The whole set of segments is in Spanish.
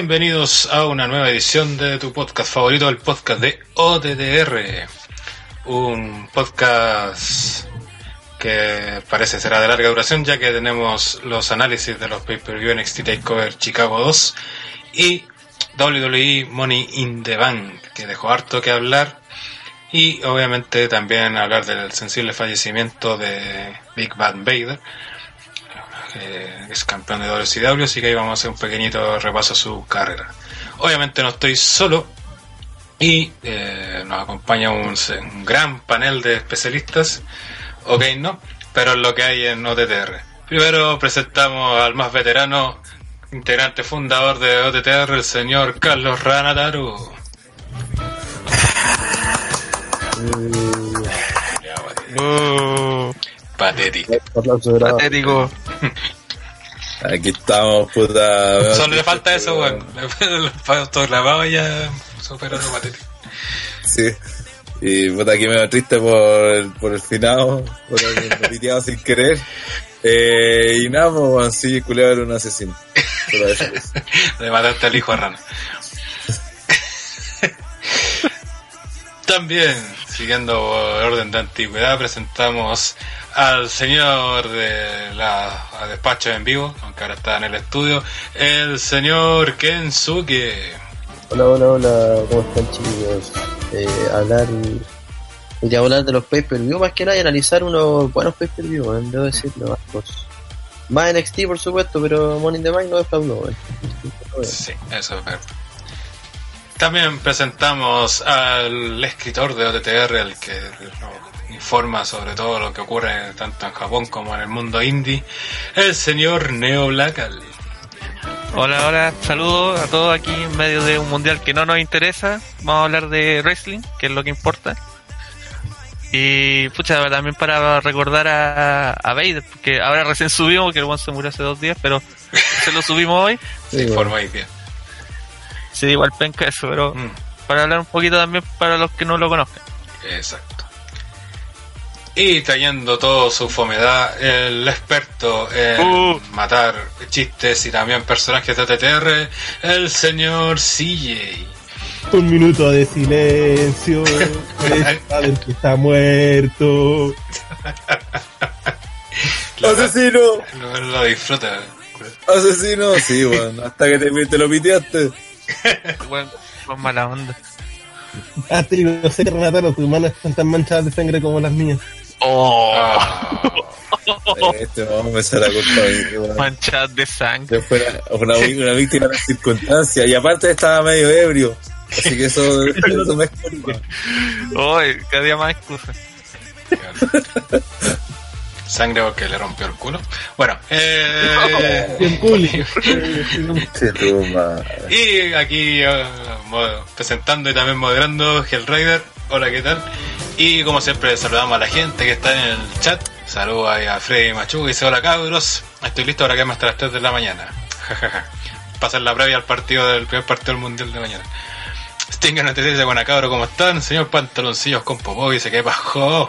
bienvenidos a una nueva edición de tu podcast favorito, el podcast de OTTR. Un podcast que parece será de larga duración ya que tenemos los análisis de los pay-per-view NXT TakeOver Chicago 2 y WWE Money in the Bank, que dejó harto que hablar. Y obviamente también hablar del sensible fallecimiento de Big Bad Vader que es campeón de WCW, así que ahí vamos a hacer un pequeñito repaso a su carrera. Obviamente no estoy solo y eh, nos acompaña un, un, gran panel de especialistas, ok, no, pero es lo que hay en OTTR. Primero presentamos al más veterano, integrante fundador de OTTR, el señor Carlos Ranataru. Uh, Patético. patético. Aquí estamos, puta. Solo le falta eso, weón. Todo grabado ya supera lo patético. Sí. Y puta, aquí me da triste por el, por el finado, por haberme piteado sin querer. Eh, y nada, pues así, culiado era un asesino. Solo eso es. Le mataste al hijo a Rana. También, siguiendo por orden de antigüedad, presentamos al señor de la a despacho en vivo, aunque ahora está en el estudio, el señor Kensuke. Hola, hola, hola, ¿cómo están chicos? Eh, hablar, ya hablar de los pay-per-view más que nada y analizar unos buenos pay-per-view, ¿eh? debo decirlo, ambos. Más NXT por supuesto, pero in the Bank no defraudó, ¿eh? Sí, eso es verdad. También presentamos al escritor de OTTR, el que informa sobre todo lo que ocurre tanto en Japón como en el mundo indie, el señor Neo Blackal. Hola, hola, saludos a todos aquí en medio de un mundial que no nos interesa. Vamos a hablar de wrestling, que es lo que importa. Y pucha, también para recordar a, a Vader, porque ahora recién subimos, que el one se murió hace dos días, pero se lo subimos hoy. Sí, informa ahí bien. Sí, igual penca eso, pero Mm, para hablar un poquito también para los que no lo conozcan. exacto. Y trayendo todo su fomedad, el experto en Uh. matar chistes y también personajes de OTTR, el señor CJ. Un minuto de silencio. Padre que está muerto. ¡Asesino! Lo, lo disfruta. ¡Asesino! Sí, weón, hasta que te, te lo piteaste. Bueno, mala onda. Ah, te digo, no sé que tus manos están tan manchadas de sangre como las mías. Oh, Ah, Este vamos a empezar a culpa weón. manchas de sangre. Yo fuera una, una víctima de las circunstancias. Y aparte estaba medio ebrio. Así que eso, eso me explica. Hoy, cada día más excusas. Sangre porque le rompió el culo. Bueno, eh, y aquí eh, presentando y también moderando Hellrider. Hola, ¿qué tal? Y como siempre saludamos a la gente que está en el chat. Saludos a Freddy Machuca y dice hola cabros. Estoy listo para que hasta las 3 de la mañana. Jajaja. Pasar la previa al partido del primer partido del mundial de mañana. Stinger nos dice buena cabro, ¿cómo están? Señor Pantaloncillos con Popó dice que bajó.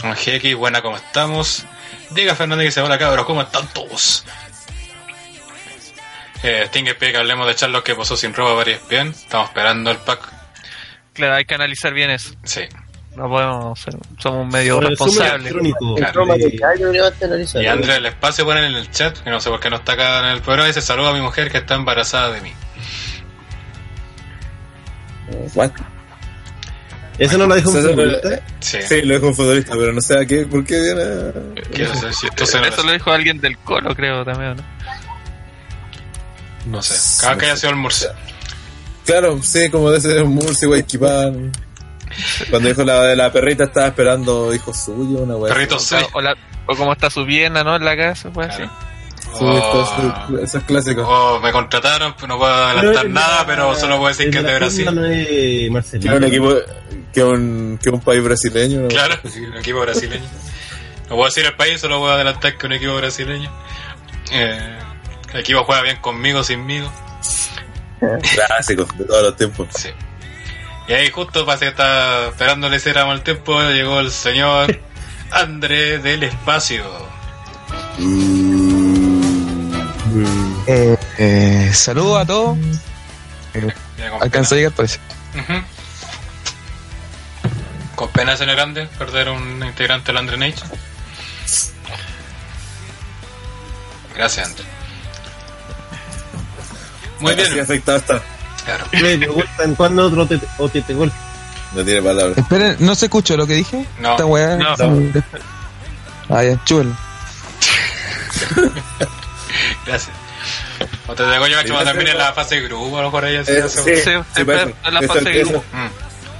GX, buena, ¿cómo estamos? Diga Fernández que dice hola cabros, ¿cómo están todos? Eh, Stinger pide que hablemos de Charlos que posó sin ropa varias bien. Estamos esperando el pack. Claro, hay que analizar bien eso. Sí. No podemos ser, somos medio que hay deberíamos analizar. Y Andrés el espacio ponen en el chat, que no sé por qué no está acá en el programa, dice saluda a mi mujer que está embarazada de mí. What? ¿Eso no lo dijo un futbolista? Sí. Sí, lo dejo un futbolista, pero no sé a qué, por qué viene. Quiero saber si esto se no, Eso lo dijo alguien del colo, creo, también, ¿no? no sé. Cada que haya sido el Murcia. Claro, sí, como de ese Murcia, Guayquipán. Cuando dijo la de la perrita estaba esperando hijo suyo, una weá. Perrito sí. O, la- o como está su pierna, ¿no? En la casa, pues así. Sí, Oh, eso es clásico. oh, me contrataron, pero no puedo adelantar Pero nada, el- pero solo puedo decir que es de Brasil. No es Que Marcelino. un equipo, que un, que un país brasileño. ¿no? Claro, un equipo brasileño. No puedo decir el país, solo puedo adelantar que un equipo brasileño. Eh, el equipo juega bien conmigo, sinmigo. Clásico, de todos los tiempos. Sí. Y ahí justo parece que estaba esperando le hiciéramos el tiempo, llegó el señor André del Espacio. Eh, Eh, saludos a todos. Eh, alcanza a llegar, parece. pena. Ujú. Con pena ese grande perder un integrante del Andre Nation. Gracias, Andre. Muy Así bien. afectado está. Claro. Me preguntan cuándo otro te- OTT Golf. No tiene palabras. Esperen, ¿no se escuchó lo que dije? No. Esta weá. No. Ah, ya, chúbelo. Gracias. O te digo yo también en no. la fase de grupo, a lo mejor ella sí Eh, hace- sí, Sí, sí, sí, parece. en la fase de grupo.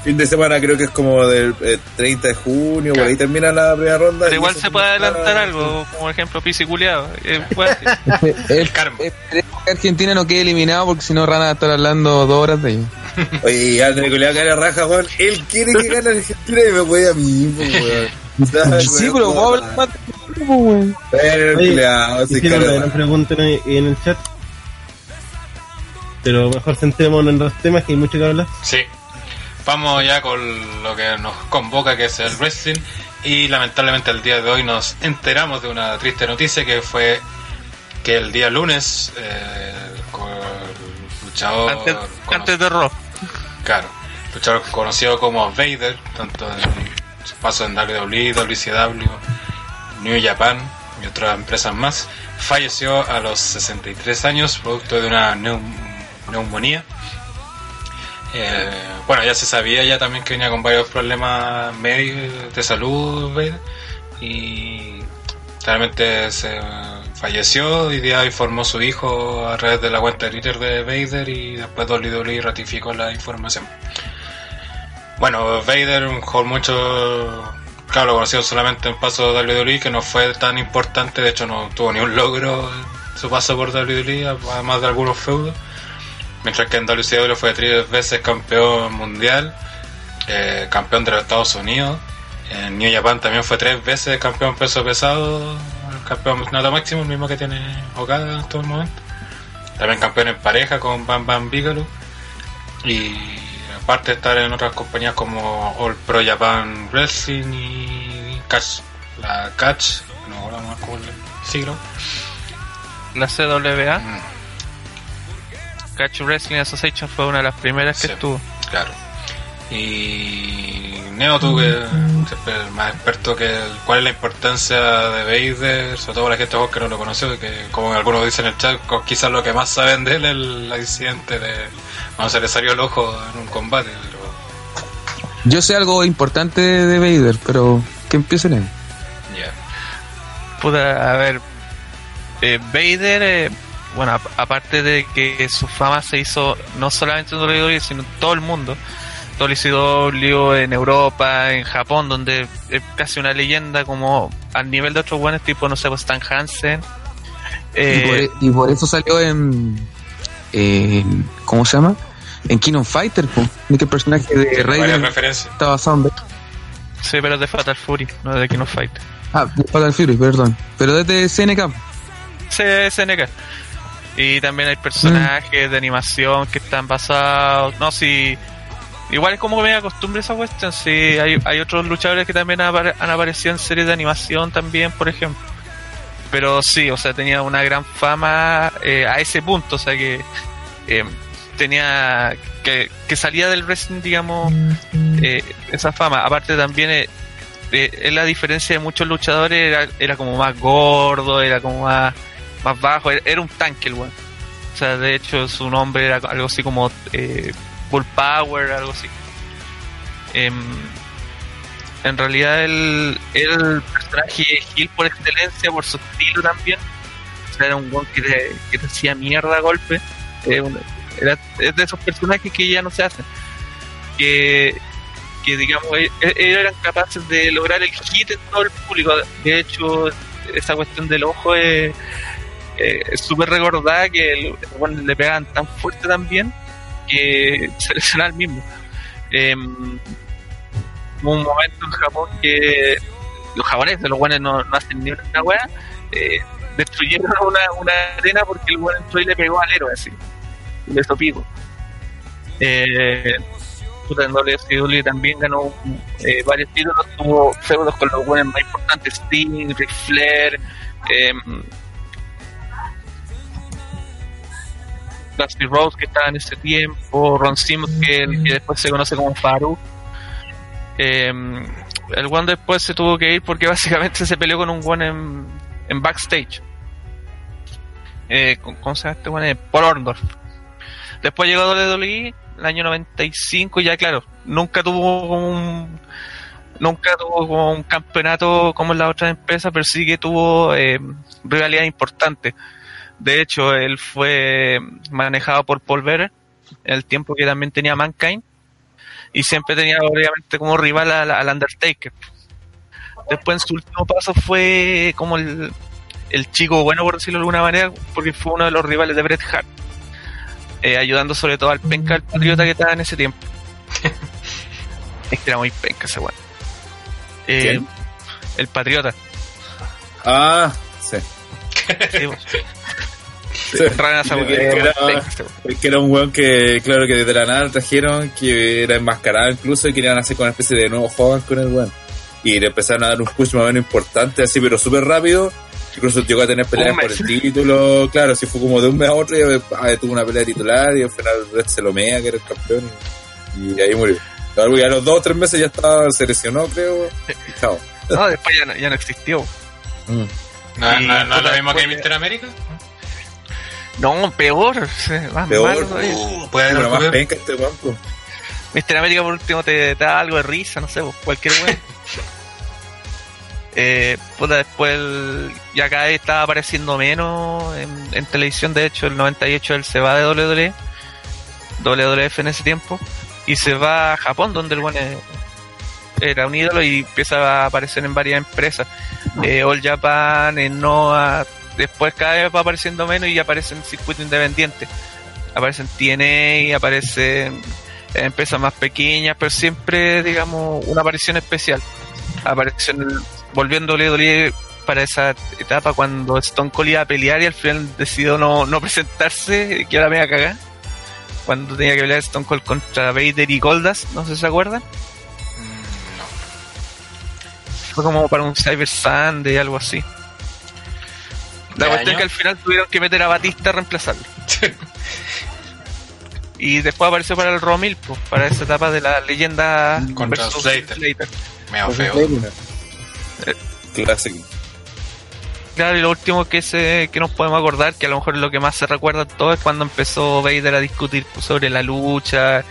Fin de semana creo que es como del eh, 30 de junio, por Claro. ahí termina la primera ronda. Pero igual se puede adelantar algo, como ejemplo Pisi culiado. Eh, puede- El karma. Esperemos que Argentina no quede eliminado porque si no Rana va a estar hablando dos horas de ellos. Oye, y André Culeado cara raja, weón. Él quiere que gane Argentina y me voy a mí, weón. Sí, pero vamos a hablar más de weón. Pero Oye, Culeado, se Hicieron cara una gran pregunta en, en el chat. Pero mejor centrémonos en los temas que hay mucho que hablar. Sí. Vamos ya con lo que nos convoca, que es el wrestling. Y lamentablemente el día de hoy nos enteramos de una triste noticia que fue que el día lunes eh, el luchador antes, de Raw. claro, luchador conocido como Vader, tanto en su paso en WWE, WCW, New Japan y otras empresas más, falleció a los 63 años producto de una neum- neumonía. Eh, bueno, ya se sabía ya también que venía con varios problemas médicos de salud y realmente se falleció. Hoy día informó su hijo a través de la cuenta de Twitter de Vader y después WWE ratificó la información. Bueno, Vader, un jugador mucho, claro, lo conocido solamente en paso de WWE, que no fue tan importante, de hecho no tuvo ni un logro su paso por WWE, además de algunos feudos. Mientras que en WCW fue tres veces campeón mundial, eh, campeón de los Estados Unidos. En New Japan también fue tres veces campeón peso pesado, campeón nata máximo, el mismo que tiene Okada en estos momentos. También campeón en pareja con Bam Bam Bigelow. Y aparte de estar en otras compañías como All Pro Japan Wrestling y Catch, la Catch, no más cómo el siglo. La CWA, Mm, Catch Wrestling Association, fue una de las primeras que Sí. estuvo. Claro. Y Neo, tú que siempre el más experto que el- cuál es la importancia de Vader, sobre todo para la gente que no lo conoció, que como algunos dicen en el chat, quizás lo que más saben de él es el accidente de cuando se le salió el ojo en un combate, pero Yo sé algo importante de Vader, pero que empiecen él. ya. Puta, a ver, eh, Vader, eh, bueno, ap- aparte de que su fama se hizo no solamente en WWE, sino en todo el mundo. WCW en Europa, en Japón, donde es casi una leyenda como al nivel de otros buenos tipo, no sé, pues Stan Hansen. y, por, Eh, e- y por eso salió en, en- ¿Cómo se llama? En King of Fighter. Ni que el personaje de Raiden está basado en. sí, pero es de Fatal Fury, no de King of Fight. Ah, de Fatal Fury, perdón. Pero desde CNK. Sí, SNK. Y también hay personajes de animación que están basados. No, si. Igual es como que me acostumbre esa cuestión. Si hay, hay otros luchadores que también han aparecido en series de animación también, por ejemplo. Pero sí, o sea, tenía una gran fama eh, a ese punto. O sea, que eh, tenía. Que, que salía del wrestling, digamos, eh, esa fama. Aparte también. Eh, la diferencia de muchos luchadores era, era como más gordo, era como más, más bajo, era, un tanque el weón. O sea, de hecho su nombre era algo así como eh, Bull Power, algo así. Em, en realidad el, el personaje Gil por excelencia, por su estilo también. O sea, era un weón que te, que hacía mierda a golpe. Eh, era, es de esos personajes que ya no se hacen. Que, que digamos, e- e- eran capaces de lograr el hit en todo el público. De hecho, esa cuestión del ojo es eh, es súper recordada que el- bueno, le pegaban tan fuerte también que se lesionaba el mismo. Em, hubo un momento en Japón que los japoneses, los buenos no, no hacen ni una wea, eh, destruyeron una, una arena porque el bueno entró y le pegó al héroe así, y le hizo pico. Eh, también ganó eh, varios títulos, tuvo feudos con los buenos más importantes, Sting, Ric Flair, em, Dusty Rhodes que estaba en ese tiempo, Ron Simmons que, después se conoce como Faru. Eh, el one después se tuvo que ir porque básicamente se peleó con un one en, backstage. Eh, ¿Cómo se llama este one? Paul Orndorff. Después llegó WWE el año 95 y ya claro, nunca tuvo un nunca tuvo como un campeonato como en las otras empresas, pero sí que tuvo eh, rivalidad importante. De hecho, él fue manejado por Paul Bearer en el tiempo que también tenía Mankind y siempre tenía obviamente como rival al, al Undertaker. Después en su último paso fue como el, el chico bueno, por decirlo de alguna manera, porque fue uno de los rivales de Bret Hart, eh, ayudando sobre todo al penca del patriota que estaba en ese tiempo. es que era muy penca ese weón. Eh, ¿Quién? el patriota. Ah, sí. Sí, Asawara, Que era un weón que, claro, que de la nada trajeron, que era enmascarado incluso y querían hacer como una especie de nuevo joven con el weón. Y le empezaron a dar un push más o menos importante, así, pero súper rápido. Incluso llegó a tener peleas por el título, claro, así fue como de un mes a otro y ah, tuvo una pelea titular y al final Red se lo mea, que era el campeón, y, y ahí murió. Ya a los dos o tres meses ya estaba, se lesionó, creo, y chao. No, después ya no, ya no existió. Mm. ¿No, Y no, no es lo mismo que Mr. América? No, peor, más Peor. Uh, puede haber Pero más penca este weón, pues. Mr. América por último te, te da algo de risa, no sé, pues, cualquier weón. eh, puta, después el- ya cada vez estaba apareciendo menos en, en televisión, de hecho el 98 él se va de WWE, WWF en ese tiempo, y se va a Japón donde el buen era un ídolo y empieza a aparecer en varias empresas, eh, All Japan, en Noah, después cada vez va apareciendo menos y aparece en circuito independiente, aparece en TNA, aparece en en empresas más pequeñas, pero siempre, digamos, una aparición especial. Apareció en el, volviendo WWE para esa etapa cuando Stone Cold iba a pelear y al final decidió no, no presentarse, que era media cagada. Cuando tenía que pelear Stone Cold contra Vader y Goldas, no sé si se acuerdan. Fue como para un Cyber Sunday, algo así. La ¿Qué cuestión es año? que al final tuvieron que meter a Batista a reemplazarlo. y después apareció para el Romil, pues, para esa etapa de la leyenda Contra versus Slater. Meo Pues, feo. Clásico. Claro, y lo último que se, que nos podemos acordar, que a lo mejor es lo que más se recuerda todo, es cuando empezó Vader a discutir sobre la lucha,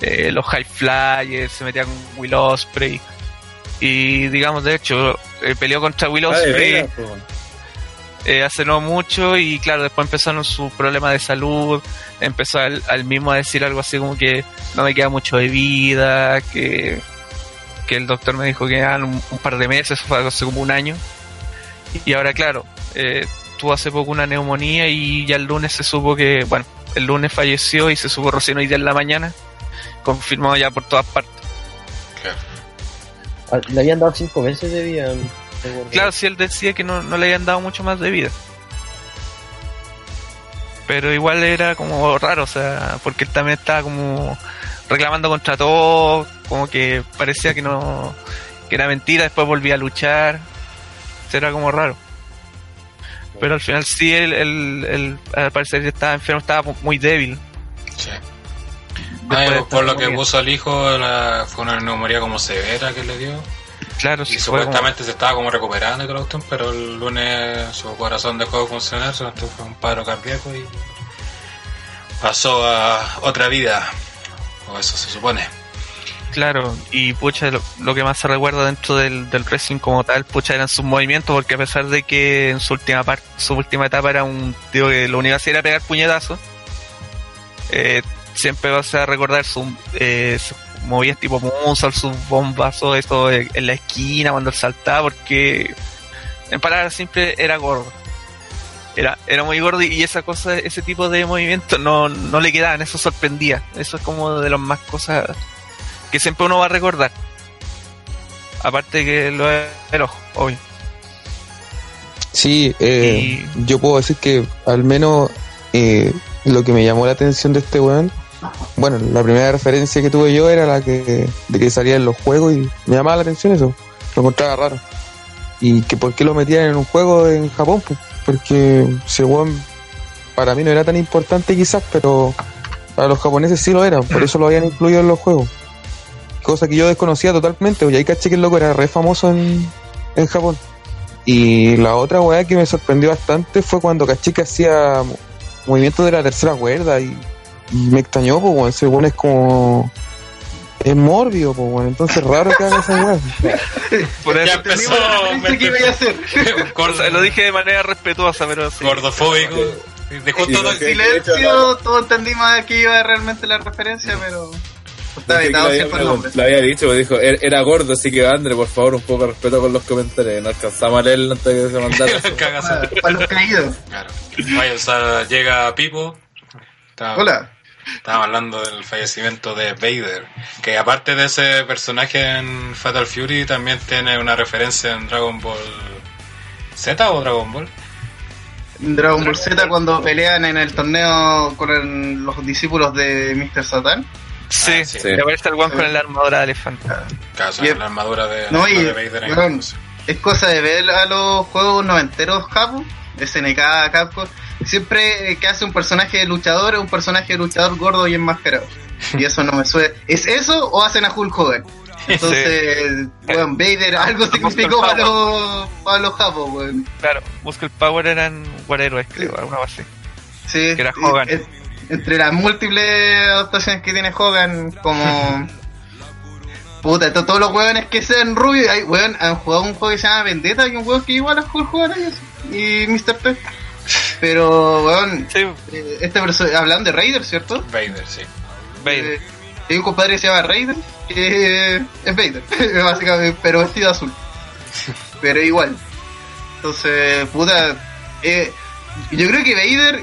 eh, los high flyers, se metía con Will Osprey. Y digamos, de hecho, eh, peleó contra Will Ah, po. eh, hace no mucho y claro, después empezaron sus problemas de salud, empezó al, al mismo a decir algo así como que no me queda mucho de vida, que, que el doctor me dijo que eran un, un par de meses, eso fue hace como un año. Y ahora claro, eh, tuvo hace poco una neumonía y ya el lunes se supo que, bueno, el lunes falleció y se supo recién hoy día en la mañana, confirmado ya por todas partes. Claro. Ah, Le habían dado cinco meses de vida. Claro, si él decía que no, no le habían dado mucho más de vida. Pero igual era como raro, o sea, porque él también estaba como reclamando contra todo, como que parecía que no, que era mentira, después volvía a luchar, era como raro. Pero al final sí, él, él, él, al parecer estaba enfermo, estaba muy débil. Sí. Por lo que puso el hijo, la- fue una neumonía como severa que le dio. Claro, Y sí, fue como- supuestamente se estaba como recuperando y toda la cuestión, pero el lunes su corazón dejó de funcionar, fue un paro cardíaco y pasó a otra vida. O eso se supone. Claro, y pucha, lo, lo que más se recuerda dentro del, del wrestling como tal, pucha, eran sus movimientos, porque a pesar de que en su última parte, su última etapa era un tío que lo único que hacía era pegar puñetazos, eh, siempre vas a recordar sus eh, sus movidas tipo moonsault, sus bombazos, eso en la esquina cuando él saltaba, porque en palabras simples era gordo. Era, era muy gordo y esa cosa, ese tipo de movimientos no, no le quedaban, eso sorprendía. Eso es como de las más cosas que siempre uno va a recordar. Aparte que lo es el ojo, obvio. Sí, eh, Y- yo puedo decir que al menos eh, lo que me llamó la atención de este weón, bueno, la primera referencia que tuve yo era la que de que salía en los juegos y me llamaba la atención eso, lo encontraba raro. Y que por qué lo metían en un juego en Japón, pues, porque weón para mí no era tan importante quizás, pero para los japoneses sí lo era, por eso lo habían incluido en los juegos. Cosa que yo desconocía totalmente, y ahí caché que el loco era re famoso en, en Japón. Y la otra weá que me sorprendió bastante fue cuando caché que hacía movimientos de la tercera cuerda y me extrañó, pues weón, según es como... Es mórbido, pues weón, entonces raro que haga esa weá. Por Ya eso empezó que iba a hacer. lo dije de manera respetuosa, pero sí. gordofóbico. Dejó todo que- Silencio, todos entendimos a qué iba realmente la referencia, pero. Está lo, siempre el había, nombre. lo había dicho, pues dijo, era, era gordo, así que André, por favor, un poco de respeto con los comentarios. No alcanzamos a leerlo antes de que se mandara. Para, para los caídos. Claro. Vaya, o sea, llega Pipo. Está- Hola. Estábamos hablando del fallecimiento de Vader, que aparte de ese personaje en Fatal Fury, también tiene una referencia en Dragon Ball Z o Dragon Ball. Dragon Ball Z cuando pelean en el torneo con el- los discípulos de Mr. Satan. Sí, Ah, sí. sí. le aparece el guan con la armadura de elefante. Caso Y- la armadura de, No, la y- de Vader Es cosa de ver a los juegos noventeros Japón, SNK, Capcom. Siempre eh, que hace un personaje de luchador es un personaje de luchador gordo y enmascarado. Y eso no me suena. ¿Es eso o hacen a Hulk Hogan? Entonces, weón, Vader algo significó para los, para los japos, weón. Claro, Muscle Power eran guerreros, creo, alguna base. Sí, Que era Hogan. entre las múltiples adaptaciones que tiene Hogan, como. Puta, to- todos los hueones que sean rubios, hay, weón, han jugado un juego que se llama Vendetta, y un juego que igual a Hulk Hogan y Mr. P. Pero, weón, Sí, eh, este perso- hablan de Raider, ¿cierto? Vader, sí. Vader. Eh, hay un compadre que se llama Raider, que es Vader, básicamente, pero vestido azul. Pero igual. Entonces, puta, eh, yo creo que Vader,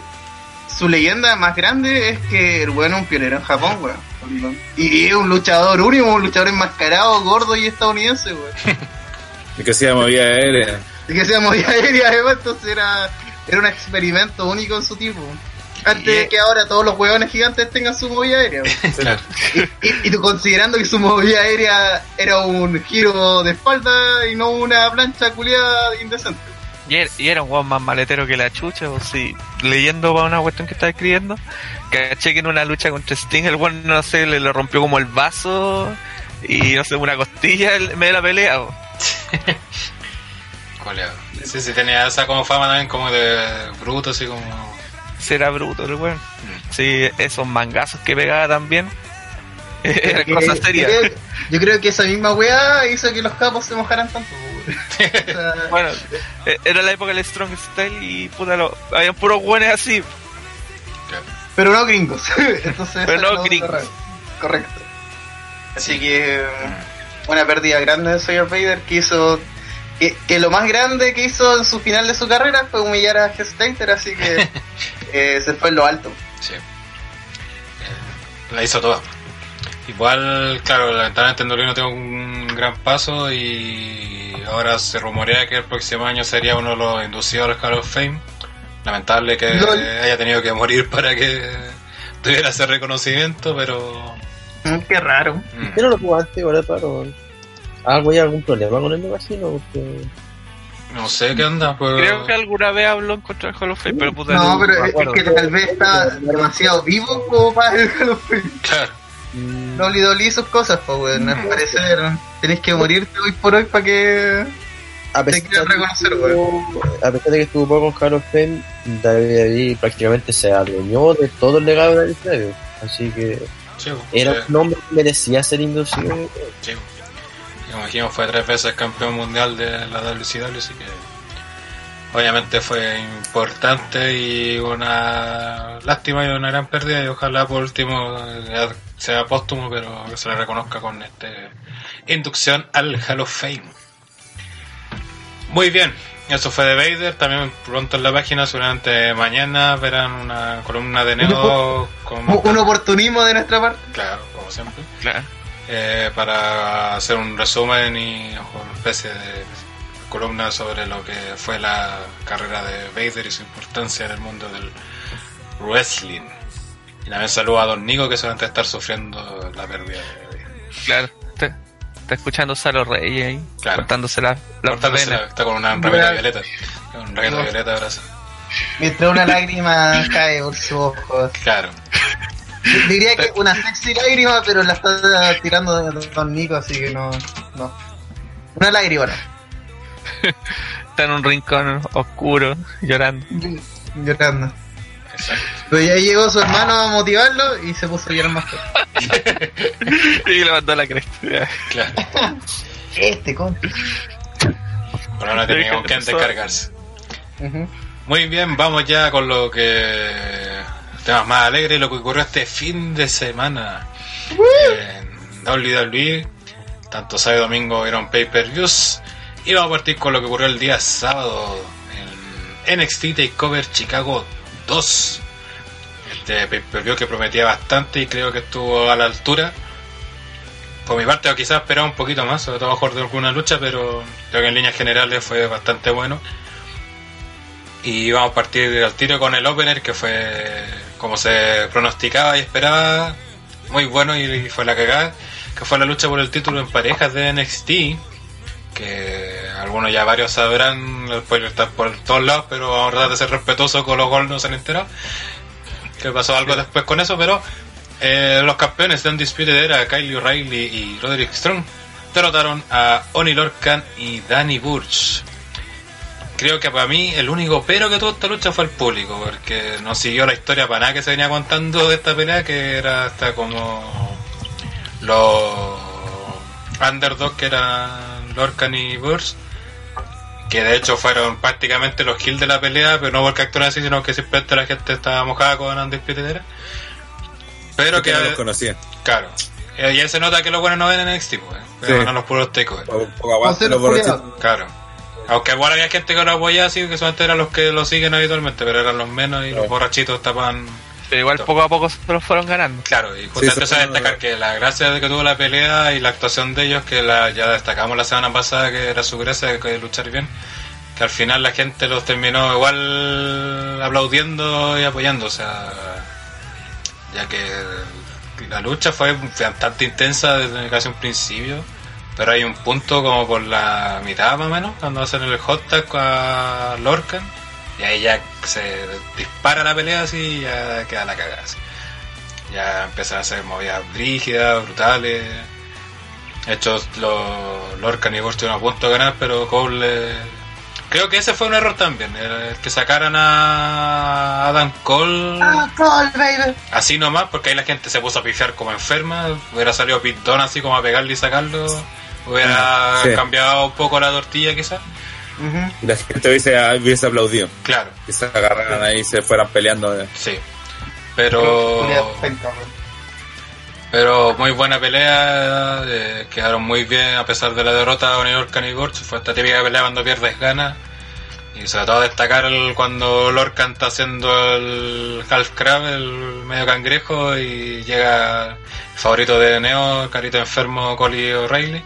su leyenda más grande es que el weón es un pionero en Japón, weón. Y es un luchador único, un luchador enmascarado, gordo y estadounidense, weón. Y que se movía aérea. Y que sea movía aérea, además, entonces era, era un experimento único en su tipo. Antes de que ahora todos los hueones gigantes tengan su movida aérea. Claro. Y, y tú considerando que su movida aérea era un giro de espalda y no una plancha culiada indecente. Y era, y era un guan más maletero que la chucha, o sí, leyendo para una cuestión que estaba escribiendo, caché que en una lucha contra Sting el guan, no sé, le, le rompió como el vaso y no sé, una costilla en medio de la pelea. Coleado. Sí, sí, tenía esa como fama también como de bruto, así como... Será bruto el weón. Sí, esos mangazos que pegaba también. Era Que- cosa yo seria. creo- Yo creo que esa misma weá hizo que los capos se mojaran tanto. weón. O sea, Bueno, eh, era la época del Strong Style y puta, lo, habían puros buenos así. pero no gringos. Entonces, Pero no gringos. Correcto. Así que una pérdida grande de Sawyer Vader que hizo que, que lo más grande que hizo en su final de su carrera fue humillar a Hestater, así que eh, se fue en lo alto. Sí. Eh, la hizo toda. Igual, claro, lamentablemente Endolino tiene un gran paso y ahora se rumorea que el próximo año sería uno de los inducidos al Hall of Fame. Lamentable que Lol. haya tenido que morir para que tuviera ese reconocimiento, pero... Mm, qué raro. mm, Yo no lo antes, ahora paro. ¿Algo hay algún problema con el Megacino? Porque... no sé qué onda, pero... Creo que alguna vez habló en contra del Hall of Fame, pero puta, No, pero es, que tal vez está demasiado vivo como para el Hall of Fame. Claro, mm, No le dolí sus cosas, pues, weón. Al parecer tenés que morirte hoy por hoy para que. a Te pesar, quiero reconocer, de que estuvo- a pesar de que estuvo poco con Hall of Fame, David David prácticamente se adueñó de todo el legado de David Así que era sí, un hombre que merecía ser inducido. chivo. Como dijimos, fue tres veces campeón mundial de la WCW, así que obviamente fue importante y una lástima y una gran pérdida y ojalá por último eh, sea póstumo, pero que se le reconozca con este inducción al Hall of Fame. Muy bien, eso fue de Vader, también pronto en la página, seguramente mañana verán una columna de Neo con... Un un oportunismo de nuestra parte. Claro, como siempre Claro. Eh, para hacer un resumen y una especie de columna sobre lo que fue la carrera de Vader y su importancia en el mundo del wrestling. Y también saludo a Don Nico que seguramente estar sufriendo la pérdida de Vader. Claro. Está, está escuchando Salo Reyes ahí, Claro. cortándose la, la Cortándose vena. la- está con una remera violeta. Con un remera violeta abrazo. Mientras una lágrima cae por sus ojos. Claro. Diría que una sexy lágrima, pero la está tirando de Don Nico, así que no. no. Una lágrima, no. Está en un rincón oscuro, llorando. Llorando. Exacto. Pero ya llegó su hermano a motivarlo y se puso a llorar más y le mandó a la cresta. Claro. Este, con. Por ahora tenía con quién descargarse. Muy bien, vamos ya con lo que. Temas más alegres, lo que ocurrió este fin de semana en WWE. Tanto sábado y domingo eran pay-per-views. Y vamos a partir con lo que ocurrió el día sábado en NXT Takeover Chicago 2. Este pay-per-view que prometía bastante y creo que estuvo a la altura. Por mi parte, quizás esperaba un poquito más, sobre todo mejor de alguna lucha, pero creo que en líneas generales fue bastante bueno. Y vamos a partir al tiro con el opener, que fue como se pronosticaba y esperaba, muy bueno y fue la cagada, que fue la lucha por el título en parejas de NXT, que algunos ya varios sabrán, el spoiler está por todos lados, pero vamos a tratar de ser respetuosos con los gols no se han enterado. Que pasó algo después con eso, pero eh, los campeones de Undisputed era Kyle O'Reilly y Roderick Strong derrotaron a Oni Lorcan y Danny Burch. Creo que para mí el único pero que tuvo esta lucha fue el público, porque no siguió la historia para nada que se venía contando de esta pelea, que era hasta como los underdogs que eran Lorcan y Burch, que de hecho fueron prácticamente los kills de la pelea, pero no porque actúan así, sino que simplemente la gente estaba mojada con Undisputed Era. Pero que que, no los conocía. claro, eh, ya se nota que los buenos no ven en NXT, pues, eh, pero Sí. a los puros takeovers. Un poco aguante Hacer los culiados. borrachitos. Claro. Aunque igual había gente que lo apoyaba así, que solamente eran los que lo siguen habitualmente, pero eran los menos y los borrachitos tapan. Pero igual poco a poco se los fueron ganando. Claro, y justamente Sí, eso- destacar que la gracia de que tuvo la pelea y la actuación de ellos, que la, ya destacamos la semana pasada, que era su gracia de que luchar bien, que al final la gente los terminó igual aplaudiendo y apoyando, o sea, ya que la lucha fue bastante intensa desde casi un principio, pero hay un punto como por la mitad más o menos, cuando hacen el hot tag a Lorcan, y ahí ya se dispara la pelea así y ya queda la cagada. así. Ya empiezan a hacer movidas brígidas, brutales. Hechos los Lorcan y Burch estuvieron a punto de ganar, pero Cole... le- Creo que ese fue un error también, el que sacaran a Adam Cole Ah, call, baby. así nomás, porque ahí la gente se puso a pifiar como enferma. Hubiera salido Dunne así como a pegarle y sacarlo. Hubiera sí. cambiado un poco la tortilla quizás. Ujú. Y la gente hubiese, hubiese aplaudido. Claro, Que se agarraran ahí y se fueran peleando. eh. sí. Pero... Pero muy buena pelea, eh, quedaron muy bien a pesar de la derrota de York y Gorch. Fue esta típica pelea cuando pierdes ganas. Y sobre todo destacar el, cuando Lorcan está haciendo el half crab, el medio cangrejo, y llega el favorito de Neo, el carito enfermo Coli O'Reilly,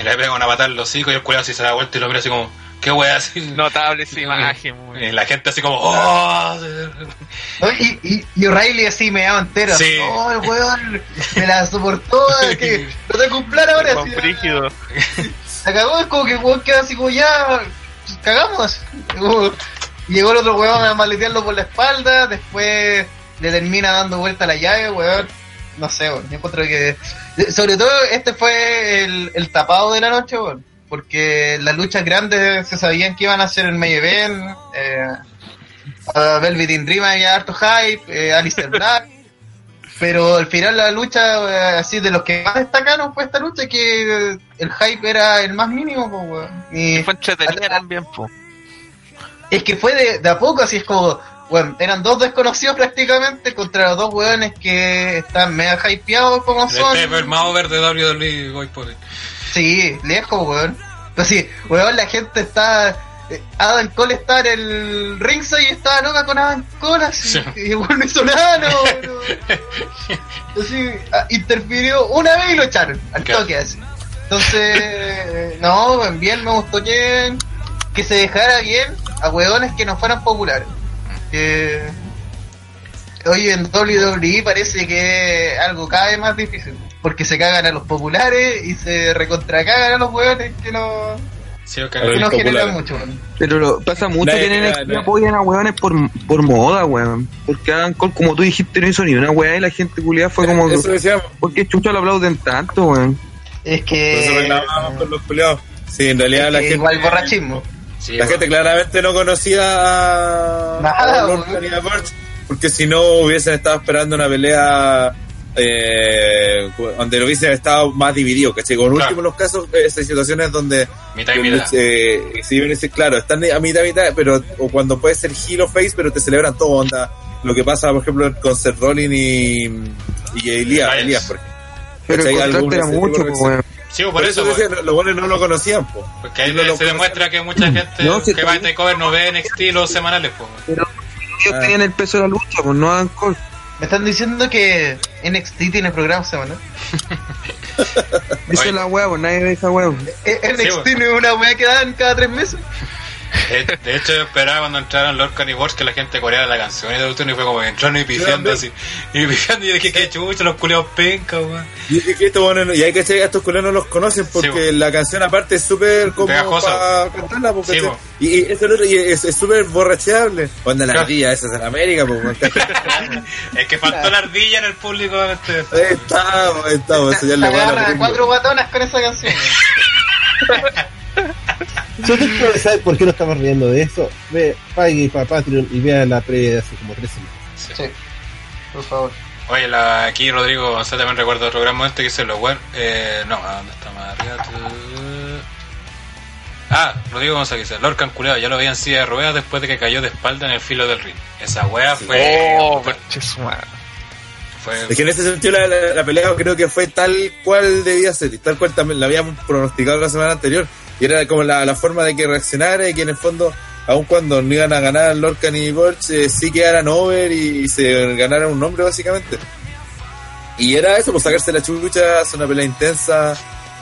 y le pega una patada en los hocico y el culiao así se da vuelta y lo mira así como, ¿qué wea así? Notable esa imagen. muy- Y la gente así como, ¡oh! Y, y, y O'Reilly así me daba entero. Sí. Oh, el weón me la soportó. es que no tengo un plan ahora. Con así, frígido. Se cagó, es como que el weón queda así como ya. Cagamos. Llegó el otro weón a maletearlo por la espalda. Después le termina dando vuelta a la llave, weón. No sé, weón. Yo encuentro que. Sobre todo, este fue el, el tapado de la noche. Porque las luchas grandes se sabían que iban a ser el main event. Eh, a Velvet in Dream había harto hype. Eh, Alistair Black. Pero al final la lucha, eh, así de los que más destacaron fue esta lucha, que el hype era el más mínimo. Y Fue entretenida también, po. es que fue de, de a poco, así es como, bueno, eran dos desconocidos prácticamente contra los dos weones que están mega hypeados como El son. el más over de WWE por. Sí, lejos, weón. Pues sí, weón, la gente está. eh, Adam Cole está en el ringside y estaba loca con Adam Cole, así. Sí. Y igual no hizo nada, no. no. Así, ah, interfirió una vez y lo echaron, al Claro. toque, así. Entonces, no, bien, me gustó que, que se dejara bien a weones que no fueran populares. Que. Hoy en WWE parece que algo cada vez más difícil. Porque se cagan a los populares y se recontracagan a los hueones que no. Sí, Que no generan mucho. Pero lo- pasa mucho que en NXT apoyan a weones por, por moda, weón. Porque Adam Cole, como tú dijiste, no hizo ni una weá y la gente culiada fue como. Eso decíamos. ¿Por qué chucha lo aplauden tanto, weón? Es que. eso reclamábamos con los culiados. Sí, en realidad es la que gente. igual borrachismo. Sí, La bueno. gente claramente no conocía a, Nada, a Lord ni a porque si no hubiesen estado esperando una pelea eh, donde lo hubiesen estado más dividido, ¿cachai? Con Claro. último los casos, eh, esas situaciones donde Mitad y mitad. eh, si bien decir, claro, están a mitad mitad, pero o cuando puede ser heel o face, pero te celebran todo, onda. Lo que pasa, por ejemplo, con Seth Rollins y, y Elías. Elías, por ejemplo. Pero el era mucho. Sí, por, Por eso, eso pues, decía, los buenos no lo conocían, po. porque ahí No lo se demuestra que mucha gente No, sí, que va a Takeover no ve NXT los semanales, pues. Ellos Ah. tenían el peso de la lucha, pues no Cole. Me están diciendo que NXT tiene programa semanal. Es la pues nadie ve esa weá. Eh, NXT Sí, no es una weá que dan cada tres meses. De, de hecho, yo esperaba cuando entraron Lorcan y Wars que la gente coreara la canción y todo esto, y fue como entraron y pifiando así. Y pifiando, y yo dije, qué chucha, los culiados pencas, weón. Y, y que estos buenos no- y hay que a estos culeros no los conocen porque Sí, la canción aparte es súper como Pegajosa. para cantarla porque Sí, y, y eso es otro, y es súper borracheable onda la Claro. ardilla esa es en América pues. Es que faltó la ardilla en el público. Este, ahí estamos ahí estamos ya le cuatro guatonas con esa canción. Si usted quiere saber por qué no estamos riendo de eso, ve, pague para Patreon y vea la previa de hace como tres semanas. sí. Sí, por favor. Oye, la, aquí Rodrigo González también recuerda otro gran momento que dice lo bueno. Eh, no, ¿a dónde está más arriba? Tu- Ah, Rodrigo González dice: Lorcan culeado, ya lo veía en silla de ruedas después de que cayó de espalda en el filo del ring. Esa wea fue. Oh, conche su madre. fue es que en ese sentido la, la- la pelea creo que fue tal cual debía ser y tal cual también la habíamos pronosticado la semana anterior y era como la, la forma de que reaccionara y que en el fondo aun cuando no iban a ganar Lorcan y Burch eh, sí quedaran over y, se ganaran un nombre básicamente. Y era eso pues sacarse la chucha hacer una pelea intensa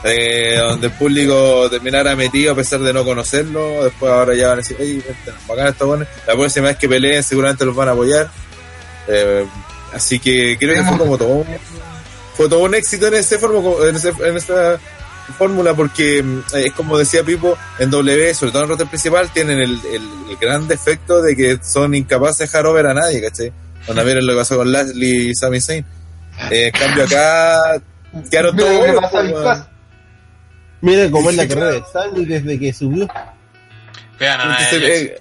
eh, donde el público terminara metido a pesar de no conocerlo. Después ahora ya van a decir oye bacán estos buenos la próxima vez que peleen seguramente los van a apoyar. Eh, así que creo que fue como todo un- fue todo un éxito en ese formo en, ese- en esa fórmula porque mm, es como decía Pipo en W sobre todo en el roster principal tienen el, el- el gran defecto de que son incapaces de dejar over a nadie ¿cachai? Cuando vieron lo que pasó con Lashley y Sami Zayn Eh, en cambio acá quedaron todos a. Mira cómo es la carrera de Sandy desde que subió. Vean a Entonces, nadie. eh,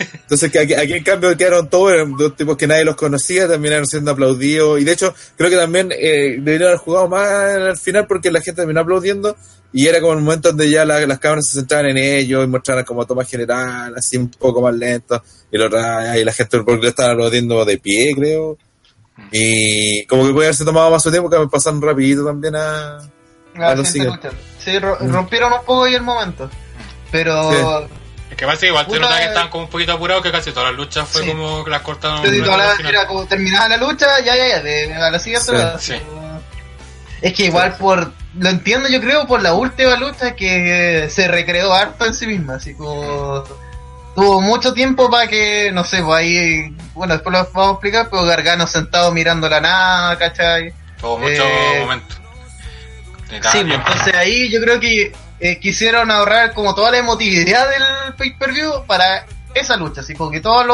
entonces que aquí, aquí en cambio quedaron todos, eran dos tipos que nadie los conocía, terminaron siendo aplaudidos. Y de hecho, creo que también eh, deberían haber jugado más al final porque la gente terminó aplaudiendo. Y era como el momento donde ya la- las cámaras se centraban en ellos y mostraban como toma general, así un poco más lento. Y, lo, y la gente porque lo estaban aplaudiendo de pie, creo. Y como que puede haberse tomado más su tiempo, que me pasaron rapidito también a... A los. Sí, ro- rompieron un poco ahí el momento. Pero Es que parece que igual Puta, nota que eh. estaban como un poquito apurados que casi todas las luchas fue Sí. como que las cortaron. En la- era como terminaba la lucha, ya, ya, ya, de, a la siguiente Sí. Es que igual por, lo entiendo yo creo por la última lucha que se recreó harto en sí misma, así como tuvo mucho tiempo para que, no sé, pues ahí, bueno, después lo vamos a explicar, pero Gargano sentado mirando la nada, ¿cachai? Tuvo mucho Eh, momento. De Sí, pues, entonces ahí yo creo que eh, quisieron ahorrar como toda la emotividad del pay-per-view para esa lucha, así como que todas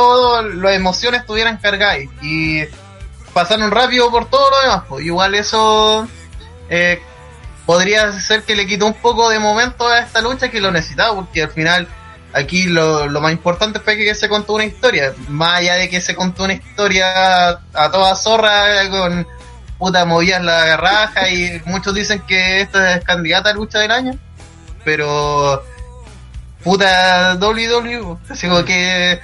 las emociones estuvieran cargadas y pasaron rápido por todo lo demás, pues. Igual eso eh, podría ser que le quitó un poco de momento a esta lucha que lo necesitaba, porque al final aquí lo, más importante fue que se contó una historia, más allá de que se contó una historia a toda zorra con puta movías la raja y muchos dicen que esta es candidata a lucha del año, pero puta WWE, así como que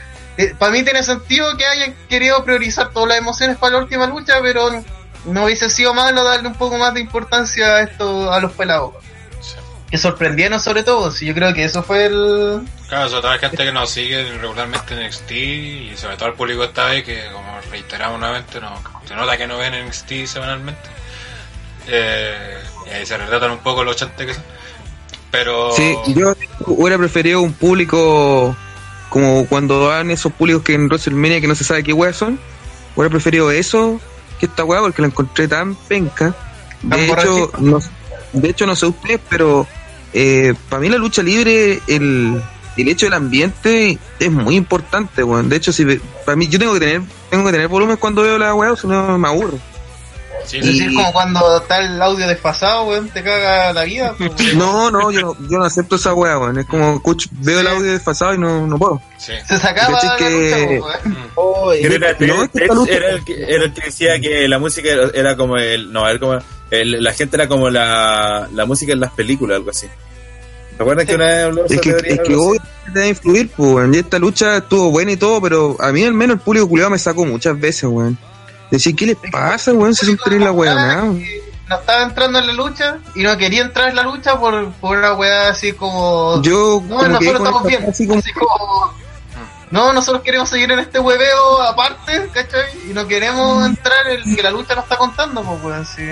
para mí tiene sentido que hayan querido priorizar todas las emociones para la última lucha, pero no hubiese sido malo darle un poco más de importancia a esto a los pelados. Sí. Que sorprendieron sobre todo, si yo creo que eso fue el... Claro, sobre todo la gente que nos sigue regularmente en NXT y sobre todo el público esta vez que, como reiteramos nuevamente, no, se nota que no ven NXT semanalmente. Eh, y ahí se retratan un poco los chantes que son. Pero. Sí, yo hubiera preferido un público como cuando dan esos públicos que en WrestleMania que no se sabe qué weas son. Hubiera preferido eso que esta wea porque la encontré tan penca. De hecho, no, de hecho no sé ustedes, pero eh, para mí la lucha libre, el, el hecho del ambiente es muy importante, weón. De hecho, si para mí yo tengo que tener tengo que tener volumen cuando veo la weá, o si no me aburro. Sí, Es sí, decir, como cuando está el audio desfasado, weón, te caga la vida. pues. No, no, yo no, yo no acepto esa weá, weón. Es como escucho, veo el audio desfasado y no, no puedo. sí. Se sacaba ¿Cachai la que- lucha, weón. Oh, y- era, No, era el que, era el que decía que la música era, como el. No, era como. el- la gente era como la, la música en las películas, algo así. ¿Recuerdan que una vez habló Es que, es que algo así? obviamente debe influir, pues, weón. Y esta lucha estuvo buena y todo, pero a mí al menos el público culiado me sacó muchas veces, weón. Decir, ¿qué les pasa, weón? Si son tres la weá, nada. No estaba entrando en la lucha y no quería entrar en la lucha por, por una weá así como. Yo, no, como nosotros estamos esta bien. así como- Así como. No, nosotros queremos seguir en este hueveo aparte, ¿cachai? Y no queremos entrar en que la lucha nos está contando, pues, weón. Si,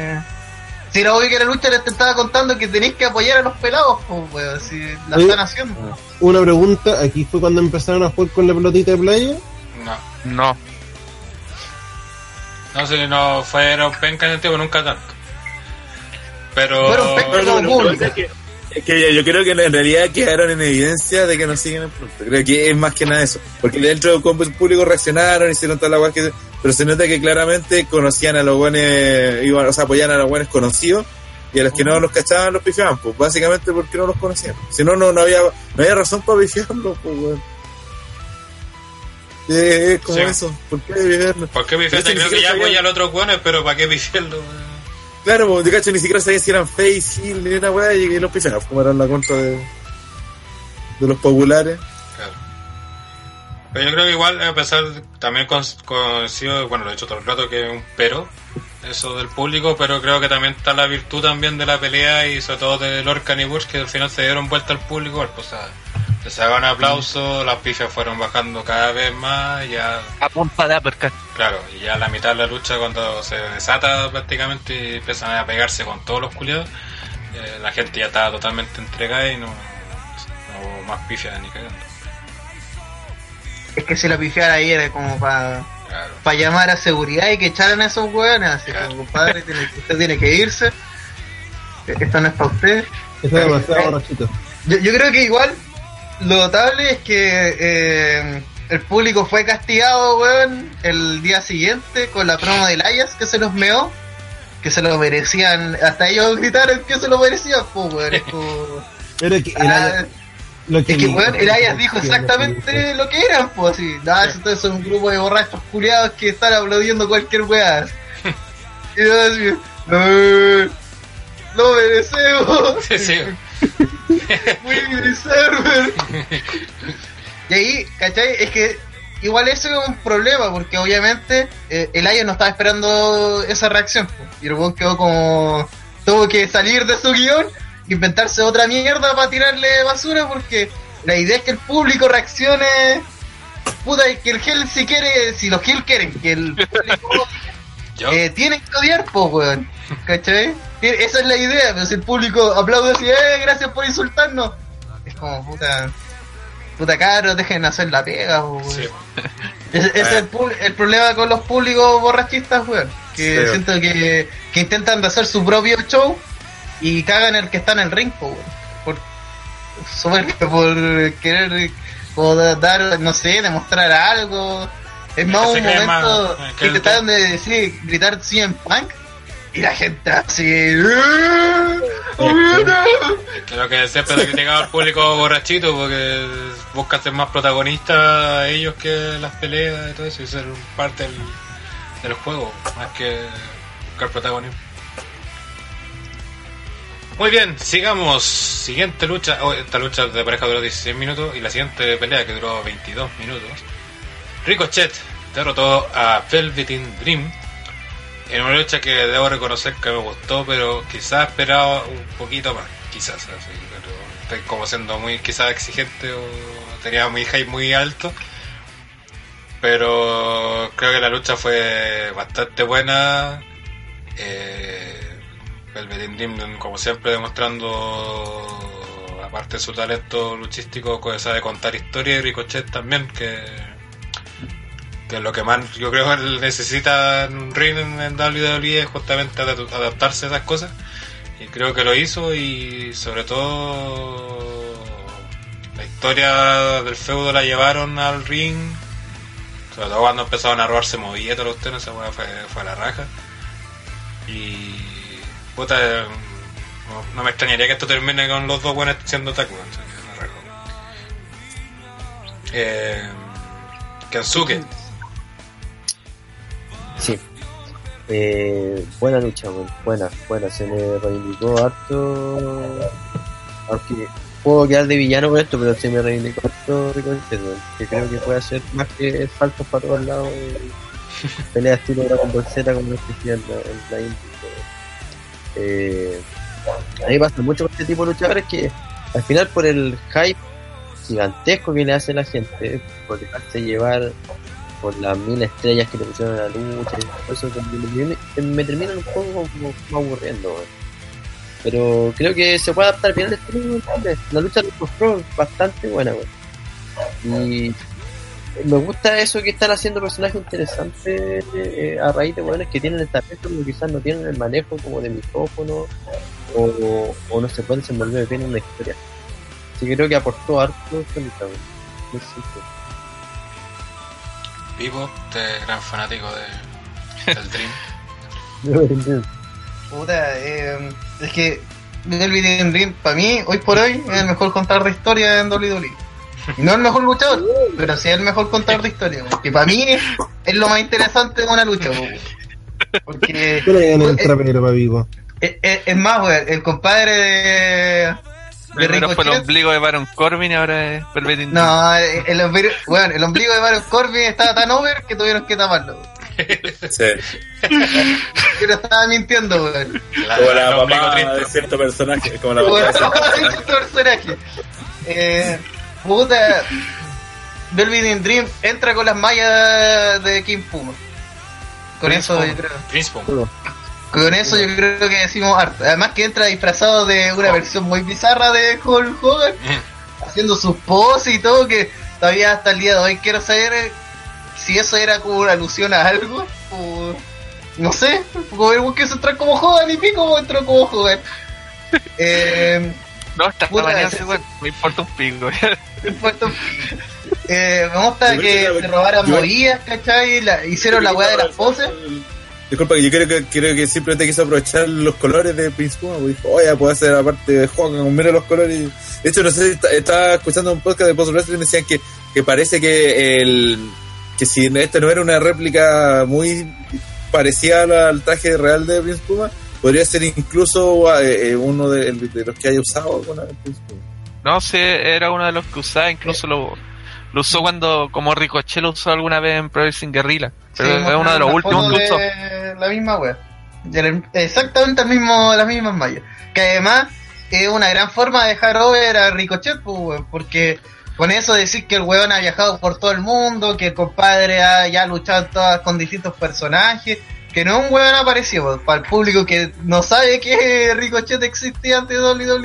si era obvio que la lucha les estaba contando que tenéis que apoyar a los pelados, pues, weón. Si la Oye. están haciendo. Una pregunta, aquí fue cuando empezaron a jugar con la pelotita de playa. No, No. No sé, no fueron penca en el tiempo, nunca tanto. Pero. Fueron penca es que, es que yo, creo que en realidad quedaron en evidencia de que no siguen el producto. Creo que es más que nada eso. Porque dentro del combo público reaccionaron, hicieron toda la guay que. Pero se nota que claramente conocían a los buenos, iban, o sea, apoyaban a los buenos conocidos. Y a los que no los cachaban los pifiaban, pues básicamente porque no los conocían. Si no, no, no había, no había razón para pifiarlos, pues weón. Eh, es como Sí. eso, ¿por qué pifiarlos? ¿Por qué pifiarlo? Creo que ya apoya al otro weones, pero ¿para qué pifiarlo? Claro, pues, de cacho ni siquiera sabían si eran face, heel, ni una weá, y los pifiaban, como eran la contra de, de los populares. Claro. Pero yo creo que igual, a pesar, también coincido, bueno, lo he dicho todo el rato, que es un pero, eso del público, pero creo que también está la virtud también de la pelea y sobre todo de Lorcan y Bush, que al final se dieron vuelta al público, pues, o sea, se sacaban aplausos, las pifias fueron bajando cada vez más, ya, A punta de uppercut. claro, y ya a la mitad de la lucha, cuando se desata prácticamente y empiezan a pegarse con todos los culiados, eh, la gente ya estaba totalmente entregada y no, no hubo más pifias ni cagando. Es que si la pifiara ahí era como para Claro. llamar a seguridad y que echaran a esos hueones. Así Claro. como, compadre, tiene- usted tiene que irse. Esto no es para usted. Está demasiado borrachito. Yo, yo creo que igual lo notable es que eh, el público fue castigado, weón, el día siguiente con la promo del Ayas que se los meó, que se lo merecían, hasta ellos gritaron que se lo merecían, pues, weón. Es como, Pero es que el ah, es que, me- weón, el Ayas dijo exactamente lo que eran, pues, así. Nada, entonces son un grupo de borrachos culiados que están aplaudiendo cualquier weá. Y yo así, no, lo merecemos. Sí, sí. Server. Y ahí, ¿cachai? Es que igual eso es un problema, porque obviamente eh, el Aya no estaba esperando esa reacción. Y el weón quedó como. Tuvo que salir de su guion, inventarse otra mierda para tirarle basura, porque la idea es que el público reaccione. Puta, y que el Gel si quiere, si los Gel quieren que el público eh, tienen que odiar, po, weón. ¿Cachai? Esa es la idea, pero si el público aplaude así, eh, gracias por insultarnos. Es como, puta, puta cabros, dejen hacer la pega, sí. Ese, es el, el problema con los públicos borrachistas, weón. Que Sí. siento que, que intentan de hacer su propio show y cagan el que está en el ring, weón. Por, por querer como da- dar, no sé, demostrar algo. Es más un momento más, que que te de decir, gritar 100 punk y la gente así. Creo que siempre se criticaba al público borrachito porque busca ser más protagonistas ellos que las peleas y todo eso y ser parte del, del juego más que buscar protagonismo. Muy bien, sigamos. Siguiente lucha. oh, esta lucha de pareja duró 16 minutos y la siguiente pelea que duró 22 minutos. Ricochet derrotó a Velveteen Dream en una lucha que debo reconocer que me gustó, pero quizás esperaba un poquito más, quizás, así, pero estoy como siendo muy quizás exigente o tenía muy hype muy alto, pero creo que la lucha fue bastante buena. Eh, Velveteen Dream, como siempre, demostrando, aparte de su talento luchístico, que sabe contar historias, y Ricochet también, que que lo que más yo creo que necesita un ring en, WWE es justamente adap- adaptarse a esas cosas Y creo que lo hizo y sobre todo la historia del feudo la llevaron al ring. Sobre todo cuando empezaron a robarse movilletas los tenos, esa fue, fue a la raja. Y puta, no, me extrañaría que esto termine con los dos buenos siendo raja. Eh, Kensuke. Sí. Eh, buena lucha, buena, buena. Se me reivindicó harto. Aunque puedo quedar de villano con esto, pero se me reivindicó harto Ricochet. Que creo que puede hacer más que saltos para todos lados. Pelea estilo Dragon Ball Z como lo que hacía en la, en la. Eh, a mí pasa mucho con este tipo de luchadores que al final por el hype gigantesco que le hace la gente, por dejarse llevar por las mil estrellas que le pusieron a la lucha y eso, me, me, terminan un poco como, aburriendo. Pero creo que se puede adaptar bien al estilo. La lucha de los Pro es bastante buena. weón. Y me gusta eso que están haciendo personajes interesantes eh, a raíz de weones que tienen el talento, pero quizás no tienen el manejo como de micrófono o, o no se pueden desenvolver bien en una historia. Así que creo que aportó harto weón. En. Vivo, este gran fanático de, del Dream. Puta, eh, es que Melvin in Ring, para mí, hoy por hoy, es el mejor contador de historia en WWE. Y No el mejor luchador, pero sí el mejor contador de historia. Que para mí es lo más interesante de una lucha. po. Porque ¿Qué le ganan el trapero para vivo? es, es- es más, weón, el compadre de. De Primero fue el Ricochet. ombligo de Baron Corbin y ahora es Velvet No, el, el ombligo, weón, el ombligo de Baron Corbin estaba tan over que tuvieron que taparlo. Sí. Pero estaba mintiendo, weón. La, Como la papá de cierto personaje. Como la papá Bueno, de cierto personaje. Eh, puta. Velvet in Dream entra con las mallas de Kim Puma. Con Prince eso Puma. yo creo. Prince Puma. Con eso yo creo que decimos harto. Además que entra disfrazado de una versión muy bizarra de Hulk Hogan, Mm. haciendo sus poses y todo, que todavía hasta el día de hoy quiero saber eh, si eso era como una alusión a algo. O, no sé, como el que se entra como Hogan y pico entró como Hogan. Eh, No, está Puta, baneado ese- ese weón. Me importa un. Puerto- eh, me gusta que se robaran movidas, ¿cachai? La- hicieron la weá de las poses. Disculpa, que yo creo que, creo que simplemente quiso aprovechar los colores de Prince Puma. pues Dijo, oye, puedo hacer aparte de Hogan, mira los colores. De hecho, no sé si estaba escuchando un podcast de Post Wrestling y decían que, que parece que el que si esto no era una réplica muy parecida al, traje real de Prince Puma, podría ser incluso eh, eh, uno de, los que haya usado alguna vez Prince Puma. No sé, era uno de los que usaba, incluso lo, lo usó cuando, como Ricochet lo usó alguna vez en Pro Wrestling Guerrilla. Es uno de los últimos de La misma la- Exactamente el mismo, las mismas mallas. Que además es una gran forma de dejar over a Ricochet, pues, porque con eso decir que el weón ha viajado por todo el mundo, que el compadre ha ya luchado todas con distintos personajes, que no es un weón aparecido, para el público que no sabe que Ricochet existía antes de WWE,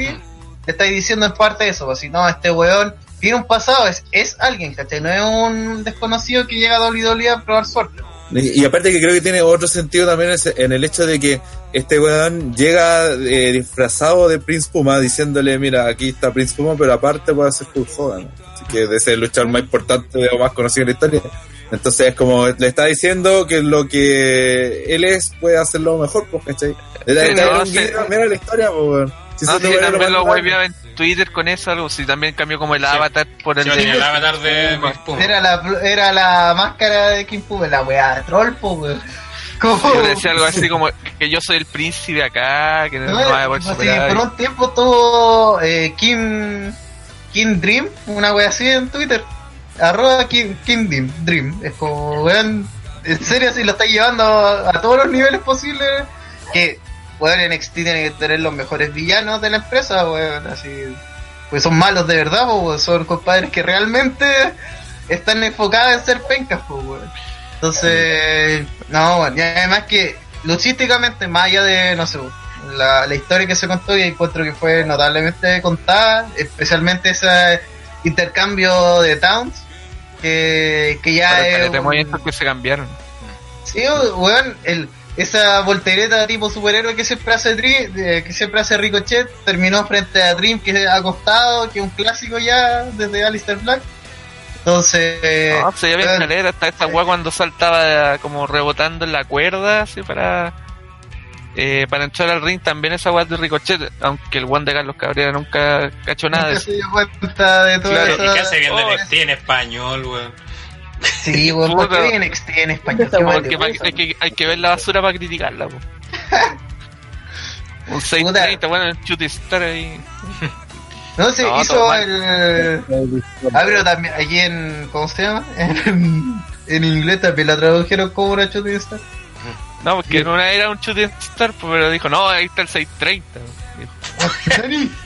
le estáis diciendo en parte eso, pues, si no, este weón tiene un pasado, es, es alguien, ¿cachai? No es un desconocido que llega a WWE a probar suerte. Y, y aparte que creo que tiene otro sentido también es en el hecho de que este weón llega eh, disfrazado de Prince Puma diciéndole, mira, aquí está Prince Puma, pero aparte puede ser Hulk Hogan. Así que de ser el luchador más importante o más conocido en la historia. Entonces es como le está diciendo que lo que él es puede hacerlo mejor, pues, ¿cachai? Da- Sí, no, sí. mira la historia, pues, weón. Si No, sí, también lo Twitter con eso, algo si también cambió como el Sí. avatar por el Sí, de... tenía el avatar de Puma. Era la, era la máscara de Kim Puma, la weá de troll. Como, Yo decía algo así como que yo soy el príncipe acá, que no, No, me va a poder superar. por un tiempo tuvo eh, Kim, Kim Dream, una wea así en Twitter. Arroba Kim, Kim Dream, Dream. Es como, weón, en serio, si lo estáis llevando a, a todos los niveles posibles. Que, weón, NXT tiene que tener los mejores villanos de la empresa, weón, así. Pues son malos de verdad, weón, son compadres que realmente están enfocados en ser pencas, weón. Entonces, no, bueno, y además que luchísticamente, más allá de, no sé, la, la historia que se contó, y encuentro que fue notablemente contada, especialmente ese intercambio de towns, que, que ya Pero es. un- que se cambiaron. Sí, weón, el, esa voltereta tipo superhéroe que siempre hace Dream, eh, que siempre hace Ricochet, terminó frente a Dream que ha acostado, que es un clásico ya desde Alistair Black. Entonces, No, se veía bien weón, caleta, hasta esta weá cuando saltaba como rebotando en la cuerda, así para eh, para entrar al ring también esa weá de Ricochet, aunque el one de Carlos Cabrera nunca cachó nada de nunca eso. se dio cuenta de todo Claro, eso. ¿Y qué hace viendo Oh, NXT en español, weón? Sí, weón, Puta. ¿por qué NXT en español? Porque hay, que, hay que ver la basura para criticarla, po. Un 630, bueno, el Chuty Star ahí. No sé, No, todo hizo el. Ah, pero también aquí en. ¿Cómo se llama? En, en inglés también la tradujeron como una chutista. No, porque en una era un Chuty Star, pero dijo, no, ahí está el 630.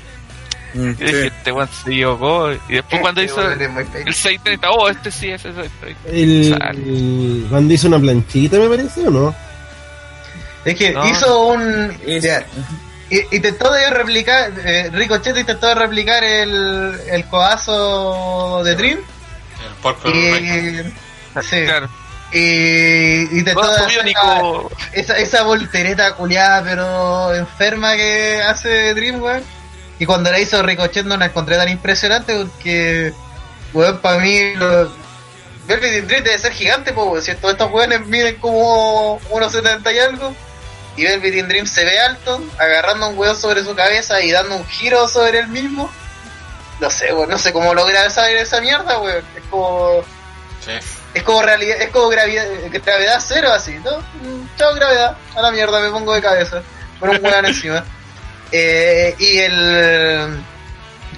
Mm, Y dije, sí. este weón se equivocó. Y después cuando hizo el Es muy fake. 630, oh, este sí es el 630. El, cuando hizo una planchita, me parece, ¿o no? Es que No. hizo un. Es- ya, intentó de replicar. Eh, Ricochet intentó de replicar el, el codazo de Dream. El Rain. Y. Sí. Claro. Y intentó de Codazo hacer biónico. esa, esa voltereta culiada pero enferma que hace Dream, weón. Y cuando la hizo Ricochet no la encontré tan impresionante porque, weón, para mí, lo- Velvet Dream debe ser gigante, pues, weón. Si todos estos weones miden como 1,70 y algo. Y Velvet Dream se ve alto, agarrando un weón sobre su cabeza y dando un giro sobre él mismo. No sé, weón, no sé cómo logra esa, esa mierda, weón. Es como. Sí. Es como realidad, es como gravedad, gravedad cero así, ¿no? Chao gravedad, a la mierda me pongo de cabeza. Con un weón encima. Eh, y el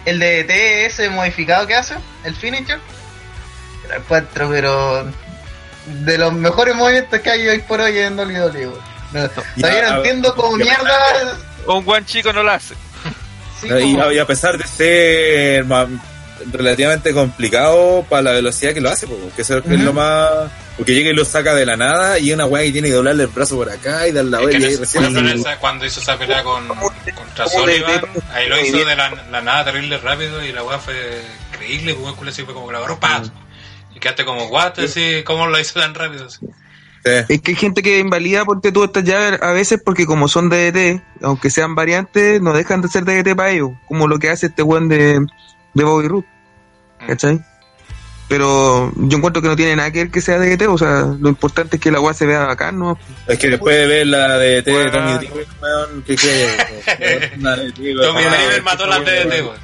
el de TS modificado que hace, el finisher, lo encuentro pero de los mejores movimientos que hay hoy por hoy en WWE. No, todavía no a- entiendo cómo mierda. Un buen chico no lo hace. sí, Y, a pesar de ser relativamente complicado para la velocidad que lo hace, po, que eso es lo más. Porque llega y lo saca de la nada y una weá que tiene que doblarle el brazo por acá y darle la vuelta hace- esa- cuando hizo esa pelea con, contra Sullivan, ahí lo hizo de la, la nada terrible rápido y la weá fue increíble, pues, culo así fue como que la agarró, ¡pam! Y quedaste como, what, así, ¿cómo lo hizo tan rápido? Así? Sí. Es que hay gente que invalida porque tú estas llaves a veces porque como son DDT, aunque sean variantes, no dejan de ser DDT para ellos, como lo que hace este weón de, de Bobby Root, ¿cachai? Pero yo encuentro que no tiene nada que ver que sea DDT, o sea, lo importante es que la weá se vea bacán, ¿no? Es que después de ver la de T de Bueno. Tommy Dreamer, weón, ¿qué. Tommy Ah, Dreamer mató weón. DDT, weón.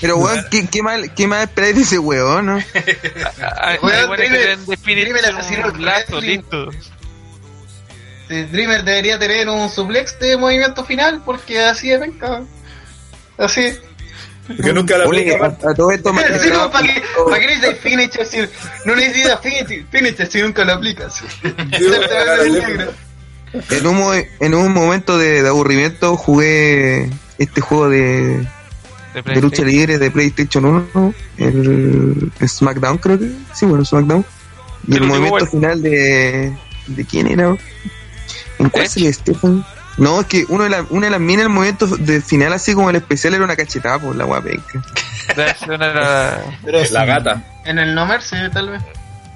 Pero weón, ¿qué, qué mal, qué mal esperar de ese weón, no? Listo. Dreamer debería tener un suplex de movimiento final porque así es, venga. Así. Que nunca la Oye, aplica. a, a todo esto me Sí, no, ¿para qué, ¿para qué necesitas finisher si no necesitas finisher, finisher si nunca lo aplicas? En un, mo- en un momento de, de aburrimiento jugué este juego de, De de lucha libre de PlayStation 1, el SmackDown creo que, sí, bueno, SmackDown. Y El el, movimiento final de... ¿De quién era? ¿En cuál sería Stephen? No, es que uno de, la, una de las minas, el momento de final así como el especial era una cachetada por la guapenca. Pero La sí, gata. En el no mercy, tal vez.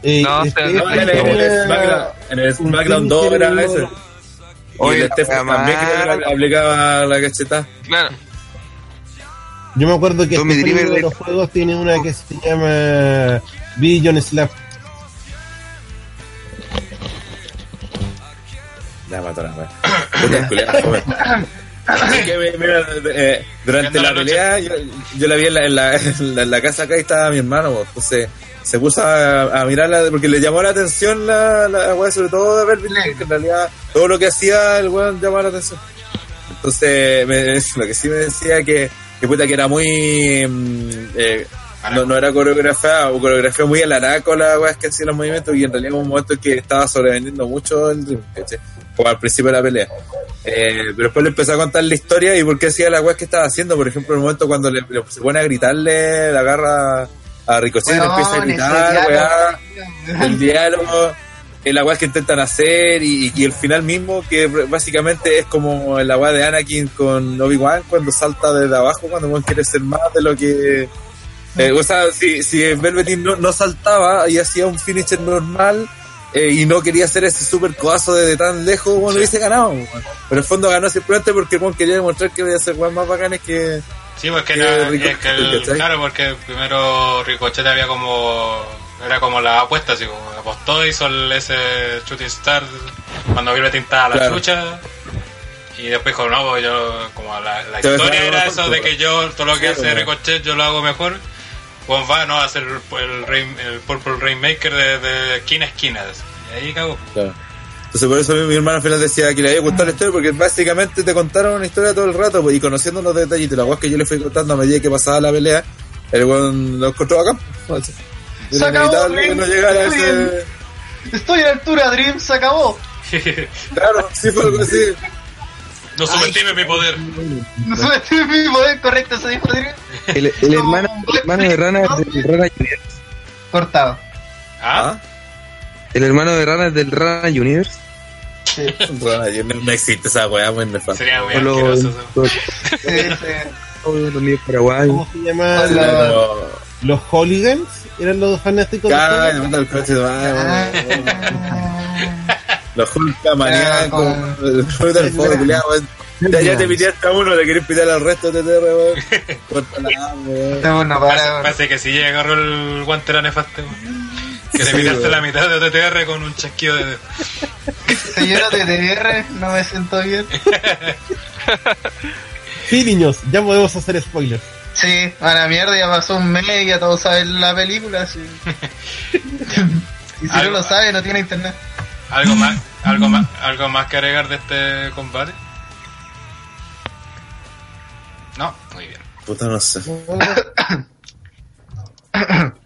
eh, No, este, No, en el, en SmackDown, en el SmackDown 2 era ese. Y Oye, el también que aplicaba la cachetada. Claro. Yo me acuerdo que este Dreamer uno de de- los juegos tiene una que se llama Billion Slap. La eh, durante la la pelea, yo, yo la vi en la, en, la, en la- en la casa acá y estaba mi hermano, pues, entonces se puso a, a mirarla porque le llamó la atención la, la wea, sobre todo de ver que en realidad todo lo que hacía el weón llamaba la atención. Entonces, me- lo que sí me decía que, que puta que era muy mm, eh, no, no era coreografiada o coreografía muy alarada con las weas que hacían los movimientos y en realidad hubo un momento en que estaba sobrevendiendo mucho el Dream, como al principio de la pelea. Eh, pero después le empezó a contar la historia y por qué hacía la weas que estaba haciendo. Por ejemplo, en el momento cuando le, le- se pone a gritarle, le agarra a Ricochet y le empieza a gritar, weá, el diálogo, eh, la weas que intentan hacer y, y el final mismo, que básicamente es como la wea de Anakin con Obi-Wan cuando salta desde abajo, cuando quiere ser más de lo que. eh, o sea, si, si Velveteen no, no saltaba y hacía un finisher normal, eh, y no quería hacer ese super codazo de, de tan lejos, bueno, hubiese ganado. weón. Pero en el fondo ganó simplemente porque Juan quería demostrar que voy a hacer más bacanes que. Sí, porque Que era- Ricochet, es que el- claro, porque primero Ricochet había como era como la apuesta, así como apostó, hizo el, ese shooting star cuando vio tintada la Claro. chucha y después dijo, no, pues yo como la, la historia era eso de pues. que yo todo lo que hace pues. Ricochet yo lo hago mejor. Juan va no a hacer el, Rain- el Purple Rainmaker de, de esquina a esquina. Y ahí cagó. Claro. Entonces por eso mi, mi hermano al final decía que le había gustado la historia porque básicamente te contaron una historia todo el rato pues, y conociendo los detallitos, la weá que yo le fui contando a medida que pasaba la pelea, el weón lo encontró acá. Se Era acabó, Dream. no llegara a ese... Estoy a la altura, Dream, se acabó. Claro, sí fue algo así. No subestime mi poder. No soy mi poder correcto, dijo Dream. El, el hermano, el hermano de Rana es del Rana Junior. Cortado. ¿Ah? El hermano de Rana es del Rana Universe. Sí, Rana, yo no, existe esa weá, muy nefasta. Sería muy Son los, asqueroso. eso. los, sí, los. ¿Cómo se llama? Hola. La- Pero- los hooligans eran los fanáticos coche de. Ah. Los Hulk maníacos, Ah, el fruto del fuego, culiao, weón. Ya, te piteaste a uno, le querés pitar al resto de TTR, weón. Corta la weón. No, Parece, para. parece que si llega agarró el guante era nefasto. Que te pitaste weón. la mitad de TTR con un chasquido de dedo. Señora de TDR, no me siento bien. Sí, niños, ya podemos hacer spoilers. Sí, a la mierda, ya pasó un mes y ya todos saben la película. Sí. y si no lo sabe, no tiene internet. ¿Algo más, algo más, algo más que agregar de este combate? No, muy bien. Puta, no sé.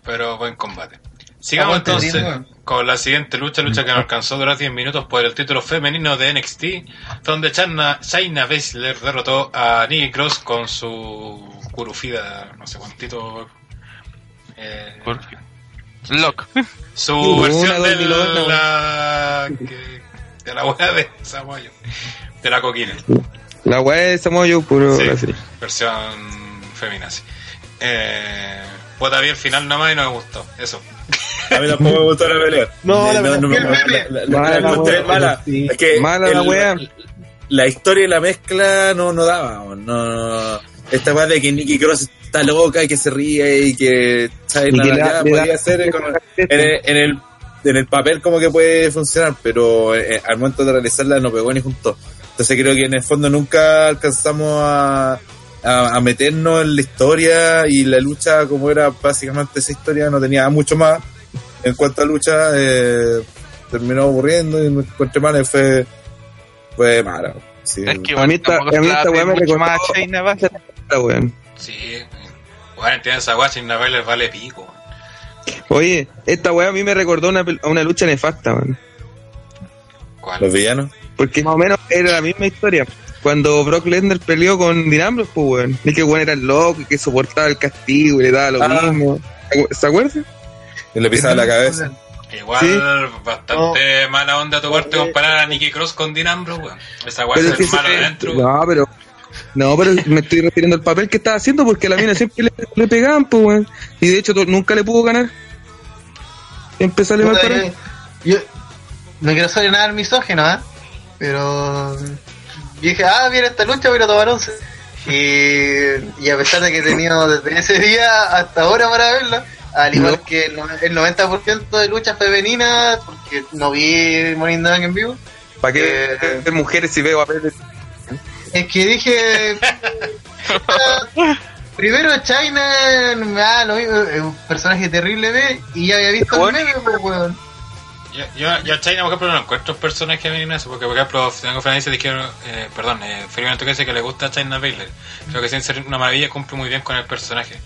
Pero buen combate. Sigamos entonces con la siguiente lucha, lucha que nos alcanzó durar 10 minutos por el título femenino de NXT, donde Shayna Baszler derrotó a Nikki Cross con su curufida, no sé cuántito. Eh, Lock. su versión de la, que- de la hueá de Samoyo, de la coquina. La weá de Samoyo, puro Sí, así. versión femenina, sí. Eh, puta, vi el final nomás y no me gustó. Eso. A mí tampoco me gustó la pelea. No, la no, la- Mala. Es que Mala la wea. La historia y la mezcla no, no daba. No, no. Esta weá de que Nicky Cross está loca y que se ríe y que ¿sabes? Y que da- podría ser como- en, el, en, el, en el papel como que puede funcionar, pero eh, al momento de realizarla no pegó ni junto. Entonces creo que en el fondo nunca alcanzamos a, a, a meternos en la historia y la lucha como era básicamente esa historia no tenía mucho más en cuanto a lucha eh, terminó aburriendo y me encontré mal y fue fue mala sí. Es que A mí esta- tampoco a mí se la esta weá me recordó- más a weón. Sí. Bueno, entiendes esa guacha y Navel vale pico. Oye, esta weá a mí me recordó una, a una lucha nefasta, weón. ¿Cuál? los villanos Porque más o menos era la misma historia. Cuando Brock Lesnar peleó con Dean Ambrose, pues weón. Y que weón era el loco, que soportaba el castigo y le daba lo Ah. mismo. ¿Se acuerdan? y le pisaba la cabeza Igual, Sí. bastante mala onda tu parte comparar a Nicky Cross con Dean Ambrose, weón. Esa weá es ser malo adentro. No, pero. No, pero me estoy refiriendo al papel que estaba haciendo porque a la mina siempre le, le pegaban, pues weón. Y de hecho nunca le pudo ganar. Mal Puta, para yo, no quiero ser nada misógino, ¿ah? Pero dije, ah, viene esta lucha, voy a tomar once. Y, y a pesar de que he tenido desde ese día hasta ahora para verla, al igual No. que el, no- el 90% de luchas femeninas, porque no vi Morning Dog en vivo, ¿Para qué Eh. mujeres si veo papeles? Es que dije, puta, primero China, ah, lo mismo, es un personaje terrible, ¿ve? y ya había visto el meme, pues, weón. Yo, yo, yo a China, por ejemplo, no encuentro un personaje femenino eso, porque, por ejemplo, tengo Francia dijeron, eh, perdón, eh, Felipe que dice que le gusta a China Baylor. Creo que sin ser una maravilla cumple muy bien con el personaje.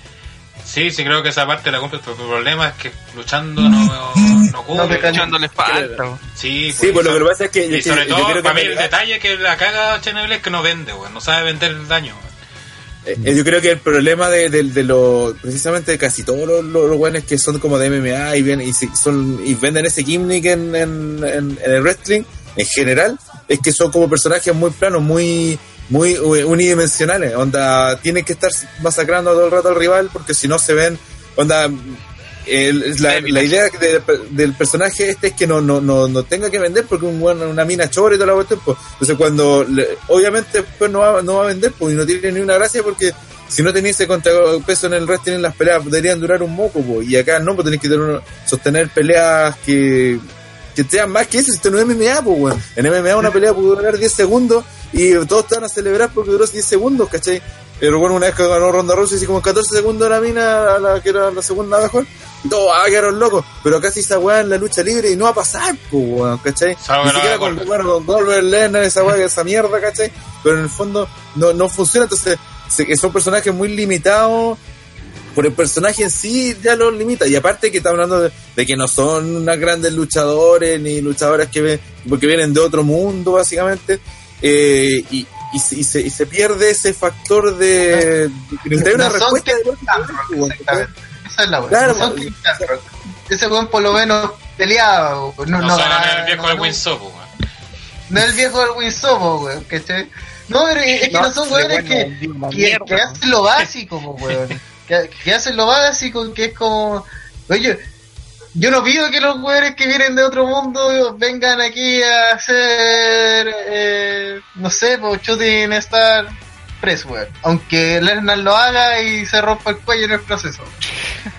Sí, sí creo que esa parte la cumple, pero el problema es que luchando no, no No cumple. me cae- Echando le falta. Sí, sí pues lo que pasa es que, Y sobre todo, para mí, el detalle que la caga Baylor es que no vende, weón. No sabe vender el daño, weón. Eh, yo creo que el problema de, de, de lo precisamente de casi todos los, los, los buenos que son como de MMA y, ven, y, si- son, y venden ese gimmick en, en, en, en el wrestling en general es que son como personajes muy planos muy muy unidimensionales onda tienen que estar masacrando todo el rato al rival porque si no se ven onda el- la, la idea de- del personaje este es que no, no, no, no tenga que vender porque un una mina chora y toda la cuestión, pues. Entonces cuando, le- obviamente después no va, no va a vender, pues, y no tiene ni una gracia porque si no tenéis ese contrapeso en el wrestling, las peleas deberían durar un moco, pues. Y acá no, pues tenéis que tener sostener peleas que, que sean más que eso, si esto no es MMA, pues, weón. En MMA una pelea puede durar 10 segundos y todos te van a celebrar porque duró 10 segundos, ¿cachai? Pero bueno, una vez que ganó Ronda Rousey, así como 14 segundos la mina, a la que era la segunda mejor, todos ah, quedaron locos. Pero casi esa weá en la lucha libre y no va a pasar, pues, weón, ¿cachai? Ni siquiera con, bueno, con Goldberg, Lesnar, esa weá, esa mierda, ¿cachai? Pero en el fondo no, no funciona, entonces se- son personajes muy limitados por el personaje en sí ya los limita y aparte que está hablando de, de que no son unas grandes luchadores ni luchadoras que ven porque vienen de otro mundo básicamente eh, y, y, se, y, se, y se pierde ese factor de, de que hay una No respuesta de Shamrock, exactamente. Esa es la. Claro, no son pues. Ese weón por lo menos peleaba. No, No, no, el viejo no, de no. Winsop, weón. No el viejo del Winsopo, weón, ¿cachai? No, pero es que no, son weones que, que, que hacen lo básico, po, weón. Que, que hacen lo básico, que es como. Oye, yo no pido que los weones que vienen de otro mundo vengan aquí a hacer. Eh, no sé, pues shooting star press, weón. Aunque Lesnar lo haga y se rompa el cuello en el proceso.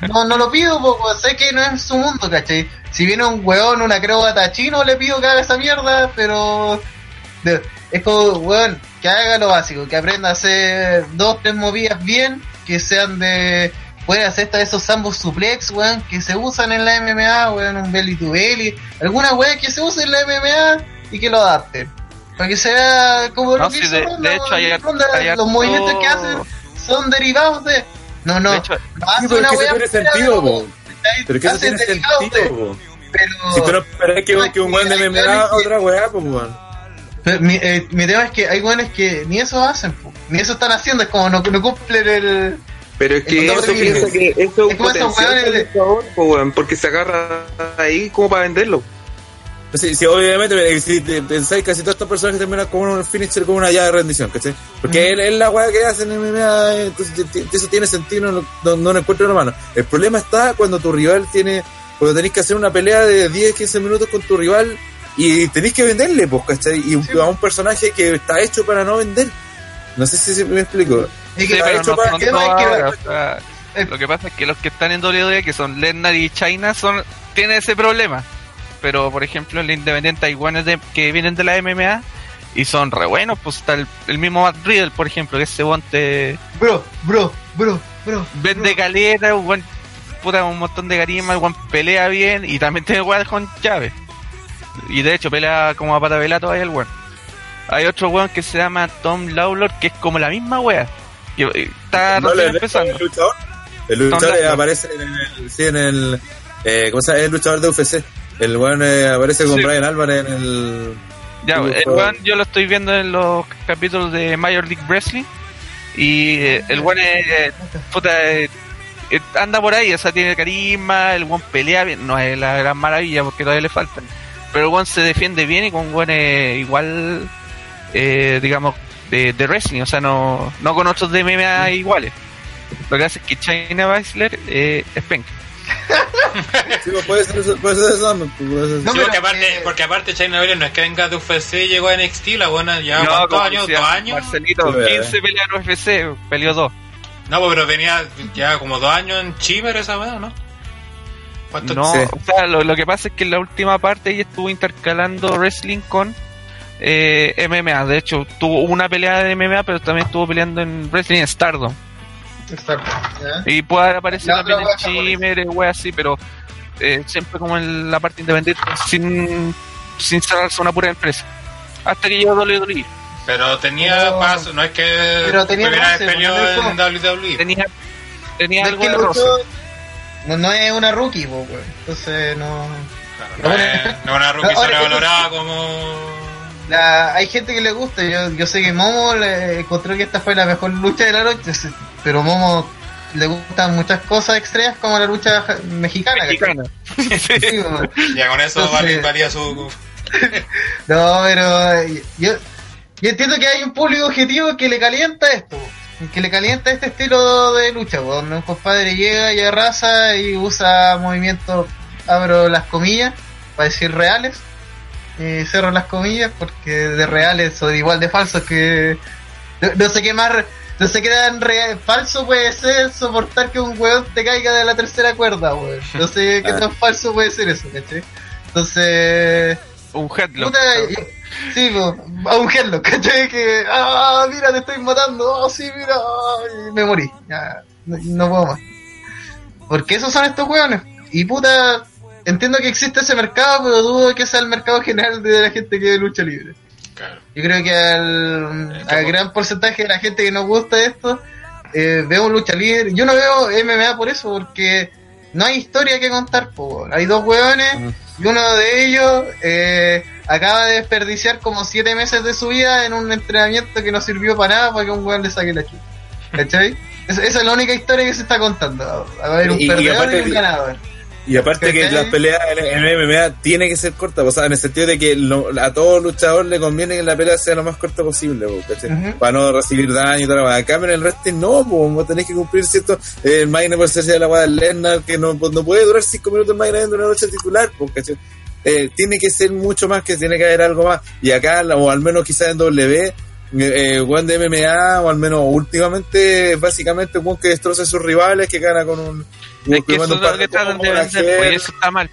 No, no lo pido, porque sé que no es su mundo, ¿cachai? Si viene un weón, un acróbata chino, le pido que haga esa mierda, pero es como, weón, que haga lo básico, que aprenda a hacer dos, tres movidas bien, que sean de. Puede hacer hasta esos ambos suplex, weón, que se usan en la MMA, weón, un belly to belly, alguna weón que se use en la MMA y que lo adapten. Para que sea como No, lo que sí, hizo de- Ronda, de hecho, hay Ronda, hay los movimientos que hacen son derivados de. No, no. De hecho, no hace pero una que tiene sentido. ¿cachai? pero que eso Hace tiene derivados sentido de-. Pero, que, que un weón de MMA otra weá pues weón pero mi, eh, mi tema es que hay weones que ni eso hacen, po. ni eso están haciendo, es como no, no cumplen el. Pero es que El eso piensa que- que eso es un potencial de- luchador, po, weón, porque se agarra ahí como para venderlo. Sí, sí, obviamente, si te pensáis casi todos estos personajes terminan con un finisher con una llave de rendición, ¿cachai? Porque es, es la weá que hacen en MMA, entonces eso tiene sentido, no, no, no lo encuentro en la mano. El problema está cuando tu rival tiene, cuando tenéis que hacer una pelea de 10, 15 minutos con tu rival y tenéis que venderle, pues, ¿cachai? Y un- Sí. a un personaje que está hecho para no vender. No sé si me explico. y Sí, que- está pero hecho no para son el tema es que- todas, o sea, eh, lo que pasa es que los que están en WWE, que son Lesnar y China, son tienen ese problema. Pero, por ejemplo, el Independiente hay guanes de, que vienen de la MMA y son re buenos. Pues está el, el mismo Matt Riddle, por ejemplo, que ese guante te Bro, bro, bro, bro. vende caleta, un buen, puta, un montón de carisma, el guan pelea bien y también tiene guan con llave. Y de hecho, pelea como a pata todavía el weón. Hay otro weón que se llama Tom Lawlor, que es como la misma wea. Y, y está No, recién el, empezando. el luchador, el luchador eh, aparece en el, sí, en el, eh, ¿cómo se llama? Es el luchador de UFC. El weón eh, aparece con Sí. Brian Álvarez en el, Ya, el weón yo lo estoy viendo en los capítulos de Major League Wrestling. Y eh, el weón es, eh, puta, eh, anda por ahí, o sea, tiene carisma, el weón pelea bien, no es la gran maravilla porque todavía le faltan. Pero weón se defiende bien y con weones igual, eh, digamos, de, de wrestling, o sea, no, no con otros de MMA iguales. Lo que hace es que China Baszler eh, es penca. Sí, pues puede ser eso, puede ser eso, pues, puede ser eso. No, Sí, pero, porque aparte, eh, porque aparte China Baszler no es que venga de UFC y llegó a NXT, la buena ya No, ¿cuántos como años, decía dos años. Marcelito, Sí, eh. 15 peleas en UFC, peleó dos. No, pues, pero venía ya como dos años en Chimer esa weá, ¿no? No, Sí. o sea, lo, lo que pasa es que en la última parte ella estuvo intercalando wrestling con eh, MMA. De hecho, tuvo una pelea de MMA, pero también estuvo peleando en wrestling Stardom. Exacto, ¿ya? Y puede aparecer también en Chimere, wey así, pero eh, siempre como en la parte independiente, sin, sin cerrarse una pura empresa. Hasta que llegó WWE. Pero tenía paso, no es que Pero tenía no en WWE. Tenía, tenía algo que de luchó- roce. No, no es una rookie, po, weón. Entonces no. Claro, no, es, no es una rookie sobrevalorada como... La, hay gente que le gusta, yo, yo sé que Momo le encontró que esta fue la mejor lucha de la noche, pero Momo le gustan muchas cosas extremas como la lucha mexicana. Mexicana. Sí. Ya con eso Entonces- valía, valía su... no, pero eh, yo, yo entiendo que hay un público objetivo que le calienta esto. Que le calienta este estilo de lucha, donde un compadre llega y arrasa y usa movimientos, abro las comillas, para decir reales, y cierro las comillas porque de reales son igual de falsos que no, no sé qué más no sé qué tan real, falso puede ser soportar que un weón te caiga de la tercera cuerda, weón. No sé qué tan falso puede ser eso, ¿cachai? Entonces, Un headlock. Puta, y- sí, po, a un headlock, ¿cachai? Que, ah, mira, te estoy matando, ah, sí, mira, y me morí, ya, no, no puedo más. Porque esos son estos hueones. Y puta, entiendo que existe ese mercado, pero dudo que sea el mercado general de la gente que lucha libre. Claro. Yo creo que al, al gran porcentaje de la gente que nos gusta esto, eh, veo lucha libre. Yo no veo MMA por eso, porque no hay historia que contar. Po. Hay dos hueones y uno de ellos eh, acaba de desperdiciar como siete meses de su vida en un entrenamiento que no sirvió para nada para que un hueón le saque la chucha. ¿Cachai? Esa, esa es la única historia que se está contando. A haber un Y- y perdedor aparte- y un ganador. Y aparte que las peleas en en MMA tiene que ser cortas, o sea, en el sentido de que lo- a todo luchador le conviene que la pelea sea lo más corta posible, po. Ujú. para no recibir daño y tal. Acá en el wrestling no, vos tenés que cumplir cierto. el Magna por ser de la guada del Lesnar, que no, pues, no puede durar 5 minutos el Magna en una lucha titular, pues, ¿cachai? Eh, tiene que ser mucho más, que tiene que haber algo más. Y acá, o al menos quizás en W, eh, eh, weón de MMA, o al menos últimamente, básicamente, un que destroza a sus rivales, que gana con un. Es que eso es lo que tratan de vender, pues, eso está mal.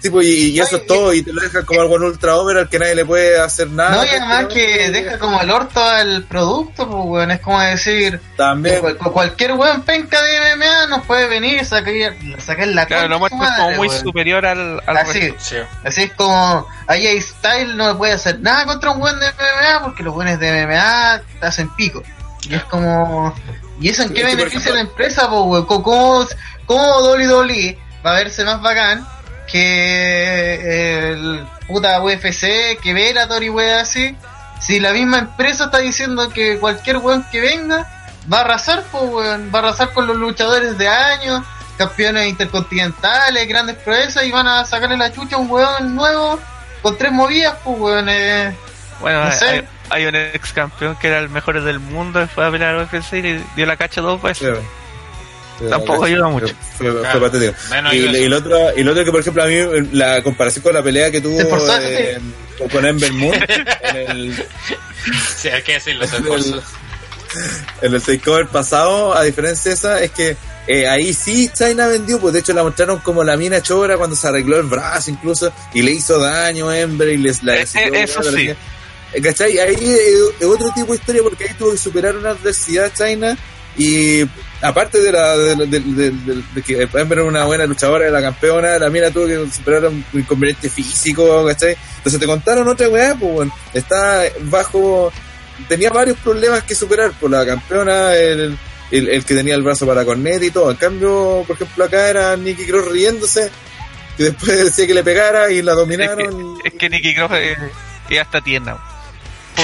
Sí, pues, y, y eso Ay, es todo, y te lo dejan como algo en ultra over al que nadie le puede hacer nada. No, y además que deja como el orto al producto, pues, weón. Es como decir, También. Cual- cual- cualquier weón penca de MMA nos puede venir y sacar, sacar la Claro, lo de como muy weón. superior al, al Así, resto. Así es como AJ Style no puede hacer nada contra un weón de MMA porque los weones de MMA te hacen pico. Y es como. ¿Y eso en qué beneficia ejemplo- la empresa, po, weón? ¿Cómo, cómo, cómo WWE va a verse más bacán que el puta UFC, que Bellator y weón así? Si la misma empresa está diciendo que cualquier weón que venga va a arrasar, pues weón, va a arrasar con los luchadores de años, campeones intercontinentales, grandes proezas y van a sacarle la chucha a un weón nuevo con tres movidas, pues weón. eh. Bueno, No sé. hay, hay un ex campeón que era el mejor del mundo, fue a pelear al UFC y le dio la cacha dos veces. Claro. Tampoco ayuda mucho. Fue, fue Claro. patético. Y, y eso. el otro, y el otro que, por ejemplo, a mí, la comparación con la pelea que tuvo eh, con Ember Moon en el, Sí, hay que decirlo, en el, en el takeover pasado, a diferencia de esa, es que eh, ahí sí China vendió, pues de hecho la mostraron como la mina chora cuando se arregló el brazo incluso y le hizo daño a Ember y les la Eh, eh, eso sí. ¿Cachai? Ahí eh, es otro tipo de historia porque ahí tuvo que superar una adversidad China y aparte de la de, de- de- de- de que Ember era una buena luchadora, era la campeona, la mina tuvo que superar un inconveniente físico, ¿cachai? Entonces te contaron otra weá, pues bueno, está bajo, tenía varios problemas que superar por la campeona, el, el, el que tenía el brazo para cornet y todo. En cambio, por ejemplo, acá era Nicky Cross riéndose, que después decía que le pegara y la Es dominaron. que, es que Nicky Cross ya está tierna.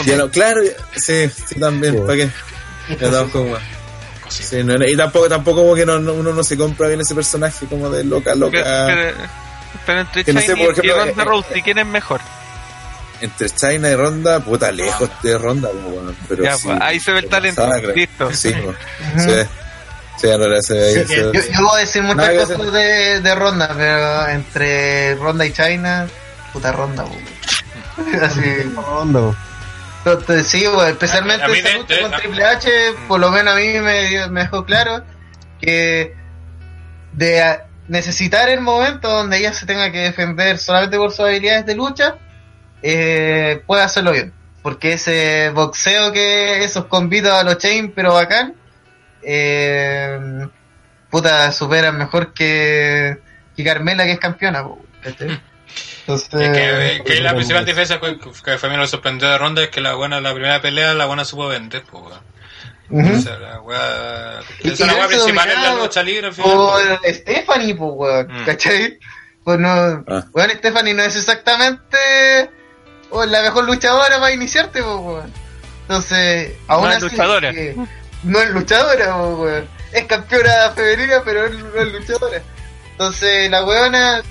Ya no, claro, sí, sí también, Sí. ¿para qué? Ya tampoco, weón. Sí, no, y tampoco, tampoco como que no, no- uno no se compra bien ese personaje como de loca, loca. pero, pero- pero entre Que Shiny sé, ejemplo, y Ronda eh, Rousey, ¿quién es mejor? Entre China y Ronda, puta, lejos de Ronda, pues, pero Ya, sí, pues, ahí se ve el talento. Listo. Sí, sí. Sí, se ve se- Yo, yo puedo decir muchas cosas de, de Ronda, pero entre Ronda y China, puta Ronda. Así. Onda, po. Entonces, sí, weón, especialmente A esa lucha de- con Triple H, por lo menos a mí me, dejó claro que de necesitar el momento donde ella se tenga que defender solamente por sus habilidades de lucha, eh, puede hacerlo bien. Porque ese boxeo que esos convitos a los chain, pero bacán, eh, puta, superan mejor que, que Carmela, que es campeona. ¿cachai? Entonces, Es que, que la Pues, principal diferencia que, que fue a mí lo sorprendió de Ronda es que la buena, la primera pelea, la buena supo vender, pues, sea, la weá. Y- Esa es la weá principal en la lucha libre, al final, por pues. Stephanie, pues, weón, Mm. ¿cachai? Pues no, Ah. weón, Stephanie no es exactamente oh, la mejor luchadora para iniciarte, pues, weón. Entonces, aún es así, luchadora. que no es luchadora, pues, weón. Es campeona femenina, pero no es luchadora. Entonces, la weona,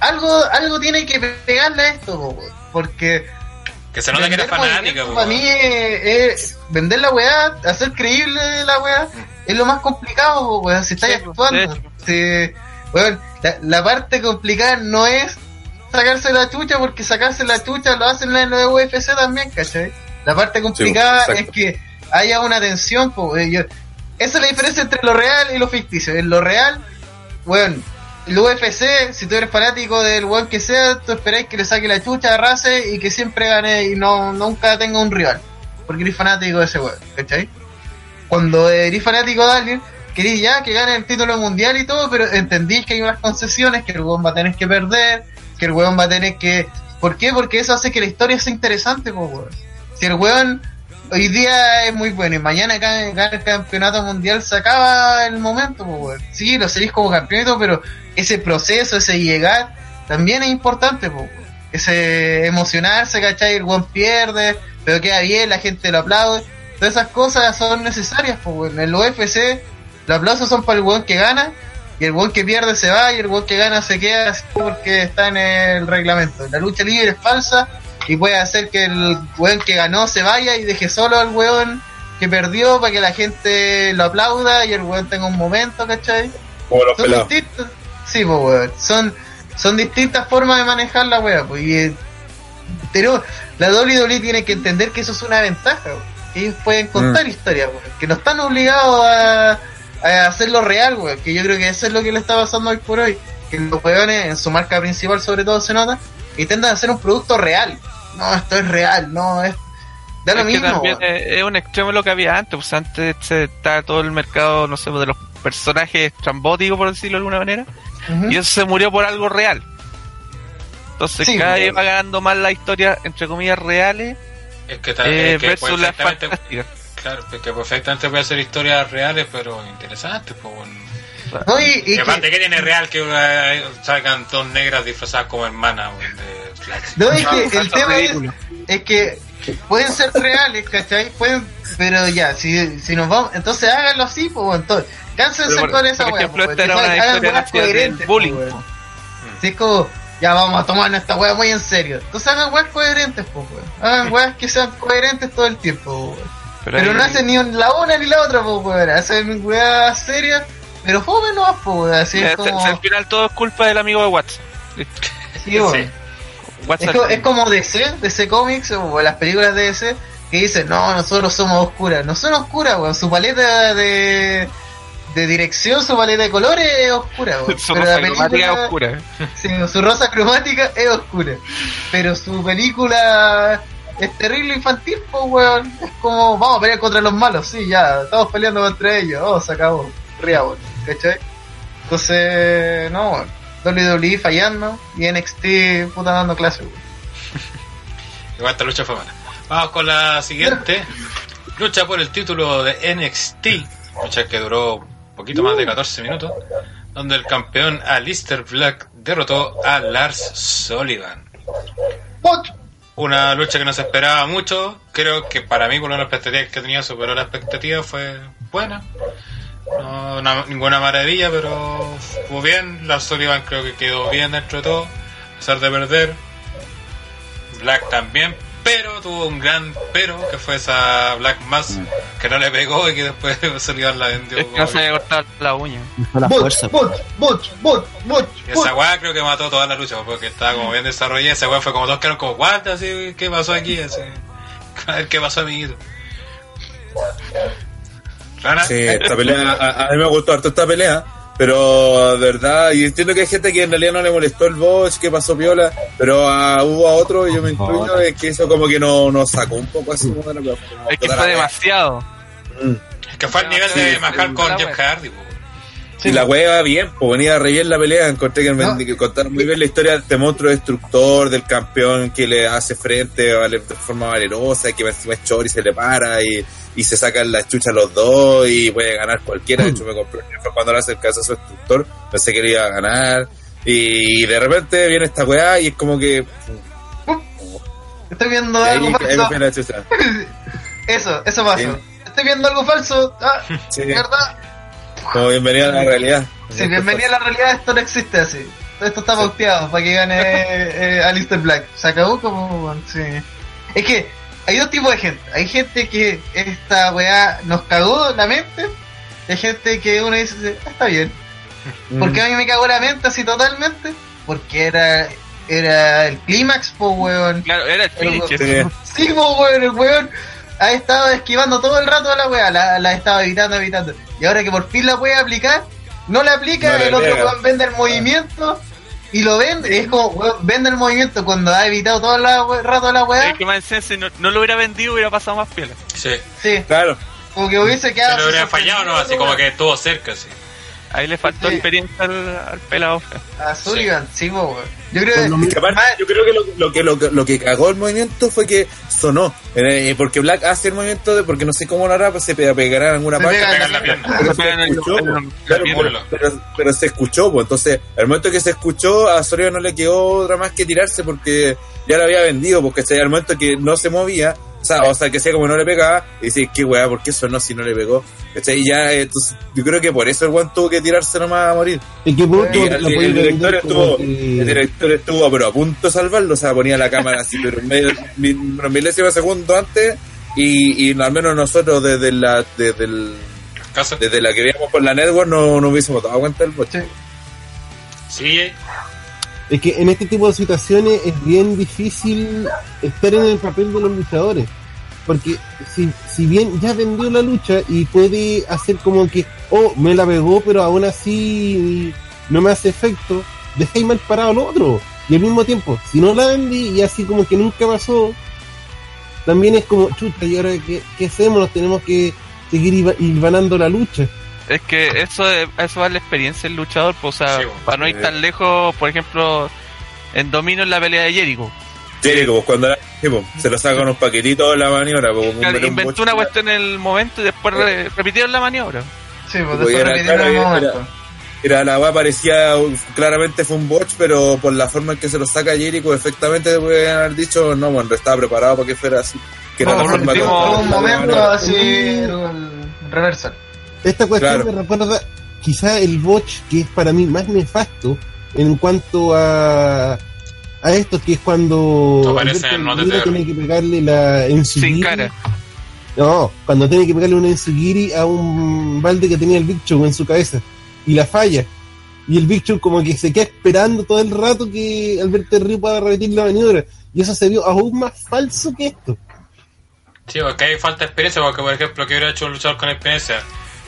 algo, algo tiene que pegarle a esto, porque Que se nota que Vender fanática, Para mí es, es vender la weá, hacer creíble la weá, es lo más complicado, po, weón, si estáis Sí, actuando. Si, weón, la, la parte complicada no es sacarse la chucha, porque sacarse la chucha lo hacen en lo de UFC también, ¿cachai? La parte complicada Sí, es que haya una tensión, po, weón, yo- esa es la diferencia entre lo real y lo ficticio. En lo real, weón, el UFC, si tú eres fanático del weón que sea, tú esperáis que le saque la chucha, arrase y que siempre gane y no nunca tenga un rival. Porque eres fanático de ese weón, ¿cachai? Cuando eres fanático de alguien, querís ya que gane el título mundial y todo, pero entendís que hay unas concesiones, que el weón va a tener que perder, que el weón va a tener que... ¿Por qué? Porque eso hace que la historia sea interesante, pues weón. Si el weón hoy día es muy bueno y mañana gana el campeonato mundial, se acaba el momento, pues. Sí, lo seguís como campeonato, pero ese proceso, ese llegar, también es importante, pues. Ese emocionarse, ¿cachai? El weón pierde, pero queda bien, la gente lo aplaude. Todas esas cosas son necesarias, pues. En el UFC, los aplausos son para el weón que gana, y el weón que pierde se va, y el weón que gana se queda porque está en el reglamento. La lucha libre es falsa, y puede hacer que el weón que ganó se vaya y deje solo al weón que perdió para que la gente lo aplauda y el weón tenga un momento, ¿cachai? Como los Son distintos. Sí, pues weón. Son, son distintas formas de manejar la weá, pues. y, eh, pero la WWE tiene que entender que eso es una ventaja, weón. Ellos pueden contar historias, weón. Que no están obligados a, a hacerlo real, weón. Que yo creo que eso es lo que le está pasando hoy por hoy. Que los weones, en su marca principal sobre todo se nota, intentan hacer un producto real. No, esto es real, no, es... Da lo es que mismo, también es, es un extremo lo que había antes, pues antes se estaba todo el mercado, no sé, de los personajes trambóticos, por decirlo de alguna manera, y eso se murió por algo real. Entonces Sí, cada pues. vez va ganando más la historia, entre comillas, reales Es que, ta- eh, es que versus las fantásticas. claro, es que perfectamente puede ser historias reales, pero interesantes, pues bueno. No, y, y Y que- aparte, ¿qué tiene real que eh, sacan dos negras disfrazadas como hermanas? No, es que el tema es, es que pueden ser reales, ¿cachai? Pueden, pero ya, si, si nos vamos, entonces háganlo así, pues, entonces, cánsense Pero por- con esa por weá, ejemplo, pues, esta era que una hagan historia bullying. pues. Si es como, ya vamos a tomar esta weá muy en serio. Entonces hagan weas coherentes, pues, weón. Hagan weas que sean coherentes todo el tiempo, weón. Pero, ahí- no hacen ni la una ni la otra, pues, weón. Hacen weas serias, pero fome no, pues. Así es como, se- al final todo es culpa del amigo de. Listo. sí. Sí. Es, co- es como DC, DC Comics o las películas de DC que dicen, no, nosotros somos oscuras. No son oscuras, weón. Su paleta de, de dirección, su paleta de colores es oscura, weón. su Pero rosa la cromática película, oscura. sí, su rosa cromática es oscura. Pero su película es terrible infantil, pues, weón. Es como, vamos a pelear contra los malos, sí, ya, estamos peleando contra ellos. Oh, se acabó. Riabon, ¿cachai? Entonces, no. WWE fallando y NXT puta dando clase, weón. Igual esta lucha fue buena. Vamos con la siguiente. Lucha por el título de NXT. Lucha que duró un poquito más de 14 minutos. Donde el campeón Alistair Black derrotó a Lars Sullivan. Una lucha que no se esperaba mucho. Creo que para mí, por una expectativa que tenía, superó la expectativa. Fue buena. No, una- ninguna maravilla, pero estuvo bien. Lars Sullivan creo que quedó bien dentro de todo. A pesar de perder. Black también. Pero tuvo un gran pero, que fue esa Black Mass que no le pegó y que después Sullivan la vendió. Es que no se había cortado la uña. La fuerza. Butch, Butch, Butch, Y Butch. esa weá creo que mató toda la lucha, porque estaba como bien desarrollada. Esa weá fue como dos quedaron como, what, así, ¿qué pasó aquí? Así, a ver qué pasó, amiguito. Sí, esta pelea, a, a mí me gustó harto esta pelea, pero de verdad, y entiendo que hay gente que en realidad no le molestó el boss, que pasó piola, pero hubo a otro, y yo me incluyo, es que eso como que no nos sacó un poco así como de la como Es que fue la wea. demasiado. que fue al nivel de Sí, sí, con Jeff. Hardy, po. Y la wea va bien, pues venía re bien la pelea, encontré que, No. que contaron muy bien la historia de este monstruo destructor, del campeón que le hace frente vale, de forma valerosa, que encima es chor y se le para y, y se sacan la chucha los dos y puede ganar cualquiera, de hecho me compré cuando le hace el caso a su destructor, pensé que le iba a ganar y de repente viene esta weá y es como que Estoy viendo ahí, algo falso. Eso, eso pasó. Sí. Estoy viendo algo falso. Ah, Sí. ¿verdad? Como bienvenida a la realidad. Sí, bienvenida a la realidad, esto no existe así. Esto está pauteado para que gane eh, Alistair Black. Se acabó como, sí. Es que hay dos tipos de gente. Hay gente que esta weá nos cagó la mente. y Hay gente que uno dice, "Ah, está bien. ¿Por qué a mí me cagó la mente así totalmente? Porque era era el clímax, po, weón. Claro, era el finish. Sí. Sí, po, weón, el weón ha estado esquivando todo el rato a la weá, la, la estaba evitando, evitando. Y ahora que por fin la puede aplicar, no la aplica, No el otro weón vende el movimiento y lo vende. Es como, weón, vende el movimiento cuando ha evitado todo we- rato la weá. Es que más si no, no lo hubiera vendido, hubiera pasado más piola. Sí. Sí, Claro. como que hubiese quedado. Se lo habría así fallado, ¿no? Así como que estuvo cerca, sí. Ahí le faltó Sí. experiencia al, al pelado. A Sullivan, sí, weón. Yo creo que. lo Es mismo- que aparte, yo creo que lo, lo que lo, que- lo que cagó el movimiento fue que sonó. Eh, porque Black hace el movimiento de, porque no sé cómo lo hará, pues se pe- pegará en alguna Se parte. pega Pegar la pierna. Pero Se escuchó. Claro, pero, se escuchó, pues entonces, al momento que se escuchó, a Soria no le quedó otra más que tirarse porque ya lo había vendido, porque al momento que no se movía, o sea, o sea que sea como no le pegaba, y dice, qué weá, ¿por qué sonó si no le pegó? ¿Cachai? Y ya, eh, entonces, yo creo que por eso el guan tuvo que tirarse nomás a morir. Y el, director estuvo, que- el director estuvo pero a punto de salvarlo, o sea, ponía la cámara así, pero unos milésimos de segundo antes, y, y al menos nosotros desde la, desde el, Casa. desde la que veíamos por la network no, no hubiésemos dado cuenta del boche. Sí, Es que en este tipo de situaciones es bien difícil estar en el papel de los luchadores. Porque si, si bien ya vendió la lucha y puede hacer como que, oh, me la pegó, pero aún así no me hace efecto, dejáis mal parado al otro. Y al mismo tiempo, si no la vendí y así como que nunca pasó, también es como, chuta, ¿y ahora qué, qué hacemos? Nos tenemos que seguir iba- hilvanando la lucha. Es que eso, es- eso va la experiencia del luchador, pues, o sea, Sí, bueno. para no ir tan lejos, por ejemplo, en Domino en la pelea de Jericho. Sí, como cuando era- sí, po, se lo sacan unos paquetitos en la maniobra. como Claro, un- inventó una cuestión en el momento y después re- repitieron la maniobra. Sí, pues después era- repitieron el era- momento. Era la weá parecía, claramente fue un botch, pero por la forma en que se lo saca Jericho, efectivamente pueden haber dicho, no, bueno, estaba preparado para que fuera así. Que era No, la por forma último, como- un la momento así, el reversal. Esta cuestión Claro. me recuerda quizá el botch que es para mí más nefasto en cuanto a a esto que es cuando Aparece Alberto tiene que pegarle la enzugiri Sin cara. no cuando tiene que pegarle una enzugiri a un balde que tenía el Big Show en su cabeza. Y la falla. Y el Big Show como que se queda esperando todo el rato que Alberto Río pueda repetir la maniobra. Y eso se vio aún más falso que esto. Sí, porque hay falta de experiencia, porque por ejemplo, que hubiera hecho un luchador con experiencia,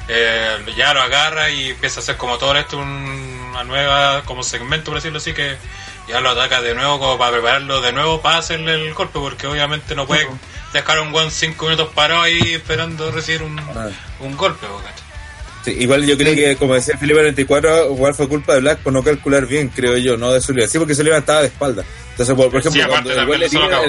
eh, ya lo agarra y empieza a hacer como todo esto un- una nueva, como segmento, por decirlo así, que ya lo ataca de nuevo como para prepararlo de nuevo para hacerle el golpe, porque obviamente no puede dejar a un one cinco minutos parado ahí esperando recibir un, Ah. un golpe. Sí, igual yo creo que, como decía Felipe 24, igual fue culpa de Black por no calcular bien, creo yo, no de Sullivan. Sí, porque Sullivan estaba de espalda. Entonces, por, por ejemplo, Sí, cuando güey le tira,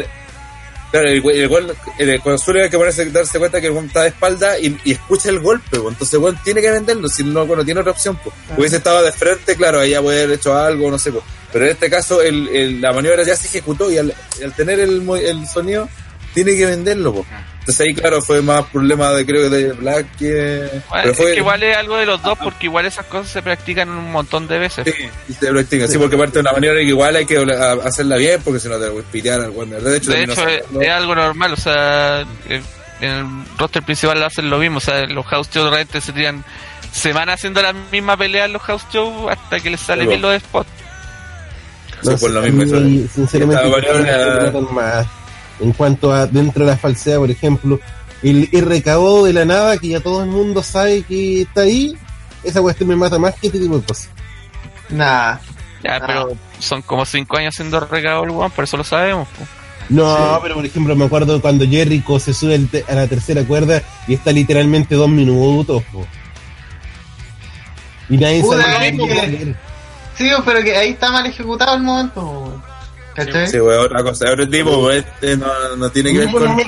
Claro, el, el, el- cuando Sullivan hay que ponerse, darse cuenta que el está de espalda y, y escucha el golpe, pues. entonces el güey tiene que venderlo, si no, bueno, tiene otra opción, pues. Hubiese estado de frente, claro, ahí ya puede haber hecho algo, no sé, pues. Pero en este caso, el, el- la maniobra ya se ejecutó y al, al tener el, el sonido, tiene que venderlo, pues. Entonces ahí, claro, fue más problema de, creo, de Black que... Bueno, pero fue, es que igual es algo de los dos, porque igual esas cosas se practican un montón de veces. Sí, se practica. Sí, porque aparte de una manera que igual hay que hacerla bien, porque si no te voy a pitear al Warner. De hecho, De hecho, es, es algo normal, o sea, eh, en el roster principal hacen lo mismo, o sea, los house shows realmente se tiran semanas haciendo la misma pelea en los house shows hasta que les sale Sí, bien los spots. Sí, No por sé, lo mismo. a eso- mí, sinceramente, Esta que. En cuanto a dentro de la falsedad, por ejemplo, el RKO de la nada, que ya todo el mundo sabe que está ahí, esa cuestión me mata más que este tipo de cosas. Nah. Ya, Ah. pero son como cinco años siendo regado el one, por eso lo sabemos. po. No, pero por ejemplo, me acuerdo cuando Jericho se sube a la tercera cuerda y está literalmente dos minutos. po. Y nadie Puta, sabe es que- Sí, pero que ahí está mal ejecutado el momento, weón. ¿Cachai? Sí, güey, otra cosa. Otro tipo, güey, este no, no tiene que ver con. no,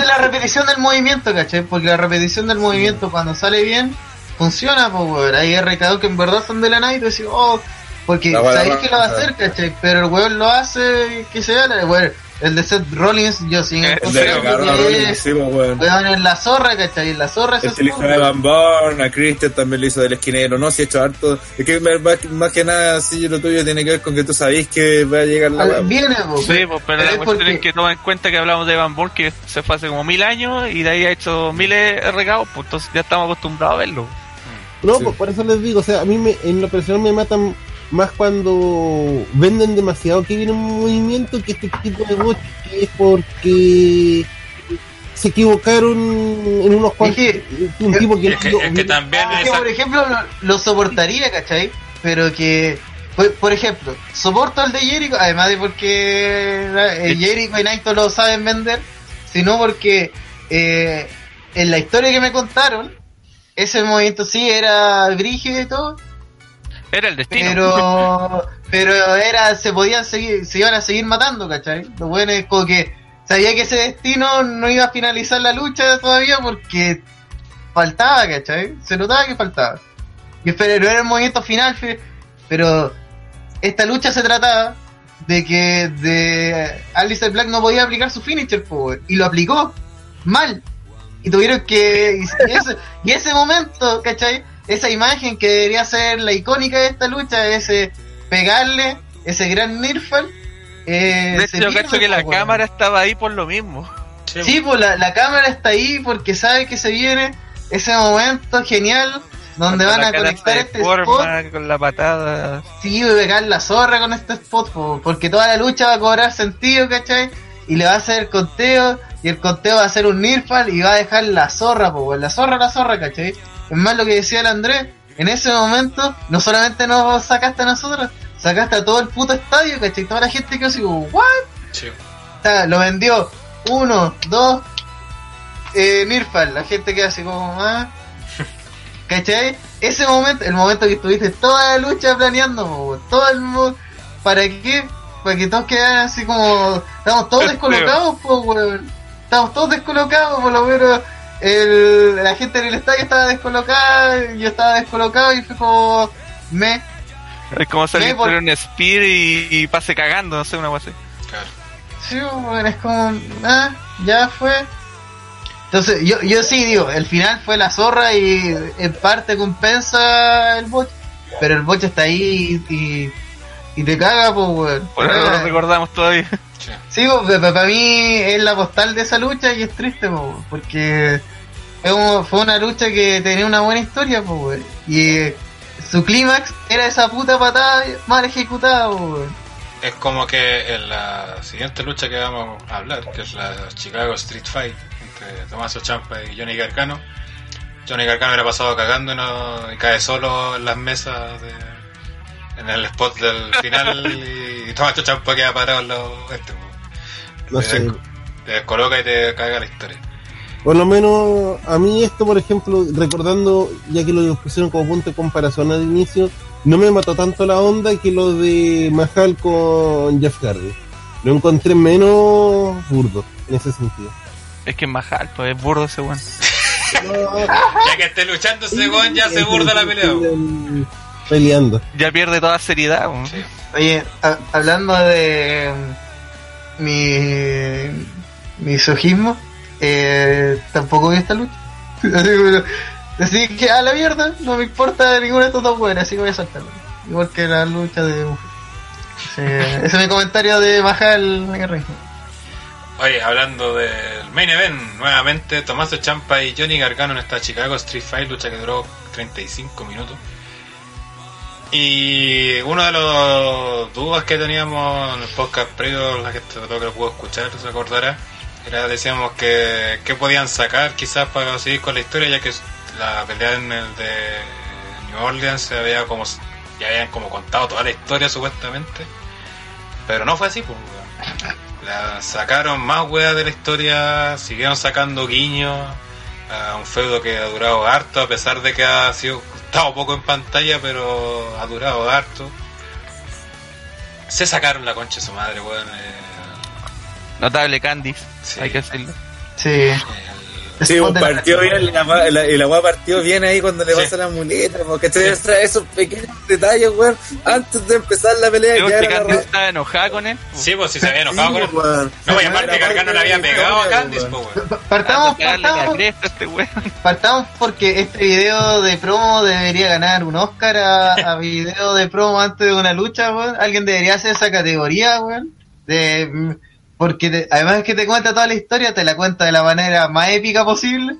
es- la repetición del movimiento, ¿cachai? Porque la repetición del movimiento cuando sale bien, funciona, pues, weón. Hay RKO que en verdad son de la nada y tú decís, oh, porque sabéis que lo va a hacer, ¿cachai? Pero el weón lo hace que se vea, weón. El de Seth Rollins, yo Eh, El de que es, sí, pues, weón. en la zorra, ¿cachai? En la zorra es Este le hizo a Evan Bourne, a Christian también le hizo del esquinero, no, si he hecho harto. Es que más, más que nada, sí, lo tuyo tiene que ver con que tú sabés que va a llegar la weá. Viene, po, Sí, pues, pero la es cuestión es que toma en cuenta que hablamos de Van Born que se fue hace como mil años y de ahí ha hecho miles de regados, pues entonces ya estamos acostumbrados a verlo. No, Sí. pues por eso les digo, o sea, a mí me, en lo personal me matan más cuando venden demasiado que viene un movimiento que este tipo de bots que es porque se equivocaron en unos cuantos. que- un tipo que, Es que, es que también Es que, esa- por ejemplo, lo, lo soportaría, ¿cachai? Pero que, por, por ejemplo, soporto al de Jericho, además de porque eh, Jericho y Naito lo saben vender, sino porque eh, en la historia que me contaron, ese movimiento sí era brígido y todo, Era el destino. pero pero era se podían seguir se iban a seguir matando ¿cachai? lo bueno es como que sabía que ese destino no iba a finalizar la lucha todavía porque faltaba ¿cachai? se notaba que faltaba y pero no era el movimiento final pero esta lucha se trataba de que de Alistair Black no podía aplicar su finisher po, weón, y lo aplicó mal y tuvieron que y ese, y ese momento ¿cachai? Esa imagen que debería ser la icónica de esta lucha ese pegarle ese gran Nirfal eh, de hecho, yo cacho que la cámara estaba ahí por lo mismo. Sí, pues la, la cámara está ahí porque sabe que se viene ese momento genial donde Con van a conectar este forma, spot. Con la patada. Sí, voy a pegar la zorra con este spot, po, porque toda la lucha va a cobrar sentido, ¿cachai? Y le va a hacer conteo, y el conteo va a ser un Nirfal y va a dejar la zorra, po, la zorra, la zorra, ¿cachai? Es más lo que decía el Andrés, en ese momento no solamente nos sacaste a nosotros, sacaste a todo el puto estadio, ¿cachai? Toda la gente que así como, ¿what? Sí. O sea, lo vendió uno, dos, eh, Nirfal, la gente queda así como, ah. ¿Cachai? Ese momento, el momento que estuviste toda la lucha planeando, po, todo el mundo, ¿para qué? Para que todos quedaran así como, estamos todos descolocados, po, weón. Estamos todos descolocados, por lo menos el, la gente en el estadio estaba descolocada, yo estaba descolocado y fue como, me, Es como salir por- un spear y, y pase cagando, no sé, una cosa así. Claro. Sí, bueno, es como, ah, ya fue. Entonces, yo, yo sí digo, el final fue la zorra y en parte compensa el bot, pero el bot está ahí y, y, y te caga, pues, weón. Por eso lo recordamos todavía. Sí. Para mí es la postal de esa lucha y es triste, porque fue, un- fue una lucha que tenía una buena historia, y su clímax era esa puta patada mal ejecutada. Es como que en la siguiente lucha que vamos a hablar, que es la Chicago Street Fight entre Tommaso Ciampa y Johnny Gargano, Johnny Gargano era pasado cagando y, no, y cae solo en las mesas de, en el spot del final y Tommaso Ciampa queda parado en lo este, no te, sé. des- te descoloca y te caga la historia. Por lo menos a mí esto, por ejemplo, recordando, ya que lo pusieron como punto de comparación al inicio, no me mató tanto la onda que lo de Mahal con Jeff Hardy. Lo encontré menos burdo en ese sentido. Es que es más alto, es burdo ese weón. Ya que esté luchando ese weón ya se burda la pelea. Peleando. Ya pierde toda seriedad. Sí. Oye, ha- hablando de mm, mi mi sojismo, eh, tampoco vi esta lucha. Así que, así que a la mierda, no me importa ninguna de estas dos buenas, así que voy a saltarlo. Igual que la lucha de mujer. Sí, ese es mi comentario de bajar el Mega Ring. Oye, hablando del main event, nuevamente Tommaso Champa y Johnny Gargano en esta Chicago Street Fight, lucha que duró 35 minutos. Y uno de los dudas que teníamos en el podcast previo, la que todo que lo pudo escuchar, se acordará, era decíamos que, que podían sacar quizás para seguir con la historia, ya que la pelea en el de New Orleans se había como ya habían como contado toda la historia supuestamente, pero no fue así, pues. La sacaron más weas de la historia, siguieron sacando guiños a un feudo que ha durado harto, a pesar de que ha sido estado poco en pantalla, pero ha durado harto. Se sacaron la concha de su madre, weón. eh, Notable Candice, Sí. hay que decirlo. Sí, el- Sí, pues, la- partió bien, la, la, la, la weá partió bien ahí cuando le Sí. pasa la muleta, porque esos pequeños detalles, weón, antes de empezar la pelea, que era la Candice raja. estaba enojada con él. Sí, pues si se había enojado con él. Sí, weón. No, y aparte Era Gargano le había la pegado a Candice, weón. pues, weón. Partamos, la partamos, este weón. partamos porque este video de promo debería ganar un Oscar a, a video de promo antes de una lucha, weón. Alguien debería hacer esa categoría, weón. De, porque te- además que te cuenta toda la historia, te la cuenta de la manera más épica posible.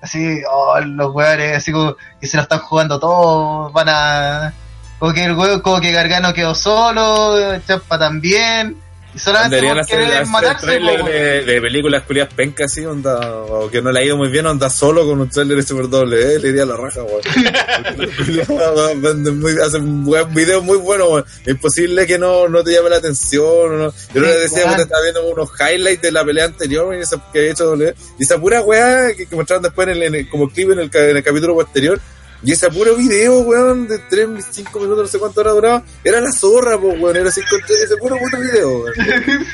Así, oh, los weones, así como que se lo están jugando todos, van a... Como que el weón, como que Gargano quedó solo, Champa también. Y solamente Deberían hacer, matarse, trailer de, de películas culias pencas así, onda, o que no le ha ido muy bien, onda solo con un trailer de Super doble, eh, le iría a la raja, weón. Hacen videos muy buenos, weón. Es imposible que no, no te llame la atención, o no. Yo le decía que estaba viendo unos highlights de la pelea anterior, y esa que había hecho doble, y esa pura weá que, que mostraron después en el, en el- como clip en el, en el capítulo posterior, y ese puro video, weón, de 3, 5 minutos, no sé cuánto hora duraba, era la zorra, pues, weón, era así con ese puro puto video, weón.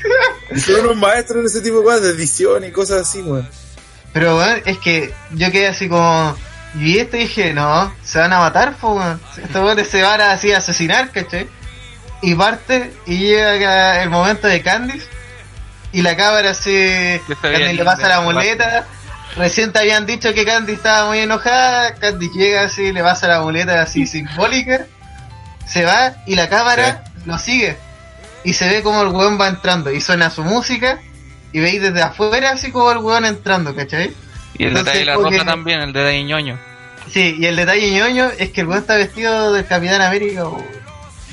Y son unos maestros en ese tipo de cosas, de edición y cosas así, weón. Pero weón, es que yo quedé así como. Y esto dije, no, se van a matar, pues weón. Estos weones se van a así a asesinar, ¿cachai? Y parte, y llega el momento de Candice, y la cámara así. Candice le pasa la muleta. Recién te habían dicho que Candice estaba muy enojada. Candice llega así, le pasa la muleta así simbólica. Se va, y la cámara lo sigue. Y se ve como el weón va entrando, y suena su música. Y veis desde afuera así como el weón entrando, ¿cachai? Y el Entonces, detalle de la ropa que- también, el de ñoño. Sí, y el detalle ñoño es que el weón está vestido del Capitán América.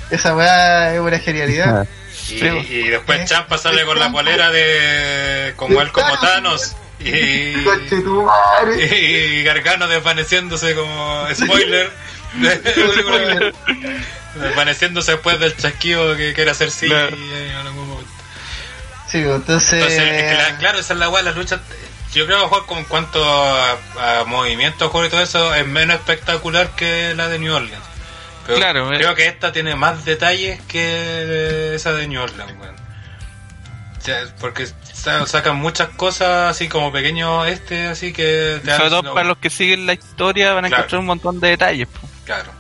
Esa weá es una genialidad. Y, Sí. y después Eh, Champa sale con la polera de como él como Thanos y, Conchetumare. y Gargano desvaneciéndose como spoiler Spoiler. desvaneciéndose después del chasquido que quiere hacer sí Claro. en algún momento. Sí, pues, entonces. Entonces, es que la- claro, esa es la weá, la lucha. Yo creo que jugar con cuanto a, a movimientos, juego y todo eso, es menos espectacular que la de New Orleans. Pero Claro, creo eh. que esta tiene más detalles que esa de New Orleans, weón. Porque sa- sacan muchas cosas así como pequeños este, así que te Sobre todo no, para los que siguen la historia van a Claro. encontrar un montón de detalles. po. Claro.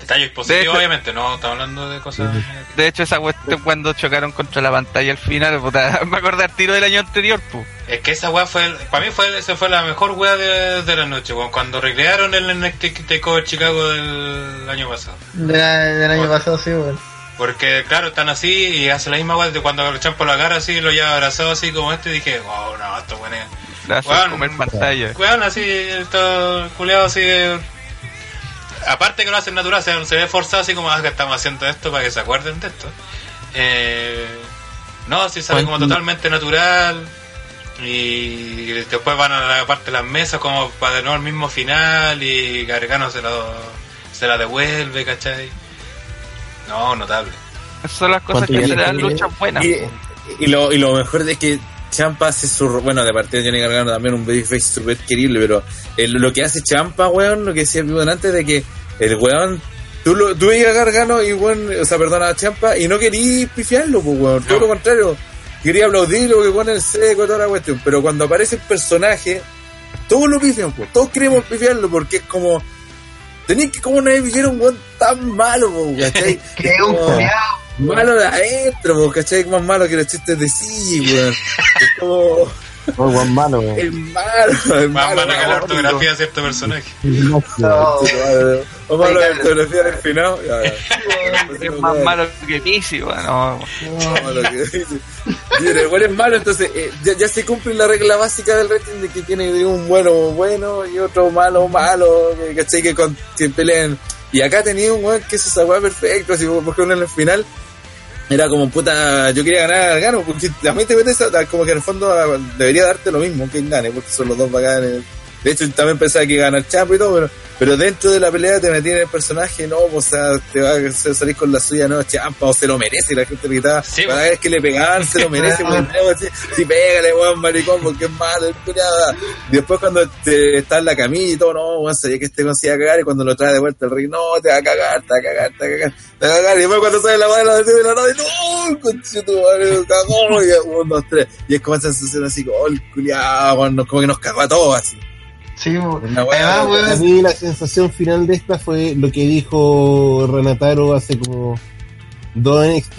Detalles positivos, hecho- obviamente, no estamos hablando de cosas. De hecho, esa cuestión cuando chocaron contra la pantalla al final, puta, me acordé al tiro del año anterior, pues. Es que esa weá fue, para mí fue, esa fue la mejor weá de, de la noche, weón. Cuando recrearon el NXT Takeover Chicago del año pasado. de la- del año pasado, sí, weón. Porque, claro, están así y hacen la misma weá de cuando el champo lo agarra así lo lleva abrazado así como este. Y dije, wow, no, esto. La hacen Weón. comer pantalla. Weón, así, esto culeado así. eh, Aparte que lo hacen natural, se, se ve forzado así como, ah, que estamos haciendo esto para que se acuerden de esto. Eh, no, sí sale como totalmente natural. Y después van a la parte de las mesas como para de nuevo el mismo final y Gargano se, lo, se la devuelve, ¿cachai? No, notable. Esas son las cosas ¿Cuánto que se dan luchas buenas. Y, lo, y lo mejor es que Champa hace su. Bueno, de parte de Johnny Gargano también un babyface súper querible, pero el- lo que hace Champa, weón, lo que decía el Vivo antes de que el weón. Tú, lo, tú veías a Gargano y weón, o sea, perdona a Champa y no querías pifiarlo, pues weón. Todo lo contrario. Quería aplaudirlo, que pone el seco y toda la cuestión. Pero cuando aparece el personaje, todos lo pifian, pues. Todos queremos pifiarlo porque es como. Tenéis que como una vez un weón tan malo, pues, ¿cachai? Que es un culiao. Malo de adentro, po, ¿cachai? Más malo que los chistes de sí, weón. Es como. Oh, Juan malo, weón. Es malo, Más malo. mala que la malo. ortografía de cierto personaje. No. O malo la ortografía del final. Es más malo que Missy, weón. No, No, lo que dice. Sí, pero igual es malo, entonces eh, ya, ya se cumple la regla básica del rating de que tiene un bueno bueno y otro malo malo, que, ¿cachai? Que, con, que peleen. Y acá tenía un weón que es esa weá perfecto, así por ejemplo en el final era como puta, yo quería ganar al gano, porque también te metes como que en el fondo a- debería darte lo mismo quien gane, porque son los dos bacanes. De hecho, también pensaba que iba a ganar Chapo y todo, pero, pero dentro de la pelea te metí en el personaje, no, o sea, te va a salir con la suya, no, Champa, o se lo merece, la gente le gritaba, Sí, cada bueno. vez que le pegaban, se lo merece, weón, sí, sí, pégale, weón, maricón, porque es malo, es culiada. Y después cuando te, está en la camilla y todo, no, weón, sabía que este consiga cagar, y cuando lo trae de vuelta al ring, no, te va a cagar, te va a cagar, te va a cagar, te va a cagar, y después cuando sale la madre de la de no, ¡Oh, conchetumare, nos cagó! Y un, dos, tres. Y es como esa sensación así, ¡oh, el culiado! Como que nos cagó a todos así. Sí, weá, Además, A mí la sensación final de esta fue lo que dijo Renataro hace como dos NXT,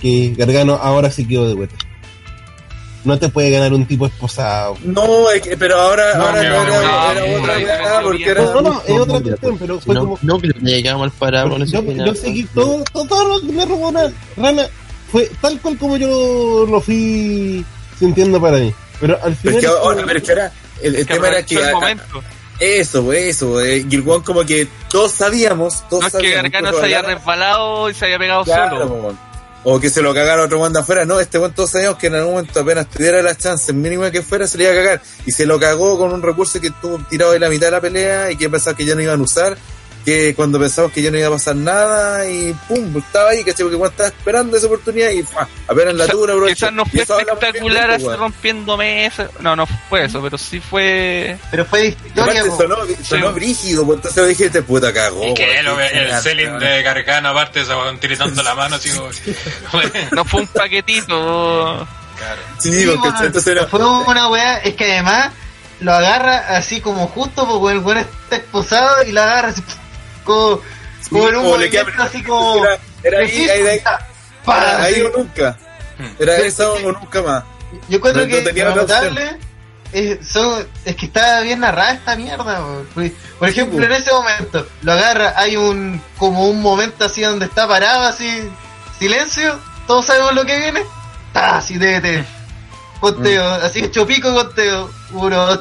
que Gargano ahora sí quedó de vuelta. No te puede ganar un tipo esposado. No, es que- pero ahora, No, ahora no, era, no, era no, otra porque no, era. No, no, no, es otra cuestión, pero fue no, como... no, que le llegaba mal parado con ese Yo, final. yo seguí todo, todo, todo lo que me robó Rana, Rana fue tal cual como yo lo fui sintiendo para mí. Pero al Pero final... es que es ahora, pero es que ahora, el, tema era que. el momento. Eso, eso. eh, y el weón como que todos sabíamos, todos No es que sabíamos. Gargano se haya Gargano- resbalado y se haya pegado Claro, solo. weón. O que se lo cagara otro weón de afuera. No, este weón todos sabíamos que en algún momento apenas tuviera la chance mínima que fuera, se le iba a cagar. Y se lo cagó con un recurso que estuvo tirado de la mitad de la pelea y que pensaba que ya no iban a usar. Que cuando pensamos que ya no iba a pasar nada y pum, estaba ahí, ¿cachai? Porque weón estaba esperando esa oportunidad y ¡fua! apenas la tuvo, la aprovechó. Quizás no fue espectacular esto, así rompiendo mesas. No, no fue eso, pero sí fue. pero fue Y historia, aparte sonó, sonó Sí. brígido, pues entonces dije, este puta cagó. Y que lo- el genial, selling de Gargano, aparte, esa weón tiritando la mano, así como. No fue un paquetito. Claro. Sí, Sí, porque entonces era, fue una weá, es que además lo agarra así como justo porque el weón está esposado y lo agarra así como, como en un como le queda- movimiento así como era, era ahí, o nunca. Hmm. Era Sí, esa sí. o nunca más. Yo encuentro que lo notable es, son- es que está bien narrada esta mierda. Por- Por ejemplo, en ese momento lo agarra, hay un como un momento así donde está parado, así silencio, todos sabemos lo que viene. ¡Ta! Así de conteo, así hecho pico conteo. Uno, dos.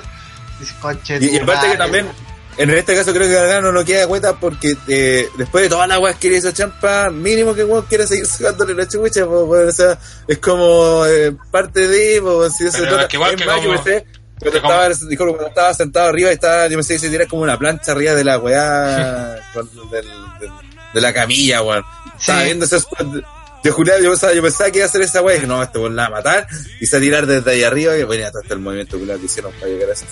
Dice, "Conche Y, aparte que madre". también, en este caso creo que Gargano no queda de cuenta porque eh, después de todas las weas que le hizo Champa, mínimo que weón quiere seguir sacándole la chucha, weón, o sea, es como eh, parte de, po, si eso Pero es que igual que como- pensé, que estaba, disculpa, cuando estaba sentado arriba y estaba, yo pensé que se como una plancha arriba de la weá de la camilla, weón. Estaba Sí. viendo ese. Yo juraba, yo pensaba, yo pensaba que iba a hacer esa weá y dije, no, este weón la va a matar y se va a tirar desde ahí arriba y bueno, hasta el movimiento culiao que hicieron para llegar a ese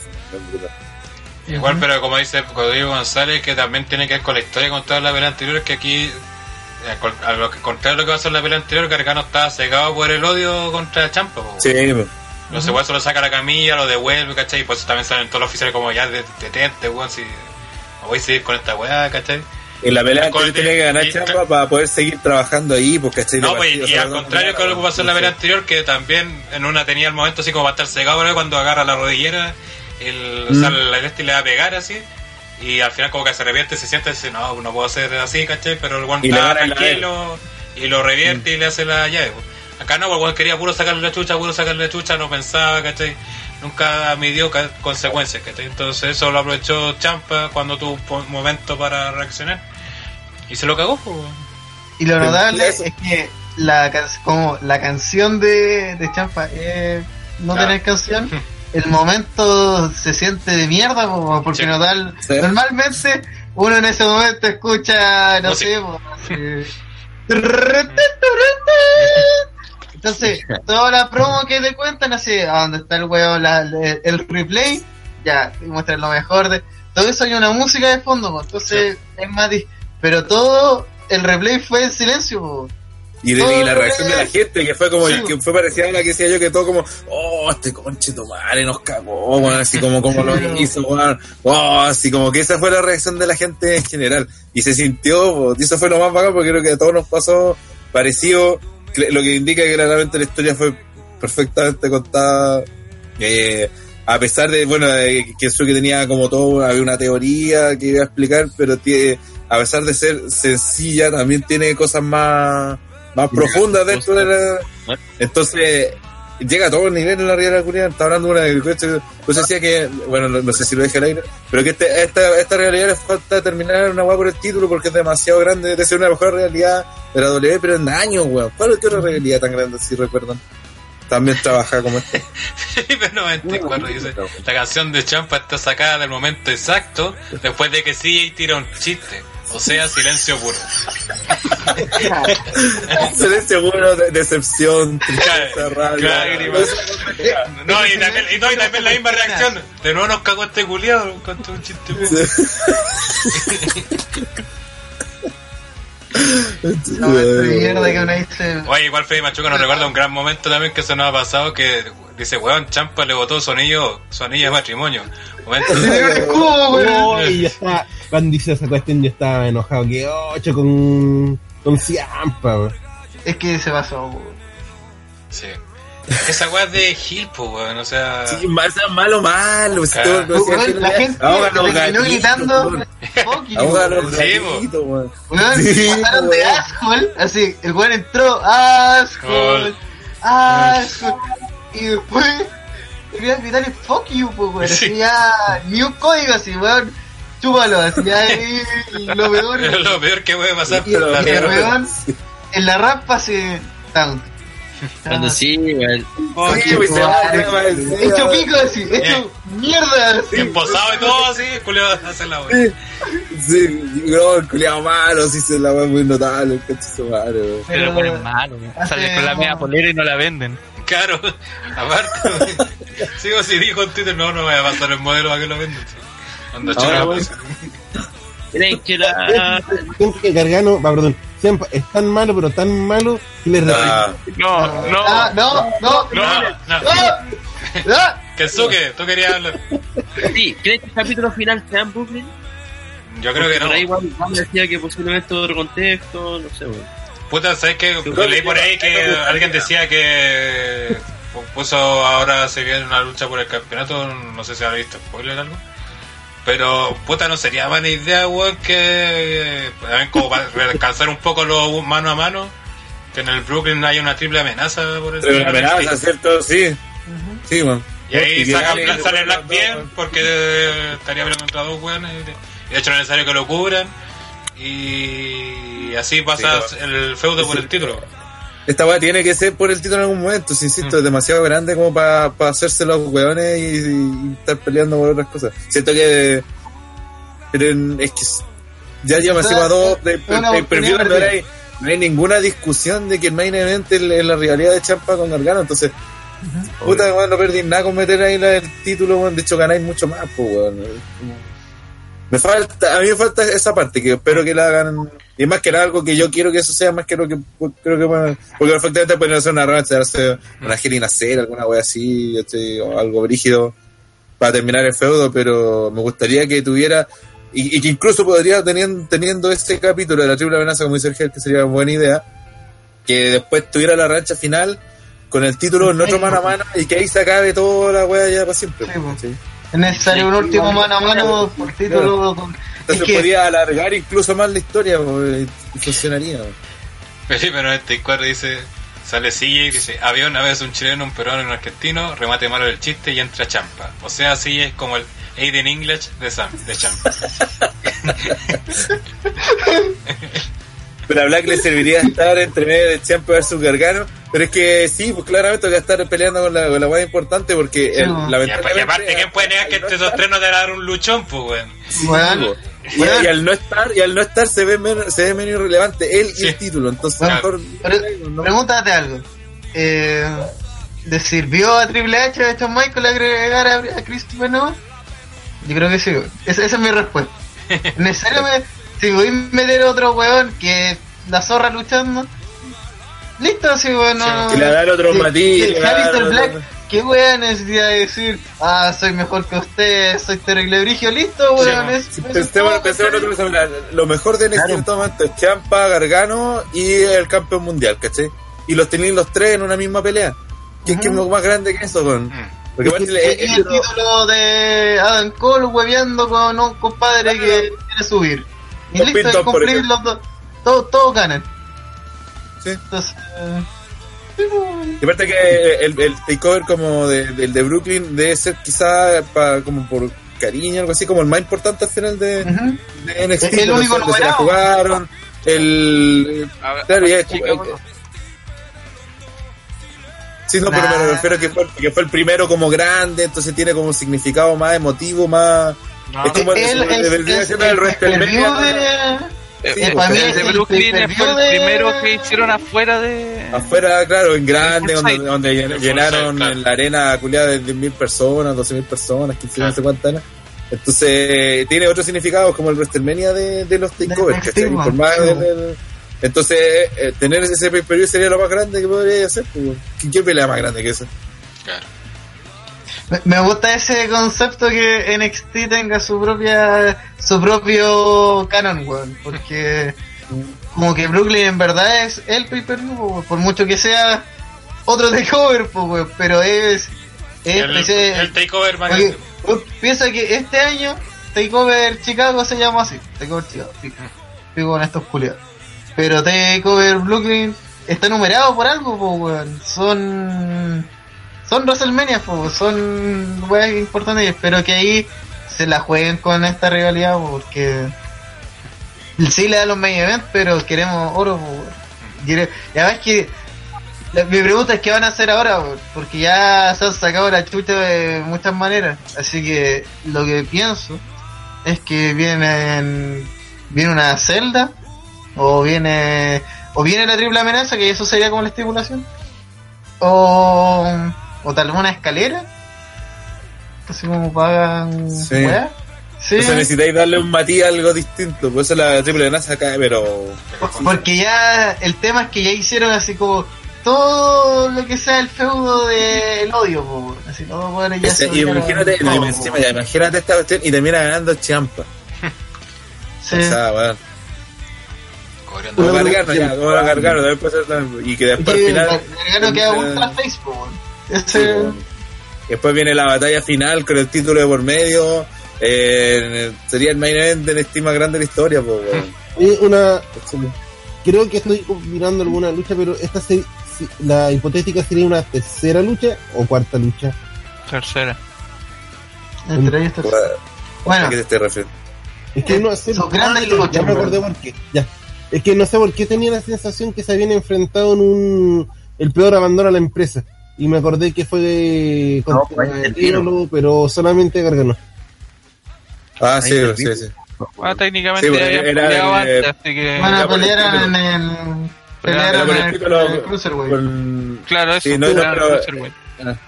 Igual, pero como dice Rodrigo González, que también tiene que ver con la historia contada en la pelea anterior, que aquí, eh, a lo que contrario a lo que pasó en la pelea anterior, Gargano estaba cegado por el odio contra Champa. Sí. No sé, weón, se lo saca a la camilla, lo devuelve, ¿cachai? Y por eso también salen todos los oficiales como ya de- detente, weón, si no voy a seguir con esta weá, ¿cachai? En la pelea anterior tenía que ganar y- Champa para poder seguir trabajando ahí, porque ¿cachai? No, pues, y al contrario que lo que pasó en la pelea anterior, que también en una tenía el momento así como para estar cegado, ¿verdad? cuando agarra la rodillera, el, o sea, Mm. la este le va a pegar así, y al final como que se revierte, se siente, dice, no, no puedo ser así, ¿cachai? Pero el guante Y está tranquilo, y lo revierte y le hace la llave. pues. Acá no, porque quería puro sacarle la chucha, puro sacarle la chucha, no pensaba, ¿cachai? Nunca midió consecuencias, ¿cachai? Entonces eso lo aprovechó Champa cuando tuvo un momento para reaccionar. Y se lo cagó, pues. Y lo notable es que la, can- como la canción de, de Champa es no Claro. tener canción, el momento se siente de mierda, po, porque Sí. notal- Sí. normalmente uno en ese momento escucha, no sé, po, entonces, toda la promo que te cuentan, así, a donde está el huevo, la- el, el replay, ya, te muestran lo mejor de todo eso hay una música de fondo, po, entonces es más pero todo el replay fue en silencio, po. Y, de, y la reacción de la gente, que fue como, Sí. que fue parecida a la que decía yo, que todo como, oh, este conche tu madre nos cagó, así como, como lo hizo, weón, oh, así como que esa fue la reacción de la gente en general. Y se sintió, eso fue lo más bacán, porque creo que a todos nos pasó parecido, lo que indica que claramente la historia fue perfectamente contada, eh, a pesar de, bueno, de que eso que tenía como todo, había una teoría que iba a explicar, pero tiene, a pesar de ser sencilla, también tiene cosas más, más profundas dentro de la... Entonces, llega a todos los niveles en la realidad culiada. Está hablando de una pues decía que, bueno, no, no sé si lo dije al aire, pero que este, esta, esta realidad le falta terminar una weá por el título porque es demasiado grande, debe ser una mejor realidad de la W, pero en años, weón. ¿Cuál es otra realidad tan grande si recuerdan? También trabaja como este. Felipe 94 dice, la canción de Champa está sacada del momento exacto después de que sí tira un chiste. O sea, silencio puro. Silencio seguro, de- decepción, tristeza, rabia. lágrimas. No, y también, y no, y también la misma reacción. De nuevo nos cagó este culiado, contó un chiste puro. No, mierda que uno dice. Oye, igual Freddy Machuca nos recuerda un gran momento también que se nos ha pasado que dice, weón, Champa le botó su anillo, su anillo de matrimonio. Momento. Se dio un escudo, weón. Cuando dice esa cuestión, yo estaba enojado. Que ocho con. con Ciampa, weón. Es que se pasó, weón. Sí. Esa weá es de Gil, po, weón, o sea... Sí, más malo, malo. si todo- no sé, Weón, la gente ahoga los terminó gritando. los Sí, weón. Weón, Sí, pasaron de asshole, así, el weón entró, asshole, asshole, y después querían gritarle fuck you, pues weón, Sí. así ya, ni un código así, weón, chúpalo, así lo peor, Es lo peor que puede pasar. Pero, La el tierra. weón, en la rampa se, down. Cuando sí, weón. Sí, pues, se va, sí, Hecho pico así, hecho mierda así. Bien posado y todo así, Julio hace la weá. Sí, no, el culiado malo, sí se la va muy notable, el cacho su madre, weón. Pero lo ponen malo, weón. Sale con la media polera y no la venden. Claro, aparte, sigo si dijo en Twitter, no, no voy a pasar el modelo para que lo vendan. Cuando. ¿Creen que la. Que Gargano, va, perdón, es tan malo, pero tan malo que le Ah, No, no. Ah, no, no, No, no. no, no. Kensuke, tú querías hablar. Sí, ¿creen que el capítulo final sea en Brooklyn? Yo creo que Por ahí no. igual igual decía que posiblemente otro contexto, no sé, weón. Puta, ¿sabes qué? Leí por ahí que alguien decía que puso ahora se viene una lucha por el campeonato, no sé si habrá visto spoiler o algo. Pero, puta, no sería buena idea, weón, que también como para alcanzar un poco lo mano a mano, que en el Brooklyn haya una triple amenaza por el Pero la amenaza, ¿cierto? Sí. Sí, man. Y ahí sacan sale Black bien, porque eh, estaría peleando contra dos weones. Y de- y de hecho no es necesario que lo cubran. Y así pasa Sí, el feudo por el título. Esta weá tiene que ser por el título en algún momento, si insisto, Mm. es demasiado grande como para hacerse los weones y, y estar peleando por otras cosas. Siento que. Pero en- es que ya lleva encima dos de, de- preview, no, hay, no hay ninguna discusión de que el main event es la- es la rivalidad de Champa con Gargano, entonces. Puta, weón, no perdí nada con meter ahí la- el título, weón. De hecho, ganáis mucho más, pues, weón. Me falta, a mí me falta esa parte que espero que la hagan. Y es más que nada algo que yo quiero que eso sea más que lo que creo que bueno, porque perfectamente pueden hacer una revancha, hacer una gira inacer, alguna wea así, ¿cachai? o algo brígido para terminar el feudo, pero me gustaría que tuviera y, y que incluso podría teniendo, teniendo este capítulo de la triple amenaza como dice Sergio, que sería una buena idea, que después tuviera la revancha final con el título en otro mano a mano y que ahí se acabe toda la wea ya para siempre. Sí, pues. Es necesario un último mano a mano por título. con- Es Entonces que, podría alargar incluso más la historia pues, y funcionaría. pues. Felipe 94 dice, sale CJ y dice, había una vez un chileno, un peruano y un argentino, remate malo del chiste y entra Champa. O sea, CJ es como el Aiden English de, Sam, de Champa. Pero a Black le serviría estar entre medio de Champa versus Gargano. Pero es que sí, pues claramente va a estar peleando con la, con la más importante porque Sí, el- no. Y, lamentablemente. y aparte, ¿quién puede negar que entre esos tres no te van a dar un luchón, pues, weón? weón, Y, y al no estar, y al no estar se ve menos, se ve menos irrelevante él Sí. y el título. Entonces Bueno, mejor pero- no- pregúntate algo. Eh, ¿Le sirvió a Triple H a Shawn Michaels agregar a, a Christopher Noah? Yo creo que sí. Esa, esa es mi respuesta. ¿Necesario me, si voy a meter otro weón que la zorra luchando? Listo, sí, weón. no- Que le dan otro que- matiz, que Aleister otro- Black, ¿qué weón necesidad de decir? Ah, soy mejor que usted, soy terrible brigio, listo, weón. es- Sí, es Pensemos, pensemos lo mejor de NXT en este momento es Champa, Gargano y el campeón mundial, ¿cachai? Y los tenéis los tres en una misma pelea. ¿Qué es que es Ujú. lo más grande que eso, con? Mm. Porque le- Y el título de Adam Cole hueveando con un compadre que quiere subir. Y listo, por cumplir los dos. Todos, todos ganan. Sí. Entonces, eh, pues, Y aparte que el, el takeover como de, del de Brooklyn debe ser quizá pa- como por cariño, algo así, como el más importante al final de, ujú. de NXT. Es el único se- donde se la jugaron. El, claro, ya, Sí, no, pero me Nah. refiero que fue, que fue el primero como grande, entonces tiene como un significado más emotivo, más... es como el, el, es- vendría es siendo el el WrestleMania, pay-per-view de- Sí, para mí El es de el Brooklyn pay-per-view fue el de- primero que hicieron afuera de. Afuera, claro, en grande, donde, donde llen- En llenaron claro. en la arena culiada de 10.000 personas, 12.000 personas, 15 no sé cuántas. Entonces, tiene otro significado como el WrestleMania de, de los takeovers, del- Entonces, eh, tener ese pay-per-view sería lo más grande que podría hacer. Pues. ¿Qué, qué pelea más grande que esa? Claro. Me- gusta ese concepto que NXT tenga su propia su propio canon, weón, porque como que Brooklyn en verdad es el pay-per-view, por mucho que sea otro takeover, po, weón, pero es es El, ese- el takeover más weón, piensa que este año Takeover Chicago se llama así, Takeover Chicago, pico con estos culiados. Pero Takeover Brooklyn está numerado por algo, po, weón. Son son WrestleMania, son weas importantes y espero que ahí se la jueguen con esta rivalidad po, porque sí le da los main event, pero queremos oro, Y además que mi pregunta es qué van a hacer ahora, po, porque ya se han sacado la chucha de muchas maneras. Así que lo que pienso es que vienen viene una celda o viene o viene la triple amenaza, que eso sería como la estipulación. O, o tal vez una escalera. Así como pagan Sí. weá. Sí. Entonces necesitáis darle un matiz a algo distinto. Por eso la triple amenaza acá, pero. Porque ya el tema es que ya hicieron así como todo lo que sea el feudo del odio, po. así todo bueno, ya Ese- se y imagínate, no, po. encima ya, imagínate esta cuestión y termina ganando Champa. Sí. O sea, weón. Cobrando. Gargano, ya, Gargano, también puede ser. Y que después al final. Gargano queda ultra face, po, weón. Sí, Ese, po. Después viene la batalla final con el título de por medio. Eh, sería el main event de NXT más grande de la historia, pues. Eh, una, creo que estoy mirando alguna lucha, pero esta se- la hipotética sería una tercera lucha o cuarta lucha. Tercera. entre ellos está- ¿A Bueno, qué te estoy refiriendo? Es que no sé, Son grandes ya me acordé por qué. Ya. Es que no sé por qué tenía la sensación que se habían enfrentado en un el peor abandono a la empresa. Y me acordé que fue No, contra pues, el el tiro. ídolo, pero solamente Gargano. Ah, sí, sí, sí. Ah, técnicamente Sí, bueno, habían era peleado de- antes, así que... van a Ya por el pelear título. en el. Era Pelearon por el en el, título, en el Cruiserweight. con- Claro, eso Sí, no, no, pero- Cruiserweight.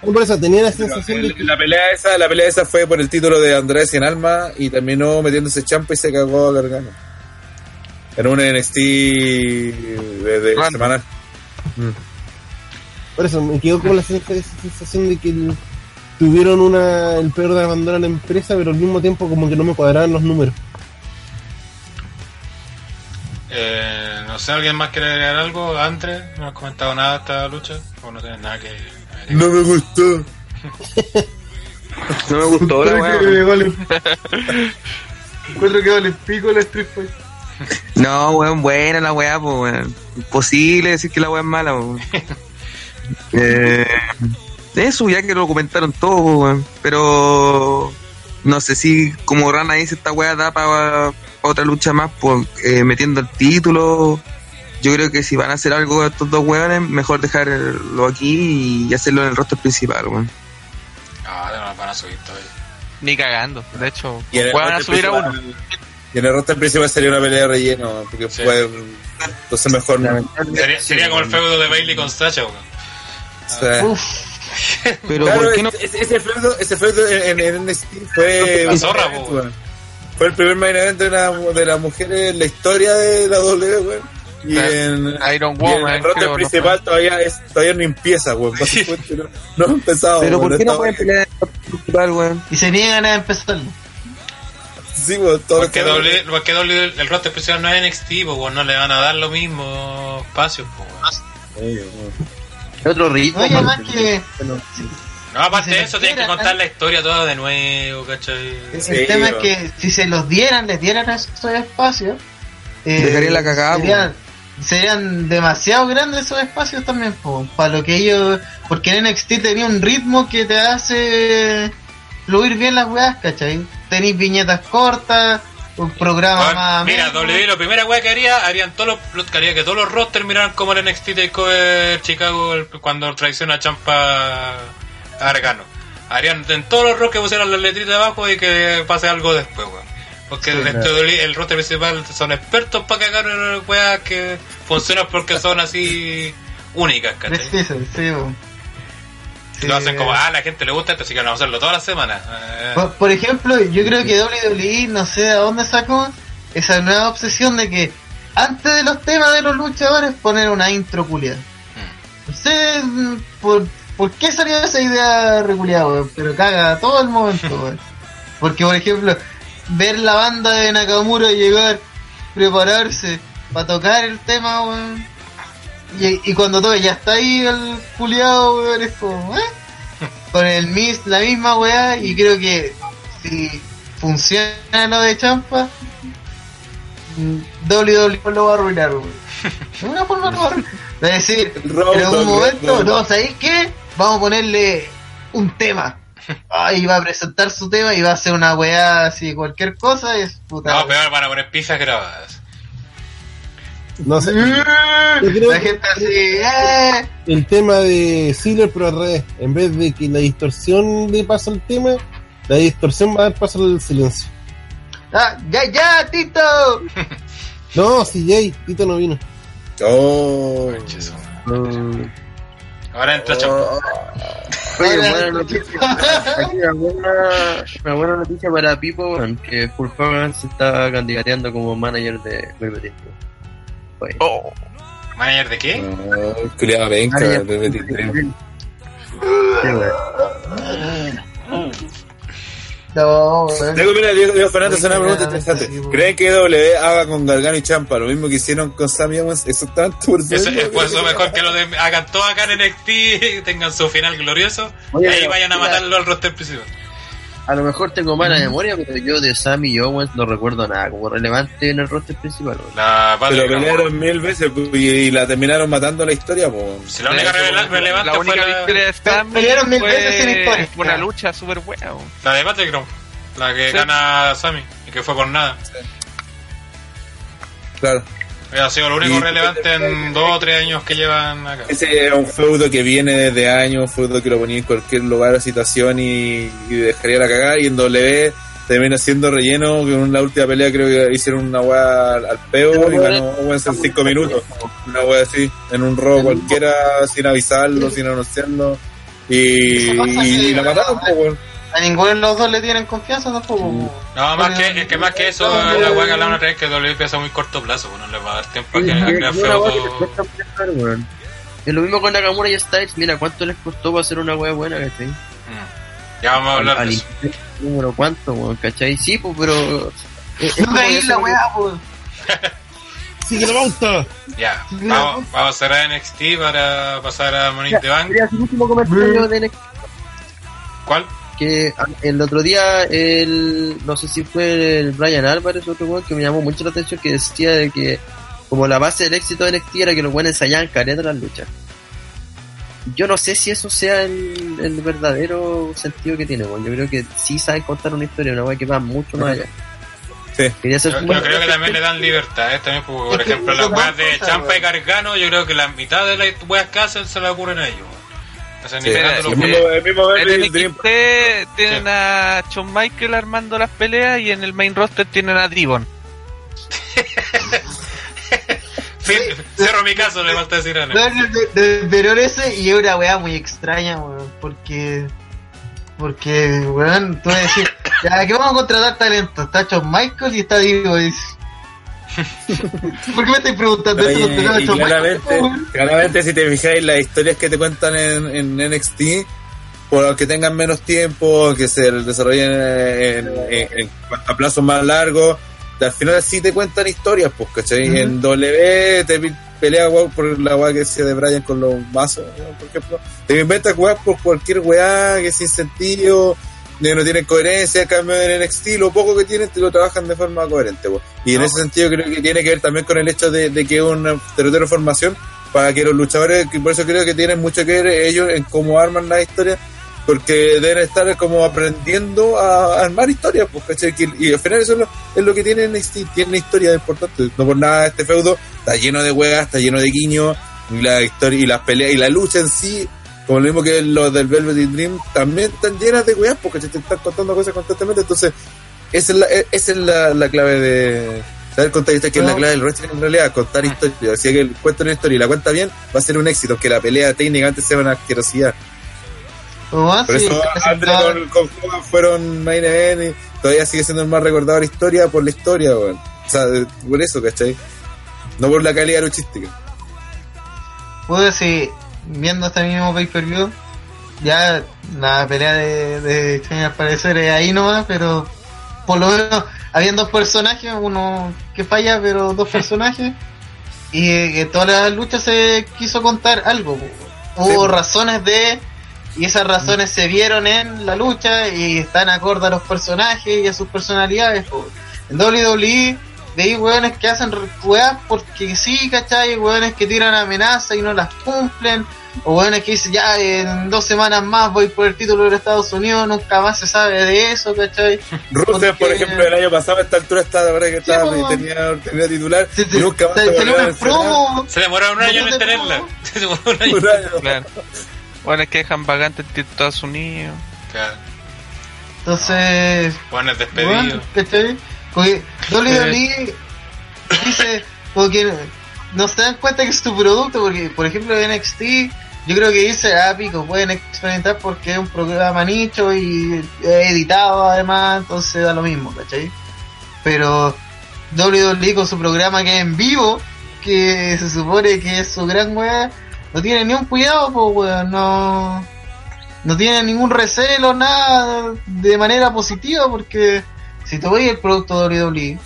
Por eso tenía la sensación de eh, que la pelea esa, la pelea esa fue por el título de Andrés en alma y terminó metiéndose champa y se cagó a Gargano. Era un NXT de, de semanal. Por eso me quedó como la sensación de que el- tuvieron una el peor de abandono a la empresa, pero al mismo tiempo como que no me cuadraban los números. Eh, no sé, ¿alguien más quiere agregar algo? André, ¿no has comentado nada de esta lucha? ¿O no tienes nada que agregar? No me gustó. No me gustó me vale- Encuentro que vale pico la Street Fight. No, weón, buena la weá, pues, weón. Imposible decir que la weá es mala, weón. eh, eso, ya que lo comentaron todo, po, weón. Pero no sé si como Rana dice esta weá da para otra lucha más, pues, eh, metiendo el título. Yo creo que si van a hacer algo estos dos weones, mejor dejarlo aquí y hacerlo en el rostro principal, weón. Ah, no, van a subir todavía. Ni cagando. De hecho, van a subir a uno. Y en el roster principal sería una pelea de relleno, porque Sí. fue. Entonces mejor no. Sería, sería como el feudo de Bailey con Sacha, weón. Pero claro, ¿por qué no? ese, ese feudo, ese feudo en, en NXT fue. La zorra, po, weón. Fue el primer main event de, una, de las mujeres en la historia de la W, weón. Y en, Iron y en Woman, el ¿no? principal todavía, es, todavía no empieza, weón. No, no ha empezado. Pero weón, ¿por qué no pueden pelear en el rostro principal, weón? y se niegan a empezarlo. Sí, weón, todo Porque, doble, porque doble, el roster principal no es NXT, weón, no le van a dar lo mismo espacio, weón. Sí, weón. Otro ritmo. Porque- que bueno, No, aparte de eso, tienen que contar la historia toda de nuevo, ¿cachai? Sí, el tema es que si se los dieran, les dieran esos espacios, eh, Dejaría la cagada, serían, serían demasiado grandes esos espacios también, para lo que ellos, porque en NXT tenía un ritmo que te hace fluir bien las weas, ¿cachai? Tenéis viñetas cortas, un programa Weón, más... mira. WWE, lo primera weá que haría, harían todos los, que haría que todos los rosters miraran como el NXT Takeover Chicago el- cuando traiciona a Champa Argano. Harían en todos los rosters que pusieran las letritas abajo y que pase algo después, weón. Porque el, WWE el roster principal son expertos para cagar weas que funcionan porque son así únicas, ¿cachai? Sí. Sí, Lo hacen como, ah, la gente le gusta esto, así que vamos a hacerlo todas las semanas. Eh, Por, por ejemplo, yo creo que WWE no sé de dónde sacó esa nueva obsesión de que antes de los temas de los luchadores, poner una intro culiada. No sé mm, por, por qué salió esa idea reculiada, weón, pero caga todo el momento, weón. Porque, por ejemplo, ver la banda de Nakamura llegar, prepararse para tocar el tema, weón. Y, y cuando todo ya está ahí el culiado, weón, es como, ¿eh? Con el mis, la misma weá, y creo que si funciona lo de Champa, mm, WWE lo va a arruinar, weón. De una forma lo va a arruinar. Es decir, en algún dog, momento, no. ¿sabéis qué? Vamos a ponerle un tema. Ahí va a presentar su tema y va a hacer una weá así, cualquier cosa y es puta. No, peor van a poner pizzas grabadas. No sé, Yo creo La que- gente así, ¡eh! el tema de Sealer, pero al revés. En vez de que la distorsión le pasa al tema, la distorsión va a dar paso al silencio. Ah, ¡Ya, ya, Tito! No, si Jay, Tito no vino. Oh. Ahora entra. Oye, Ahora- buena noticia. Aquí una buena, una buena noticia para Pipo, que Full Hogan se está candidateando como manager de Velvet Oye. Oh, ¿Manager de qué? No, culiaba venca, de 23. Sí, weón. No. Diego, mira, Diego, Diego Fernández, una pregunta interesante. ¿Creen que W haga con Gargano y Champa lo mismo que hicieron con Sammy Owens exactamente por Eso, eso? es por eso mejor que lo de, hagan todo acá en NXT, tengan su final glorioso Oye, y ahí vayan a matarlo al roster principal. A lo mejor tengo mala memoria, pero yo de Sammy y Owens no recuerdo nada como relevante en el roster principal. La Pero pelearon mil veces pues, y, y la terminaron matando la historia, pues. Si la única relevante la fue la, victoria de Sammy Pelearon mil fue veces en historia. fue una lucha súper buena. la de Battleground, la que Sí. gana Sammy y que fue por nada. Claro. Ha sido lo único Y- relevante en dos o tres años que llevan acá. Ese es un feudo que viene desde años, un feudo que lo ponía en cualquier lugar o situación y, y dejaría la cagada. Y en W termina siendo relleno, que en la última pelea creo que hicieron una weá al, peo y ganó Owens en 5 minutos. Una weá así, en un robo cualquiera, sin avisarlo, sin anunciarlo. Y, y la mataron, pues, weón. A ninguno de los dos le tienen confianza tampoco. No, más que, es que más que eso, la weá que hablamos otra vez que WWE piensa a muy corto plazo, pues no les va a dar tiempo a que a Oye, crear yo una weá que les feudo. Es lo mismo con Nakamura y Styles. Mira, ¿cuánto les costó para hacer una wea buena, cachai? Mm. Ya vamos a hablar Al de eso. Número cuánto, weón, cachai? Sí, pues, pero. Es, es No caí la que- weá, pues. ¡Sigue la pauta! Ya, vamos, vamos a cerrar NXT para pasar a Money Bank. Quería hacer último comentario de NXT, ¿Cuál? Que ah, el otro día el no sé si fue el Brian Álvarez otro weón que me llamó mucho la atención que decía de que como la base del éxito de NXT era que los buenos ensayaban caleta las luchas yo no sé si eso sea el, el verdadero sentido que tiene weón. yo creo que sí saben contar una historia una weá que va mucho más allá Sí. Yo, yo creo que también le dan libertad, ¿eh? también, porque, por ejemplo, las weas de Champa y. Gargano, yo creo que la mitad de las weas que hacen se las ocurren a ellos. Weón. O sea, ni Sí, cagando el los sí. mismo, el mismo En Velvet el Dream. NXT tienen a Shawn Michael armando las peleas y en el main roster tienen a. Sí, Cierro mi caso, le falta decir a Ana. No, no, no, no, Pero ese y es una weá muy extraña, weón, porque. Porque, weón, tú vas a decir, ya que vamos a contratar talento, está Shawn Michaels y está Divo. ¿Por qué me estáis preguntando? Oye, y Shawn claramente, claramente si te fijáis las historias que te cuentan en, en NXT, por que tengan menos tiempo, que se desarrollen en, en- en- a plazos más largos, al final sí te cuentan historias, pues, ¿cachai? Ujú. En W te pelea weá, por la weá que decía de Brian con los mazos, ¿no? por ejemplo. Te inventas weá por cualquier weá que sin sentido, que no tienen coherencia, en cambio en NXT lo poco que tienen te lo trabajan de forma coherente, pues. Y en No. ese sentido creo que tiene que ver también con el hecho de, de que es un territorio de formación para que los luchadores, que por eso creo que tienen mucho que ver ellos en cómo arman la historia, porque deben estar como aprendiendo a armar historias, pues, ¿cachai? Que- Y al final eso es lo, es lo que tienen, NXT, tienen historias importantes. No por nada este feudo está lleno de huegas, está lleno de guiños, y la historia y las peleas y la lucha en sí, como lo mismo que los del Velvet Dream, también están llenas de huegas, porque te están contando cosas constantemente, entonces esa es la, e, esa es la, la clave de saber contar historias, que es la No. clave del wrestling en realidad, contar historias. Si es que cuenta una historia y la cuenta bien, va a ser un éxito, que la pelea técnicamente sea una asquerosidad. O más, Por sí, eso André con, con Hogan fueron main event y todavía sigue siendo el más recordado de la historia por la historia, weón. O sea, por eso, ¿cachai? no por la calidad luchística. Pude si viendo este mismo pay per view, ya la pelea de, de Chain al parecer es ahí nomás, pero por lo menos habían dos personajes, uno que falla, pero dos personajes, y en todas las luchas se quiso contar algo. Hubo Sí. razones de, y esas razones se vieron en la lucha y están acorde a los personajes y a sus personalidades. En WWE veis hueones que hacen weas porque sí, ¿cachai? Hueones que tiran amenazas y no las cumplen. O hueones que dicen, ya en dos semanas más voy por el título de los Estados Unidos, nunca más se sabe de eso, ¿cachai? Rusev, por ejemplo, el año pasado a esta altura estaba, ahora que estaba, po. tenía, tenía titular Se, y nunca más se- se salió volvió a una promo. Se demoraron un año en ¿Dónde tenerla. Se demoró un año. Un año. Claro. Bueno, es que dejan vacante en Estados Unidos. Claro. Entonces, Bueno, es despedido. Bueno, Porque WWE dice, como que no se dan cuenta que es tu producto, porque por ejemplo NXT, yo creo que dice, ah, pico, pueden experimentar porque es un programa nicho y editado además, entonces da lo mismo, ¿cachai? Pero WWE con su programa que es en vivo, que se supone que es su gran weá, no tiene ni un cuidado, pues weón, no no tiene ningún recelo, nada de manera positiva, porque si tú ves el producto de WWE,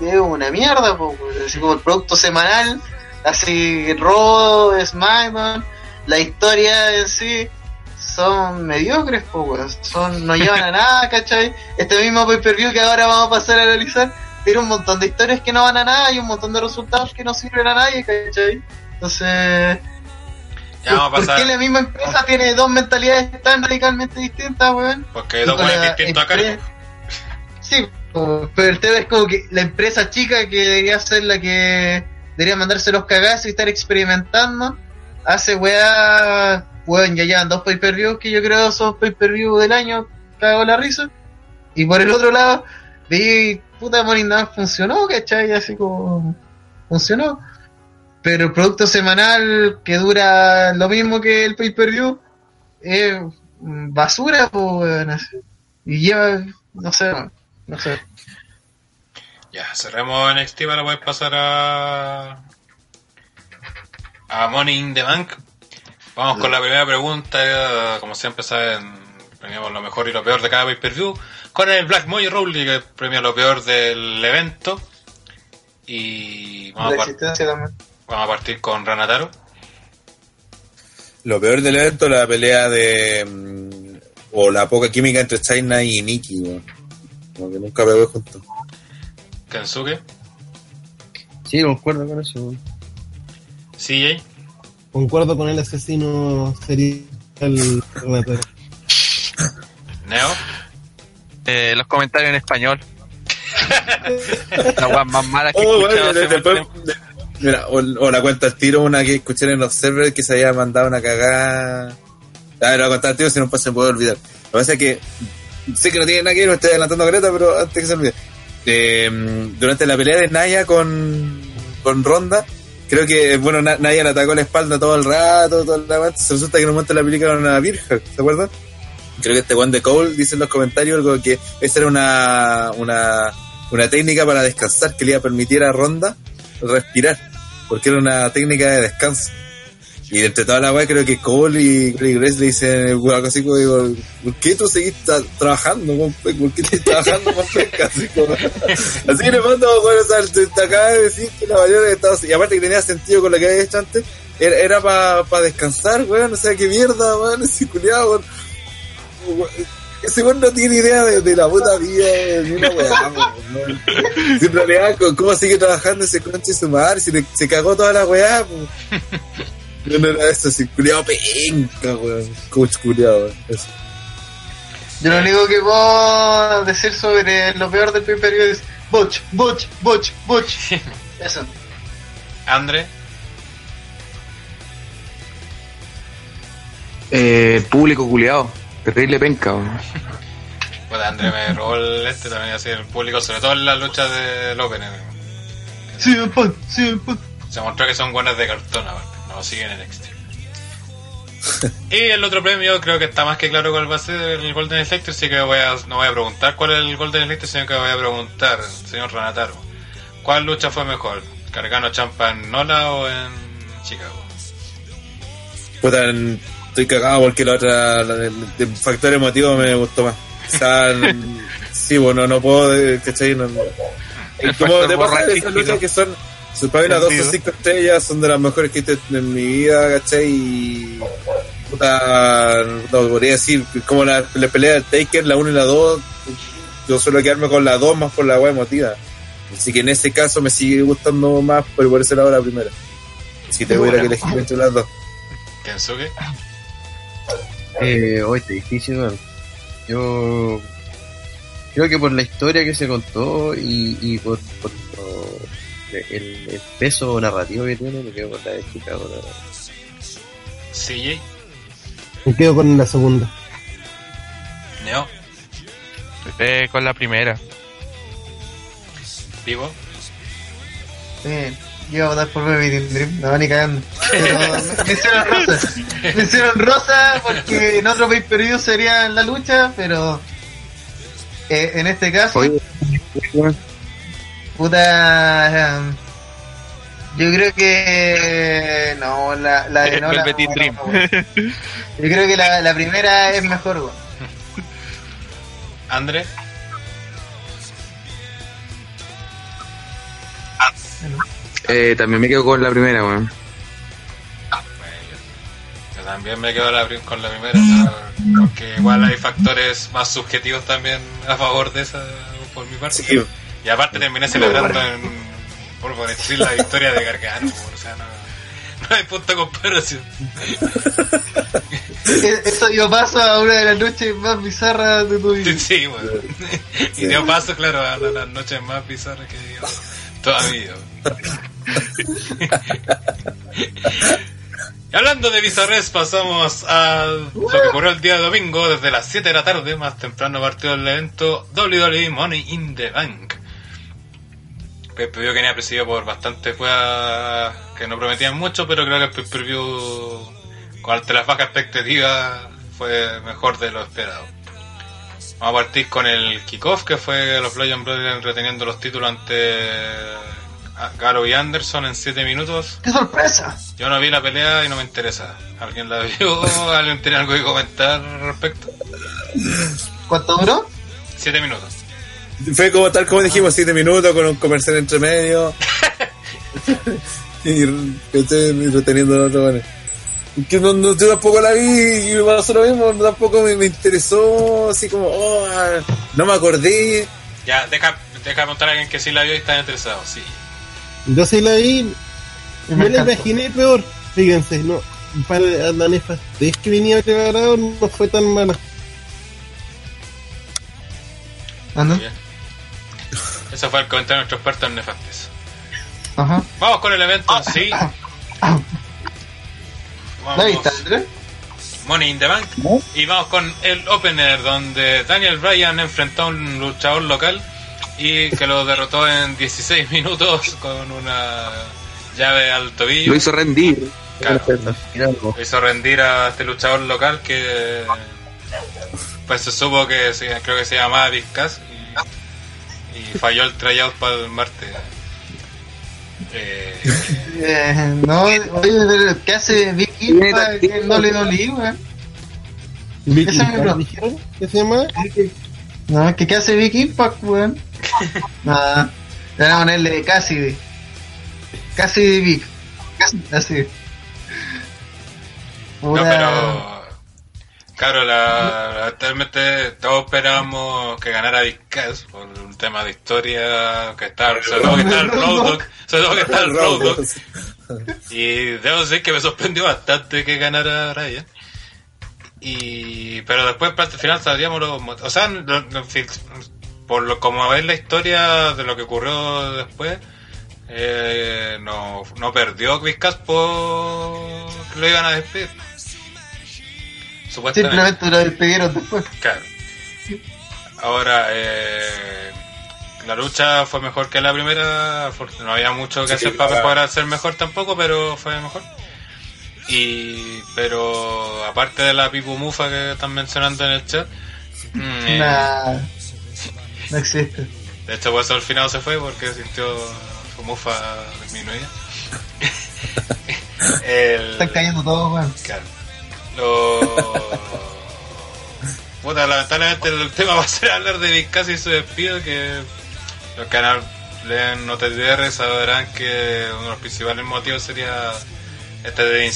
es una mierda, po, así como el producto semanal, así Raw, SmackDown, la historia en sí, son mediocres, po, son, no llevan a nada, ¿cachai? Este mismo pay per view que ahora vamos a pasar a analizar, tiene un montón de historias que no van a nada y un montón de resultados que no sirven a nadie, ¿cachai? Entonces, Ya ¿Por qué la misma empresa tiene dos mentalidades tan radicalmente distintas, weón? Porque hay dos la distintos acá. Sí, pero el tema es como que la empresa chica que debería ser la que debería mandarse los cagazos y estar experimentando, hace weá, weón, ya llevan dos pay per views que yo creo son pay per view del año, cago la risa. Y por el otro lado, vi, puta Morning Down funcionó, ¿cachai? Así como funcionó. Pero el producto semanal que dura lo mismo que el pay per view es basura, pues, así. Y lleva, no sé, no sé. Ya, cerremos NXT para poder pasar a. a Money in the Bank. Vamos con la primera pregunta. Como siempre saben, premiamos lo mejor y lo peor de cada pay per view. Con el Black Moy Rowley que premia lo peor del evento. Y vamos a, vamos partir con Ranataro. Lo peor del evento, la pelea de. mm, o la poca química entre China y Nikki, weón. Como que nunca pegó juntos. Kensuke. Sí, concuerdo con eso. CJ. Concuerdo con el asesino serial. Neo. Eh, los comentarios en español. la más mala que Oh, bueno, hace después- mucho tiempo. Mira, o, o la cuenta al tiro, una que escuché en los servers que se había mandado una cagada. A ver, lo voy a contar al tiro si no pues, se puede olvidar. Lo que pasa es que sé que no tiene nada que ver, me estoy adelantando a Greta, pero antes que se olvide. Eh, durante la pelea de Naya con, con Ronda, creo que, bueno, Na- Naya le atacó la espalda todo el rato, todo el rato. Se resulta que en un momento le aplicaron una virgen, ¿se acuerdan? Creo que este Juan de Cole dice en los comentarios algo que esa era una, una, una técnica para descansar que le iba a permitir a Ronda respirar, porque era una técnica de descanso. Y entre toda la weá creo que Cole y, y Grace le dicen algo así como digo, ¿por qué tú seguís tra- trabajando ¿Por qué estás trabajando con pesca? Así, así que le mando, bueno, te, acaba de decir que la mayoría de Estados y aparte que tenía sentido con lo que había hecho antes, era, era para descansar, weón, o sea, qué mierda, weón, ese culiado, weón. Ese weón no tiene idea de, la puta vida ni una weá, weón. Si en ¿cómo sigue trabajando ese conche su madre? Si le- se cagó toda la weá, pues. No, no era eso, así, culiado penca, weón. Coach culiado, weón. Eso. Yo lo único que puedo decir sobre lo peor del pay per view es Butch, Butch, Butch, Butch. Eso. Andre. Eh, público culiado. Terrible penca, weón. Pues Andre me robó el este también así el público, sobre todo en las luchas del Open. Sí, punk, sí, punk. Se mostró que son buenas de cartón aparte, no siguen en NXT. y el otro premio creo que está más que claro cuál va a ser el Golden Electric, así que voy a, no voy a preguntar cuál es el Golden Electric, sino que voy a preguntar, señor Ranataro, ¿cuál lucha fue mejor? Gargano Champa en Nola o en Chicago. Puta, en- estoy cagado porque la otra, la del, del factor emotivo me gustó más. O sea, sí, bueno, no puedo, eh, ¿cachai? No, no. Como te pasa esas luchas que son, sus para mí las dos o cinco estrellas son de las mejores que he visto en mi vida, ¿cachai? Y, puta, no podría decir, como la, la pelea del Taker, la 1 y la 2, yo suelo quedarme con la 2 más por la wea emotiva. Así que en ese caso me sigue gustando más, pero por eso lado la primera. Si te hubiera que elegir entre las dos. Kensuke. Eh, hoy está difícil, weón. Yo creo que por la historia que se contó y, y por, por lo- el, el peso narrativo que tiene, me quedo con la de Chicago. la. CJ. Me quedo con la segunda. Neo. Eh, con la primera. Vivo. Sí, yo iba a votar por Baby Dream, no ni cagando. Pero me- me hicieron rosa. Me hicieron rosa porque en otro pay per view sería la lucha, pero eh, en este caso, Oye, puta. um, yo creo que. No, la, la de Nola. No, Dream. no, Yo creo que la, la primera es mejor, weón. Andre. eh, también me quedo con la primera, weón. Yo también me quedo la con la primera, porque igual hay factores más subjetivos también a favor de esa por mi parte. Sí, Y aparte terminé celebrando en, por, por decir la victoria de Gargano, o sea, no, no hay punto de comparación. Eh, Eso dio paso a una de las noches más bizarras de tu vida. Sí, sí, bueno. Y dio paso, claro, a la- las noches más bizarras que he vivido toda mi vida. Y Hablando de bizarres, pasamos a lo que ocurrió el día domingo, desde las 7 de la tarde, más temprano partido del evento WWE Money in the Bank. Pay-per-view que venía presidido por bastantes weas que no prometían mucho, pero creo que el pay-per-view, con ante las bajas expectativas, fue mejor de lo esperado. Vamos a partir con el kickoff, que fue los Lion Brothers reteniendo los títulos ante a Garo y Anderson en 7 minutos. ¡Qué sorpresa! Yo no vi la pelea y no me interesa. ¿Alguien la vio? ¿Alguien tiene algo que comentar al respecto? ¿Cuánto duró? 7 minutos. Fue como tal como dijimos, 7 minutos con un comercial entre medio. y ¿cachai? Y reteniendo los otros. Que no, no, yo tampoco la vi y me pasó lo mismo, tampoco me, me interesó, así como, oh, ah, no me acordé. Ya, deja, deja montar a alguien que sí la vio y está interesado, sí. Yo sí la vi, me me la imaginé peor. Fíjense, no. Para la nefastez que venía preparado no fue tan mala. Bien. Ese fue el comentario de nuestro experto en nefastes. Ajá. Vamos con el evento en sí. ¿La viste, Vamos. Andrés? Money in the Bank. Y vamos con el opener donde Daniel Bryan enfrentó a un luchador local y que lo derrotó en 16 minutos con una llave al tobillo. Lo hizo rendir. Claro, lo hizo rendir a este luchador local que pues se supo que se- creo que se llamaba Vizcas y, falló el tryout para el martes. Eh, Eh, no, oye, pero ¿qué hace Vicky para que no le dolí, weón? Es mi Impact, bro. dijeron que se llama. No, que ¿qué hace Vicky Impact, weón? Nada, le van a ponerle Cassidy. Cassidy Vic. Así. no, pero claro, la, actualmente todos esperábamos que ganara Vizcas por un tema de historia que está, sobre todo que está el Road Dogg, sobre todo que está el Road Dogg. Y debo decir que me sorprendió bastante que ganara Ryan. Y, pero después, para el final, sabríamos los O sea, lo- lo- fi- por lo como es la historia de lo que ocurrió después, eh, no, no perdió Vizcas por que lo iban a despedir. Supuestamente. Simplemente lo despidieron después. Claro. Ahora, eh, la lucha fue mejor que la primera. No había mucho que Sí, hacer para claro. mejorar, ser mejor tampoco, pero fue mejor. Y, pero aparte de la Pipu Mufa que están mencionando en el chat, mm, eh, Nah, no existe. de hecho, por eso al final se fue porque sintió fue mufa disminuida. el, Están cayendo todos, weón. Claro. Lo... Puta, lamentablemente el tema va a ser hablar de Vizcasi y su despido, que los que leen NoteDR sabrán que uno de los principales motivos sería este de,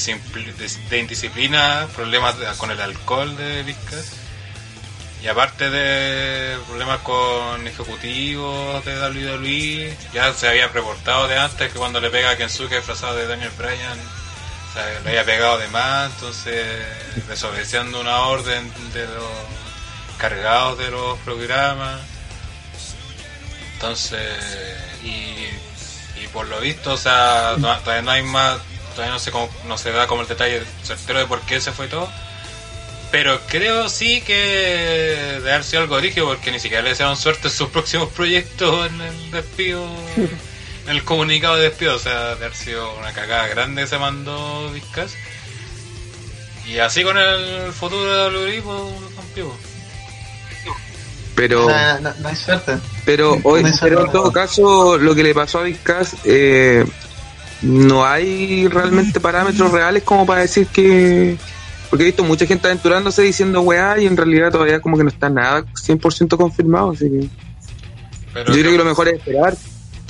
de- indisciplina, problemas con el alcohol de Vizcas. Y aparte de problemas con ejecutivos de WWE, ya se había reportado de antes que cuando le pega a Kensuke disfrazado de Daniel Bryan, o sea, le había pegado de más, entonces desobedeciendo una orden de los cargados de los programas. Entonces, y, y por lo visto, o sea, todavía no hay más, todavía no se, no se da como el detalle certero de por qué se fue todo. Pero creo sí que de haber sido algo rígido porque ni siquiera le desearon suerte en sus próximos proyectos en el despido, el comunicado de despido. O sea, de haber sido una cagada grande que se mandó Vizcas. Y así con el futuro de WWE, pues, campeón. Pero, No, no, no hay suerte. pero, hoy, No pero en todo caso, lo que le pasó a Vizcas, eh, no hay realmente parámetros reales como para decir que. Porque he visto mucha gente aventurándose diciendo weá y en realidad todavía como que no está nada 100% confirmado. Así que Pero yo creo que lo mejor es esperar.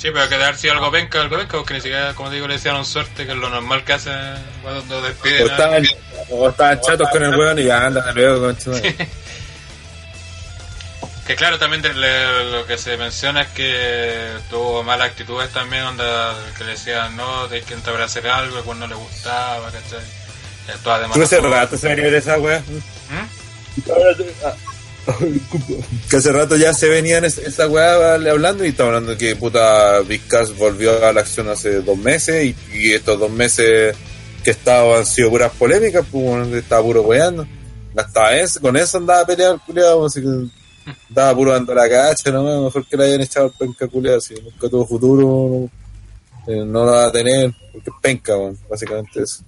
Sí, pero que de haber sido algo penca, algo penca, porque ni siquiera, como digo, le desearon suerte, que es lo normal que hacen cuando despiden. estaban, o estaban chatos con el weón y ya anda luego, concha. Que claro, también de- le- lo que se menciona es que tuvo malas actitudes también, onda, que le decían, no, tenés que entrar a hacer algo, y pues no le gustaba, ¿cachai? De Tú hace rato se venía de esa weá. ¿Mm? Que hace rato ya se venían es- esa weá hablando y estaba hablando que puta Vizcas volvió a la acción hace dos meses y, y estos dos meses que estaban han sido puras polémicas, pues estaba puro weando. Hasta con eso andaba peleado el culiado, así que andaba puro dando la cacha, no mejor que le hayan echado el penca culiado, si nunca tuvo futuro, eh, no lo va a tener, porque es penca, básicamente eso.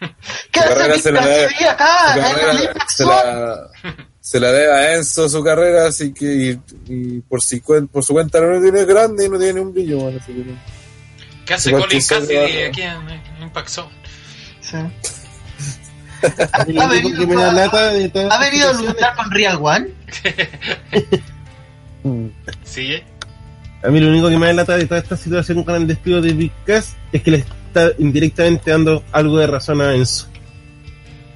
¿Qué hace carrera se acá? la, se la debe a Enzo su carrera, así que y, y por, si, por su cuenta no tiene grande y no tiene un brillo, bueno, así que no. ¿Qué hace Colin Cassidy aquí en, Impact Zone? Sí. A mí lo Ha único venido, que me da a- lata de todas ¿Ha venido a luchar con Real One? ¿Sí? eh? A mí lo único que me da lata de toda esta situación con el despido de Big Cass es que le está indirectamente dando algo de razón a Enzo.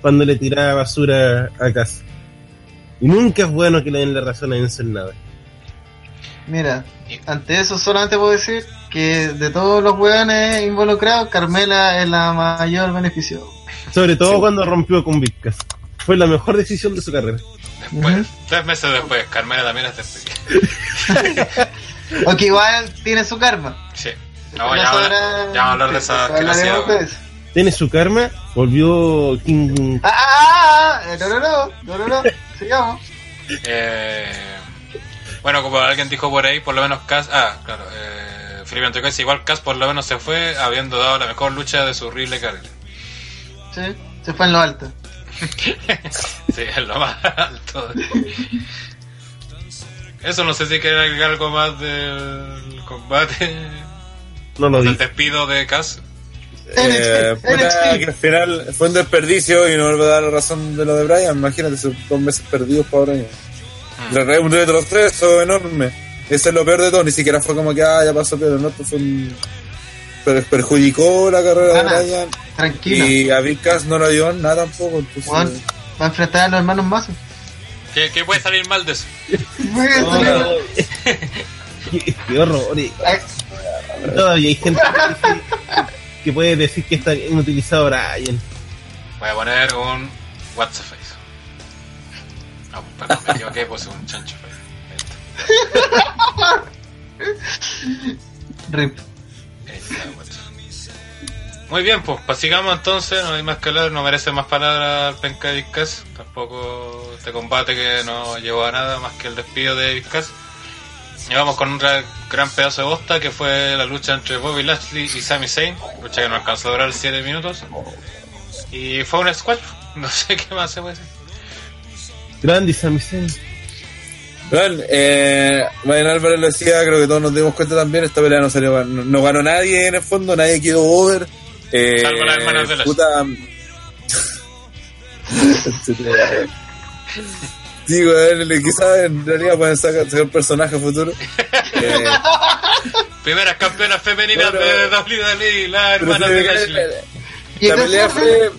Cuando le tira basura a casa. Y nunca es bueno que le den la razón a Enzo en nada. Mira, ante eso solamente puedo decir que de todos los weones involucrados, Carmela es la mayor beneficiada. Sobre todo cuando rompió con Big Cass. Fue la mejor decisión de su carrera. Después, tres meses después, Carmela también es despedida. Aunque igual tiene su karma. Sí. No, ya, vamos a hablar- ya vamos a hablar de esa Hablaremos Tiene su karma, volvió King. Ah, ah, ah, ah, no, no, no, no, no, no, sigamos. Eh, bueno, como alguien dijo por ahí, por lo menos Cass. Ah, claro. Eh, Felipe igual Cass por lo menos se fue habiendo dado la mejor lucha de su horrible carrera. Sí, se fue en lo alto. Sí, es lo más alto. Eso no sé si quiere agregar algo más del combate, No lo del despido de Cass. Eh, NXT, puta, NXT. que al final fue un desperdicio y no a dar la razón de lo de Brian. Imagínate esos dos meses perdidos para Brian. Le trae un retroceso enorme. Ese es lo peor de todo. Ni siquiera fue como que ah, ya pasó, pero no, pues fue un- per- perjudicó la carrera de. Brian. Tranquilo. Y a Vicas no le ayudó en nada tampoco. Entonces, Juan va a enfrentar a los hermanos Mazo. ¿Qué, qué puede salir mal de eso? Qué, qué horror. eh. Todavía hay gente que, dice- que puede decir que está bien utilizado Brian. Voy a poner un What's a Face. No, perdón, me equivoqué, puse un chancho face. Ahí está. Rip. Muy bien, pues, pues sigamos entonces, no hay más que hablar, no merece más palabras el penca de Vizcas, tampoco este combate que no llevó a nada más que el despido de Vizcas. Y vamos con un ra- gran pedazo de bosta que fue la lucha entre Bobby Lashley y Sami Zayn, lucha que no alcanzó a durar 7 minutos. Y fue un squash, no sé qué más se puede decir. Grande Sami Zayn. Bueno, eh, Mariano Álvarez lo decía, creo que todos nos dimos cuenta también, esta pelea no salió, no, no ganó nadie en el fondo, nadie quedó over. Eh, Salvo las hermanas de la- puta... Sí, weón, le- quizás en realidad pueden sacar, sacar personaje futuro. Eh, Primeras campeonas femeninas Bueno, de WWE, la pero hermana sí, de la- Lashley. ¿Y la pelea fue?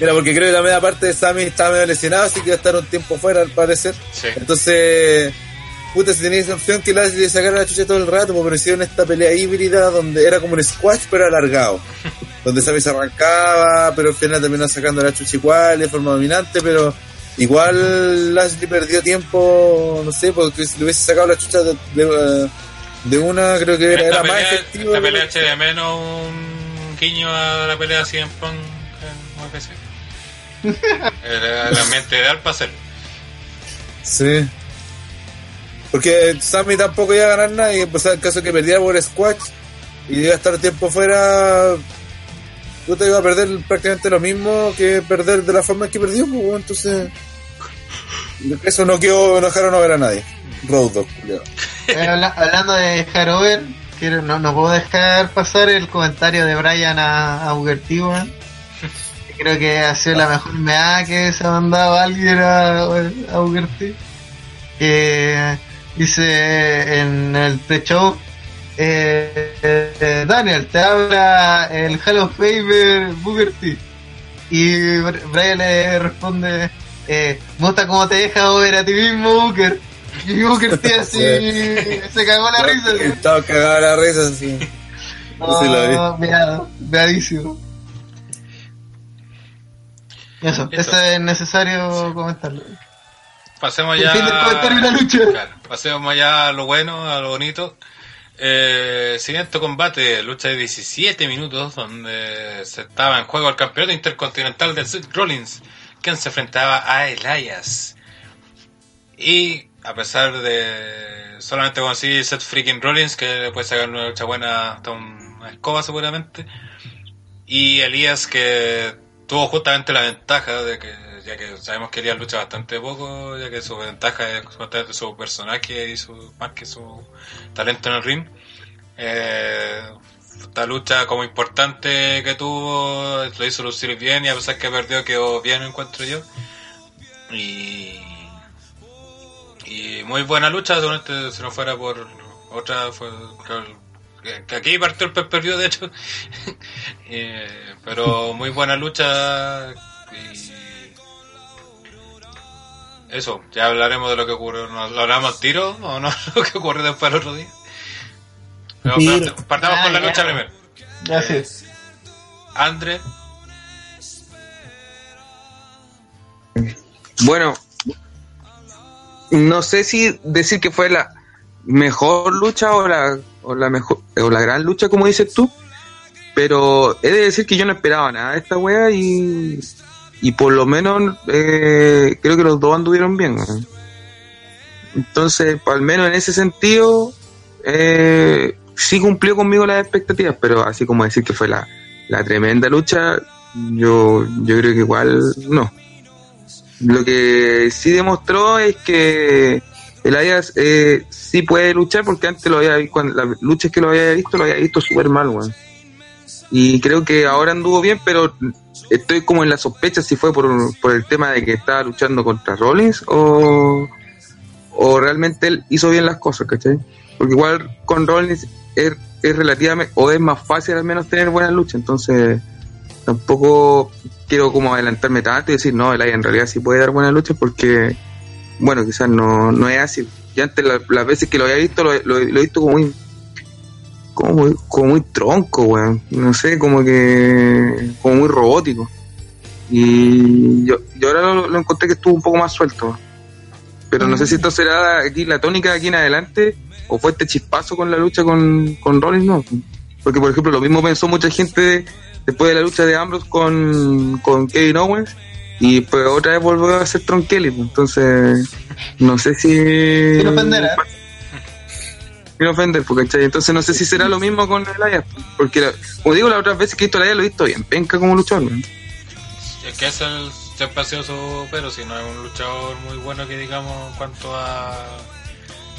Mira, porque creo que también aparte de Sammy estaba medio lesionado, así que iba a estar un tiempo fuera al parecer. Sí. Entonces, puta, si tenía esa opción que Lashley le sacara la chucha todo el rato, pues hicieron esta pelea híbrida donde era como un squash pero alargado. donde Sammy se arrancaba, pero al final terminó sacando la chucha igual de forma dominante, pero igual Lashley perdió tiempo, no sé, porque si le hubiese sacado la chucha de, de, de una, creo que era, más efectivo. esta pelea eché de menos un guiño a la pelea así en Punk en UFC. Era el ambiente ideal para hacerlo. Sí. Porque Sammy tampoco iba a ganar nada y pues el caso que perdiera por squash y iba a estar tiempo fuera, puta iba a perder prácticamente lo mismo que perder de la forma en que perdió, pues, bueno, entonces eso no quedó, no dejaron no ver a nadie. Road culiao. Eh, habla- hablando de Harover, quiero, no, no puedo dejar pasar el comentario de Brian a, a. Que Creo que ha sido la mejor meada que se ha mandado alguien a, a. Que dice en el pre-show, eh, eh, Daniel, te habla el Hall of Famer Booker T. Y Br- Brian le responde, eh, gusta cómo te deja ver a ti mismo, Booker. Y Booker T así se cagó la risa. ¿sí? Estaba cagado la risa así. No, Sí, lo vi. meado, meadísimo. Eso, Listo. eso es necesario comentarlo. Pasemos ya. fin del comentario y la lucha. Claro, pasemos ya a lo bueno, a lo bonito. Eh, siguiente combate, lucha de 17 minutos, donde se estaba en juego el campeonato intercontinental del Seth Rollins, quien se enfrentaba a Elias. Y a pesar de solamente conseguir Seth freaking Rollins, que le puede sacar una lucha buena hasta una escoba seguramente, y Elías que tuvo justamente la ventaja de que, ya que sabemos que Elías lucha bastante poco, ya que su ventaja es justamente su personaje y su, más que su talento en el ring. Eh, esta lucha como importante que tuvo, lo hizo lucir bien y a pesar que perdió quedó bien encuentro yo. Y, y muy buena lucha, seguramente si no fuera por otra, fue, que, aquí partió el pay per view, de hecho. Eh, pero muy buena lucha y eso, ya hablaremos de lo que ocurrió. ¿Nos ¿Lo hablamos al tiro o no? Lo que ocurrió después el otro día. Pero, Tiro. pero partamos Ah, con la lucha primero. Así es. Andre, Bueno, no sé si decir que fue la mejor lucha o la, o la mejor o la gran lucha como dices tú, pero he de decir que yo no esperaba nada de esta wea y, y por lo menos eh, creo que los dos anduvieron bien. Entonces, al menos en ese sentido, eh, sí cumplió conmigo las expectativas, pero así como decir que fue la, la tremenda lucha, yo, yo creo que igual no. Lo que sí demostró es que el Arias eh, sí puede luchar porque antes lo había visto, cuando las luchas que lo había visto, lo había visto súper mal, weón. Y creo que ahora anduvo bien, pero estoy como en la sospecha si fue por, por el tema de que estaba luchando contra Rollins o, o realmente él hizo bien las cosas, ¿cachai? Porque igual con Rollins es, es relativamente, o es más fácil al menos tener buenas luchas, entonces tampoco quiero como adelantarme tanto y decir, no, el en realidad sí puede dar buenas luchas porque, bueno, quizás no, no es así. Y antes la- las veces que lo había visto, lo, lo- lo he visto como muy, como muy, tronco, weón. No sé, como que, como muy robótico. Y yo, yo ahora lo, lo encontré que estuvo un poco más suelto. Pero no sé si esto será aquí la tónica de aquí en adelante o fue este chispazo con la lucha con, con Rollins, no. Porque, por ejemplo, lo mismo pensó mucha gente después de la lucha de Ambrose con, con Kevin Owens y pues otra vez volvió a ser Tron Kelly. pues. Entonces, no sé si. Sin ofender, ¿eh? Sin ofender, porque ¿cachai? entonces no sé si será lo mismo con Elias. Porque, la- como digo, las otras veces que he visto Elias lo he visto bien, penca como luchador. es que es el siempre ha sido su pero si no es un luchador muy bueno que digamos en cuanto a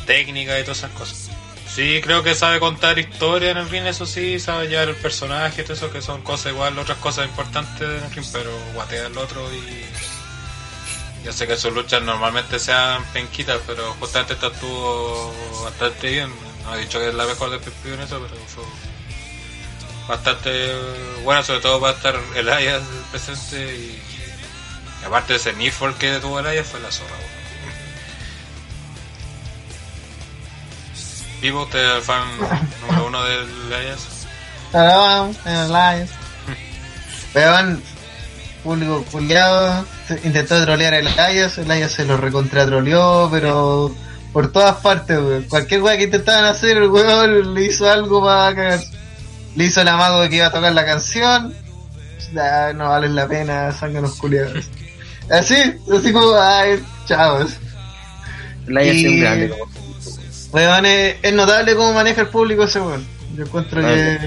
técnica y todas esas cosas. Sí, creo que sabe contar historia en el ring, eso sí, sabe llevar el personaje y todo eso, que son cosas igual, otras cosas importantes en el ring, pero guatea el otro y... Yo sé que sus luchas normalmente sean penquitas, pero justamente esta estuvo bastante bien. No he dicho que es la mejor de Pepio en eso, pero fue bastante buena, sobre todo para estar el Elias presente y, y aparte de ese Nifol que tuvo el Elias fue la zorra. Vivo, usted es el fan número uno del. Perdón, en el live. Weón, público culiado, intentó trolear el Elias, el Elias se lo recontra troleó, pero por todas partes, weón. Cualquier weá que intentaban hacer, el weón le hizo algo para cagar. Le hizo el amago de que iba a tocar la canción. Ya, no vale la pena, zánganos culiados. Así, así como, ay, chavos. La Y- un grande. Weón, es, es notable cómo maneja el público ese weón. Yo encuentro que.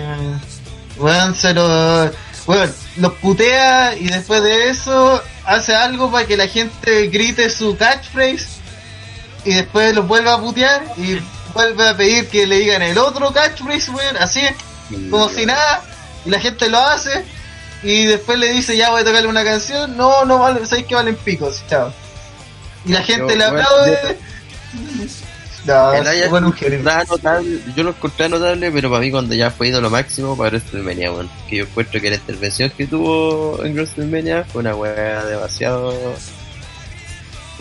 Weón, se lo. Weón, los putea y después de eso hace algo para que la gente grite su catchphrase y después los vuelve a putear y vuelve a pedir que le digan el otro catchphrase, weón, así, como si nada, y la gente lo hace y después le dice ya voy a tocarle una canción, no, no vale, sabéis que valen picos, chao. Y la gente le aplaude. No, El Elias bueno, notable, yo lo encontré notable, pero para mí cuando ya fue lo máximo para WrestleMania, weón. Que yo encuentro que la intervención que tuvo en WrestleMania fue una weá demasiado...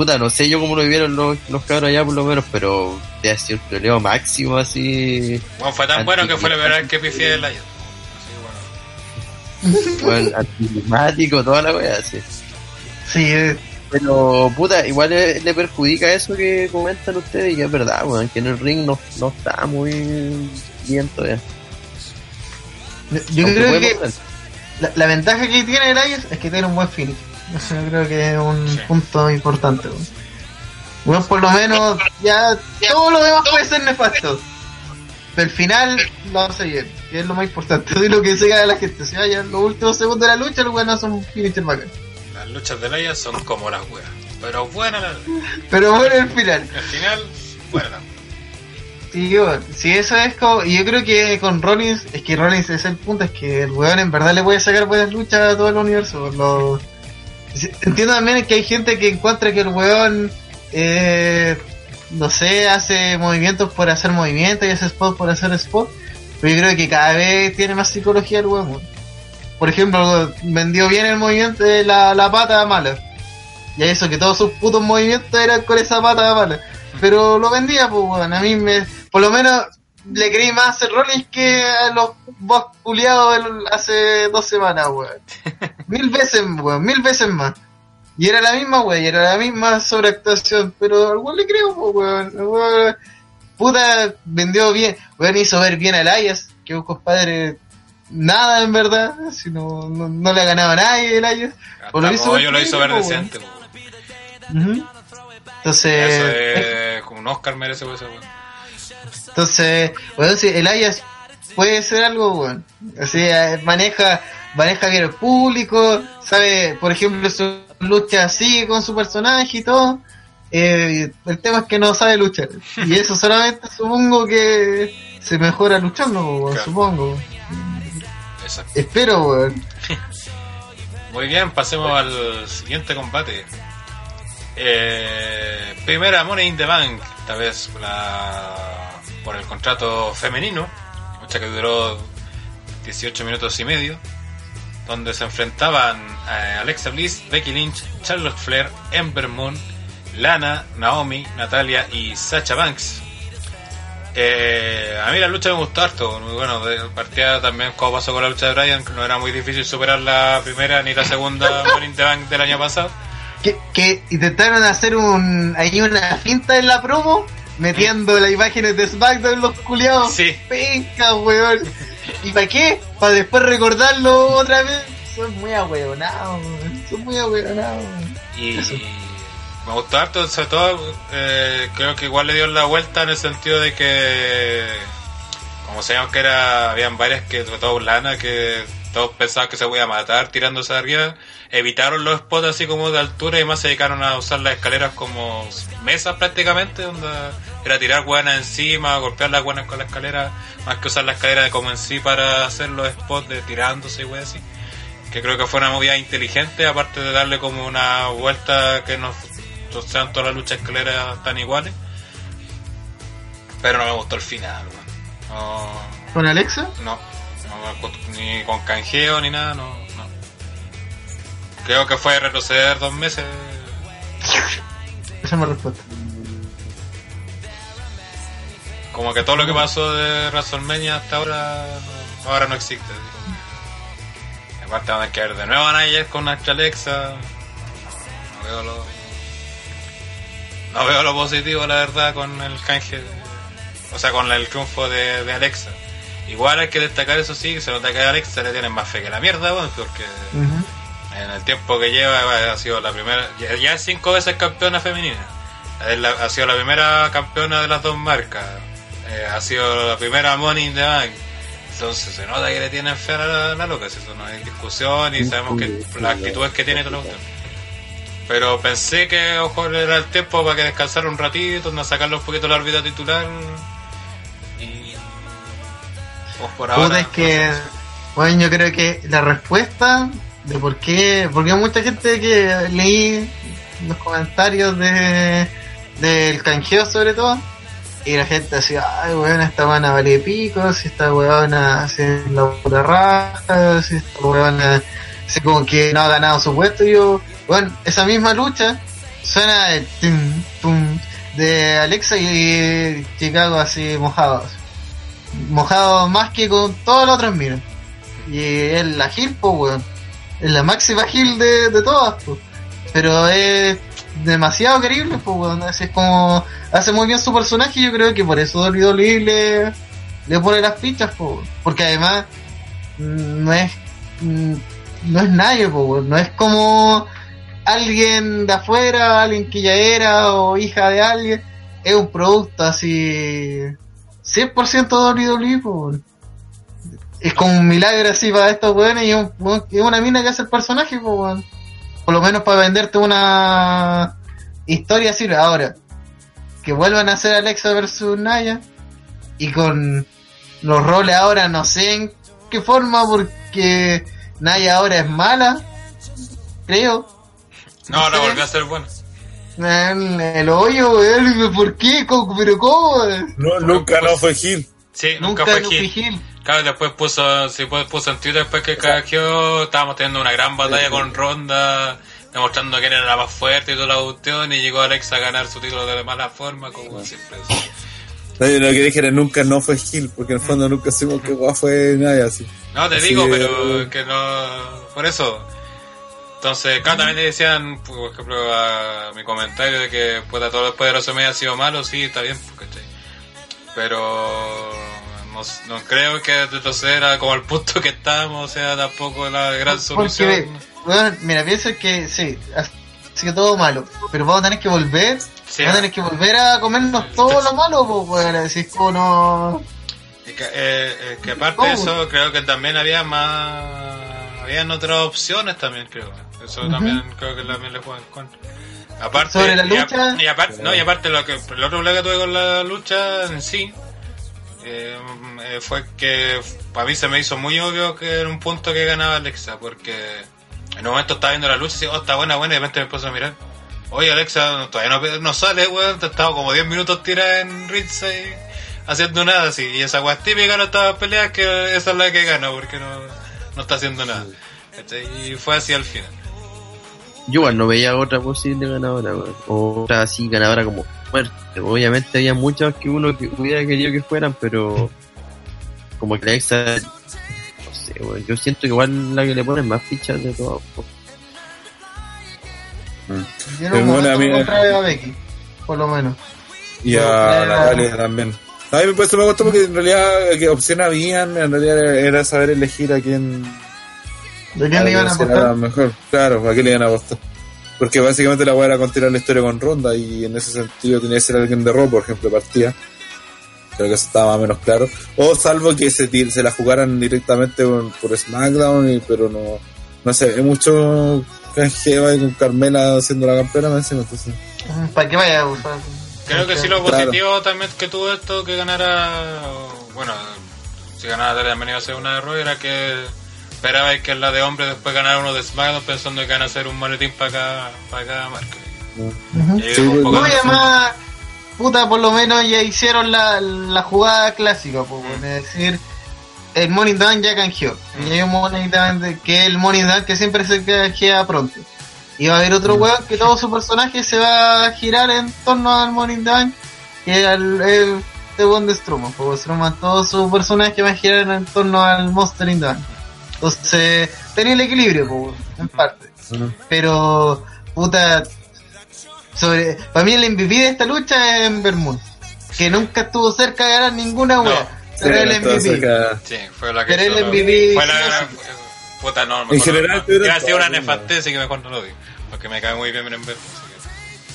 Puta, no sé yo cómo lo vivieron los, los cabros allá por lo menos, pero te ha sido el troleo máximo así, Bueno, fue tan bueno que fue la primera vez que pifié el Elias. Así que bueno. weón, anticlimático, toda la weá así. Sí, eh, Pero, puta, igual le, le perjudica eso que comentan ustedes, y que es verdad, weón, que en el ring no, no está muy bien todavía. yo Aunque creo que la, la ventaja que tiene el Elias es que tiene un buen finish. Eso yo creo que es un Sí. punto importante. weón. Por lo menos, ya todo lo demás puede ser nefasto. Pero el final lo hace bien, que es lo más importante. Es lo que se gana la gente. Si vaya los últimos segundos de la lucha, los buenos son finisher bacán. Las luchas del Elias son como las weas. Pero buenas las- Pero bueno, el final. al final, buenas. Sí, bueno, sí, eso es como. Y yo creo que con Rollins, es que Rollins es el punto, es que el weón en verdad le puede sacar buenas luchas a todo el universo. Lo... Entiendo también que hay gente que encuentra que el weón, eh, no sé, hace movimientos por hacer movimientos y hace spot por hacer spot. Pero yo creo que cada vez tiene más psicología el weón. Por ejemplo, vendió bien el movimiento de la, la pata mala. Y eso que todos sus putos movimientos eran con esa pata mala. Pero lo vendía, pues, weón. A mí me. Por lo menos le creí más a Rollins que a los boss culiados hace dos semanas, weón. Mil veces, weón. Mil veces más. Y era la misma, weón. Y era la misma sobreactuación. Pero al weón le creo, weón. Weón, Puta, vendió bien. Weón hizo ver bien a Elias. Que un compadre. Nada, en verdad. Si no, no, no le ha ganado a nadie el Elias. Pues lo hizo yo lo ver hizo ver weón. decente. Ujú. Entonces. Eso es como un Oscar merece por weón. Entonces, bueno, si el Ayas puede ser algo, bueno. Así, eh, maneja, maneja bien el público, sabe, por ejemplo, su lucha así con su personaje y todo. Eh, el tema es que no sabe luchar. Y eso solamente supongo que se mejora luchando, Claro. supongo. Exacto. Espero, weón. Muy bien, pasemos al siguiente combate. Eh, primera Money in the Bank, esta vez la, por el contrato femenino, lucha que duró 18 minutos y medio, donde se enfrentaban eh, Alexa Bliss, Becky Lynch, Charlotte Flair, Ember Moon, Lana, Naomi, Natalia y Sacha Banks. Eh, a mí la lucha me gustó harto, muy bueno, partía también como pasó con la lucha de Bryan, que no era muy difícil superar la primera ni la segunda in the Bank del año pasado. Que, que intentaron hacer un, ahí una finta en la promo, metiendo las imágenes de SmackDown los culiados. Sí. Penca, weón. ¿Y para qué? Para después recordarlo otra vez. Son muy ahueonados. Son muy ahueonados. Y me gustó harto, sobre todo eh, creo que igual le dio la vuelta en el sentido de que, como sabíamos que era, habían varias que, sobre todo Lana, que todos pensaban que se podía matar tirándose de arriba, evitaron los spots así como de altura y más se dedicaron a usar las escaleras como mesas prácticamente, donde era tirar buenas encima, golpear las buenas con la escalera, más que usar la escalera como en sí para hacer los spots de tirándose y wey así. Que creo que fue una movida inteligente, aparte de darle como una vuelta que no no sean todas las luchas escaleras tan iguales. Pero no me gustó el final, weón. No, ¿Con Alexa? no, no ni con canjeo ni nada, no, no. Creo que fue retroceder dos meses. Esa es mi respuesta. Como que todo lo que pasó de WrestleMania hasta ahora, ahora no existe. digo. Aparte van a caer de nuevo a Nayel con nuestra Alexa. No veo lo... No veo lo positivo, la verdad, con el canje. O sea, con el triunfo de, de Alexa. Igual hay que destacar eso sí, que se nota que a Alexa le tienen más fe que la mierda, weón, porque en el tiempo que lleva bueno, ha sido la primera, ya, ya es cinco veces campeona femenina. La- ha sido la primera campeona de las dos marcas. Eh, ha sido la primera Money in the Bank. Entonces se nota que le tienen fe a la, la loca, si eso no hay discusión y sabemos que las actitudes que tiene todo lo que- Pero pensé que ojo era el tiempo para que descansara un ratito, donde sacarle un poquito la órbita titular. Por Puta, ahora. es que, bueno, yo creo que la respuesta de por qué, porque mucha gente que leí los comentarios de del canjeo sobre todo, y la gente decía, ay weón, esta buena vale pico, si esta weona hace la pura raja, si esta weona así como que no ha ganado su puesto, y yo, bueno, esa misma lucha suena el tum, tum, de Alexa y Chicago así mojados mojado más que con todos los otros, miren. Y es la Gil, pues, weón. Es la máxima Gil de, de todas. Pero es demasiado querible, pues, weón. Es como hace muy bien su personaje y yo creo que por eso WWE le, le pone las fichas, pues. Porque además mm, no es mm, no es nadie, pues, weón. No es como alguien de afuera, alguien que ya era o hija de alguien. Es un producto así 100% WWE, po. Es como un milagro así para estos weones y es, un- una mina que hace el personaje, po, weón. Por lo menos para venderte una historia así. Ahora, que vuelvan a hacer Alexa versus Naya y con los roles ahora no sé en qué forma porque Naya ahora es mala, creo. No, ahora volvió a ser bueno. En el hoyo, weón, ¿por qué? ¿Cómo- ¿Pero cómo? No, nunca no fue Gil. Sí, nunca, Nunca fue Luffy Gil. Hill. Claro, después puso, sí, pues, puso en Twitter después que canjeó, estábamos teniendo una gran batalla con Ronda, demostrando que era la más fuerte y toda la cuestión, y llegó Alexa a ganar su título de mala forma, como siempre. No, yo lo que dije era nunca no fue Gil, porque en el fondo nunca supimos que fue nadie así. No, te Así digo, que- pero que no, por eso. Entonces, claro, también le decían, por ejemplo, a mi comentario de que puta, todo después de WrestleMania ha sido malo, sí, está bien, pues, ¿cachai? Pero no, no creo que retroceder a como el punto que estamos, o sea, tampoco la gran Porque, solución. bueno, mira, pienso que sí, así que todo malo, pero vamos a tener que volver, Sí, vamos a tener que volver a comernos todo lo malo, pues, bueno, decir como no... Es que, eh, es que aparte de eso, creo que también había más. Habían otras opciones también, creo. Eso también creo que también le juega en contra. Aparte, Sobre la y a- lucha. Y, aparte, no, y aparte, lo que, el otro problema que tuve con la lucha en sí eh, eh, fue que para mí se me hizo muy obvio que era un punto que ganaba Alexa, porque en un momento estaba viendo la lucha y decía, oh, está buena, buena, y de repente me puse a mirar. Oye, Alexa, todavía no, no sale, weón, te he estado como 10 minutos tirada en Ringside haciendo nada así. Y esa weá típica de estas peleas que esa es la que gana porque no, no está haciendo nada. Y fue así al final. Yo igual no veía otra posible ganadora, weón. O otra así ganadora como fuerte. Obviamente había muchas que uno que hubiera querido que fueran, pero como que la exa, no sé, weón. Yo siento que igual la que le ponen más fichas de todo. momento a me Becky, por lo menos. Y a era- Natalia también. A mí pues, me gustó porque en realidad que opción habían, en realidad era saber elegir a quién, ¿De quién le iban a apostar? mejor. Claro, a quién le iban a apostar. Porque básicamente la weá era continuar la historia con Ronda y en ese sentido tenía que ser alguien de Raw, por ejemplo, partía. Creo que eso estaba más o menos claro. O salvo que se, se la jugaran directamente por, por SmackDown, y, pero no, no sé, hay mucho canjeo ahí con Carmela haciendo la campeona, me encima, entonces. ¿Para qué vaya a usar? Creo que sí lo Claro. positivo también que tuvo esto que ganara, bueno, si ganara Natalia también iba a ser una de Raw, era que esperabais que en la de hombre después ganara uno de SmackDown pensando que van a hacer un maletín para cada, para cada marca. Sí, No, razón. además, puta, por lo menos ya hicieron la, la jugada clásica, pues, es decir, el Money Down ya canjeó. Y hay un Money Down de- que es el Money Down que siempre se canjea pronto. Y va a haber otro weón que todo su personaje se va a girar en torno al Money Down, que es el, el de Wonder Strowman. Porque Strowman, todo su personaje va a girar en torno al Monster in Down. Entonces, tenía el equilibrio, pues, en parte. Pero, puta, sobre, para mí el MVP de esta lucha es Ember Moon, que nunca estuvo cerca de ganar ninguna wea. pero el MVP. Sí, fue la que Pero el MVP Fue la gran- puta no, mejor En general, no, no. Iba a decir una nefastez y que mejor no lo digo. Porque me cae muy bien en ver.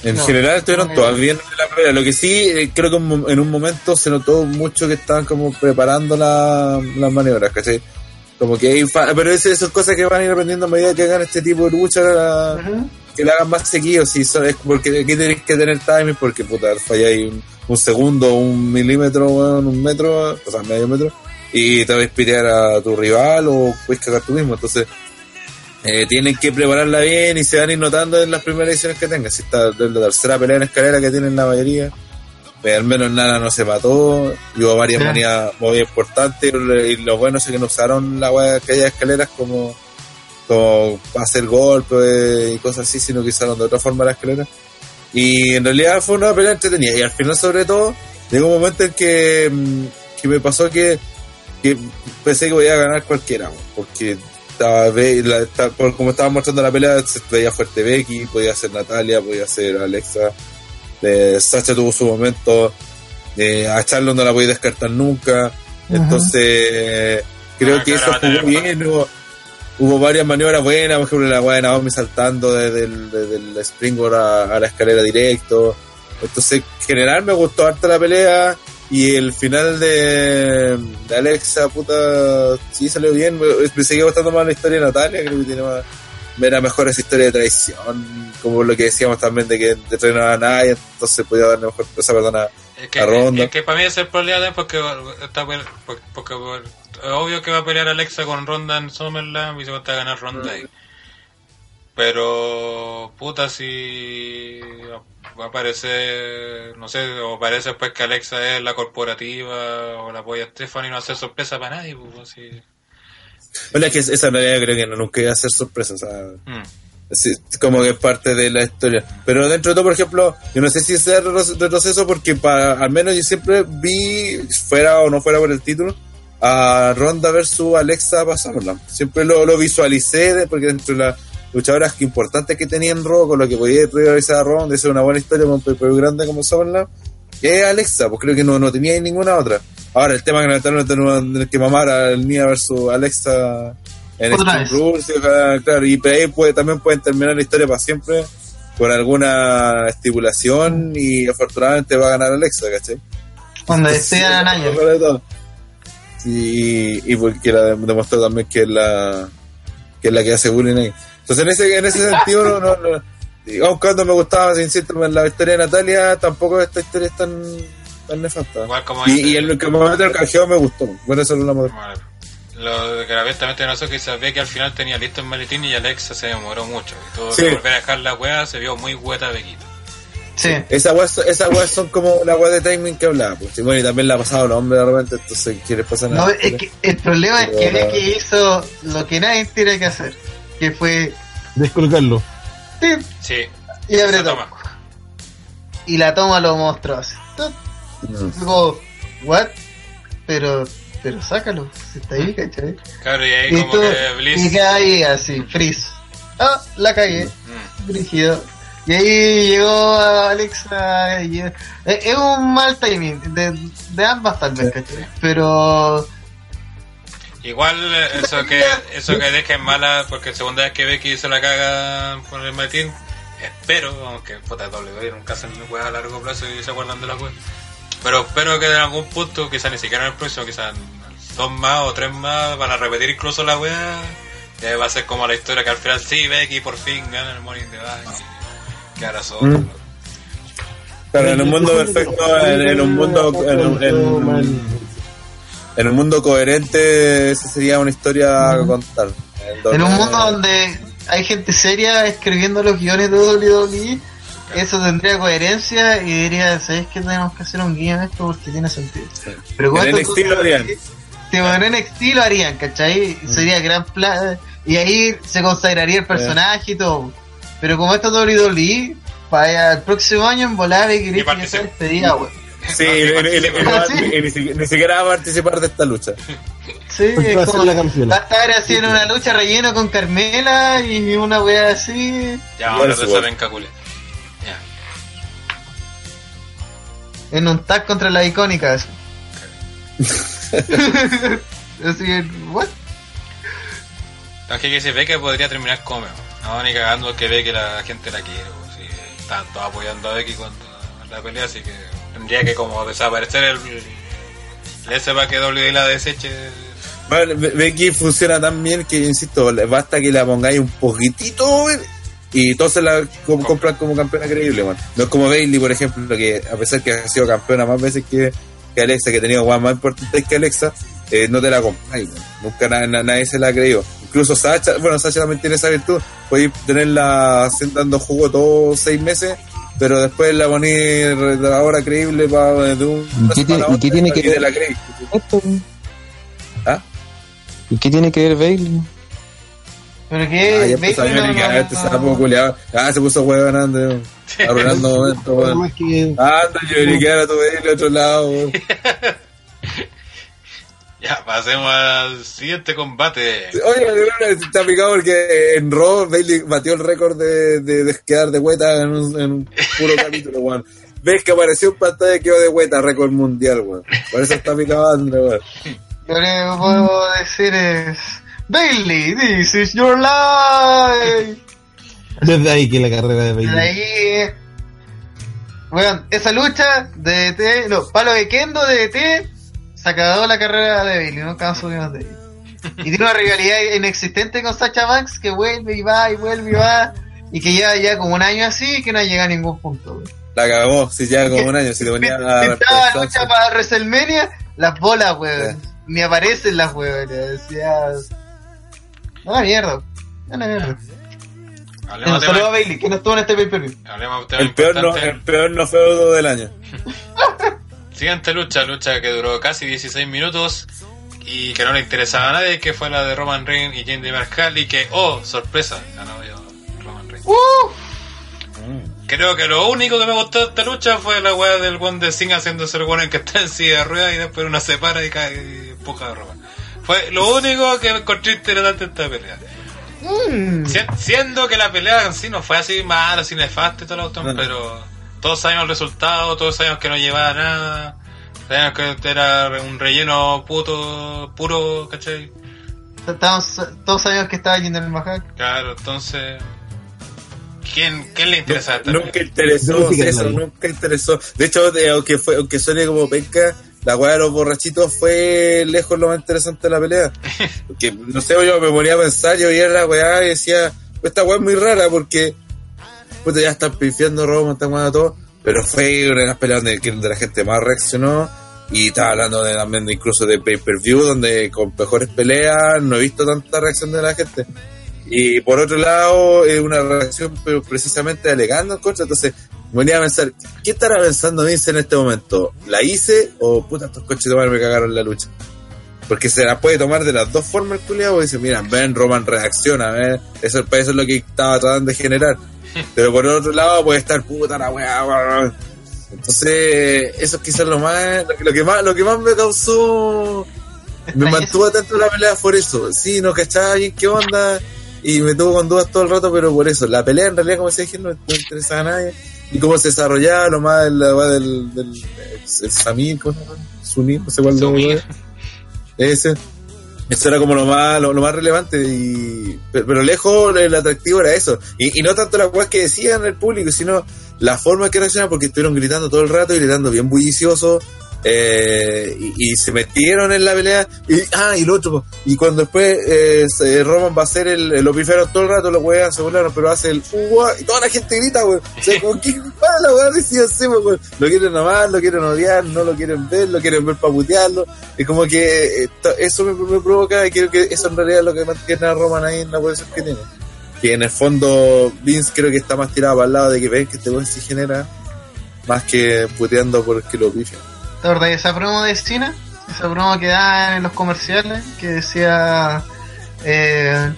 En No, general estuvieron no, todas no. bien en la pelea. Lo que sí, eh, creo que en un momento se notó mucho que estaban como preparando la- las maniobras, ¿cachai? Como que hay pero esas son cosas que van a ir aprendiendo a medida que hagan este tipo de lucha, que la hagan más seguido, si son, es porque aquí tenéis que tener timing, porque puta, falláis un, un segundo, un milímetro, un metro, o sea, medio metro, y te vas a pitear a tu rival o puedes cagar tú mismo, entonces eh, tienen que prepararla bien y se van a ir notando en las primeras ediciones que tengan, si está la tercera pelea en escalera que tienen la mayoría, eh, al menos Nana no se mató, y hubo varias Sí. manías muy importantes, y lo bueno es que no usaron la weá que haya escaleras como como hacer golpes y cosas así, sino que usaron de otra forma la escalera. Y en realidad fue una pelea entretenida. Y al final, sobre todo, llegó un momento en que, mm, que me pasó que, que pensé que podía ganar cualquiera, porque estaba, la- por como estaba mostrando la pelea, se veía fuerte Becky, podía ser Natalia, podía ser Alexa. Eh, Sacha tuvo su momento, eh, a Charlotte no la podía descartar nunca. Entonces, creo Ah, que eso a jugó bien. Hubo, hubo varias maniobras buenas, por ejemplo, la weá de Naomi saltando desde el, desde el springboard a, a la escalera directo. Entonces, en general me gustó harto la pelea. Y el final de, de Alexa, puta, sí salió bien. Me, me seguía gustando más la historia de Natalia, creo que tiene más. Era mejor esa historia de traición, como lo que decíamos también de que entrenaba a nadie, entonces podía darle mejor, o sea, perdona, Es que, a Ronda. es que para mí es el problema porque, está, porque, porque obvio que va a pelear Alexa con Ronda en Summerland y se va a ganar Ronda ahí. Pero, puta, si va a aparecer, no sé, o parece pues que Alexa es la corporativa o la apoya Stephanie y no hace sorpresa para nadie, pues así. Bueno, es que esa realidad creo que no, nunca iba a ser sorpresa, o sea, Mm. sí, como que es parte de la historia. Pero dentro de todo, por ejemplo, yo no sé si sea retro- retroceso porque para, al menos yo siempre vi, fuera o no fuera por el título, a Ronda versus Alexa para SummerSlam. Siempre lo, lo visualicé de- porque dentro de las luchadoras que importantes que tenía en Raw, con lo que podía rivalizar a Ronda, es una buena historia con un grande como SummerSlam, que es Alexa, pues creo que no, no tenía ninguna otra. Ahora, el tema que a tener que mamar al Nia versus Alexa en vez. Rules, y claro, y ahí puede, también pueden terminar la historia para siempre con alguna estipulación y afortunadamente va a ganar Alexa, ¿cachai? Cuando despidan a todo. Sí, y porque la de- demostró también que es la que es la que hace bullying ahí. Entonces en ese, en ese sentido no, no, no- y aun cuando me gustaba insisto en la historia de Natalia, tampoco esta historia es tan, tan nefasta. Igual como Y, dice- y el que momento del canjeo me gustó. Bueno, eso lo hablamos Bueno, lo de que la vez también no sé que ve que al final tenía listo el maletín y Alexa se demoró mucho. Y todo Sí. que volver a dejar la weá se vio muy hueta Bequita. Sí. Esas weas, esas weas son como la wea de timing que hablaba. Pues. Y bueno, y también la ha pasado a los hombres de repente, entonces quieres pasar No, nada. es que el problema es que Becky hizo lo que nadie tiene que hacer, que fue Descolgarlo. ¡Tip! Sí. y apretó. toma. Y la toma lo mostró así. ¡tup! Mm. ¿what? Pero, pero sácalo, si está ahí, ¿cachai? Claro, y ahí Y, como tú, que Bliss. y queda ahí así, freeze. Ah, la cagué, Mm. brígido. Y ahí llegó a Alexa. y- eh, es un mal timing, de, de ambas tal vez, ¿cachai? Pero. Igual eh, eso que eso que dejen mala, porque segunda vez que Becky se la caga por el maletín, espero, aunque puta W nunca hacen weas a largo plazo y se acuerdan de la wea. Pero espero que en algún punto, quizás ni siquiera en el próximo, quizás dos más o tres más, van a repetir incluso la weá. Y ahí va a ser como la historia que al final sí, Becky por fin gana el Morning the Bank. Que ahora son. Mm. Claro, en un mundo perfecto, en, en un mundo. En, en- en un mundo coherente, esa sería una historia a contar. En un mundo donde hay gente seria escribiendo los guiones de WWE, eso tendría coherencia y diría, ¿sabes qué? Tenemos que hacer un guion de esto porque tiene sentido. Pero con En NXT lo harían. En NXT lo harían, ¿cachai? Sería gran plan. Y ahí se consagraría el personaje y todo. Pero como esto es WWE, para el próximo año en volar y que participa. se despedida, weón. Sí, ni, si- ni siquiera va a participar de esta lucha. Sí, Porque va a es ser como la campeona. va a estar así en una lucha relleno con Carmela y una wea así. Ya vamos a esa penca culia. Ya. En un tag contra la icónica. Eso. así que, what? Es que, que se ve que podría terminar como. No, ni cagando que ve que la gente la quiere. pues, sí, están todos apoyando a Becky cuando en la pelea, así que tendría que como desaparecer el. el ese para que WWE la deseche. Bueno, Becky funciona tan bien que, insisto, basta que la pongáis un poquitito y todos se la com- compran como campeona creíble. No es como Bailey, por ejemplo, que a pesar que ha sido campeona más veces que, que Alexa, que ha tenido guas más importantes que Alexa, eh, no te la compráis. Nunca na- na- nadie se la ha creído. Incluso Sacha, bueno, Sacha también tiene esa virtud. Podéis tenerla dando jugo todos seis meses. Pero después la ponéis ahora creíble para de un. ¿Y qué tiene- y qué tiene que te la creéis. Esto, ¿Ah? ¿Y qué tiene que ver Bailey? Pero Ah, que. ya empezó a Bailey no- lloriquear, no- este sapo culiao. Ah, se puso huevo ganando, arruinando momentos, weón. Anda, lloriquear a tu del otro lado, weón. Ya, pasemos al siguiente combate. Oye, weón, está picado porque en Raw Bailey batió el récord de, de, de quedar de hueta en un, en un puro capítulo, weón. Ves que apareció en pantalla y quedó de hueta, récord mundial, weón. Por eso está picado André, weón. Lo que puedo decir es. Bailey, this is your life. desde ahí que la carrera de Bailey. ahí. Bueno, esa lucha de DT, no, palo de Kendo de DT, se acabó la carrera de Bailey, nunca más subimos de ahí. Y tiene una rivalidad inexistente con Sacha Banks que vuelve y va y vuelve y va. Y que lleva ya como un año así y que no llega a ningún punto. güey. La cagó, si ya como un año, si te ponía a Estaba lucha para WrestleMania, las bolas, weón. Ni aparecen las weón. Decía. No, mierda. No, mierda. Hablemos de Saludos a Bailey, que no estuvo en este de un tema El peor, no, el peor no feudo del año. Siguiente lucha, lucha que duró casi 16 minutos y que no le interesaba a nadie, que fue la de Roman Reigns y Mahal y que, oh, sorpresa, ganó yo Roman Reigns. Creo que lo único que me gustó de esta lucha fue la weá del one de Singh haciéndose el one en que está en silla de ruedas y después una se para y cae y empuja a Roman. Fue lo único que encontré interesante de esta pelea. Mm. Si- siendo que la pelea en sí no fue así mala, así nefasta y todo el auto, No, no. pero todos sabíamos el resultado, todos sabíamos que no llevaba nada, sabíamos que era un relleno puto, puro, ¿cachai? Estábamos, todos sabíamos que estaba yendo en el Mahal. Claro, entonces... ¿Quién, ¿quién le interesa a esta Nunca interesó eso, nunca interesó. De hecho, de- aunque fue, aunque suene como penca, la weá de los borrachitos fue lejos lo más interesante de la pelea. Porque, no sé, yo me ponía a pensar, yo veía la weá y decía, esta weá es muy rara porque, puta, ya están pifiando Roma, están jugando todo. Pero fue una de las peleas donde, la gente más reaccionó. Y estaba hablando de, también incluso de pay-per-view, donde con mejores peleas no he visto tanta reacción de la gente. Y por otro lado, es una reacción pero precisamente alegando en contra. Entonces, me venía a pensar, ¿qué estará pensando Vince en este momento? ¿La hice o puta, estos coches de me cagaron la lucha? Porque se la puede tomar de las dos formas el culiado. Dice, mira, ven, Roman reacciona, ven. Eso, eso es lo que estaba tratando de generar. Pero por otro lado, puede estar puta la weá. Entonces, eso es quizás lo más, lo que, lo que más, lo que más me causó, me mantuvo atento a la pelea por eso. Sí, no cachaba bien qué onda y me tuvo con dudas todo el rato, pero por eso. La pelea en realidad, como se dije, no, no interesaba a nadie. Y cómo se desarrollaba, lo más weá del, del, el Samir, ¿cómo se llama? Sunir, no sé cuál Sumir. Ese. Eso era como lo más, lo, más relevante y pero, lejos el atractivo era eso y, y no tanto las cosas que decían el público sino la forma que reaccionaron, porque estuvieron gritando todo el rato y gritando bien bullicioso, eh, y, se metieron en la pelea. Y, ah, y lo otro, y cuando después eh, se- Roman va a hacer el, el opifero todo el rato, los weas se burlaron, pero hace el ua, y toda la gente grita, weón. O sea, como, ¿qué pasa, la weá? Decía así, weón. Lo quieren amar, lo quieren odiar, no lo quieren ver, lo quieren ver para putearlo. Y como que eh, eso me, provoca, y creo que eso en realidad es lo que mantiene a Roman ahí en la posición que tiene. Que en el fondo Vince creo que está más tirado para el lado de que ven que este weón sí genera, más que puteando porque lo pifian. ¿Te acordás de esa promo de Cena? Esa promo que da en los comerciales que decía eh,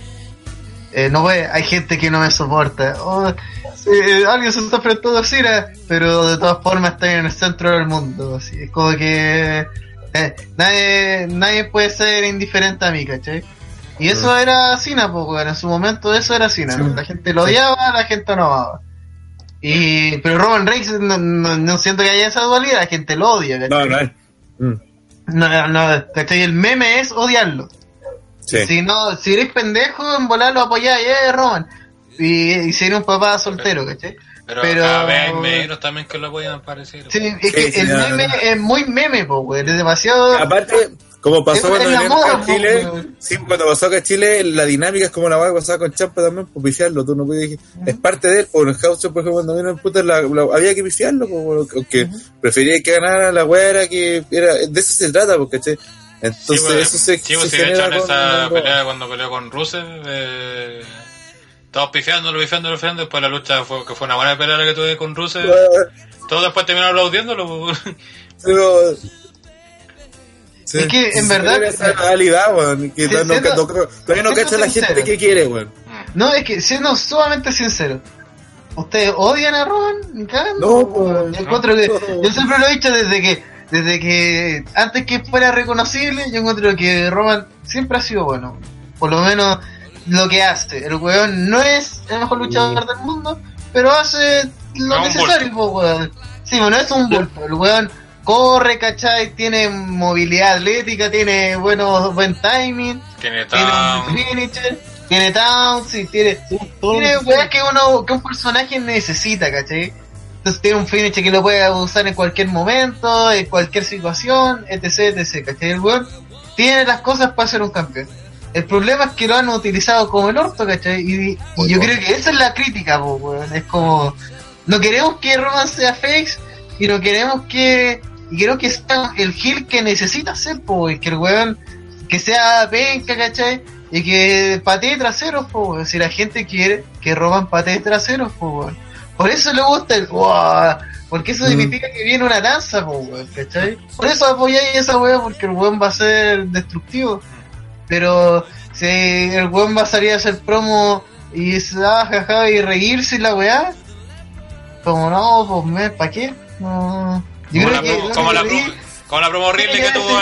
eh, no ve, hay gente que no me soporta. O, sí, alguien se está enfrentando a Cena, pero de todas formas está en el centro del mundo. Así, es como que eh, nadie, nadie puede ser indiferente a mí, ¿cachai? Y eso era Cena, pues, en su momento eso era Cena. Sí. La gente lo odiaba, la gente no amaba. Y, pero Roman Reigns no, no, no siento que haya esa dualidad, la gente lo odia, ¿cachai? No, no es. Mm, No, no, ¿cachai? El meme es odiarlo. sí. Si no, si eres pendejo, en volar lo apoyáis, eh, Roman. Y, y si eres un papá soltero, ¿cachai? Pero, hay menos también que lo puedan parecer. Sí, es que sí, el no, meme no. es muy meme, po, güey. Es demasiado. Aparte, como pasó Es cuando venimos moda, Chile, sí, cuando pasó acá a Chile, la dinámica es como la va a pasar con Champa también, pues pifiarlo, tú no puedes decir, es parte de él, por el House, por ejemplo, cuando vino el puto, la, la- había que pifiarlo, pues, aunque prefería que ganara la weá, era que, era, de eso se trata, porque, ¿cachai? Entonces, sí, pues, eso se, sí, pues, se si en esa con- pelea cuando peleó con Rusev, eh, todos pifiándolo, pifiándolo, pifiándolo, después la lucha fue, que fue una buena pelea la que tuve con Rusev, todos después terminaron aplaudiéndolo. Pero, sí, Es que, en sí, verdad- esa realidad, weón, que Sí, no, no- siendo- no- todavía no cacha la gente que quiere, weón. No, es que siendo sumamente sincero, ¿ustedes odian a Roman? Cagando, No, po, yo encuentro que, no. yo siempre lo he dicho desde que, desde que antes que fuera reconocible, yo encuentro que Roman siempre ha sido bueno. Por lo menos lo que hace. El weón no es el mejor luchador del mundo, pero hace lo No, necesario, po, weón. Sí, bueno, es un bulto. El weón corre, ¿cachai? Tiene movilidad atlética, tiene buenos, buen timing Tiene tiene un finisher, tiene towns y tiene, que weas que uno, que un personaje necesita, ¿cachai? Entonces tiene un finisher que lo puede usar en cualquier momento, en cualquier situación, etc, etc, ¿cachai? El weón tiene las cosas para ser un campeón. El problema es que lo han utilizado como el orto, ¿cachai? Y, yo bueno. creo que esa es la crítica, po, weón. Es como, no queremos que Roman sea face y no queremos que, y queremos que sea el heel que necesita ser, po, weón. Que el weón, que sea penca, ¿cachai? Y que patee traseros, po, weón. Si la gente quiere que Roman patee traseros, po, weón. Por eso le gusta el, ¡Wow! Porque eso Mm. significa que viene una danza, po, weón, ¿cachai? Por eso apoyáis esa weón, porque el weón va a ser destructivo. Pero si el weón va a salir a hacer promo y se ah, jaja, y reírse y la weá, como no, pues me, ¿para qué? No. Yo Como creo la, que. promo, como, la que- como la promo horrible que Sí, tuvo sí.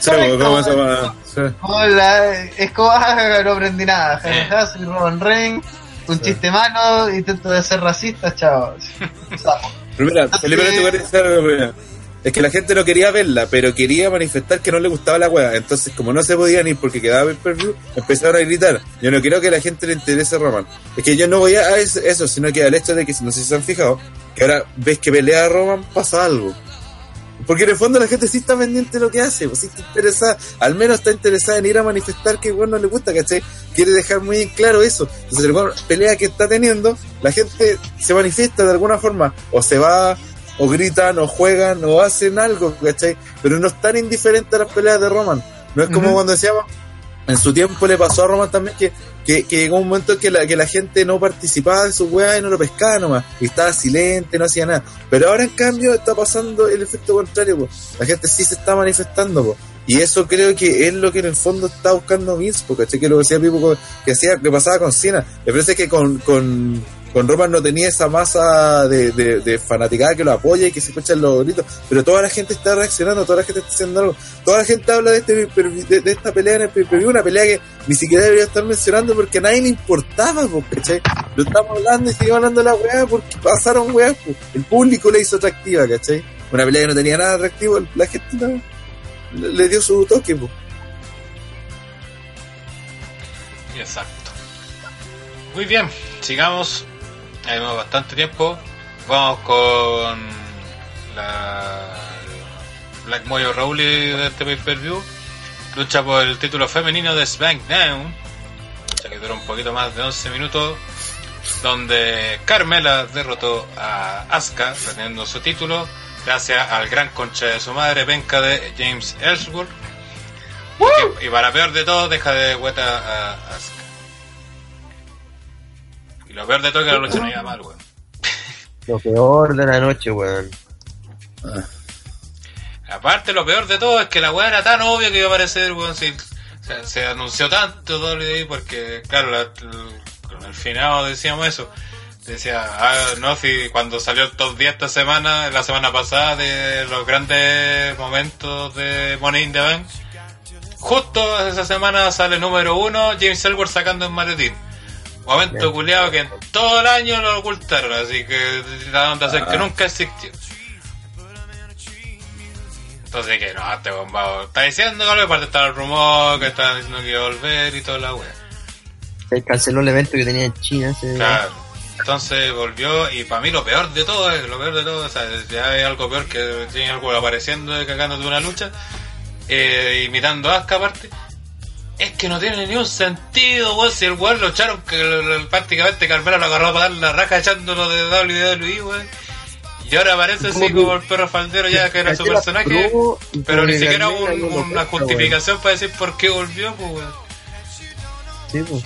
Sí, ¿cómo se llama? Sí. Hola, es como, ah, no aprendí nada. Sí. jajaja, soy Roman Reigns, un chiste malo, intento de ser racista, chavos. Pero mira, Felipe, no Es que la gente no quería verla, pero quería manifestar que no le gustaba la wea. Entonces, como no se podían ir porque quedaba per view, empezaron a gritar. Yo no quiero que la gente le interese Roman. Es que yo no voy a eso, sino que al hecho de que, no sé si se han fijado, que ahora ves que pelea a Roman, pasa algo. Porque en el fondo la gente sí está pendiente de lo que hace, pues sí está interesada, al menos está interesada en ir a manifestar que igual no le gusta, ¿cachai? Quiere dejar muy claro eso. Entonces, el weón pelea que está teniendo, la gente se manifiesta de alguna forma, o se va, o gritan, o juegan, o hacen algo, ¿cachai? Pero no están indiferentes a las peleas de Roman. No es como cuando decíamos, en su tiempo le pasó a Roman también que, que, que llegó un momento que la, que la gente no participaba de su weá y no lo pescaba nomás, y estaba silente, no hacía nada. Pero ahora en cambio está pasando el efecto contrario, po. la gente sí se está manifestando, po. y eso creo que es lo que en el fondo está buscando Vince, porque que lo decía Pipo que hacía, que pasaba con Cena. Me parece que con, con, con Roman no tenía esa masa de, de, de fanaticada que lo apoya y que se escuchan los gritos, pero toda la gente está reaccionando, toda la gente está haciendo algo, toda la gente habla de este de, esta pelea en el pay-per-view, una pelea que ni siquiera debería estar mencionando porque a nadie le importaba, po, ¿cachai? Lo estamos hablando y seguimos hablando la weá porque pasaron weá, po. el público le hizo atractiva, ¿cachai? Una pelea que no tenía nada atractivo, la gente le dio su toque, po. Exacto. Muy bien, sigamos Bastante tiempo. Vamos con la Black Moyo Rowley de este pay-per-view. Lucha por el título femenino de SmackDown. Lucha que dura un poquito más de 11 minutos. Donde Carmela derrotó a Asuka reteniendo su título gracias al gran concha de su madre, penca de James Ellsworth. Y para peor de todo, deja de vuelta a Asuka. Y lo peor de todo es que la lucha no iba mal, weón. Lo peor de la noche, weón. Aparte, lo peor de todo es que la weá era tan obvia que iba a aparecer, weón. si- se, se anunció tanto WWE porque, claro, la- con el finado decíamos eso. Decía, ah, no, si cuando salió el top 10 esta semana, la semana pasada, de los grandes momentos de Money in the Bank, justo esa semana sale número uno, James Ellsworth sacando el maletín. Momento Bien. culiado que en todo el año lo ocultaron, así que trataron de hacer que nunca existió. Entonces que no, este bombado está diciendo que aparte está el rumor, que está diciendo que iba a volver y toda la wea. Se canceló el evento que tenía en China. Claro. Entonces volvió y para mí lo peor de todo es, lo peor de todo, o sea, ya hay algo peor que tiene algo apareciendo y cagándote una lucha, eh, imitando a Asuka aparte, es que no tiene ni un sentido, weón, si el weón lo echaron, que el- prácticamente Carmela lo agarró para dar la raja echándolo de WWE, weón. Y ahora aparece así Como como el perro faldero ya que era su personaje, pero ni siquiera Carmela un- una pesca, justificación para decir por qué volvió, pues weón. Sí, pues.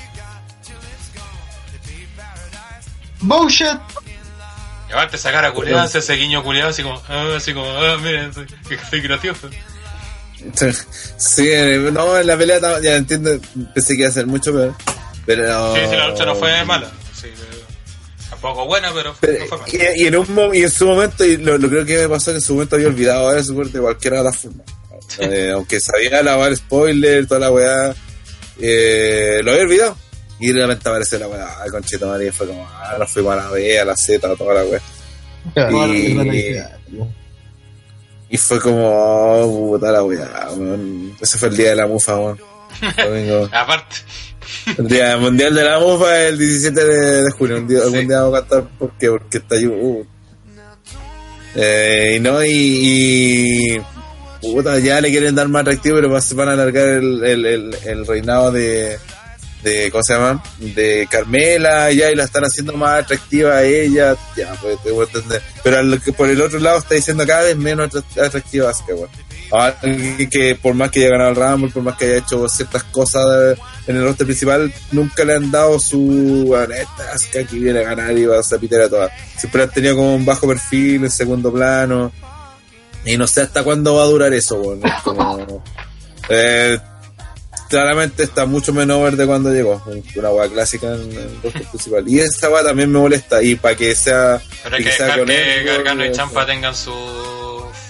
Bullshit. Y aparte esa cara culiada, ese ese guiño culiado así como, ah, así como, ah, miren, que soy gracioso. Sí, no, en la pelea ya entiendo, pensé que iba a ser mucho peor. Pero. Sí, sí, la lucha no fue mala. Sí, pero- tampoco buena, pero fue- Pero- no fue mala. y, y en un y en su momento, y lo, lo creo que me pasó que en su momento había olvidado eso de cualquiera de las formas. Eh, aunque sabía lavar spoiler, toda la weá, eh, lo había olvidado. Y de repente apareció la weá, ay, conchito María, fue como, ah, nos fuimos a la B, a la Z, toda la weá. Toda la Y- Y fue como, oh, puta la weá, weón. Ese fue el día de la mufa, weón. Aparte, El día mundial de la mufa es el 17 de, de junio. Un día, algún día vamos a cantar porque, porque está ahí. uh. Eh, y no, y, y- Puta, ya le quieren dar más atractivo, pero se van a alargar el, el, el, el reinado de, de. ¿Cómo se llama? De Carmela, ya, y la están haciendo más atractiva a ella. Ya, pues te voy a entender. Pero al- por el otro lado está diciendo cada vez menos atra- atractiva Asuka, weón. Alguien que por más que haya ganado el Rumble, por más que haya hecho ciertas cosas eh, en el roster principal, nunca le han dado su Asuka que viene a ganar y va a zapitar a todas. Siempre han tenido como un bajo perfil, en segundo plano. Y no sé hasta cuándo va a durar eso, como, eh, claramente está mucho menos over de cuando llegó. Una weá clásica en el roster principal. Y esa weá también me molesta. Y para que sea. pero hay que dejar con que él, Gargano y Champa tengan su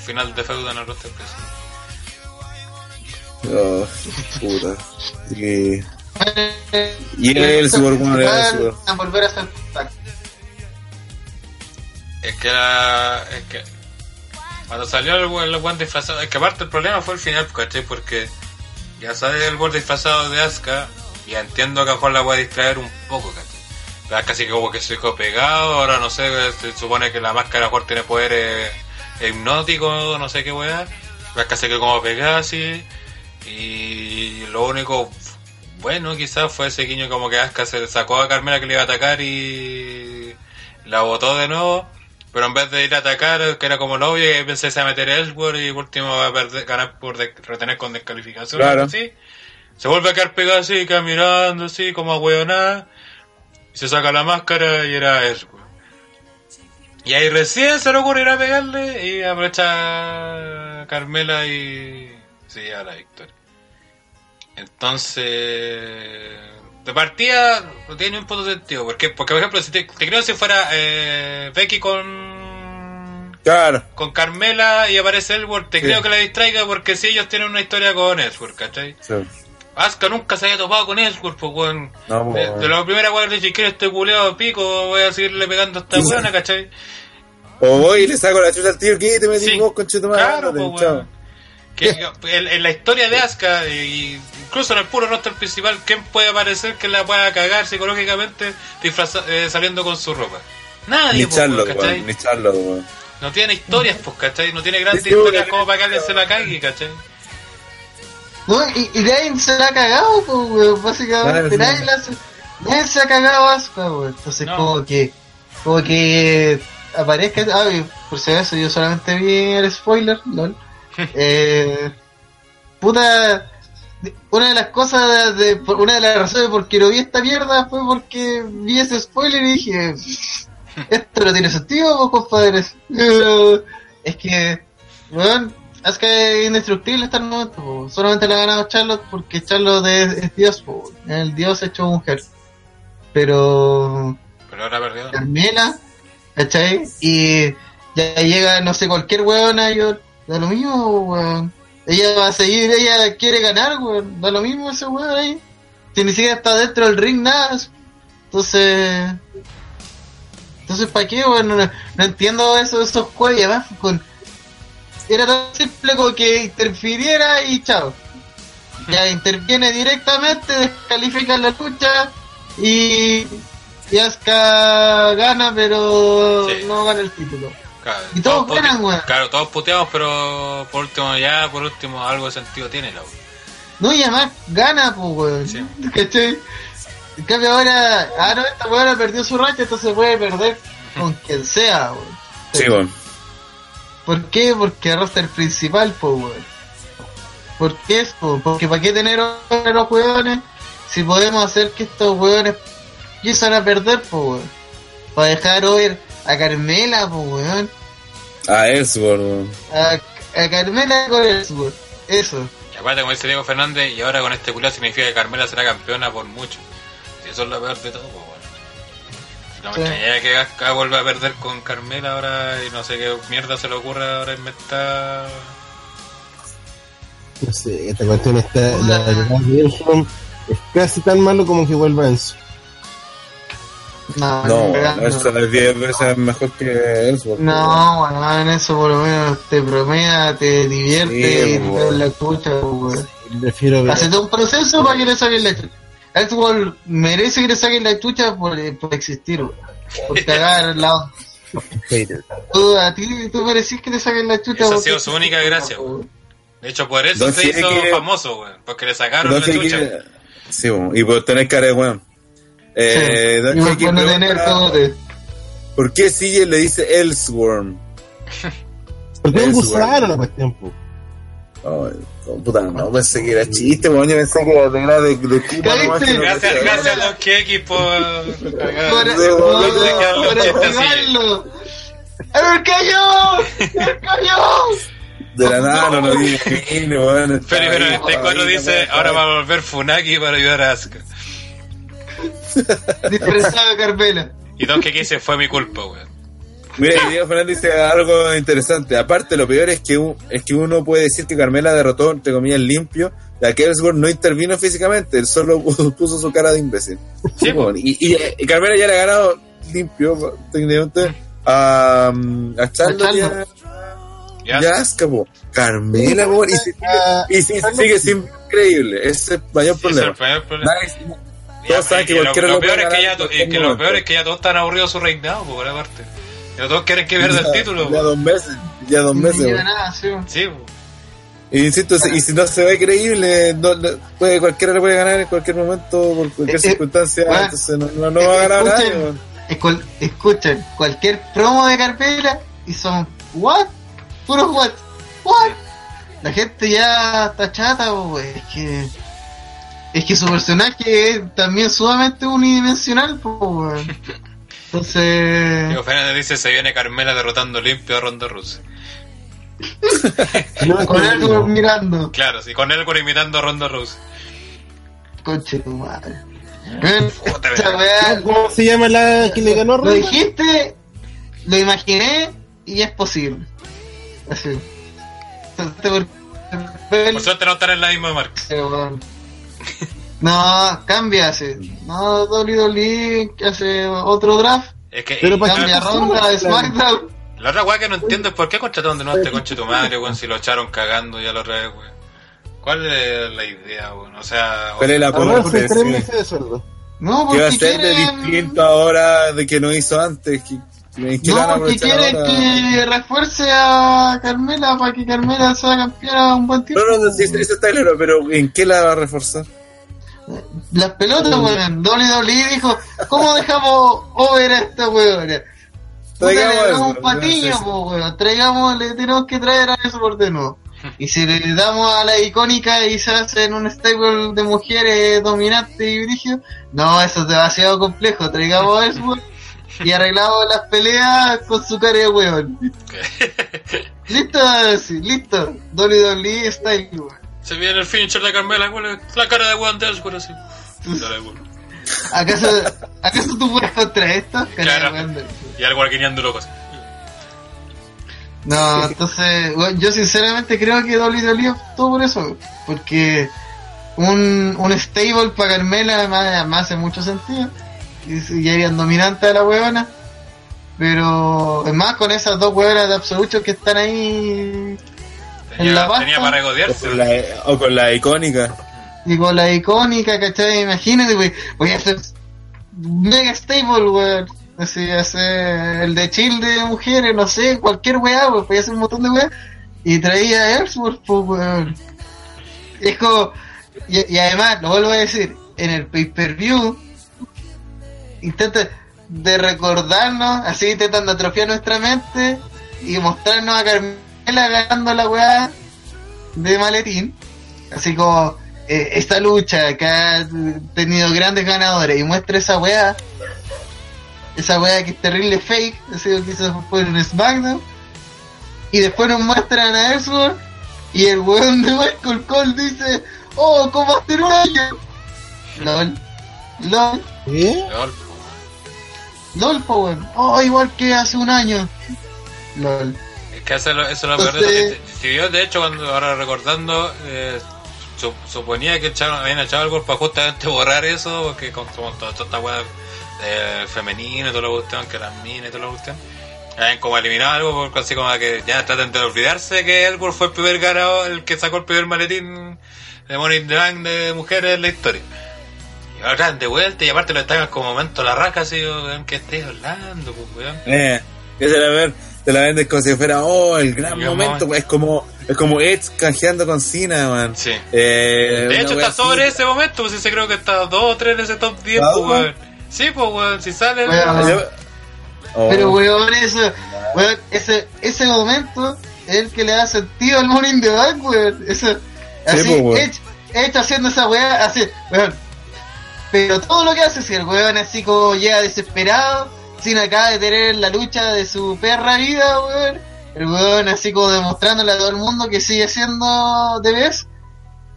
final de feudo en el roster principal. Oh, puta. Y, y el Superwoman era el super. A volver a ser tag. Es que la, es que cuando salió el, buen- el buen disfrazado, es que aparte el problema fue el final, ¿cachai? Porque ya sale el buen disfrazado de Asuka y entiendo que a Juan la voy a distraer un poco, ¿cachai? Pero Asuka sí como que se quedó pegado, ahora no sé, se supone que la máscara Juan tiene poderes hipnóticos, no sé qué weá. Asuka se quedó como pegada así y lo único bueno quizás fue ese guiño como que Asuka se sacó a Carmela que le iba a atacar y la botó de nuevo. Pero en vez de ir a atacar, que era como lo obvio, y pensé que se iba a meter Ellsworth y por último va a perder, ganar por de- retener con descalificación. Claro. así. Se vuelve a quedar pegado así, queda mirando así, como a hueonada. Y se saca la máscara y era Ellsworth. Y ahí recién se le ocurre ir a pegarle y aprovecha a Carmela y se lleva la victoria. Entonces, de partida no tiene un puto sentido. Porque, porque por ejemplo, si te, te creo si fuera eh, Becky con Claro. con Carmela y aparece Ellsworth, te Sí. creo que la distraiga porque si ellos tienen una historia con Ellsworth, ¿cachai? Sí. Asuka nunca se había topado con Ellsworth, pues weón. No, De, pues, de la primera weón le dije, ¿quién este culeado pico? Voy a seguirle pegando a esta weona, ¿cachai? O voy y le saco la chucha al tío, que te metí Sí. vos, conchetumadre. Claro, pues. Que, en, en la historia de Asuka, y incluso en el puro roster principal, ¿quién puede parecer que la pueda cagar psicológicamente disfraza- eh, saliendo con su ropa? Nadie, Ni pues, Charlotte, ¿cachai? weón, ni Charlotte, weón. No tiene historias, pues, ¿cachai? No tiene grandes Sí, sí, historias como para que alguien se la cague, ¿cachai? No, y, y nadie se la ha cagado, pues, weón, básicamente. Claro, nadie, sí. la hace- nadie se ha cagado a Asuka, weón. Entonces, No. como que, como que aparezca. Ah, y por si acaso, yo solamente vi el spoiler, lol. Eh, puta. Una de las cosas, de, una de las razones por que no vi esta mierda fue porque vi ese spoiler y dije: Esto no tiene sentido, pues, compadres. Eh, es que, weón, es que es indestructible hasta el momento. po. Solamente le ha ganado Charlotte porque Charlotte es, es Dios, po. el Dios hecho mujer. Pero Pero ahora perdió. Carmela, ¿cachai? Y ya llega, no sé, cualquier weona, yo, da lo mismo, weón. Ella va a seguir, ella quiere ganar, weón. Da lo mismo ese weón ahí. Si ni siquiera está dentro del ring, nada. Entonces. Entonces, ¿para qué, weón? No, no entiendo eso, esos juegos. Y además, con. Era tan simple como que interfiriera y chao. Ya interviene directamente, descalifica la lucha y. Y Asuka gana, pero Sí. no gana el título. Claro, Y todos pute- ganan, weón. Claro, todos puteamos, pero por último, ya, por último, algo de sentido tiene la weón. No, y además gana, pues, weón. Sí. ¿Cachai? En cambio ahora, ah, no, esta weón perdió su racha, entonces puede perder con quien sea, weón. Sí, weón. ¿Por qué? Porque el roster principal, pues, weón. ¿Por qué es, po? Porque ¿para qué tener a los weones si podemos hacer que estos weones empiezan a perder, pues, weón? Para dejar over a Carmela, pues, weón. A Ellsworth, weón. A, a Carmela con el Eso. Y aparte, como dice Diego Fernández, y ahora con este culo significa que Carmela será campeona por mucho. Y eso es lo peor de todo, pues, weón. No me Sí. extrañaría que Asuka vuelva a perder con Carmela ahora y no sé qué mierda se le ocurre ahora inventar. No sé, esta cuestión está. La Elson es casi tan malo como que vuelva Enzo. No, No, cagando. eso es 10 veces mejor que Ellsworth. No, bueno, en eso por lo menos te promedia, te divierte, Sí, y te weón. da la escucha, weón. Prefiero ver. Hace todo un proceso para que le saquen la chucha. Xbox merece que le saquen la chucha por, por existir, weón. Por cagar la onda. Tú, a ti, tú merecís que le saquen la chucha. Esa ha sido su única gracia, weón. De hecho, por eso Don se hizo Quique- famoso, weón. Porque le sacaron Don la chucha. weón. Sí, weón. Y por tener cara de weón. Eh, Sí, Don y por Quique no pregunta, tener cogote. ¿Por qué CJ le dice Ellsworm? Porque es un gusano la cuestión, oh, puta, no pensé que era chiste, weón. Yo pensé que era de, de, de Cuba Gracias, gracias Don Keki por Por, activarlo. ¡A ver, cayó! ¡A cayó! De la nada no lo vi, weón. Pero, pero este cuadro dice, ahora va a volver Funaki para ayudar a Asuka. Disfrazado de Carmela. Y Don dice, fue mi culpa, weón. Mira, y Diego Fernández dice algo interesante. Aparte, lo peor es que, un- es que uno puede decir que Carmela derrotó, entre comillas, limpio, ya que Ellsworth no intervino físicamente, él solo puso su cara de imbécil. Sí, Bueno, y, y, y Carmela ya le ha ganado limpio, técnicamente, a, um, a Charlotte A y a. Ya, y a Asuka, po. Carmela, po, y, se- Ah, y sigue siendo increíble. Ese es el mayor sí, ese es el problema. primer problema. Todos saben que cualquiera lo lo peor puede es que ya, que lo peor es que ya todos están aburridos su reinado, por aparte. Ya todos quieren que pierda el título. Ya dos meses, ya dos meses. No nada, sí. Sí. Y insisto, si- y si no se ve creíble, no, no- puede, cualquiera le puede ganar en cualquier momento, por cualquier Eh, eh, circunstancia, bueno, entonces no, no, no va a ganar nadie. escuchen, weón. escol- escuchen, cualquier promo de Carmela y son what? Puros what? What? La gente ya está chata, pues, es que es que su personaje es también sumamente unidimensional, pues. weón. Entonces, Diego Fernández dice, se viene Carmela derrotando limpio a Ronda Rousey. no, con algo mirando, Claro, sí, con él imitando a Ronda Rousey. conche tu madre. ¿Cómo se llama la que le ganó Lo Ronda? dijiste, lo imaginé y es posible. Así. Por- suerte no están en la misma marca. Pero, bueno. No, cambia hace. No, WWE hace otro draft. Es que Pero para Cambia ronda de. SmackDown. La otra weá que no entiendo es por qué contrataron de nuevo a este conche tu madre, weón, si lo echaron cagando ya la otra vez, weón. ¿Cuál es la idea, weón? O sea, ¿Cuál es la tres meses de sueldo. No, ¿Qué va a porque ser de quieren... distinto ahora de que no hizo antes? ¿Qué, ¿En qué la van a No, porque ahora? que refuerce a Carmela para que Carmela sea campeona un buen tiempo. No, no, sí, eso está claro, pero ¿en qué la va a reforzar? Las pelotas, weón. WWE dijo, ¿cómo dejamos over a esta le Traigamos un patiño, no weón. Traigamos, le tenemos que traer a eso por de nuevo. Y si le damos a la icónica y se hace en un stable de mujeres dominantes y brígido, no, eso es demasiado complejo. Traigamos a Ellsworth y arreglamos las peleas con su cara de weón. listo, sí, listo. WWE style, weón. se viene el finisher de Carmela, weón, la cara de weón de Ellsworth así. Weón. ¿Acaso, ¿Acaso tú puedes contra esto? Cara Claro. de- Y algo guineando locos. No, entonces, bueno, yo sinceramente creo que WWE optó por eso, porque un, un stable para Carmela me, me hace mucho sentido, y, si- y harían dominante a la huevona, pero es más con esas dos huevonas de absoluto que están ahí Tenía, En la pasta. tenía para O regodearse. con la, o con la icónica. y con la icónica, ¿cachai? Imagínate, wey, voy a hacer mega stable, weón. Así, hacer el de chill de mujeres, no sé, cualquier weá, weón. Voy a hacer un montón de weá. Y traía a Ellsworth, pues, weón. Es como, y, y además, lo vuelvo a decir, en el pay-per-view, intenta de recordarnos, así intentando atrofiar nuestra mente y mostrarnos a Carmela ganando la weá de maletín. Así como eh, esta lucha que ha tenido grandes ganadores y muestra esa weá, esa weá que es terrible fake, así lo que hizo fue en SmackDown, y después nos muestran a Ellsworth y el weón de Michael Cole dice, oh, ¿cómo hace un año? LOL, LOL, ¿Eh? Lol. LOL, po weón, oh, igual que hace un año. LOL. Es que eso, es lo- eso es lo peor de. Si- yo, de hecho, cuando ahora recordando, eh, su- suponía que echaron, habían echado algo para justamente borrar eso, porque con, con toda, toda esta weá eh, femenina y toda la cuestión, que las minas y toda la cuestión, habían como eliminado algo, porque así como que ya traten de olvidarse que Elwood fue el primer ganador, el que sacó el primer maletín de Money Bank de mujeres en la historia. Traen de vuelta y aparte lo estaban como momento la raja, así, weón, que estés hablando, pues, weón. Eh, que se la ver, te la vendes como si fuera, oh, el gran El momento, momento. pues, es como, es como Edge canjeando con Cena, man. Sí. Eh, De hecho, está sobre así. ese momento, pues ese creo que está 2 o 3 en ese top 10, Ah, pues, weón. weón. Sí, pues, weón, si sale. Weón. Yo- Oh, Pero weón, eso, weón, ese, ese momento es el que le da sentido al Morning the Bank, weón. Eso, así, po, weón. Edge, Edge haciendo esa weá, así, weón. Pero todo lo que hace, si el weón así como llega desesperado, sin acá de tener la lucha de su perra vida, weón. El weón así como demostrándole a todo el mundo que sigue siendo vez.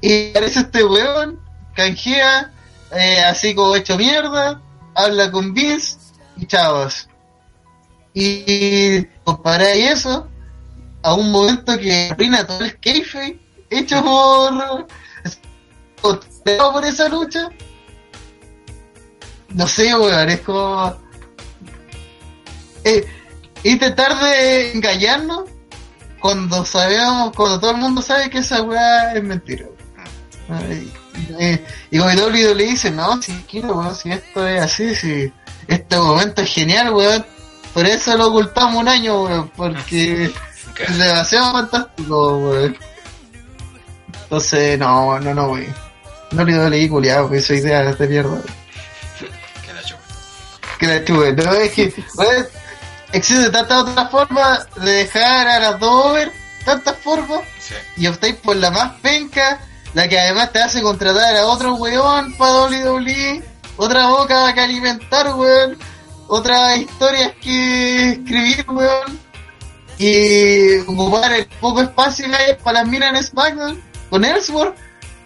Y aparece este weón, canjea, eh, así como hecho mierda, habla con Vince y chavos. Y comparáis eso a un momento que arruina todo el kayfabe hecho por por esa lucha. No sé, weón, es como eh, intentar de engañarnos cuando sabemos, cuando todo el mundo sabe que esa weá es mentira. Ay, eh, y como WWE dice, no, si quiero, weón, si esto es así, si este momento es genial, weón. Por eso lo ocultamos un año, weón, porque Que- es demasiado fantástico, weón. Entonces, no, no, no, weón. No le leí culiado, que esa idea de mierda. Que la chuve, no es que, weón, existe tantas otras formas de dejar a las dos over, tantas formas, Sí. y optáis por la más penca, la que además te hace contratar a otro weón para WWE, otra boca que alimentar, weón, otras historias que escribir, weón, y ocupar el poco espacio que hay para las minas en SmackDown con Ellsworth.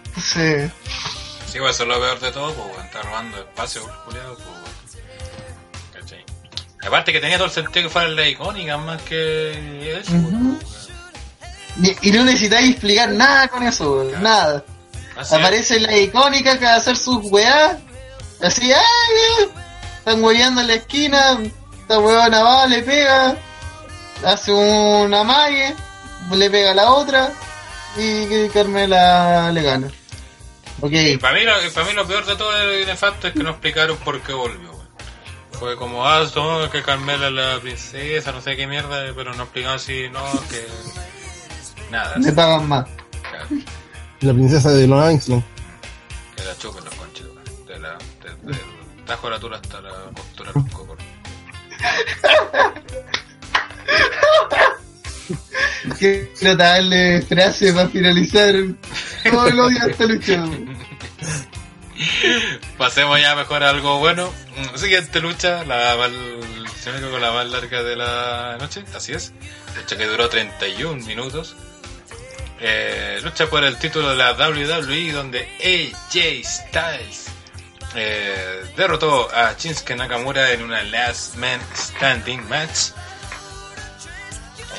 Entonces, Sí, pues eso es lo peor de todo, pues. Está robando espacio, culiado, pues. Aparte que tenía todo el sentido que fuera la icónica más que eso, y, y no necesitáis explicar nada con eso, nada. Así es. Aparece la icónica que va a hacer sus weá. Así, ¡ay! Están hueveando en la esquina. Esta weona va, le pega. hace una mague, le pega a la otra y que Carmela le gana. Ok, Y para mí, lo, para mí lo peor de todo el nefasto es que no explicaron por qué volvió. Fue como, ah, no, que Carmela es la princesa, no sé qué mierda, pero no explicaron si no, que... Nada, me pagan más. claro, La princesa de Long Island. que la chupen los conchos, weón. de la, de- del tajo de la tula hasta la costura de los cocos. Quiero darle frase para finalizar todo el odio a esta lucha. Pasemos ya mejor a algo bueno. Mm, Siguiente lucha, la equivoco, la más larga de la noche, así es. Lucha que duró 31 minutos. Eh, lucha por el título de la WWE donde AJ Styles eh, derrotó a Shinsuke Nakamura en una Last Man Standing match.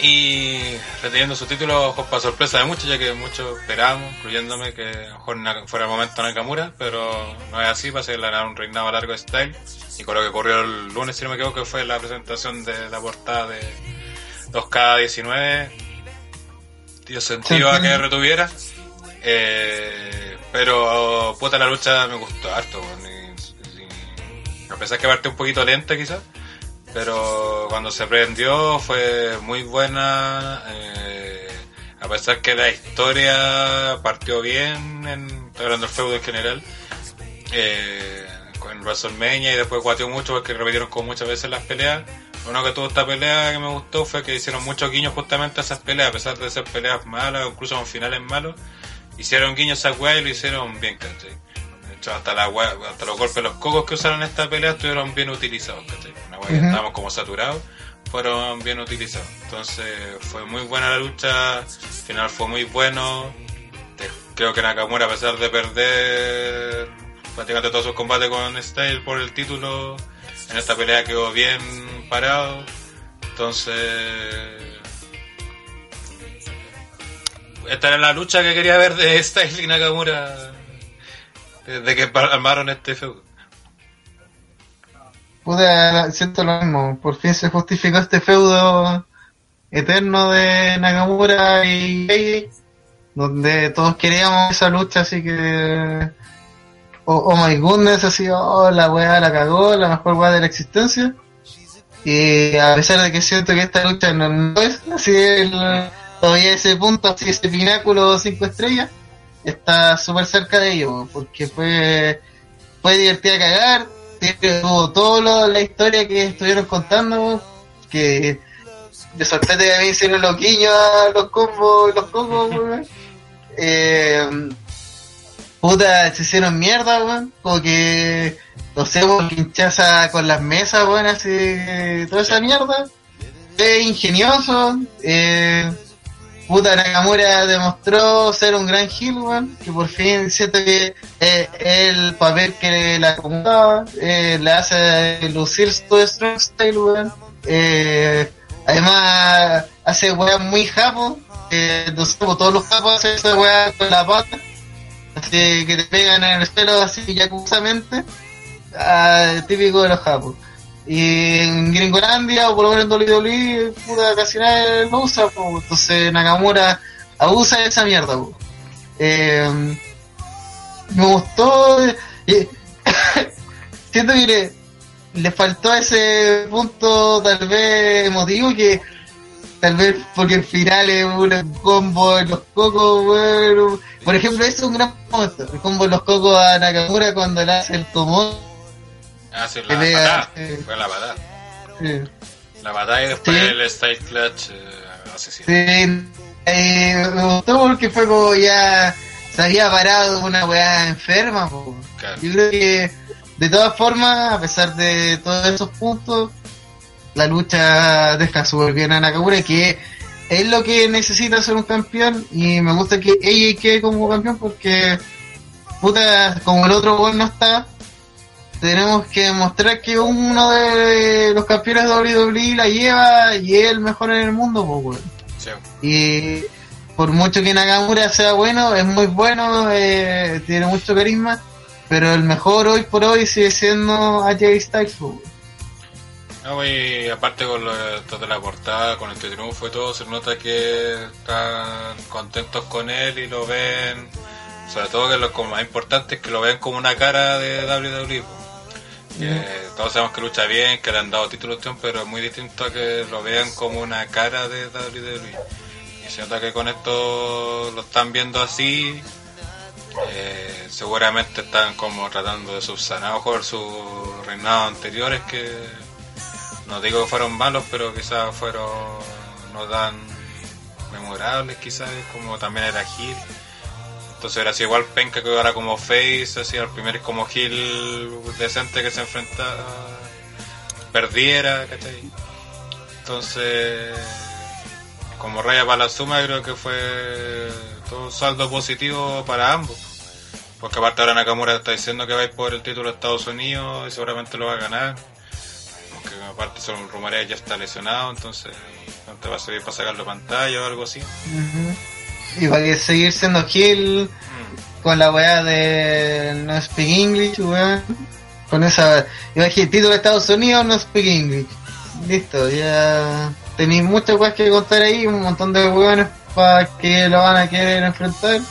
Y reteniendo su título para sorpresa de muchos, ya que muchos esperábamos, incluyéndome, que a lo mejor fuera el momento Nakamura, pero no es así, va a ser un reinado largo de Style. Y con lo que ocurrió el lunes, si no me equivoco, que fue la presentación de la portada de 2K19, Dios sentido a que retuviera. Eh, pero, puta, la lucha me gustó harto, weón, y- y- a pesar que partió un poquito lenta quizás pero cuando se prendió fue muy buena eh, a pesar que la historia partió bien en, hablando del feudo en general eh, con WrestleMania y después guateó mucho porque repitieron como muchas veces las peleas uno que tuvo esta pelea que me gustó fue que hicieron muchos guiños justamente a esas peleas a pesar de ser peleas malas incluso con finales malos hicieron guiños a weas y lo hicieron bien ¿cachai? De hecho, hasta, la hasta los golpes, los cocos que usaron en esta pelea estuvieron bien utilizados, ¿cachai? Una que estábamos como saturados, fueron bien utilizados. Entonces, fue muy buena la lucha, al final fue muy bueno. Creo que Nakamura, a pesar de perder prácticamente todos sus combates con Style por el título, en esta pelea quedó bien parado. Entonces, esta era la lucha que quería ver de Style y Nakamura desde que armaron este feudo. Puta, siento lo mismo. Por fin se justificó este feudo eterno de Nakamura y donde todos queríamos esa lucha, así que. Oh, oh my goodness, así, oh, la weá la cagó, la mejor weá de la existencia. Y a pesar de que siento que esta lucha no, es así, el- todavía ese punto, así, ese pináculo 5 estrellas, está súper cerca de ello, porque fue, fue divertida cagar, tuvo toda la historia que estuvieron contando, que de sorpresa que a mí hicieron los guiños a los combos, los combos, weón. Eh, puta, se hicieron mierda, weón, como que, no sé, weón, hinchaza con las mesas, weón, así, toda esa mierda. Es ingenioso, eh, puta Nakamura demostró ser un gran heel, weón, que por fin siento que eh, el papel que le acomodaba, eh, le hace lucir su strong style, weón. Eh, además, hace weas muy japo, todos los japos hacen esa wea con la pata, así que te pegan en el suelo así yacuzamente, ah, típico de los japos. Y en Gringolandia, o por lo menos en WWE, puta, casi nadie lo usa, entonces Nakamura abusa de esa mierda. Eh, me gustó, eh, siento que le, le faltó ese punto tal vez emotivo que tal vez porque el final es un combo de los cocos. Por ejemplo, es un gran momento, el combo de los cocos a Nakamura cuando le hace el tomón. Ah, sí, Que la patada. sí. Fue la. Sí. La patada y después Sí. el style clutch eh, asesino. Sí, eh, me gustó porque fue como ya se había parado una weá enferma. Claro. Yo creo que de todas formas, a pesar de todos esos puntos, la lucha deja súper bien a Nakamura, que es lo que necesita ser un campeón. Y me gusta que ella quede como campeón porque, puta, como el otro weón no está, tenemos que demostrar que uno de los campeones de WWE la lleva y es el mejor en el mundo, pues. Sí. Y por mucho que Nakamura sea bueno, es muy bueno, eh, tiene mucho carisma, pero el mejor hoy por hoy sigue siendo AJ Styles. po. No, y aparte con lo de la portada, con este triunfo y todo, se nota que están contentos con él y lo ven, sobre todo que lo más importante es que lo ven como una cara de WWE. Todos sabemos que lucha bien, que le han dado títulos, tío, pero es muy distinto a que lo vean como una cara de WWE. Y se nota que con esto lo están viendo así, eh, seguramente están como tratando de subsanar mejor sus reinados anteriores que no digo que fueron malos pero quizás fueron no tan memorables quizás como también era Gil entonces era así igual penca que ahora como face así el primer como Gil decente que se enfrentaba perdiera ¿cachai? entonces como raya para la suma creo que fue todo un saldo positivo para ambos porque aparte ahora Nakamura está diciendo que va a ir por el título de Estados Unidos y seguramente lo va a ganar aunque aparte son rumores ya está lesionado entonces no te va a servir para sacarlo a pantalla o algo así. Y va a seguir siendo Gil con la weá de no speak English, weón. Con esa, a decir, título de Estados Unidos, no speak English. Listo, ya tenéis muchas weas que contar ahí, un montón de weones para que lo van a querer enfrentar.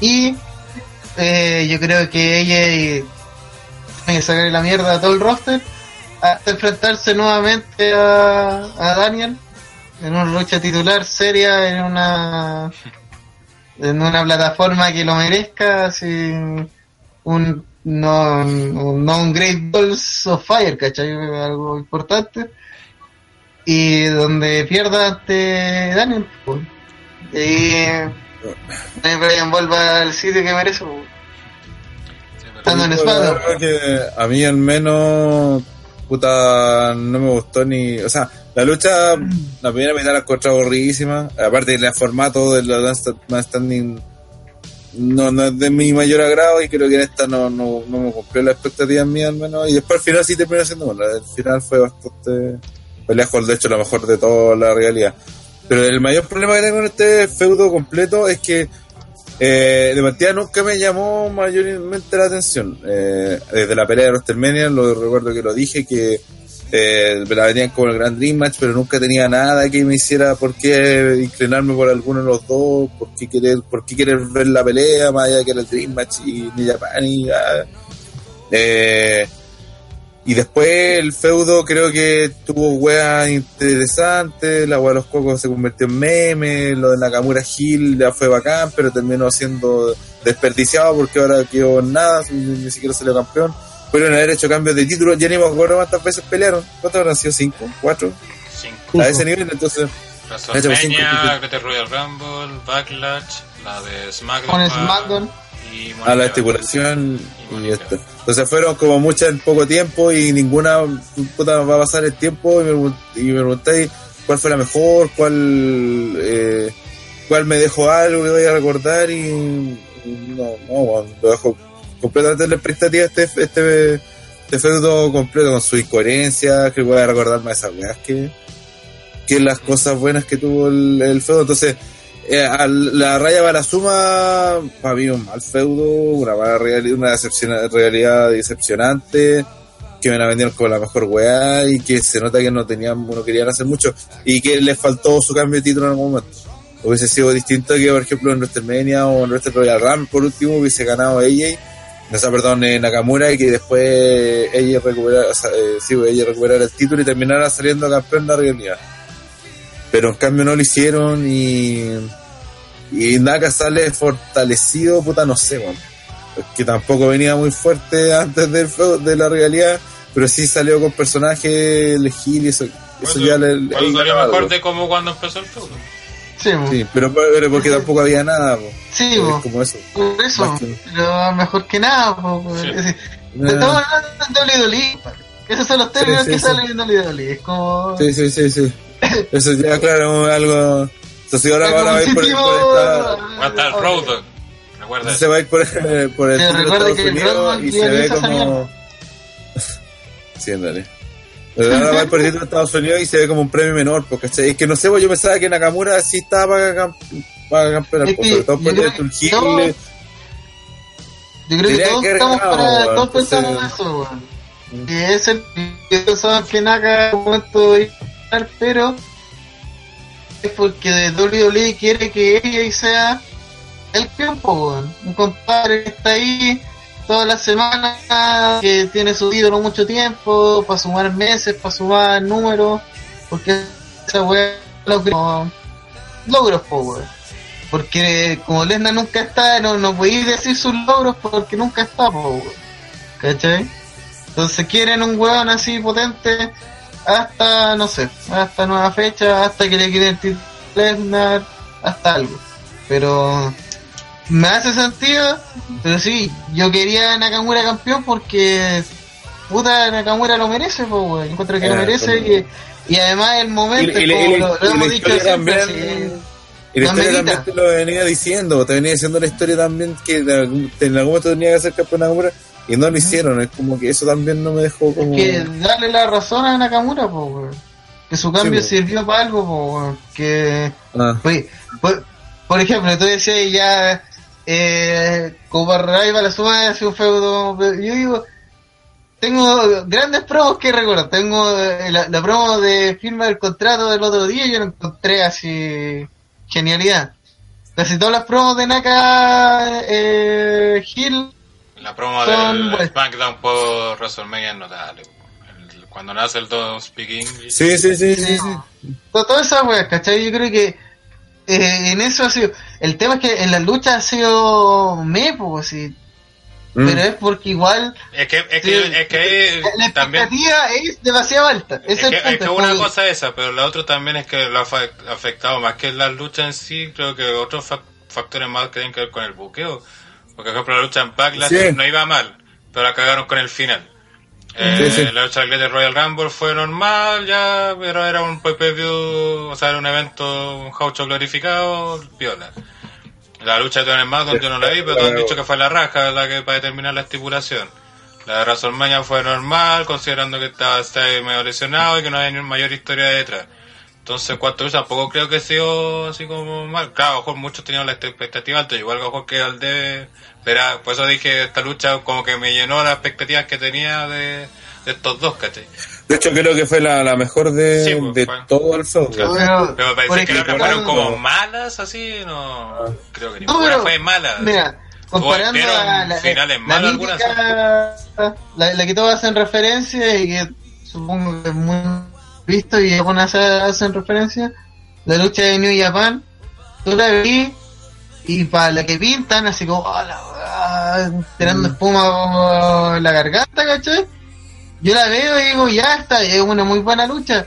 Y eh, yo creo que ella tiene que sacarle la mierda a todo el roster hasta enfrentarse nuevamente a, a Daniel en una lucha titular seria en una en una plataforma que lo merezca así un no, un- no un Great Balls of Fire ¿cachai? algo importante y donde pierda ante Daniel pues. y Daniel Bryan vuelva al sitio que merece pues. estando en La espada que a mí al menos, puta, no me gustó ni... O sea, la lucha, la primera mitad la encontré aburridísima. Aparte, el formato de la Dance Standing no, no es de mi mayor agrado y creo que en esta no, no, no me cumplió la expectativa mía al menos. Y después al final sí terminó siendo bueno. El final fue bastante lejos, de hecho, lo mejor de toda la realidad. Pero el mayor problema que tengo en este feudo completo es que eh, de partida nunca me llamó mayormente la atención. Eh, desde la pelea de WrestleMania, lo recuerdo que lo dije, que eh, la venían como el Grand Dream Match, pero nunca tenía nada que me hiciera por qué inclinarme por alguno de los dos, por qué querer, por qué querer ver la pelea, más allá que era el Dream Match y New Japan y. Eh, y después el feudo creo que tuvo weas interesantes, la wea de los cocos se convirtió en meme, lo de Nakamura Hill ya fue bacán, pero terminó siendo desperdiciado porque ahora quedó en nada, ni, ni siquiera salió campeón. Pudieron haber hecho cambios de título, ya ni me acuerdo cuántas veces pelearon. ¿Cuántas habrán sido? ¿Cinco? ¿Cuatro? cinco A ese nivel, entonces... WrestleMania, Royal Rumble, Backlash, la de SmackDown, con SmackDown y a la estipulación Y y Money esto. Entonces fueron como muchas en poco tiempo y ninguna puta va a pasar el tiempo y me, y me preguntáis cuál fue la mejor, cuál eh, cuál me dejó algo que voy a recordar y, y no, no, bueno, lo dejo completamente en la expectativa este, este, este feudo completo con su incoherencia, que voy a recordarme esas weas que, que las cosas buenas que tuvo el, feudo. Entonces, eh, la raya para suma, para mí un mal feudo, una mala realidad, una realidad decepcionante, que me la vendieron como la mejor weá y que se nota que no tenían, no querían hacer mucho y que les faltó su cambio de título en algún momento. Hubiese sido distinto que, por ejemplo, en WrestleMania o en Wrestle Royal Ram, por último, hubiese ganado AJ, o sea, perdón, eh, Nakamura y que después ella recuperara, o sea, eh, sí, ella recuperara el título y terminara saliendo campeón la realidad pero en cambio no lo hicieron y y Naka sale fortalecido, puta, no sé. Es que tampoco venía muy fuerte antes del de la realidad, pero sí salió con personaje elegir y eso, eso ya le, salió mejor algo. de como cuando empezó el feudo. Sí. Sí, pero, pero porque tampoco había nada, po. Sí, es po. como eso. por eso que- pero mejor que nada po. Sí. Es decir, Estamos hablando de WWE. Esos son los términos sí, que sí. salen en WWE. Es como. Sí, sí, sí, sí. Eso ya, claro, algo. Entonces ahora, ahora va a ir por, por esta. Va a estar el Road Dogg. Recuerda Se va a ir por, por el Pero título de recuerde Estados que el Unidos Rodman y se ve como. sí, ándale. Ahora va a ir por el título de Estados Unidos y se ve como un premio menor, porque es que no sé, pues yo pensaba que Nakamura sí estaba para, para campeonar, Es que sobre todo por el todos- Yo creo que todos que estamos para. Todos pensamos entonces- eso, weón. que es el que pensaban que Naka un momento a ganar, pero es porque de WWE quiere que ella sea el tiempo, weón. Un compadre que está ahí todas las semanas, que tiene su ídolo mucho tiempo, para sumar meses, para sumar números, porque esa weá logros, po, weón. Porque como Lesnar nunca está, no, no podéis decir sus logros porque nunca está, po, weón. ¿Cachai? Entonces quieren un weón así potente hasta, no sé, hasta nueva fecha, hasta que le quiten Lesnar, hasta algo. Pero me hace sentido, pero sí, yo quería a Nakamura campeón porque puta Nakamura lo merece, pues, weón. Encuentro que lo Eh, merece y, y además el momento, Y- y- como y- lo, lo y la hemos dicho siempre, también- sí. Y la No historia también te lo venía diciendo, te venía diciendo la historia también que en algún momento tenía que ser campeón Nakamura y no lo hicieron, es como que eso también no me dejó como... que darle la razón a Nakamura, pues. Que su cambio sirvió para algo, pues. Que, Ah, Oye, por, por ejemplo, tú decías ya, eh, como para Rival la suma hace un feudo, yo digo, tengo grandes promos que recuerdo, tengo eh, la, la promo de firma del contrato del otro día, yo lo encontré así, genialidad. Casi todas las promos de Naka eh, Hill, La promo Son del. SmackDown por WrestleMania es notable. Cuando nace el Don't Speak English. sí, sí, sí, sí, sí. to- todas esas weas, ¿cachai? Yo creo que eh, en eso ha sido, el tema es que en las luchas ha sido me, pues, sí, Mm. pero es porque igual Es que, es Sí. que, es que La también. expectativa es demasiado alta. Es que, es una cosa es esa, pero la otra también es que lo ha afectado más que la lucha en sí, creo que otros fa- factores más que tienen que ver con el buqueo. Porque, por ejemplo, la lucha en Backlash Sí. no iba mal, pero la cagaron con el final. Eh, Sí, sí. La lucha del Royal Rumble fue normal, ya, pero era un pay-per-view, o sea, era un evento, un jaucho glorificado, viola. La lucha de Tony SmackDown yo no la vi, pero todos han dicho que fue la raja la que para determinar la estipulación. La de WrestleMania fue normal, considerando que estaba, estaba medio lesionado y que no había ni mayor historia detrás. Entonces, cuatro luchas tampoco creo que sido así como mal. Claro, a lo mejor muchos tenían la expectativa alta, igual a lo mejor que al de... Verá, por eso dije, esta lucha como que me llenó las expectativas que tenía de, de estos dos, ¿cachai? De hecho, creo que fue la, la mejor de, Sí, pues, de fue. todo el feudo. Pero, Pero me por parece que las fueron como no. malas, así, no... Creo que No, ninguna pero, fue mala. Mira, comparando a la, finales la malos algunas. mítica, la, la que todos hacen referencia y que supongo que es muy visto y algunas hacen referencia, la lucha de New Japan, tú la vi y para la que pintan así como, oh, la weá, tirando espuma por la garganta, ¿cachai? Yo la veo y digo, ya está, es una muy buena lucha.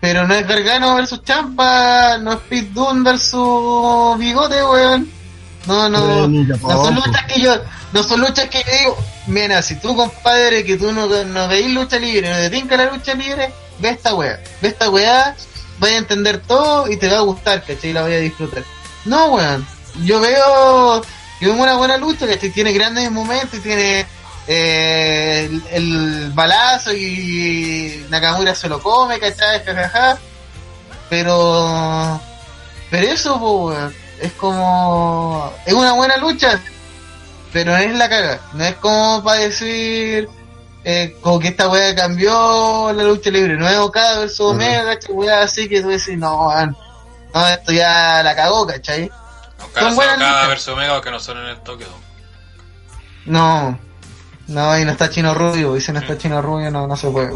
Pero no es Gargano versus Champa, no es Pete Dunne versus Bigote, weón. No, no, Eh, no son luchas que yo, no son luchas que yo digo, mira, si tú compadre que tú no, no veis lucha libre, no te tinca la lucha libre, ve esta weá, ve esta weá, vaya a entender todo y te va a gustar, ¿cachai? Y la voy a disfrutar. No, weón, yo veo que es una buena lucha, ¿cachai? Tiene grandes momentos, tiene eh, el, el balazo y Nakamura se lo come, ¿cachai? Jajaja. Pero, pero eso, es como, es una buena lucha, pero es la caga, no es como para decir, eh, como que esta weá cambió la lucha libre, no es Okada versus Omega, ¿cachai? Weá así que tú decís, no, no, esto ya la cagó, ¿cachai? Son ahora buenas cada luchas. versus Omega que no son en el Tokio. No, no, y no está Chino Rubio, y si no está Chino Rubio no, no se puede.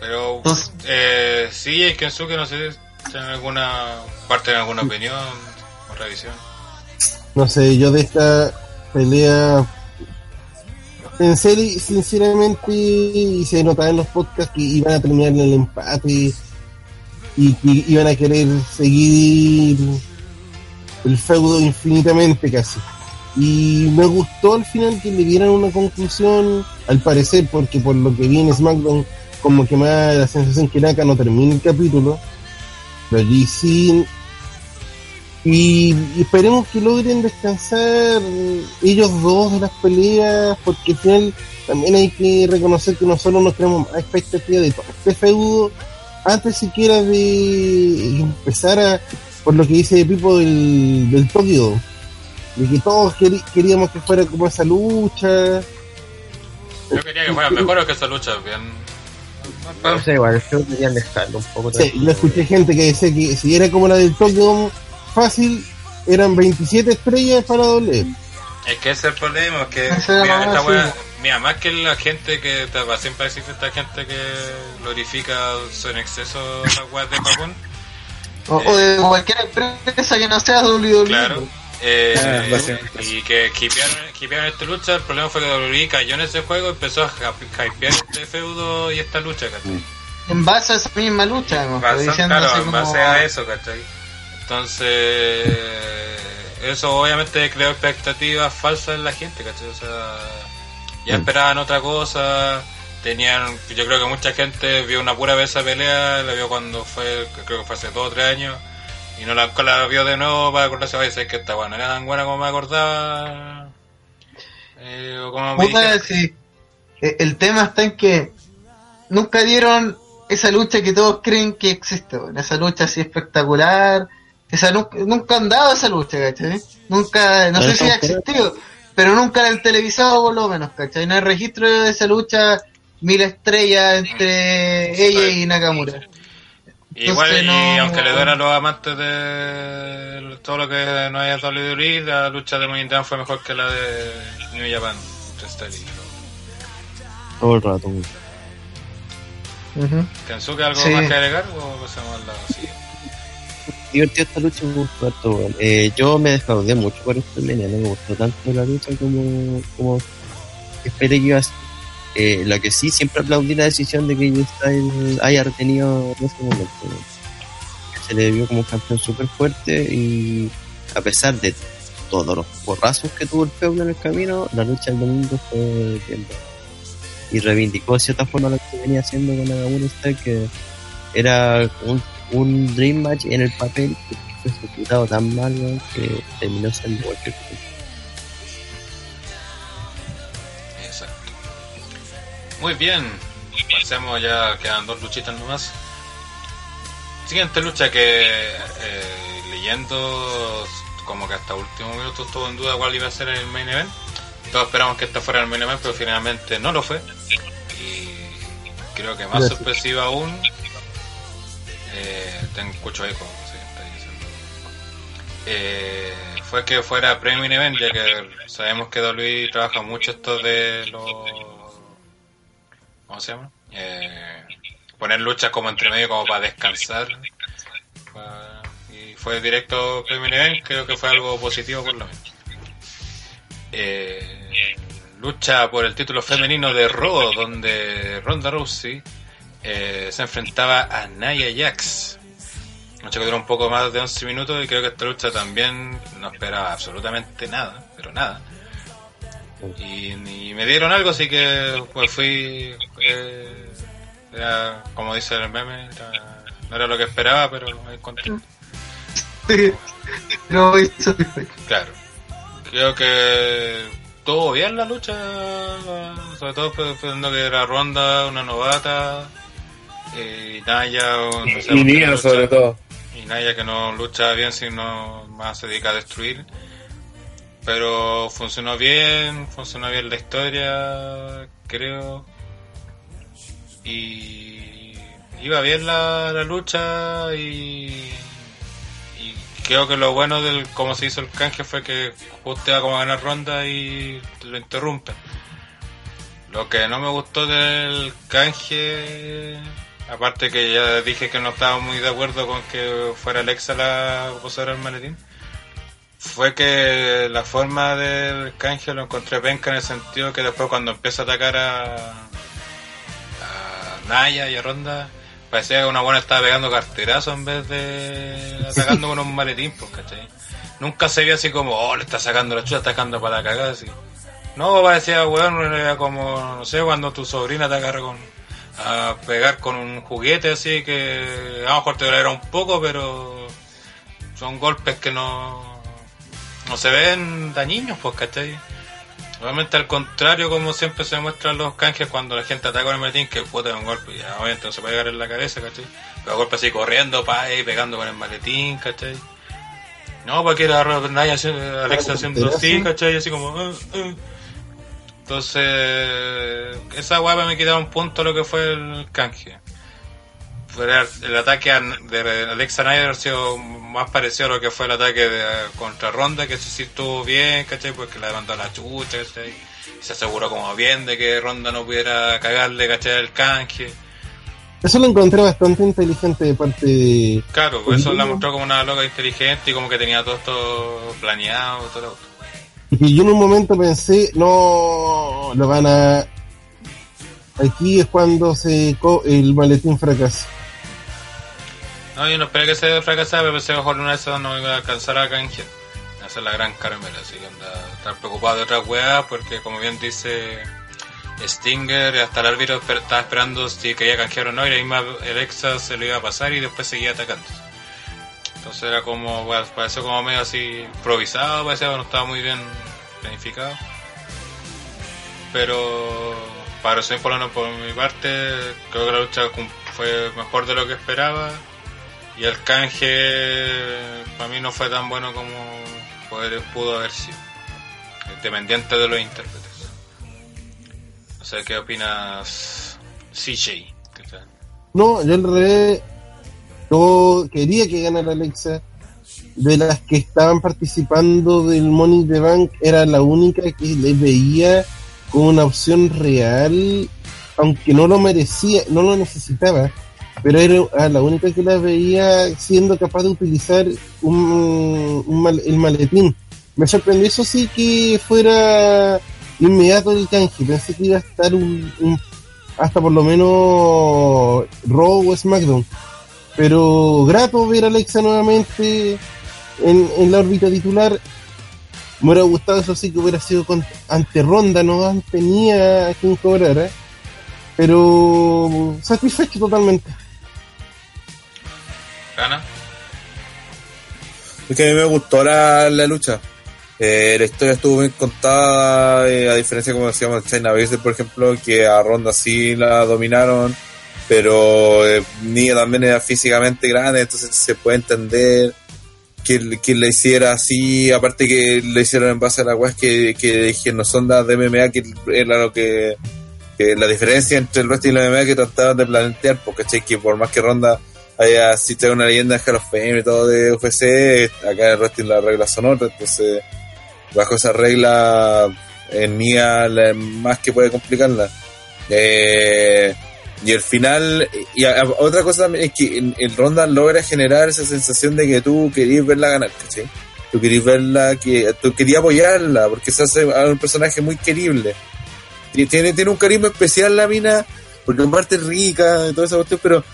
Pero Entonces- eh, sí, es que Kensuke, no sé, ¿tienen alguna parte, alguna opinión o revisión? No sé, yo de esta pelea pensé sinceramente y se notaba en los podcasts que iban a terminar en el empate y que iban a querer seguir el feudo infinitamente casi. Y me gustó al final que le dieran una conclusión, al parecer, porque por lo que vi en SmackDown, como que me da la sensación que Naka no termina el capítulo. Pero allí sí y, esperemos que logren descansar ellos dos de las peleas, porque al final también hay que reconocer que nosotros nos creamos más expectativa de todo este feudo antes siquiera de empezar a, por lo que dice Pipo del, del Tokio, de que todos queríamos que fuera como esa lucha. Yo quería que fuera mejor que esa lucha, bien. No sé, igual, creo que deberían dejarlo un poco. Sí, yo escuché gente que decía que si era como la del Tokyo Dome fácil, eran 27 estrellas para doble. Es que ese es el problema, es que mira, esta wea- mira, más que la gente que te- va, siempre existe esta gente que glorifica en exceso las weas de Japón, O, o de cualquier empresa que no sea WWE. claro. Eh, Ah, y que hipearon, esta lucha, el problema fue que WWE cayó en ese juego y empezó a hype- hypear este feudo y esta lucha, ¿cachai? En base a esa misma lucha, diciendo claro, en como- base a eso, ¿cachai? Entonces, eso obviamente creó expectativas falsas en la gente, ¿cachai? O sea, ya esperaban otra cosa, tenían, yo creo que mucha gente vio una pura vez esa pelea, la vio cuando fue, creo que fue hace dos o tres años, y no la, la vio de nuevo para acordarse, oye, sé que esta buena no era tan buena como me acordaba, eh, o como me sí. Eh, El tema está en que nunca dieron esa lucha que todos creen que existe, esa lucha así espectacular, esa nu- nunca han dado esa lucha, ¿cachai? Nunca, no sé si ha existido, pero nunca la han televisado por lo menos, ¿cachai? No hay registro de esa lucha, mil estrellas entre ella y Nakamura. Igual, y no- aunque le duela a los amantes de todo lo que no haya WWE, la lucha de Bank fue mejor que la de New Japan. Todo el rato. Ujú. Kensuke, ¿algo Sí. más que agregar o pasamos al lado siguiente? Divertida esta lucha, me gustó eh, Yo me defraudé mucho por esta línea, no me gustó tanto la lucha como, como esperé que iba a ser. Eh, lo que sí, siempre aplaudí la decisión de que Styles haya retenido en ese momento. Se le vio como un campeón súper fuerte y a pesar de todos los porrazos que tuvo el feudo en el camino, la lucha del domingo fue bien. Y reivindicó de cierta forma lo que venía haciendo con Nagamura Style, que era un, un Dream Match en el papel que fue ejecutado tan mal que terminó siendo cualquier cosa. Exacto. Muy bien. Pasemos ya, quedan dos luchitas nomás. Siguiente lucha que eh, leyendo como que hasta último minuto estuvo en duda cuál iba a ser el main event. Todos esperamos que esta fuera el main event, pero finalmente no lo fue. Y creo que más Gracias. sorpresiva aún. Eh, tengo escucho eco, sí, está diciendo. Eh, fue que fuera pre-main event, ya que sabemos que Dolby trabaja mucho esto de los. ¿Cómo se llama? Eh, poner luchas como entre medio, como para descansar. Y fue directo pre-main event, creo que fue algo positivo por lo menos. Eh, lucha por el título femenino de Raw, donde Ronda Rousey eh, se enfrentaba a Nia Jax. Lucha que duró un poco más de 11 minutos y creo que esta lucha también no esperaba absolutamente nada, pero nada. Y, y me dieron algo, así que pues fui... eh, era, como dice el meme, era- no era lo que esperaba, pero me contento. No. Claro. Creo que estuvo bien la lucha, sobre todo pensando que era Ronda, una novata, y Naya, un- no sé, Y porque Nia no sobre todo. Y Naya que no lucha bien, sino más se dedica a destruir. Pero funcionó bien, funcionó bien la historia, creo. Y iba bien la, la lucha y, y creo que lo bueno del cómo se hizo el canje fue que justo iba como a ganar ronda y lo interrumpen. Lo que no me gustó del canje, aparte que ya dije que no estaba muy de acuerdo con que fuera Alexa la posera del maletín, fue que la forma del canje lo encontré penca en el sentido que después cuando empieza a atacar a, a Naya y a Ronda, parecía que una buena estaba pegando carterazo en vez de atacando con un maletín, pues, ¿cachai? Nunca se vio así como, oh, le está sacando la chucha, está sacando para la cagada, así. No, parecía, weón, era como, no sé, cuando tu sobrina te agarra con, a pegar con un juguete así que a lo mejor te dolera un poco, pero son golpes que no, no se ven dañinos, pues, ¿cachai? Obviamente al contrario, como siempre se muestran los canjes cuando la gente ataca con el maletín, que puta es un golpe, y ya, obviamente no se puede pegar en la cabeza, ¿cachai? Pero golpes así corriendo, pa, y pegando con el maletín, ¿cachai? No, porque era Alexa haciendo así, ¿cachai? Así como... "Ah, ah". Entonces, esa weá me quitaba un punto lo que fue el canje. El ataque de Alexa Snyder ha sido más parecido a lo que fue el ataque de, contra Ronda, que sí estuvo bien, ¿cachai? Porque la mandó a la chucha, ¿cachai? Y se aseguró como bien de que Ronda no pudiera cagarle, ¿cachai? El canje. Eso lo encontré bastante inteligente de parte de... Claro, pues eso la mostró como una loca inteligente y como que tenía todo esto planeado, todo lo otro. Y yo en un momento pensé, no, lo van a... Aquí es cuando se el maletín fracasa. No, yo no esperé que se fracasara, pero pensé mejor una esas no iba a alcanzar a canjear. Hacer la gran caramela, así que anda estar preocupado de otras weas, porque como bien dice Stinger, hasta el árbitro estaba esperando si quería canjear o no, y la misma Alexa se lo iba a pasar y después seguía atacando. Entonces era como, bueno, como medio así improvisado, parecía que no estaba muy bien planificado. Pero para lo menos por mi parte, creo que la lucha fue mejor de lo que esperaba. Y el canje para mí no fue tan bueno como poder, pudo haber sido. Dependiente de los intérpretes. No sé qué opinas, CJ. No, yo al revés, yo quería que ganara Alexa. De las que estaban participando del Money the Bank, era la única que le veía como una opción real, aunque no lo merecía, no lo necesitaba, pero era la única que la veía siendo capaz de utilizar un, un mal- el maletín. Me sorprendió eso sí que fuera inmediato el canje, pensé que iba a estar un, un hasta por lo menos Raw o SmackDown. Pero grato ver a Alexa nuevamente en, en la órbita titular. Me hubiera gustado eso sí que hubiera sido con, ante Ronda, no tenía quien cobrara. Pero satisfecho totalmente. ¿Gana? Es que a mí me gustó la, la lucha. Eh, la historia estuvo bien contada, eh, a diferencia como decíamos en China Baszler, por ejemplo, que a Ronda sí la dominaron, pero eh, también era físicamente grande, entonces se puede entender que, que la hiciera así, aparte que lo hicieron en base a las weas que, que no son las de MMA, que era lo que, que la diferencia entre el wrestling y la MMA que trataban de plantear, porque que por más que Ronda haya así una leyenda de Hall of y todo de UFC, acá en el wrestling las reglas son otras, entonces bajo esa regla en la- más que puede complicarla. Eh, y el final, y a- a- otra cosa también es que el, el Ronda logra generar esa sensación de que tú querías verla ganar, ¿cachai? Tú querías verla, que tú querías apoyarla, porque se hace a un personaje muy querible. Ti- Tiene, tiene un carisma especial la mina, porque aparte es rica y toda esa cuestión, pero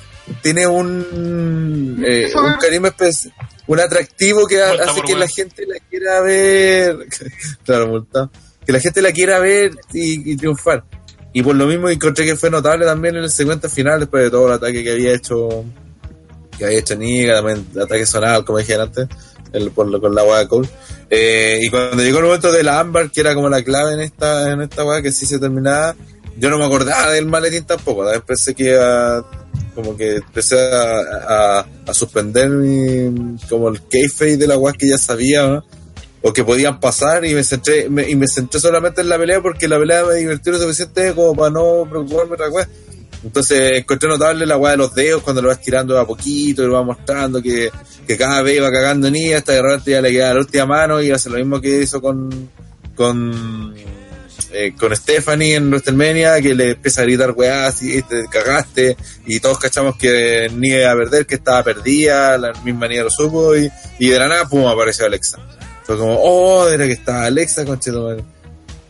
tiene un, eh, un carisma especial, un atractivo que Multa hace que la gente la quiera ver, claro, multa. que la gente la quiera ver y, y triunfar. Y por lo mismo encontré que fue notable también en el segmento final, después de todo el ataque que había hecho, que había hecho Niga, también el ataque sonado, como dije antes, el, por con la de Cole. Eh, y cuando llegó el momento de la Ámbar, que era como la clave en esta, en esta weá, que sí se terminaba, yo no me acordaba del maletín tampoco, también pensé que iba, como que empecé a, a, a suspender mi, como el kayfabe de la weá que ya sabía, ¿no? O que podían pasar y me centré me- y me centré solamente en la pelea porque la pelea me divirtió lo suficiente como para no preocuparme otra weá. Entonces encontré notable la weá de los dedos cuando lo vas tirando a poquito y lo va mostrando que, que cada vez iba cagando en ella hasta que de repente ya le queda la última mano y hace lo mismo que hizo con con eh, con Stephanie en WrestleMania que le empieza a gritar weás y te cagaste y todos cachamos que ni iba a perder, que estaba perdida, la misma niña lo supo y, y de la nada pum apareció Alexa. Fue como, oh, era que estaba Alexa, conchetumare.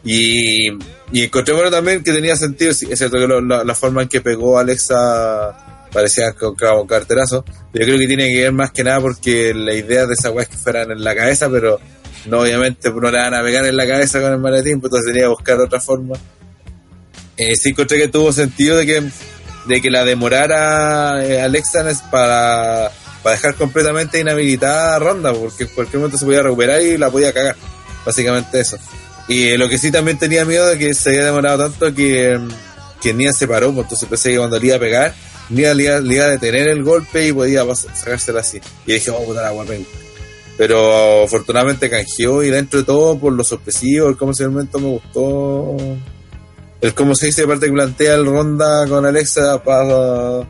Y, y encontré bueno también que tenía sentido, es cierto que lo- la, la forma en que pegó Alexa parecía con carterazo. Yo creo que tiene que ver más que nada porque la idea de esa weá es que fueran en la cabeza, pero no obviamente no le van a pegar en la cabeza con el maletín, pues entonces tenía que buscar otra forma. Eh, sí encontré que tuvo sentido de que, de que la demorara eh, Alexa para, para dejar completamente inhabilitada a Ronda, porque en cualquier momento se podía recuperar y la podía cagar. Básicamente eso. Y eh, lo que sí también tenía miedo de que se había demorado tanto que, que Nia se paró, pues entonces pensé que cuando le iba a pegar, Nia le iba, a detener el golpe y podía sacársela así. Y dije, oh puta la guapa. Pero afortunadamente canjeó y dentro de todo, por lo sorpresivo, el cómo ese momento me gustó el cómo se dice, aparte que plantea el ronda con Alexa para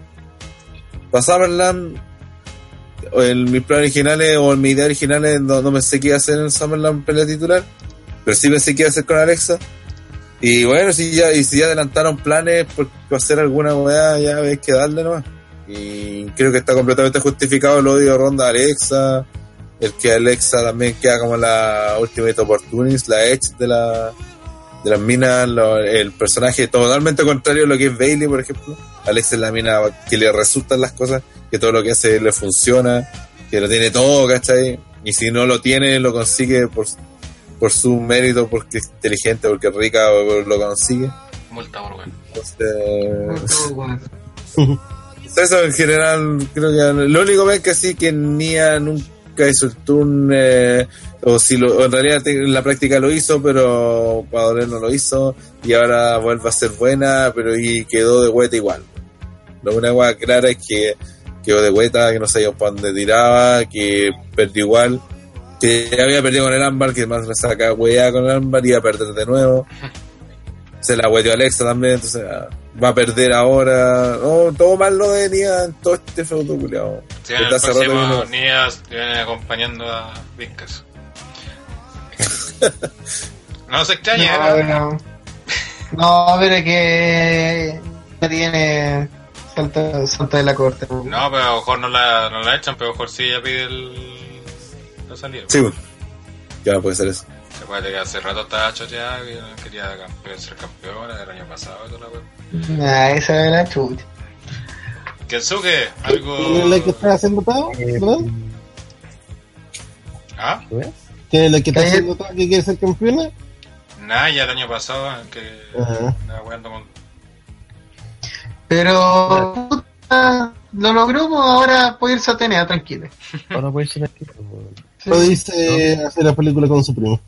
para Summerland, en mis planes originales o en mi idea originales no, no pensé que iba a hacer en Summerland pelea titular, pero sí pensé que iba a hacer con Alexa. Y bueno, si ya, y si ya adelantaron planes por, por hacer alguna weá, ya hay que darle nomás. Y creo que está completamente justificado el odio Ronda a Alexa, el que Alexa también queda como la Ultimate Opportunist, la Edge de la de las minas, lo- el personaje totalmente contrario a lo que es Bailey, por ejemplo. Alexa es la mina que le resultan las cosas, que todo lo que hace le funciona, que lo tiene todo, ¿cachai? Y si no lo tiene, lo consigue por, por su mérito, porque es inteligente, porque es rica, o lo consigue. Multa. Entonces, eso en general, creo que lo único que es que sí, que Nia nunca hizo el turn, eh, o si lo, o en realidad en la práctica lo hizo, pero doler no lo hizo, y ahora vuelve a ser buena, pero y quedó de vuelta igual. Lo única cosa clara es que quedó de vuelta, que no sabía para dónde tiraba, que perdió igual, que ya había perdido con el ámbar, que más le saca hueá con el ámbar, iba a perder de nuevo. Se la hueteó Alexa también, entonces ah, va a perder ahora. No, todo mal lo de Nia en todo este feudo culiao. Sí, en el próximo Nias viene acompañando a Vickers. no se extrañe, No, ¿no? pero, no, pero es que ya tiene salta, salta de la corte. No, pero a lo mejor no la, no la echan, pero a lo mejor sí ella pide el, la salida. Sí, bueno. Ya puede ser eso. Se puede que hace rato estaba choteada y no quería campeón, ser campeona del año pasado y toda la wea. Ah, esa es la chucha. Kensuke, algo. ¿Quién es la que está haciendo todo? Eh, ¿Verdad? ¿Ah? ¿Quién es la que está Eh, haciendo todo que quiere ser campeona? Nada, ya el año pasado que Ajá. con. Pero puta, lo logró, pues ahora puede irse a Atenea tranquilo. Ahora puede ser aquí. pues, weón. Lo dice hacer la película con su primo.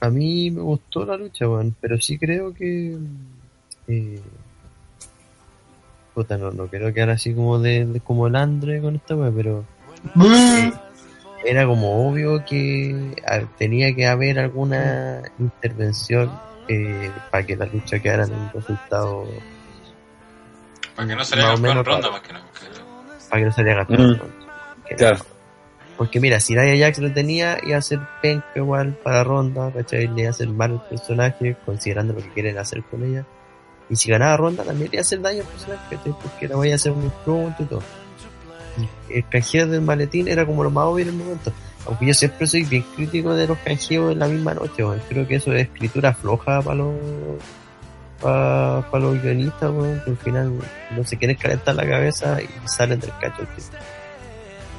A mí me gustó la lucha, weón, pero sí creo que. Eh, puta, no, no quiero quedar así como de, de- como el Andre con esta weá, pero eh, era como obvio que ah, tenía que haber alguna intervención eh, para que la lucha quedara en un resultado, Para que no saliera Más o campeón menos ronda más que nada. que- para que no saliera campeón. Mm, Que- Claro. Porque mira, si Nia Jax lo tenía, iba a ser penca igual para Ronda, ¿cachai? Le iba a hacer mal el personaje, considerando lo que quieren hacer con ella. Y si ganaba Ronda, también le iba a hacer daño al personaje. Porque la voy a hacer muy pronto y todo. Y el canjeo del maletín era como lo más obvio en el momento. Aunque yo siempre soy bien crítico de los canjeos en la misma noche, weón. Creo que eso es escritura floja para los para los guionistas, weón, que al final no se quieren calentar la cabeza y salen del cacho.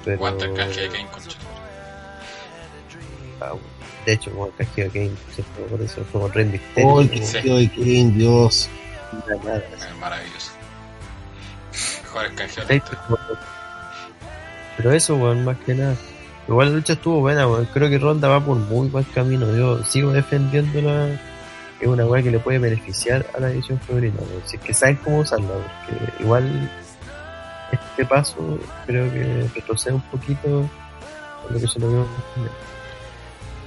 Pero... El de Kane con Ah, De hecho, como el casquillo de Kane, por eso fue Rey Mysterio. Oh, el tío de Kane, Dios. Es maravilloso. Mejor el canje de la Sí, historia. pero- eso, weón, más que nada. Igual la lucha estuvo buena, weón. Creo que Ronda va por muy buen camino. Yo sigo defendiéndola. Es una weá que le puede beneficiar a la edición femenina, weón. Si es que saben cómo usarla, porque igual este paso creo que retrocede un poquito lo que se lo vio.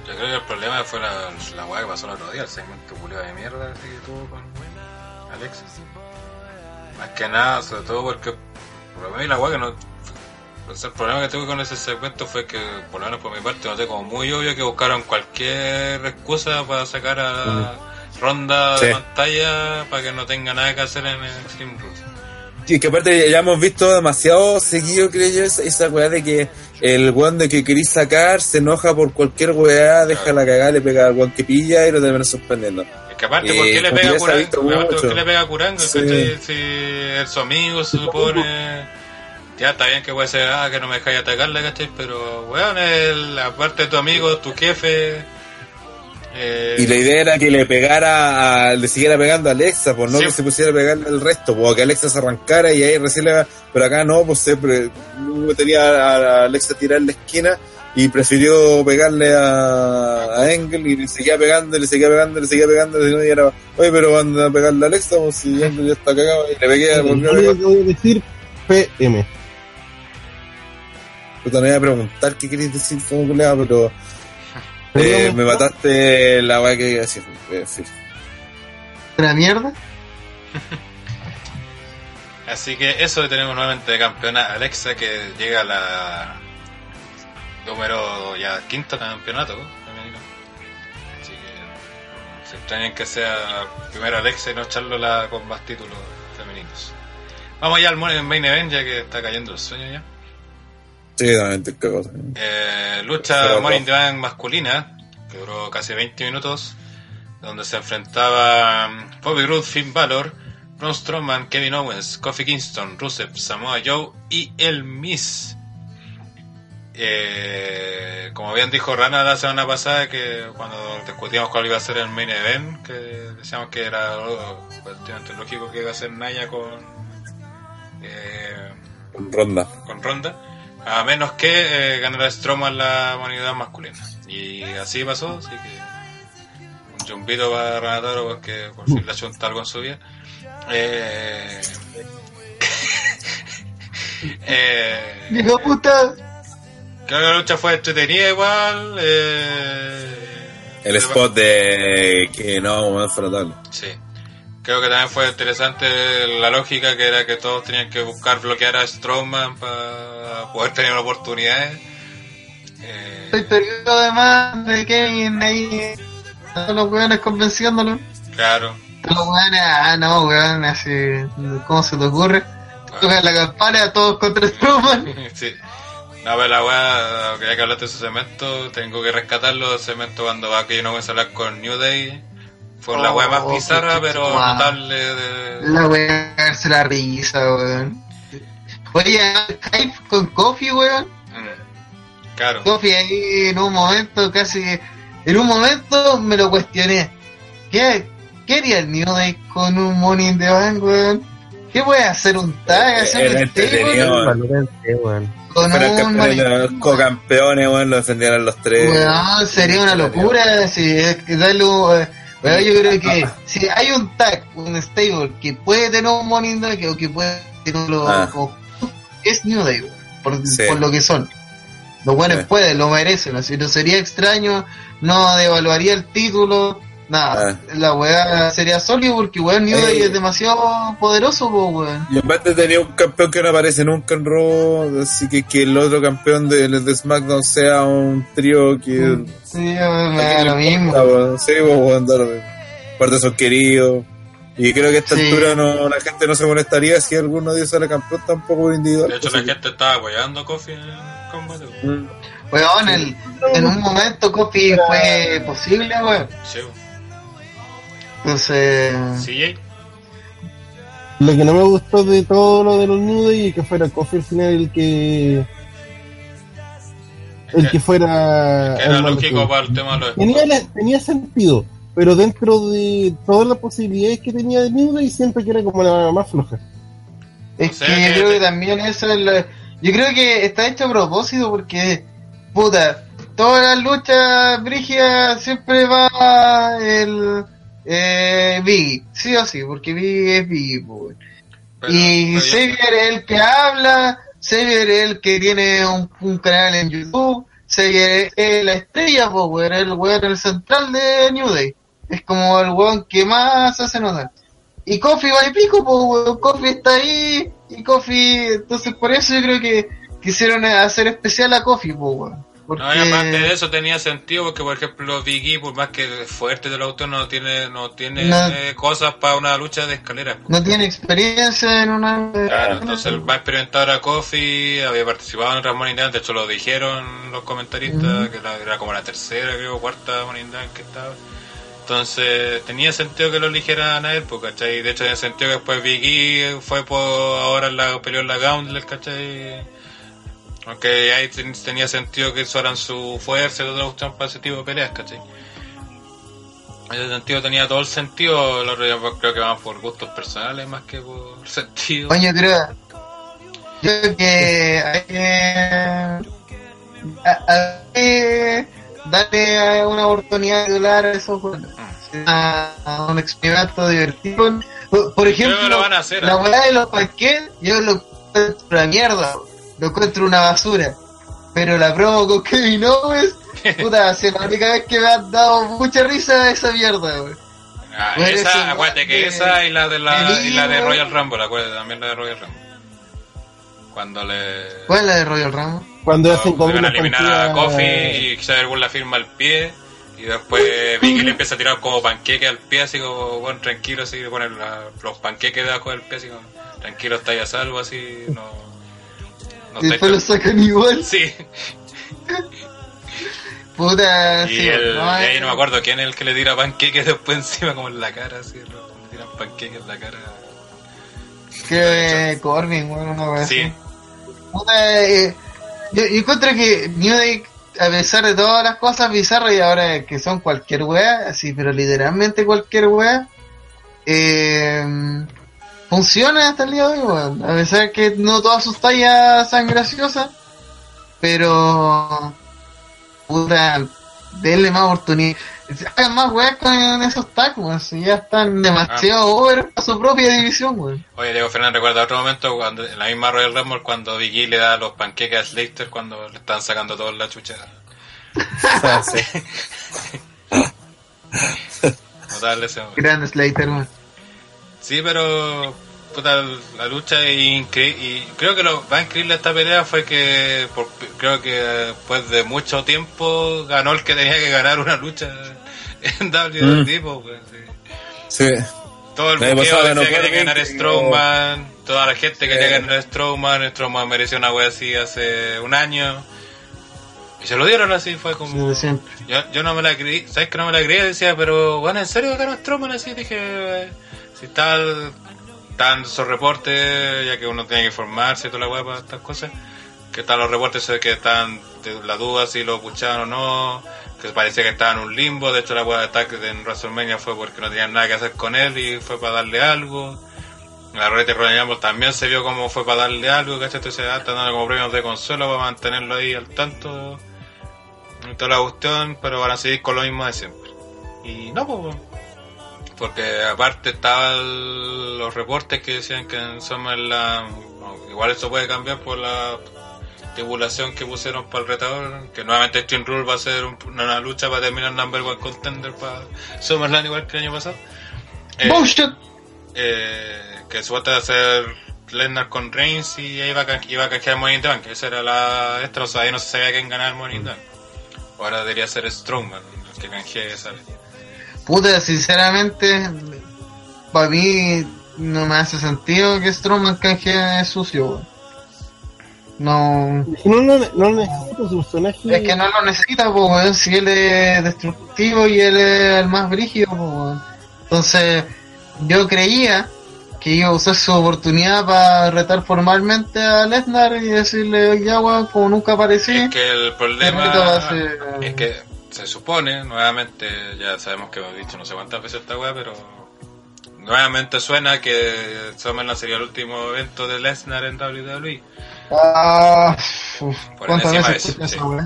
Yo creo que el problema fue la, la weá que pasó el otro día, el segmento culiado de mierda así que tuvo con Alex. Más que nada, sobre todo porque por menos la weá que no. pues el problema que tuve con ese segmento fue que, por lo menos por mi parte, noté como muy obvio que buscaron cualquier excusa para sacar a ronda de pantalla para que no tenga nada que hacer en el Extreme Rules. Y que aparte ya hemos visto demasiado seguido, creo yo, esa, esa weá de que el weón de que querís sacar se enoja por cualquier weá, deja la cagada, le pega al weón que pilla y lo termina sorprendiendo. Que aparte, ¿por Eh, qué le como pega a Aparte, ¿por qué le pega a Kuranga? Sí. Si es su amigo, se supone. Ya está bien que puede ser, ah, que no me dejáis atacarle, ¿cachai? Pero, weón, el, aparte de tu amigo, tu jefe. Eh, Y la idea era que le pegara, a- le siguiera pegando a Alexa, pues no Sí. que se pusiera a pegarle al resto, pues que Alexa se arrancara y ahí recién le pero acá no, pues siempre tenía a Alexa tirar en la esquina y prefirió pegarle a, a Engel y le seguía pegando, le seguía pegando, le seguía pegando, y era, oye, pero van a pegarle a Alexa, pues si Engel ya está cagado y le pegué, a que voy a decir, PM. Puta, no iba a preguntar qué queréis decir, como culeado, pero eh, me mataste la weá que iba a decir. fin. una mierda. Así que eso tenemos nuevamente de campeona Alexa que llega a la número ya quinto campeonato femenino. Así que se extrañen que sea primero Alexa y no Charlola con más títulos femeninos. Vamos ya al main event ya que está cayendo el sueño ya. Sí, realmente qué cosa. Eh, lucha Pero, Morning no. Event masculina, que duró casi 20 minutos, donde se enfrentaban Bobby Roode, Finn Balor, Braun Strowman, Kevin Owens, Kofi Kingston, Rusev, Samoa Joe y El Miz. Eh, como bien dijo Rana la semana pasada, que cuando discutíamos cuál iba a ser el main event, que decíamos que era lógico que iba a ser Naya con, eh, Ronda. con Ronda, a menos que eh, ganara Strowman la moneda masculina. Y así pasó, así que un chumbito para Ranatoro porque por fin le ha hecho algo en su vida. Eh, eh, Dijo puta. Creo que la lucha fue entretenida igual. Eh, El spot de que no, fue notable. Sí. Creo que también fue interesante la lógica que era que todos tenían que buscar bloquear a Strowman para poder tener oportunidades. Eh, Estoy perdido además de Kevin ahí. Todos los weones convenciéndolo. claro. Todos los weones, ah, no, weón, así. ¿Cómo se te ocurre? Tocan la campana, todos contra Strowman. sí. No, pero la weá, ya que hablaste de ese cemento, tengo que rescatarlo. El cemento cuando va que yo no voy a hablar con New Day. Fue la Oh, weá más bizarra, qué pero notable de. La weón, cagarse la risa, weón. Oye, hype con Kofi, weón. Mm. Claro. Kofi ahí en un momento casi. En un momento me lo cuestioné. ¿Qué, qué haría el New Day con un Money in the Bank, weón? ¿Qué puede hacer un tag? ¿Hacer weón. Valorante, weón. Con un los co-campeones, weón, lo defendieran los tres. Weón, sería una locura. Si es que darle un- eh, weón, yo creo que si hay un tag, un stable que puede tener un the Bank o que puede tenerlo Ah. es New Day, por, Sí. por lo que son. Los buenos Sí. pueden, lo merecen. Así no sería extraño, no devaluaría el título. Nada, la weá sería sólido porque weón New Day Ah. Es demasiado poderoso, po, weón. Y aparte tenía un campeón que no aparece nunca en Raw, así que que el otro campeón de, de SmackDown sea un trío que... Sí, weón, me ¿a da quién lo mismo. importa, weón? Sí, weón, da lo mismo. Aparte son queridos. Y creo que a esta Sí. altura no, la gente no se molestaría si alguno de ellos era campeón tampoco por individual. De hecho, la gente estaba apoyando a Kofi en el combate. weón. Mm. Weón, el- en un momento Kofi fue posible, weón. Sí, weón. Entonces. Lo que no me gustó de todo lo de los nudos y que fuera Kofi al final el que. El que fuera. Que era el lógico malo. para el tema de los tenía, la- tenía sentido, pero dentro de todas las posibilidades que tenía de New Day, siento que era como la más floja. es O sea que que yo creo que también eso es la- Yo creo que está hecho a propósito porque, puta, todas las luchas brígidas siempre va el eh, Biggie, sí o sí, porque Biggie es Biggie, po. Pero- y Xavier es el que habla, Xavier es el que tiene un, un canal en YouTube, Xavier es la estrella, weón, el weón el central de New Day. Es como el weón que más hace notar. Y Kofi va y pico, pues, Kofi está ahí, y Kofi, entonces por eso yo creo que quisieron hacer especial a Kofi, pues, weón. Porque... No, y aparte de eso tenía sentido porque, por ejemplo, Biggie, por más que fuerte del auto, no tiene no tiene No. eh, cosas para una lucha de escaleras. po. no tiene experiencia en una... Claro, entonces el más experimentado era Kofi, había participado en otras Money de hecho lo dijeron los comentaristas, Ujú. que era, era como la tercera, creo, cuarta Money que estaba. Entonces tenía sentido que lo eligieran a él, pues, ¿cachai? De hecho tenía sentido que después Biggie fue por ahora la peleó en la Gauntlet, ¿cachai? Aunque ahí ten- tenía sentido que usaran su fuerza y otra cuestión para ese tipo de peleas, ¿cachai? En ese sentido tenía todo el sentido, lo otro ya creo que van por gustos personales más que por sentido. Coño, creo, yo creo que hay que darle una oportunidad de hablar a esos juegos. A, a un experimento divertido. Por, por ejemplo, van a hacer, la ¿eh? weá de los panqueques, yo lo una mierda, lo encuentro una basura. Pero la promo con Kevin Owens, puta, sido la única vez que me han dado mucha risa esa mierda, weón. Ah, Bueno, esa, acuérdate que de- esa y la de la, de y la de. Royal Rumble, acuérdate también la de Royal Rumble. Cuando le. ¿Cuál es la de Royal Rumble? Cuando hacen como Cuando van a eliminar a Kofi y Xavier Woods la firma al pie y después Vicky le empieza a tirar como panqueque al pie así como bueno tranquilo así le ponen la- los panqueques debajo del pie así como tranquilo estáis a salvo así no Y después lo sacan igual. sí. Puta, y, sí, el, no, ahí no me acuerdo quién es el que le tira panqueques después encima como en la cara así le tiran panqueques en la cara. Que Corbin, bueno, una wea sí. Puta, eh, yo, yo encuentro que New Day, a pesar de todas las cosas bizarras y ahora que son cualquier wea, así, pero literalmente cualquier wea, eh, funciona hasta el día de hoy, weón. A pesar que no todas sus tallas sean graciosas, pero, puta, denle más oportunidad. Hagan más weas con esos tags, weón. Si ya están demasiado over a su propia división, weón. Oye, Diego Fernández recuerda otro momento cuando en la misma Royal Rumble cuando Vicky le da los panqueques a Slater cuando le están sacando todos la chucha. Ah, sí. Notable ese. Grand Slater, weón. Sí, pero puta, la lucha es increíble. Y creo que lo más increíble de esta pelea fue que por- creo que después de mucho tiempo ganó el que tenía que ganar una lucha en WWE. po, pues, sí. Sí. Todo el ganó decía que tenía que ganar Strowman, toda la gente Sí. quería ganar Strowman, Strowman mereció una wea así hace un año. Y se lo dieron así, fue Sí, como... siempre. Yo, yo no me la creí, ¿sabes que no me la creía? Decía, pero bueno, ¿en serio ganó Strowman así? Dije, eh, si tal, tan esos reportes, ya que uno tiene que informarse y toda la weá para estas cosas, que están los reportes de que están de la duda si lo pucharon o no, que parecía que estaba en un limbo, de hecho la weá de ataque en WrestleMania fue porque no tenían nada que hacer con él y fue para darle algo. La Royal Royal Rumble también se vio como fue para darle algo, ¿cachai? Entonces ah, están dando como premios de consuelo para mantenerlo ahí al tanto toda la cuestión, pero van a seguir con lo mismo de siempre. Y no, pues, porque aparte estaban los reportes que decían que en no, igual eso puede cambiar por la tribulación que pusieron para el retador, que nuevamente Extreme Rule va a ser un- una lucha para terminar number one contender para SummerSlam igual que el año pasado. Eh, eh, que supuestamente va a ser Lesnar con Reigns y ahí iba a, iba a canjear Money in the Bank. Esa era la extra, o sea, ahí no se sabía quién ganaba el Money in the Bank. Ahora debería ser Strongman el que canjee esa vez. Puta, sinceramente, para mí no me hace sentido que Strowman canje sucio, weón. No, No, no, no, necesito su personaje. es que no lo necesita, weón, si él es destructivo y él es el más brígido, weón. Entonces, yo creía que iba a usar su oportunidad para retar formalmente a Lesnar y decirle, ya, weón, como nunca aparecí. Es que el problema es que se supone, nuevamente, ya sabemos que hemos dicho no sé cuántas veces esta weá, pero nuevamente suena que SummerSlam sería el último evento de Lesnar en WWE. Ah, uf, Por ¿cuántas encima veces eso?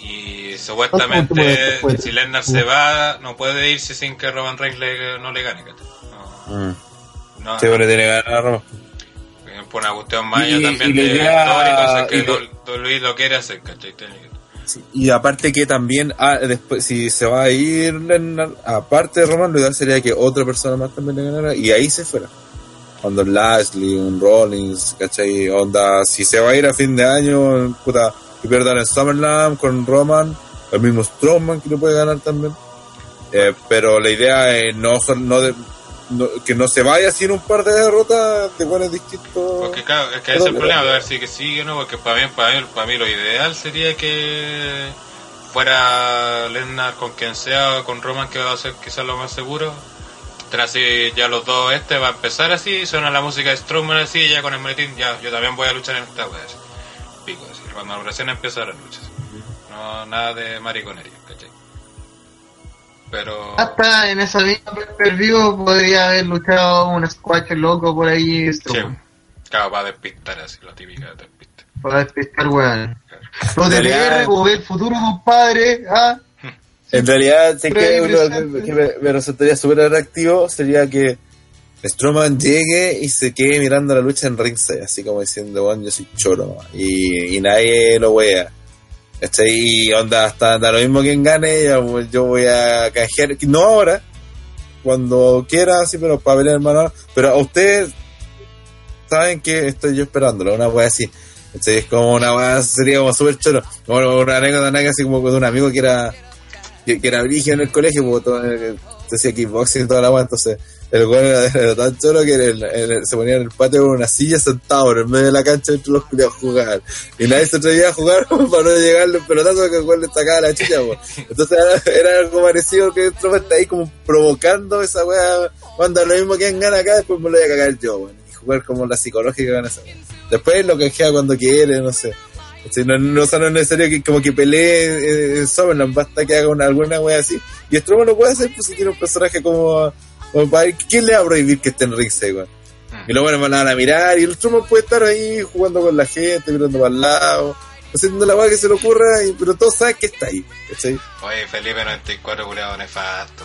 Y ¿Cuánto supuestamente, si Lesnar se va, no puede irse sin que Roman Reigns le- no le gane. ¿cachai? No, Mm. no, Sí, bueno, tiene que ganar Roma. no, por una cuestión más Y- también y de idea- que lo- WWE lo quiere hacer, ¿cachai? Y aparte que también, ah, después, si se va a ir, aparte de Roman, lo ideal sería que otra persona más también le ganara y ahí se fuera. Cuando Lashley, un Rollins, ¿cachai? Onda, si se va a ir a fin de año, puta, que pierdan el SummerSlam con Roman, el mismo Strowman que lo puede ganar también. Eh, pero la idea es no, no, no- que no se vaya sin un par de derrotas de buenos distintos. Porque claro, es que ese es el problema, de ver si que sigue o no, porque para mí, para mí, para mí lo ideal sería que fuera Lesnar con quien sea, con Roman que va a ser quizás lo más seguro. Tras ya los dos este va a empezar así, suena la música de Strowman así, ya con el maletín, ya yo también voy a luchar en esta wea. Pico, así, cuando recién empiezan las luchas. No, nada de mariconería, ¿cachai? Pero... Hasta en esa misma per view podría haber luchado un squash loco por ahí, Sí, Strowman, claro, para despistar así, la típica de despistar. para despistar weón. Lo de ve el futuro, compadre, ah, En realidad, sé que uno que me, me resultaría súper atractivo sería que Strowman llegue y se quede mirando la lucha en ringside, así como diciendo, bueno, yo soy choro, nomás", y, y nadie lo wea. ¿Cachai? Y onda, hasta da lo mismo quien gane, pues, yo voy a canjear, no ahora, cuando quiera, así, pero para pelear hermano. Pero a ustedes saben que estoy yo esperándolo, una wea así. ¿cachai? Es como una wea, sería como súper choro. Como una anécdota así como de un amigo que era que, era brígido en el colegio, porque todo, eh, hacía kickboxing y toda la wea, entonces el weón era, tan choro que en en se ponía en el patio con una silla sentado en medio de la cancha entre los culiados a jugar. Y nadie se atrevía a jugar para no llegarle un pelotazo que el weón le sacaba la chicha, po. Entonces era, era algo parecido que el tropa está ahí como provocando esa wea, cuando lo mismo que en gana acá, después me lo voy a cagar yo, weón. Y jugar como la psicológica con esa wea. Después lo canjea cuando quiere, no sé. Sí, no, no, no es necesario que como que pelee eh, Summerland, basta que haga una, alguna wea así. Y Strowman lo puede hacer, pues si quiere un personaje como, ¿quién le va a prohibir que esté en ringside, weón? Y luego van a mirar y el Strowman puede estar ahí jugando con la gente, mirando para el lado, haciendo la wea que se le ocurra, y- pero todos saben que está ahí, ¿cachai? Oye, Felipe 94, culiado nefasto.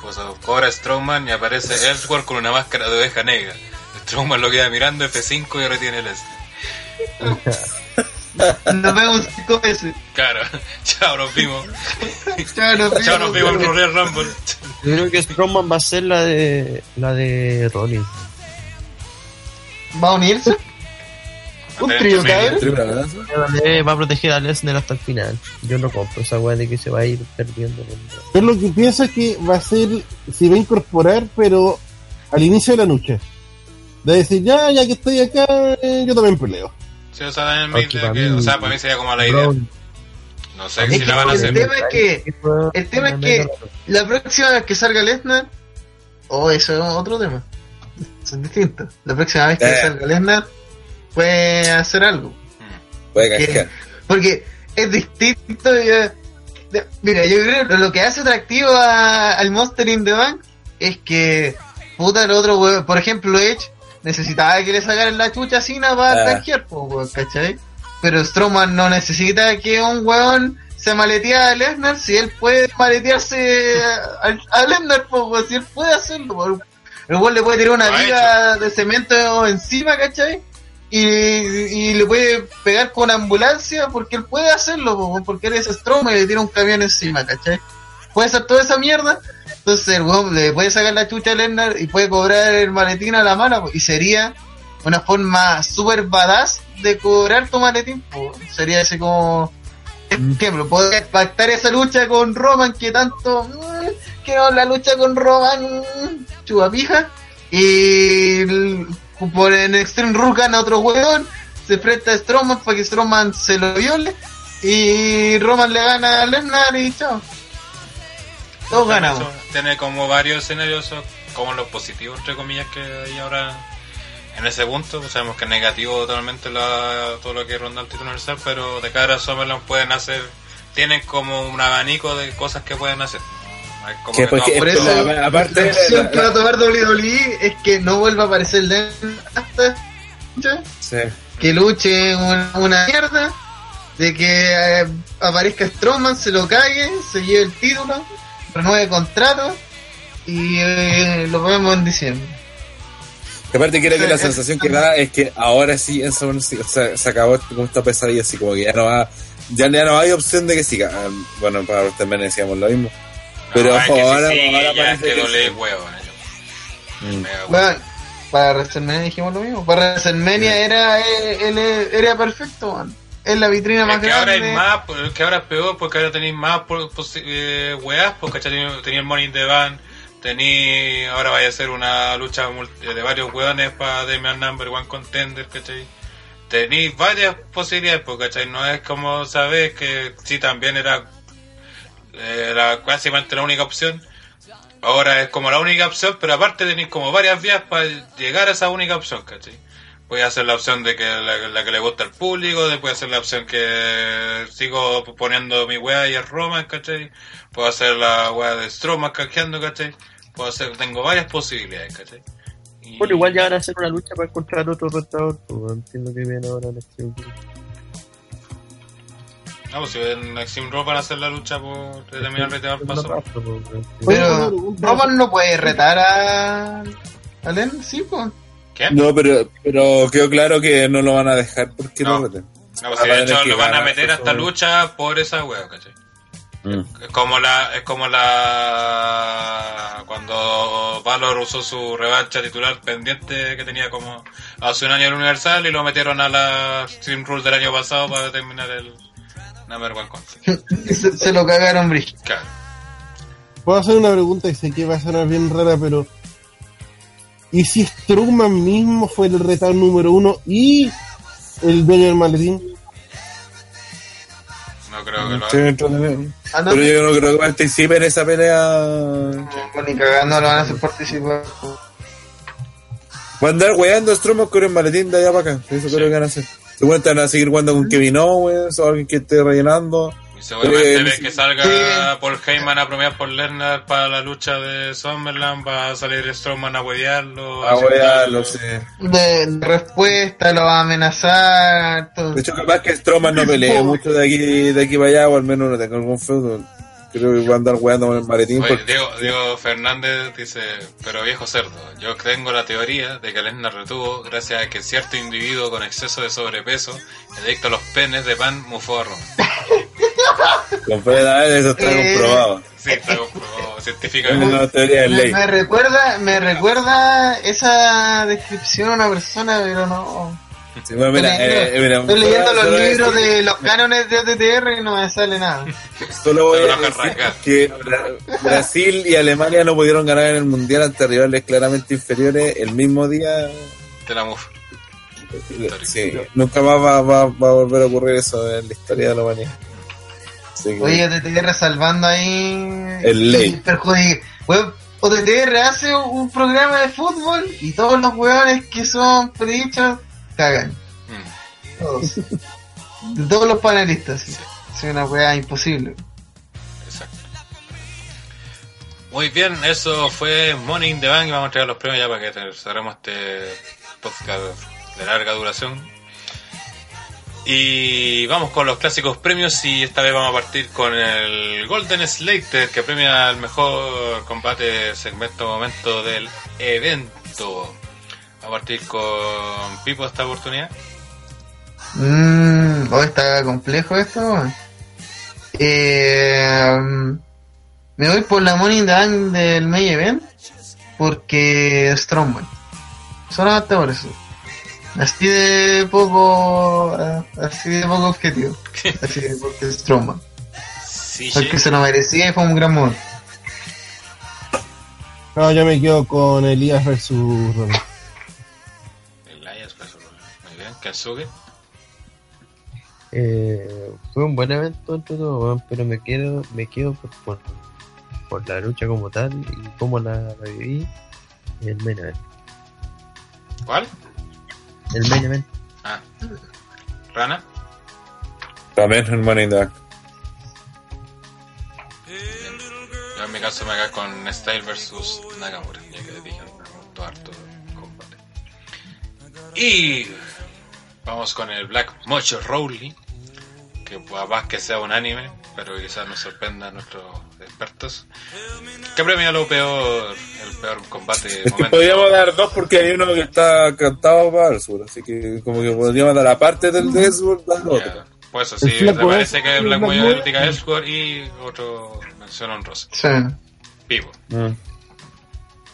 Puso Cobra Strowman y aparece Ellsworth con una máscara de oveja negra. Strowman lo queda mirando F5 y retiene el S. Nos vemos cinco veces. Claro, chao, nos vimos. Chao, nos Chao, nos vimos en Royal Rumble. Yo creo que Strowman va a ser la de la de Rollins. ¿Va a unirse? Un trío, cabrón. Eh, va a proteger a Lesnar hasta el final. Yo no compro esa weá de que se va a ir perdiendo. Yo lo que pienso es que va a ser, se va a incorporar, pero al inicio de la lucha. De decir, ya, ya que estoy acá, eh, yo también peleo. Sí, o sea, en Aunque mi- para que- mí- o sea, para mí sería como la idea. Braun- No sé Es si que la van a el tema es que el tema es que la próxima vez que salga Lesnar, oh, eso es otro tema. Son distintos. La próxima vez que Eh. salga Lesnar, puede hacer algo. Puede Que-. Porque es distinto. ya- de- mira, yo creo que lo que hace atractivo a- al Monster in the Bank es que, puta, el otro por ejemplo, Edge necesitaba que le sacaran la chucha así para Ah. po, weón, ¿cachai? Pero Strowman no necesita que un weón se maletee a Lesnar si él puede maletearse a, a Lesnar, si él puede hacerlo, po. El weón le puede tirar una viga de cemento encima, ¿cachai? y, y le puede pegar con ambulancia porque él puede hacerlo, po, porque él es Strowman y le tira un camión encima, ¿cachai? Puede hacer toda esa mierda, entonces el weón le puede sacar la chucha a Lennar y puede cobrar el maletín a la mano po, y sería una forma super badass de cobrar tu maletín, po. sería así como ejemplo, poder pactar esa lucha con Roman que tanto mm, que no la lucha con Roman mm, chupapija y el- por en Extreme Rules gana otro weón se enfrenta a Strowman para que Strowman se lo viole y Roman le gana a Lesnar y chao todos ganamos Tiene como varios escenarios, como los positivos, entre comillas, que hay ahora en ese punto. Pues sabemos que es negativo totalmente la- todo lo que ronda el título universal, pero de cara a Summerland pueden hacer, tienen como un abanico de cosas que pueden hacer. No es como Que que porque- todo- por eso la- aparte la que va a tomar WWE es que no vuelva a aparecer Lesnar hasta que luche una, una mierda, de que eh, aparezca Strowman, se lo cague, se lleve el título, renueve contrato y eh, lo vemos en diciembre. Que aparte creo que la Eh, sensación que da es que ahora sí en sí, se acabó como esta pesadilla así como que ya no va ya, ya no hay opción de que siga Ah, bueno para los también decíamos lo mismo pero No, es que si ahora, sigue, ahora ya parece que que doble sí. huevo, ¿no? Mm. Bueno, para WrestleMania dijimos lo mismo, para WrestleMania era, eh, él, era perfecto, man. Es la vitrina más que ahora grande. hay más, pues, es que ahora es peor porque ahora tenéis más po- posi- eh, weas, porque tenía el in the Bank, tení, ahora vaya a ser una lucha multi- de varios weones para Damian Number One Contender, ¿cachai? Tenéis varias posibilidades, porque ¿cachai? No es como sabes que sí también era, era casi la única opción. Ahora es como la única opción, pero aparte tenéis como varias vías para llegar a esa única opción, ¿cachai? Puede hacer la opción de que la, la que le gusta al público, después hacer la opción que sigo poniendo mi wea y es Roman, ¿cachai? Puedo hacer la wea de Strowman canjeando, ¿cachai? Puedo hacer, tengo varias posibilidades, ¿cachai? Y- Bueno, igual ya van a hacer una lucha para encontrar otro retador. pues, entiendo que viene ahora la acción. No, pues si en Extreme Raw van a hacer la lucha por determinar el al paso. pues, Pero Roman no puede retar a, a Len, sí, pues. ¿Qué? no pero pero quedó claro que no lo van a dejar porque No. no, pues si de hecho lo van a meter a esta lucha por esa wea, ¿cachai? Mm. Es como la, es como la cuando Valor usó su revancha titular pendiente que tenía como hace un año el Universal y lo metieron a la Stream Rule del año pasado para determinar el Number One Contest. se, se lo cagaron brígido. Claro. Puedo hacer una pregunta y sé que va a sonar bien rara, pero. ¿Y si Strowman mismo fue el retador número uno y el dueño del maletín? No creo que lo Sí, haga. entretenido. Ah, Pero yo no creo que participe en esa pelea. no, ni cagando lo van a hacer participar. Va a andar weando Strowman con el maletín de allá para acá. Eso creo que van a hacer. Seguramente van a seguir jugando con Kevin Owens o alguien que esté rellenando. Y seguramente Eh, ves que salga sí. Paul Heyman a premiar por Lerner para la lucha de Summerland, va a salir Strowman a huevearlo. Ah, weá, lo sé. De, de respuesta, lo va a amenazar. Todo. De hecho, capaz que Strowman no pelee mucho de aquí, de aquí para allá, o al menos no tenga algún feudo. Creo que va a andar weando con el maletín. Oye, porque- Diego, Diego Fernández dice, pero viejo cerdo, yo tengo la teoría de que Lesnar retuvo gracias a que cierto individuo con exceso de sobrepeso, adicto a los penes de pan, mufó a Roman. Fred, eso está Eh, comprobado. Sí, está comprobado científicamente. una teoría de Me, ley. me recuerda, me recuerda esa descripción a una persona, pero no. Sí, bueno, mira, Estoy leyendo- eh, mira, Estoy leyendo los libros decir- de los cánones de OTTR y no me sale nada. Solo voy a decir que Bra- Brasil y Alemania no pudieron ganar en el mundial ante rivales claramente inferiores el mismo día. De la muf. Sí, nunca más va, va- va a volver a ocurrir eso en la historia de la humanidad. Que- Oye, OTTR salvando ahí. El ley. OTTR hace un programa de fútbol y todos los weones que son predichos cagan. Mm, Todos. De todos los panelistas. sí. Es una weá imposible. exacto. Muy bien, eso fue Money in the Bank vamos a entregar los premios ya para que cerremos este podcast de larga duración. Y vamos con los clásicos premios y esta vez vamos a partir con el Golden Slater que premia el mejor combate segmento momento del evento. Vamos a partir con Pipo esta oportunidad. Mmm, oh, está complejo esto. Eh, me voy por la Money Bank del May Event porque Strongman. Solamente por eso. Así de poco, así de poco objetivo. Así de porque Strongman. Sí, Porque se lo merecía y fue un gran momento. No, yo me quedo con Elías versus Roman. Elias versus Roman. Muy bien, Kensuke. Eh, fue un buen evento entre todo, weón, pero me quedo, me quedo por, por, por la lucha como tal y cómo la, viví. El main event. ¿Cuál? El main event. Ah. Rana. También el Money in the Bank. Yo en mi caso me quedo con Style versus Nakamura, ya que dije, me gustó harto el combate. Y vamos con el Black Mocho Rowley, que capaz que sea un anime, pero quizás nos sorprenda a nuestros expertos. Que premia lo peor, el peor combate Es que momento. podríamos dar dos porque hay uno que está cantado para el sur, así que como que podríamos dar aparte del de sur, dar otro. Pues eso El sí, flaco me parece que el Black Mojo- diga Ellsworth y otro mención honrosa. Sí. Vivo. Mm.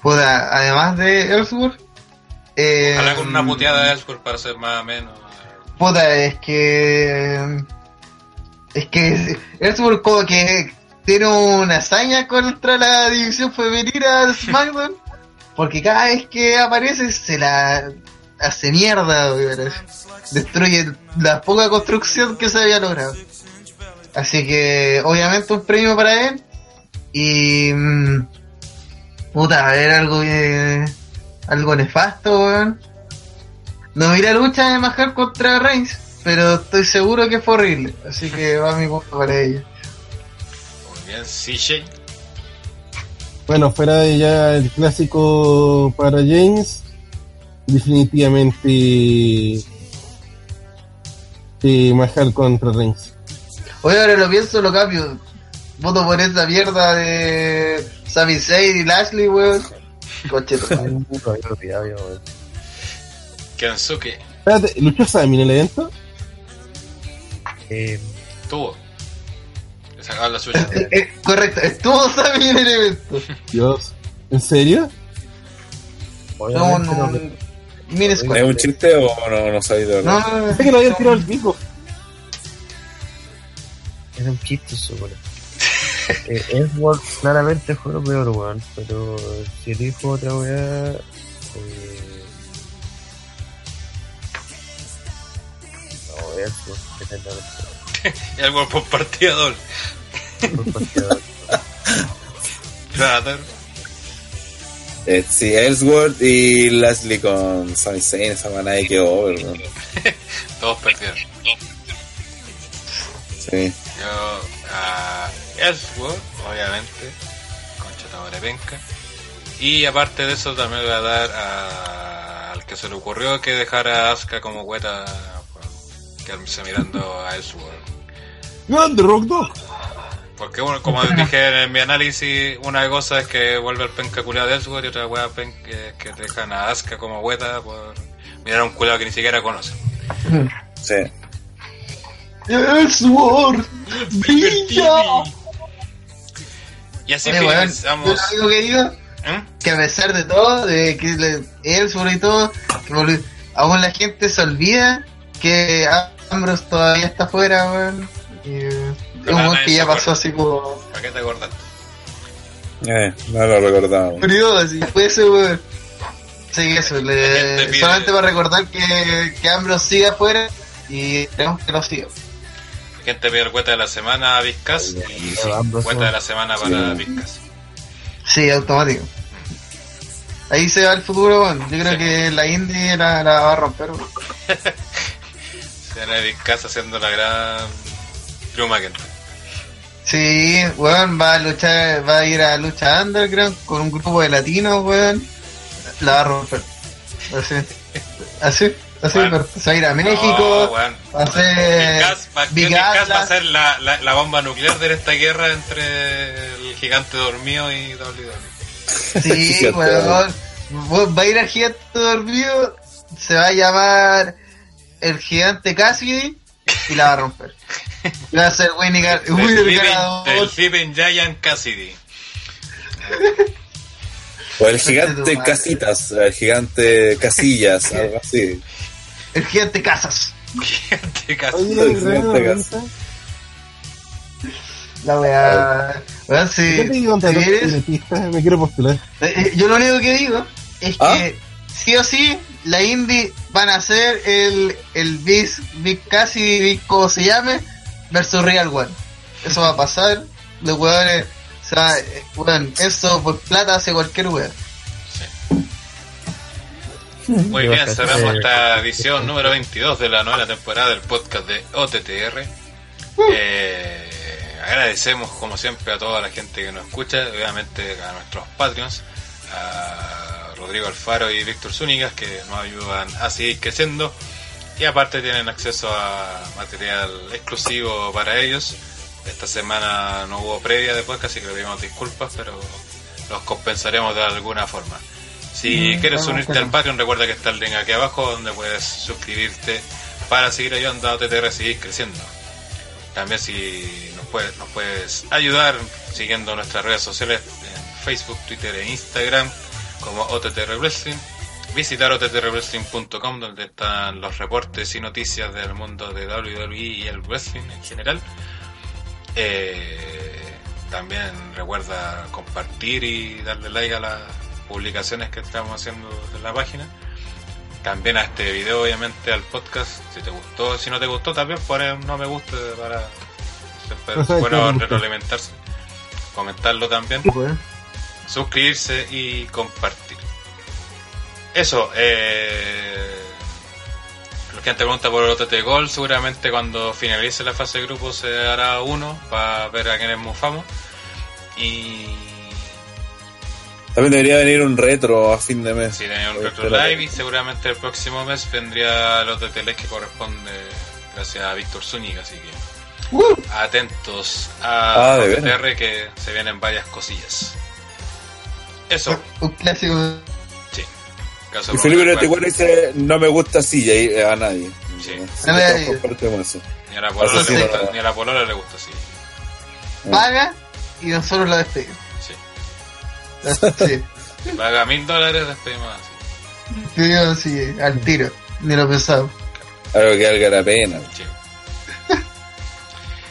Además de Ellsworth, eh, Ojalá con una puteada de Ellsworth para ser más o menos. Puta, es que. Es que Ellsworth como que tiene una hazaña contra la división femenina de SmackDown. Porque cada vez que aparece se la hace mierda, weón. Destruye la poca construcción que se había logrado. Así que, obviamente, un premio para él. Y. mm, puta, a ver algo que- algo nefasto, weón. No vi la lucha de Mahal contra Reigns, pero estoy seguro que fue horrible. Así que va mi punto para ella. Bien, CJ. Bueno, fuera de ya el clásico para James, definitivamente eh, Mahal contra Reigns. Oye, ahora lo pienso, lo cambio. Voto por esa mierda de Sami Zayn y Lashley, weón. Coche. Kensuke. Espérate, ¿luchó Sami en el evento? Eh, Tuvo. Le sacaban la suya. Eh, eh, correcto, estuvo Sammy en el evento. Dios. ¿En serio? No, Obviamente no, no, squad. ¿Es un chiste o no, no sabéis de No, verdad? no, no. Pensé que lo habían tirado al pico. Era un chiste weón. eh, Edward claramente fue lo peor, weón. Pero si dijo otra weá. Eh... No, Edward, que tenga Doble. los partidos. Predator. Eh, sí, Ellsworth y Leslie con Sami Zayn, esa manada de que over, ¿no? Todos perdieron. Sí. Yo a Ellsworth, obviamente, concha madre penca. Y aparte de eso también voy a dar a- al que se le ocurrió que dejara a Asuka como hueta por quedarse mirando a Ellsworth. ¡Grande Rock Dog! Porque bueno, como dije en mi análisis, una cosa es que vuelve el penca culiado de Ellsworth y otra wea penca es que dejan a Asuka como hueta por mirar a un culiado que ni siquiera conoce. Sí. Ellsworth, brilla. Y así Oye, finalizamos. lo único que digo ¿Eh? que a pesar de todo, de que le- Ellsworth y todo, que aún la gente se olvida que Ambrose todavía está afuera, weón. Y, es un weón nadie que se ya pasó así como ¿Para qué te acordaste? Eh, no lo recordaba. periodo, así. Fue ese, weón. Sí, eso, La le, solamente para recordar que, que Ambrose sigue afuera y esperemos que lo siga. Gente pide el cueta de la semana a Vizcas y sí, cueta de la semana para Sí. Vizcas. Sí, automático. Ahí se va el futuro, weón. Yo creo Sí. que la Indy la, la va a romper. Tiene Vizcas haciendo la gran Drew McIntyre. Sí, weón, va a luchar, va a ir a lucha underground con un grupo de latinos, weón. La va a romper. Así, así, así, Bueno. pero se va a ir a No, México, weón. va a ser Vizcas va, Big Vizcas va a Atlas. ser la, la, la bomba nuclear de esta guerra entre el gigante dormido y WWE. Sí, weón. Va a ir al gigante dormido, se va a llamar el gigante Cassidy y la va a romper. Y va a ser Winnie Gar- del Flippin Giant Cassidy. O el gigante. Casitas, el gigante Casillas, algo así. El gigante Casas. Gigante Oye, Cassidy. la weá. Weón, si, ¿Qué te digo contra si eres-? Me quiero postular. Eh, eh, Yo lo único que digo es ¿Ah? que sí o sí la Indy van a hacer el, el Big, Big Casi, Big como se llame, versus Real One. Eso va a pasar. Los weones, o sea, weón, eso por plata hace cualquier weón. Muy bien, cerramos esta edición número 22 de la novena temporada del podcast de OTTR. Eh, agradecemos como siempre a toda la gente que nos escucha, obviamente a nuestros Patreons, a Rodrigo Alfaro y Víctor Zúñigas que nos ayudan a seguir creciendo y aparte tienen acceso a material exclusivo para ellos. Esta semana no hubo previa de podcast, así que le pedimos disculpas, pero los compensaremos de alguna forma. Si Mm, quieres unirte al Patreon, recuerda que está el link aquí abajo donde puedes suscribirte para seguir ayudando a OTTR a seguir creciendo. También si nos puedes, nos puedes ayudar siguiendo nuestras redes sociales en Facebook, Twitter e Instagram como OTTR Wrestling. Visitar ottrwrestling.com donde están los reportes y noticias del mundo de WWE y el wrestling en general. Eh, también recuerda compartir y darle like a las publicaciones que estamos haciendo en la página. También a este video, obviamente, al podcast. Si te gustó, si no te gustó, también poner un no me gusta para. Bueno retroalimentarse. Comentarlo también. Weón. Suscribirse y compartir. Eso, eh. Los que te pregunta por el OTT Gol, seguramente cuando finalice la fase de grupo se hará uno para ver a quiénes mufamos. Y También debería venir un retro a fin de mes. si tenía un retro live y seguramente el próximo mes vendría el OTT Live que corresponde gracias a Víctor Zúñiga, así que Uh, atentos a Ah, que se vienen varias cosillas. Eso, un clásico. Sí. Y Felipe 94 dice, no me gusta así, y ahí a nadie. Sí. Así que eso. Ni a la polola, le sí, gusta, ni a la polola le gusta, sí. paga y nosotros lo despedimos. Sí. Sí, Paga mil dólares, despedimos así. despedimos así, al tiro, ni lo pensamos. Algo que valga la pena. Sí.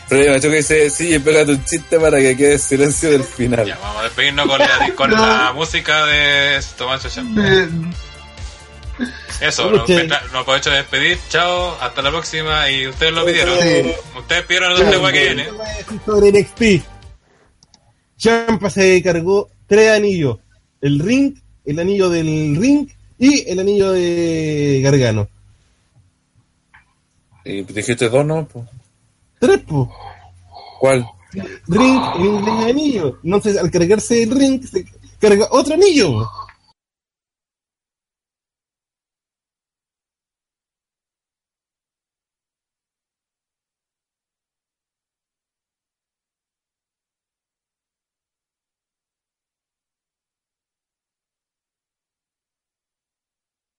Freddy Machuca dice, sí, pégate un chiste para que quede silencio del final. Ya, vamos a despedirnos con la, con No. la música de Tomás Eh, Eso, nos, nos aprovecho de despedir. Chao, hasta la próxima. Y ustedes lo pidieron. Sí. Ustedes pidieron el tema que viene. Sobre NXT. Champa se cargó tres anillos. El ring, el anillo del ring y el anillo de Gargano. Y dijiste dos, ¿no? Pues, Tres, po. ¿Cuál? Ring inglés es anillo. Entonces, al cargarse el ring, se carga otro anillo. po.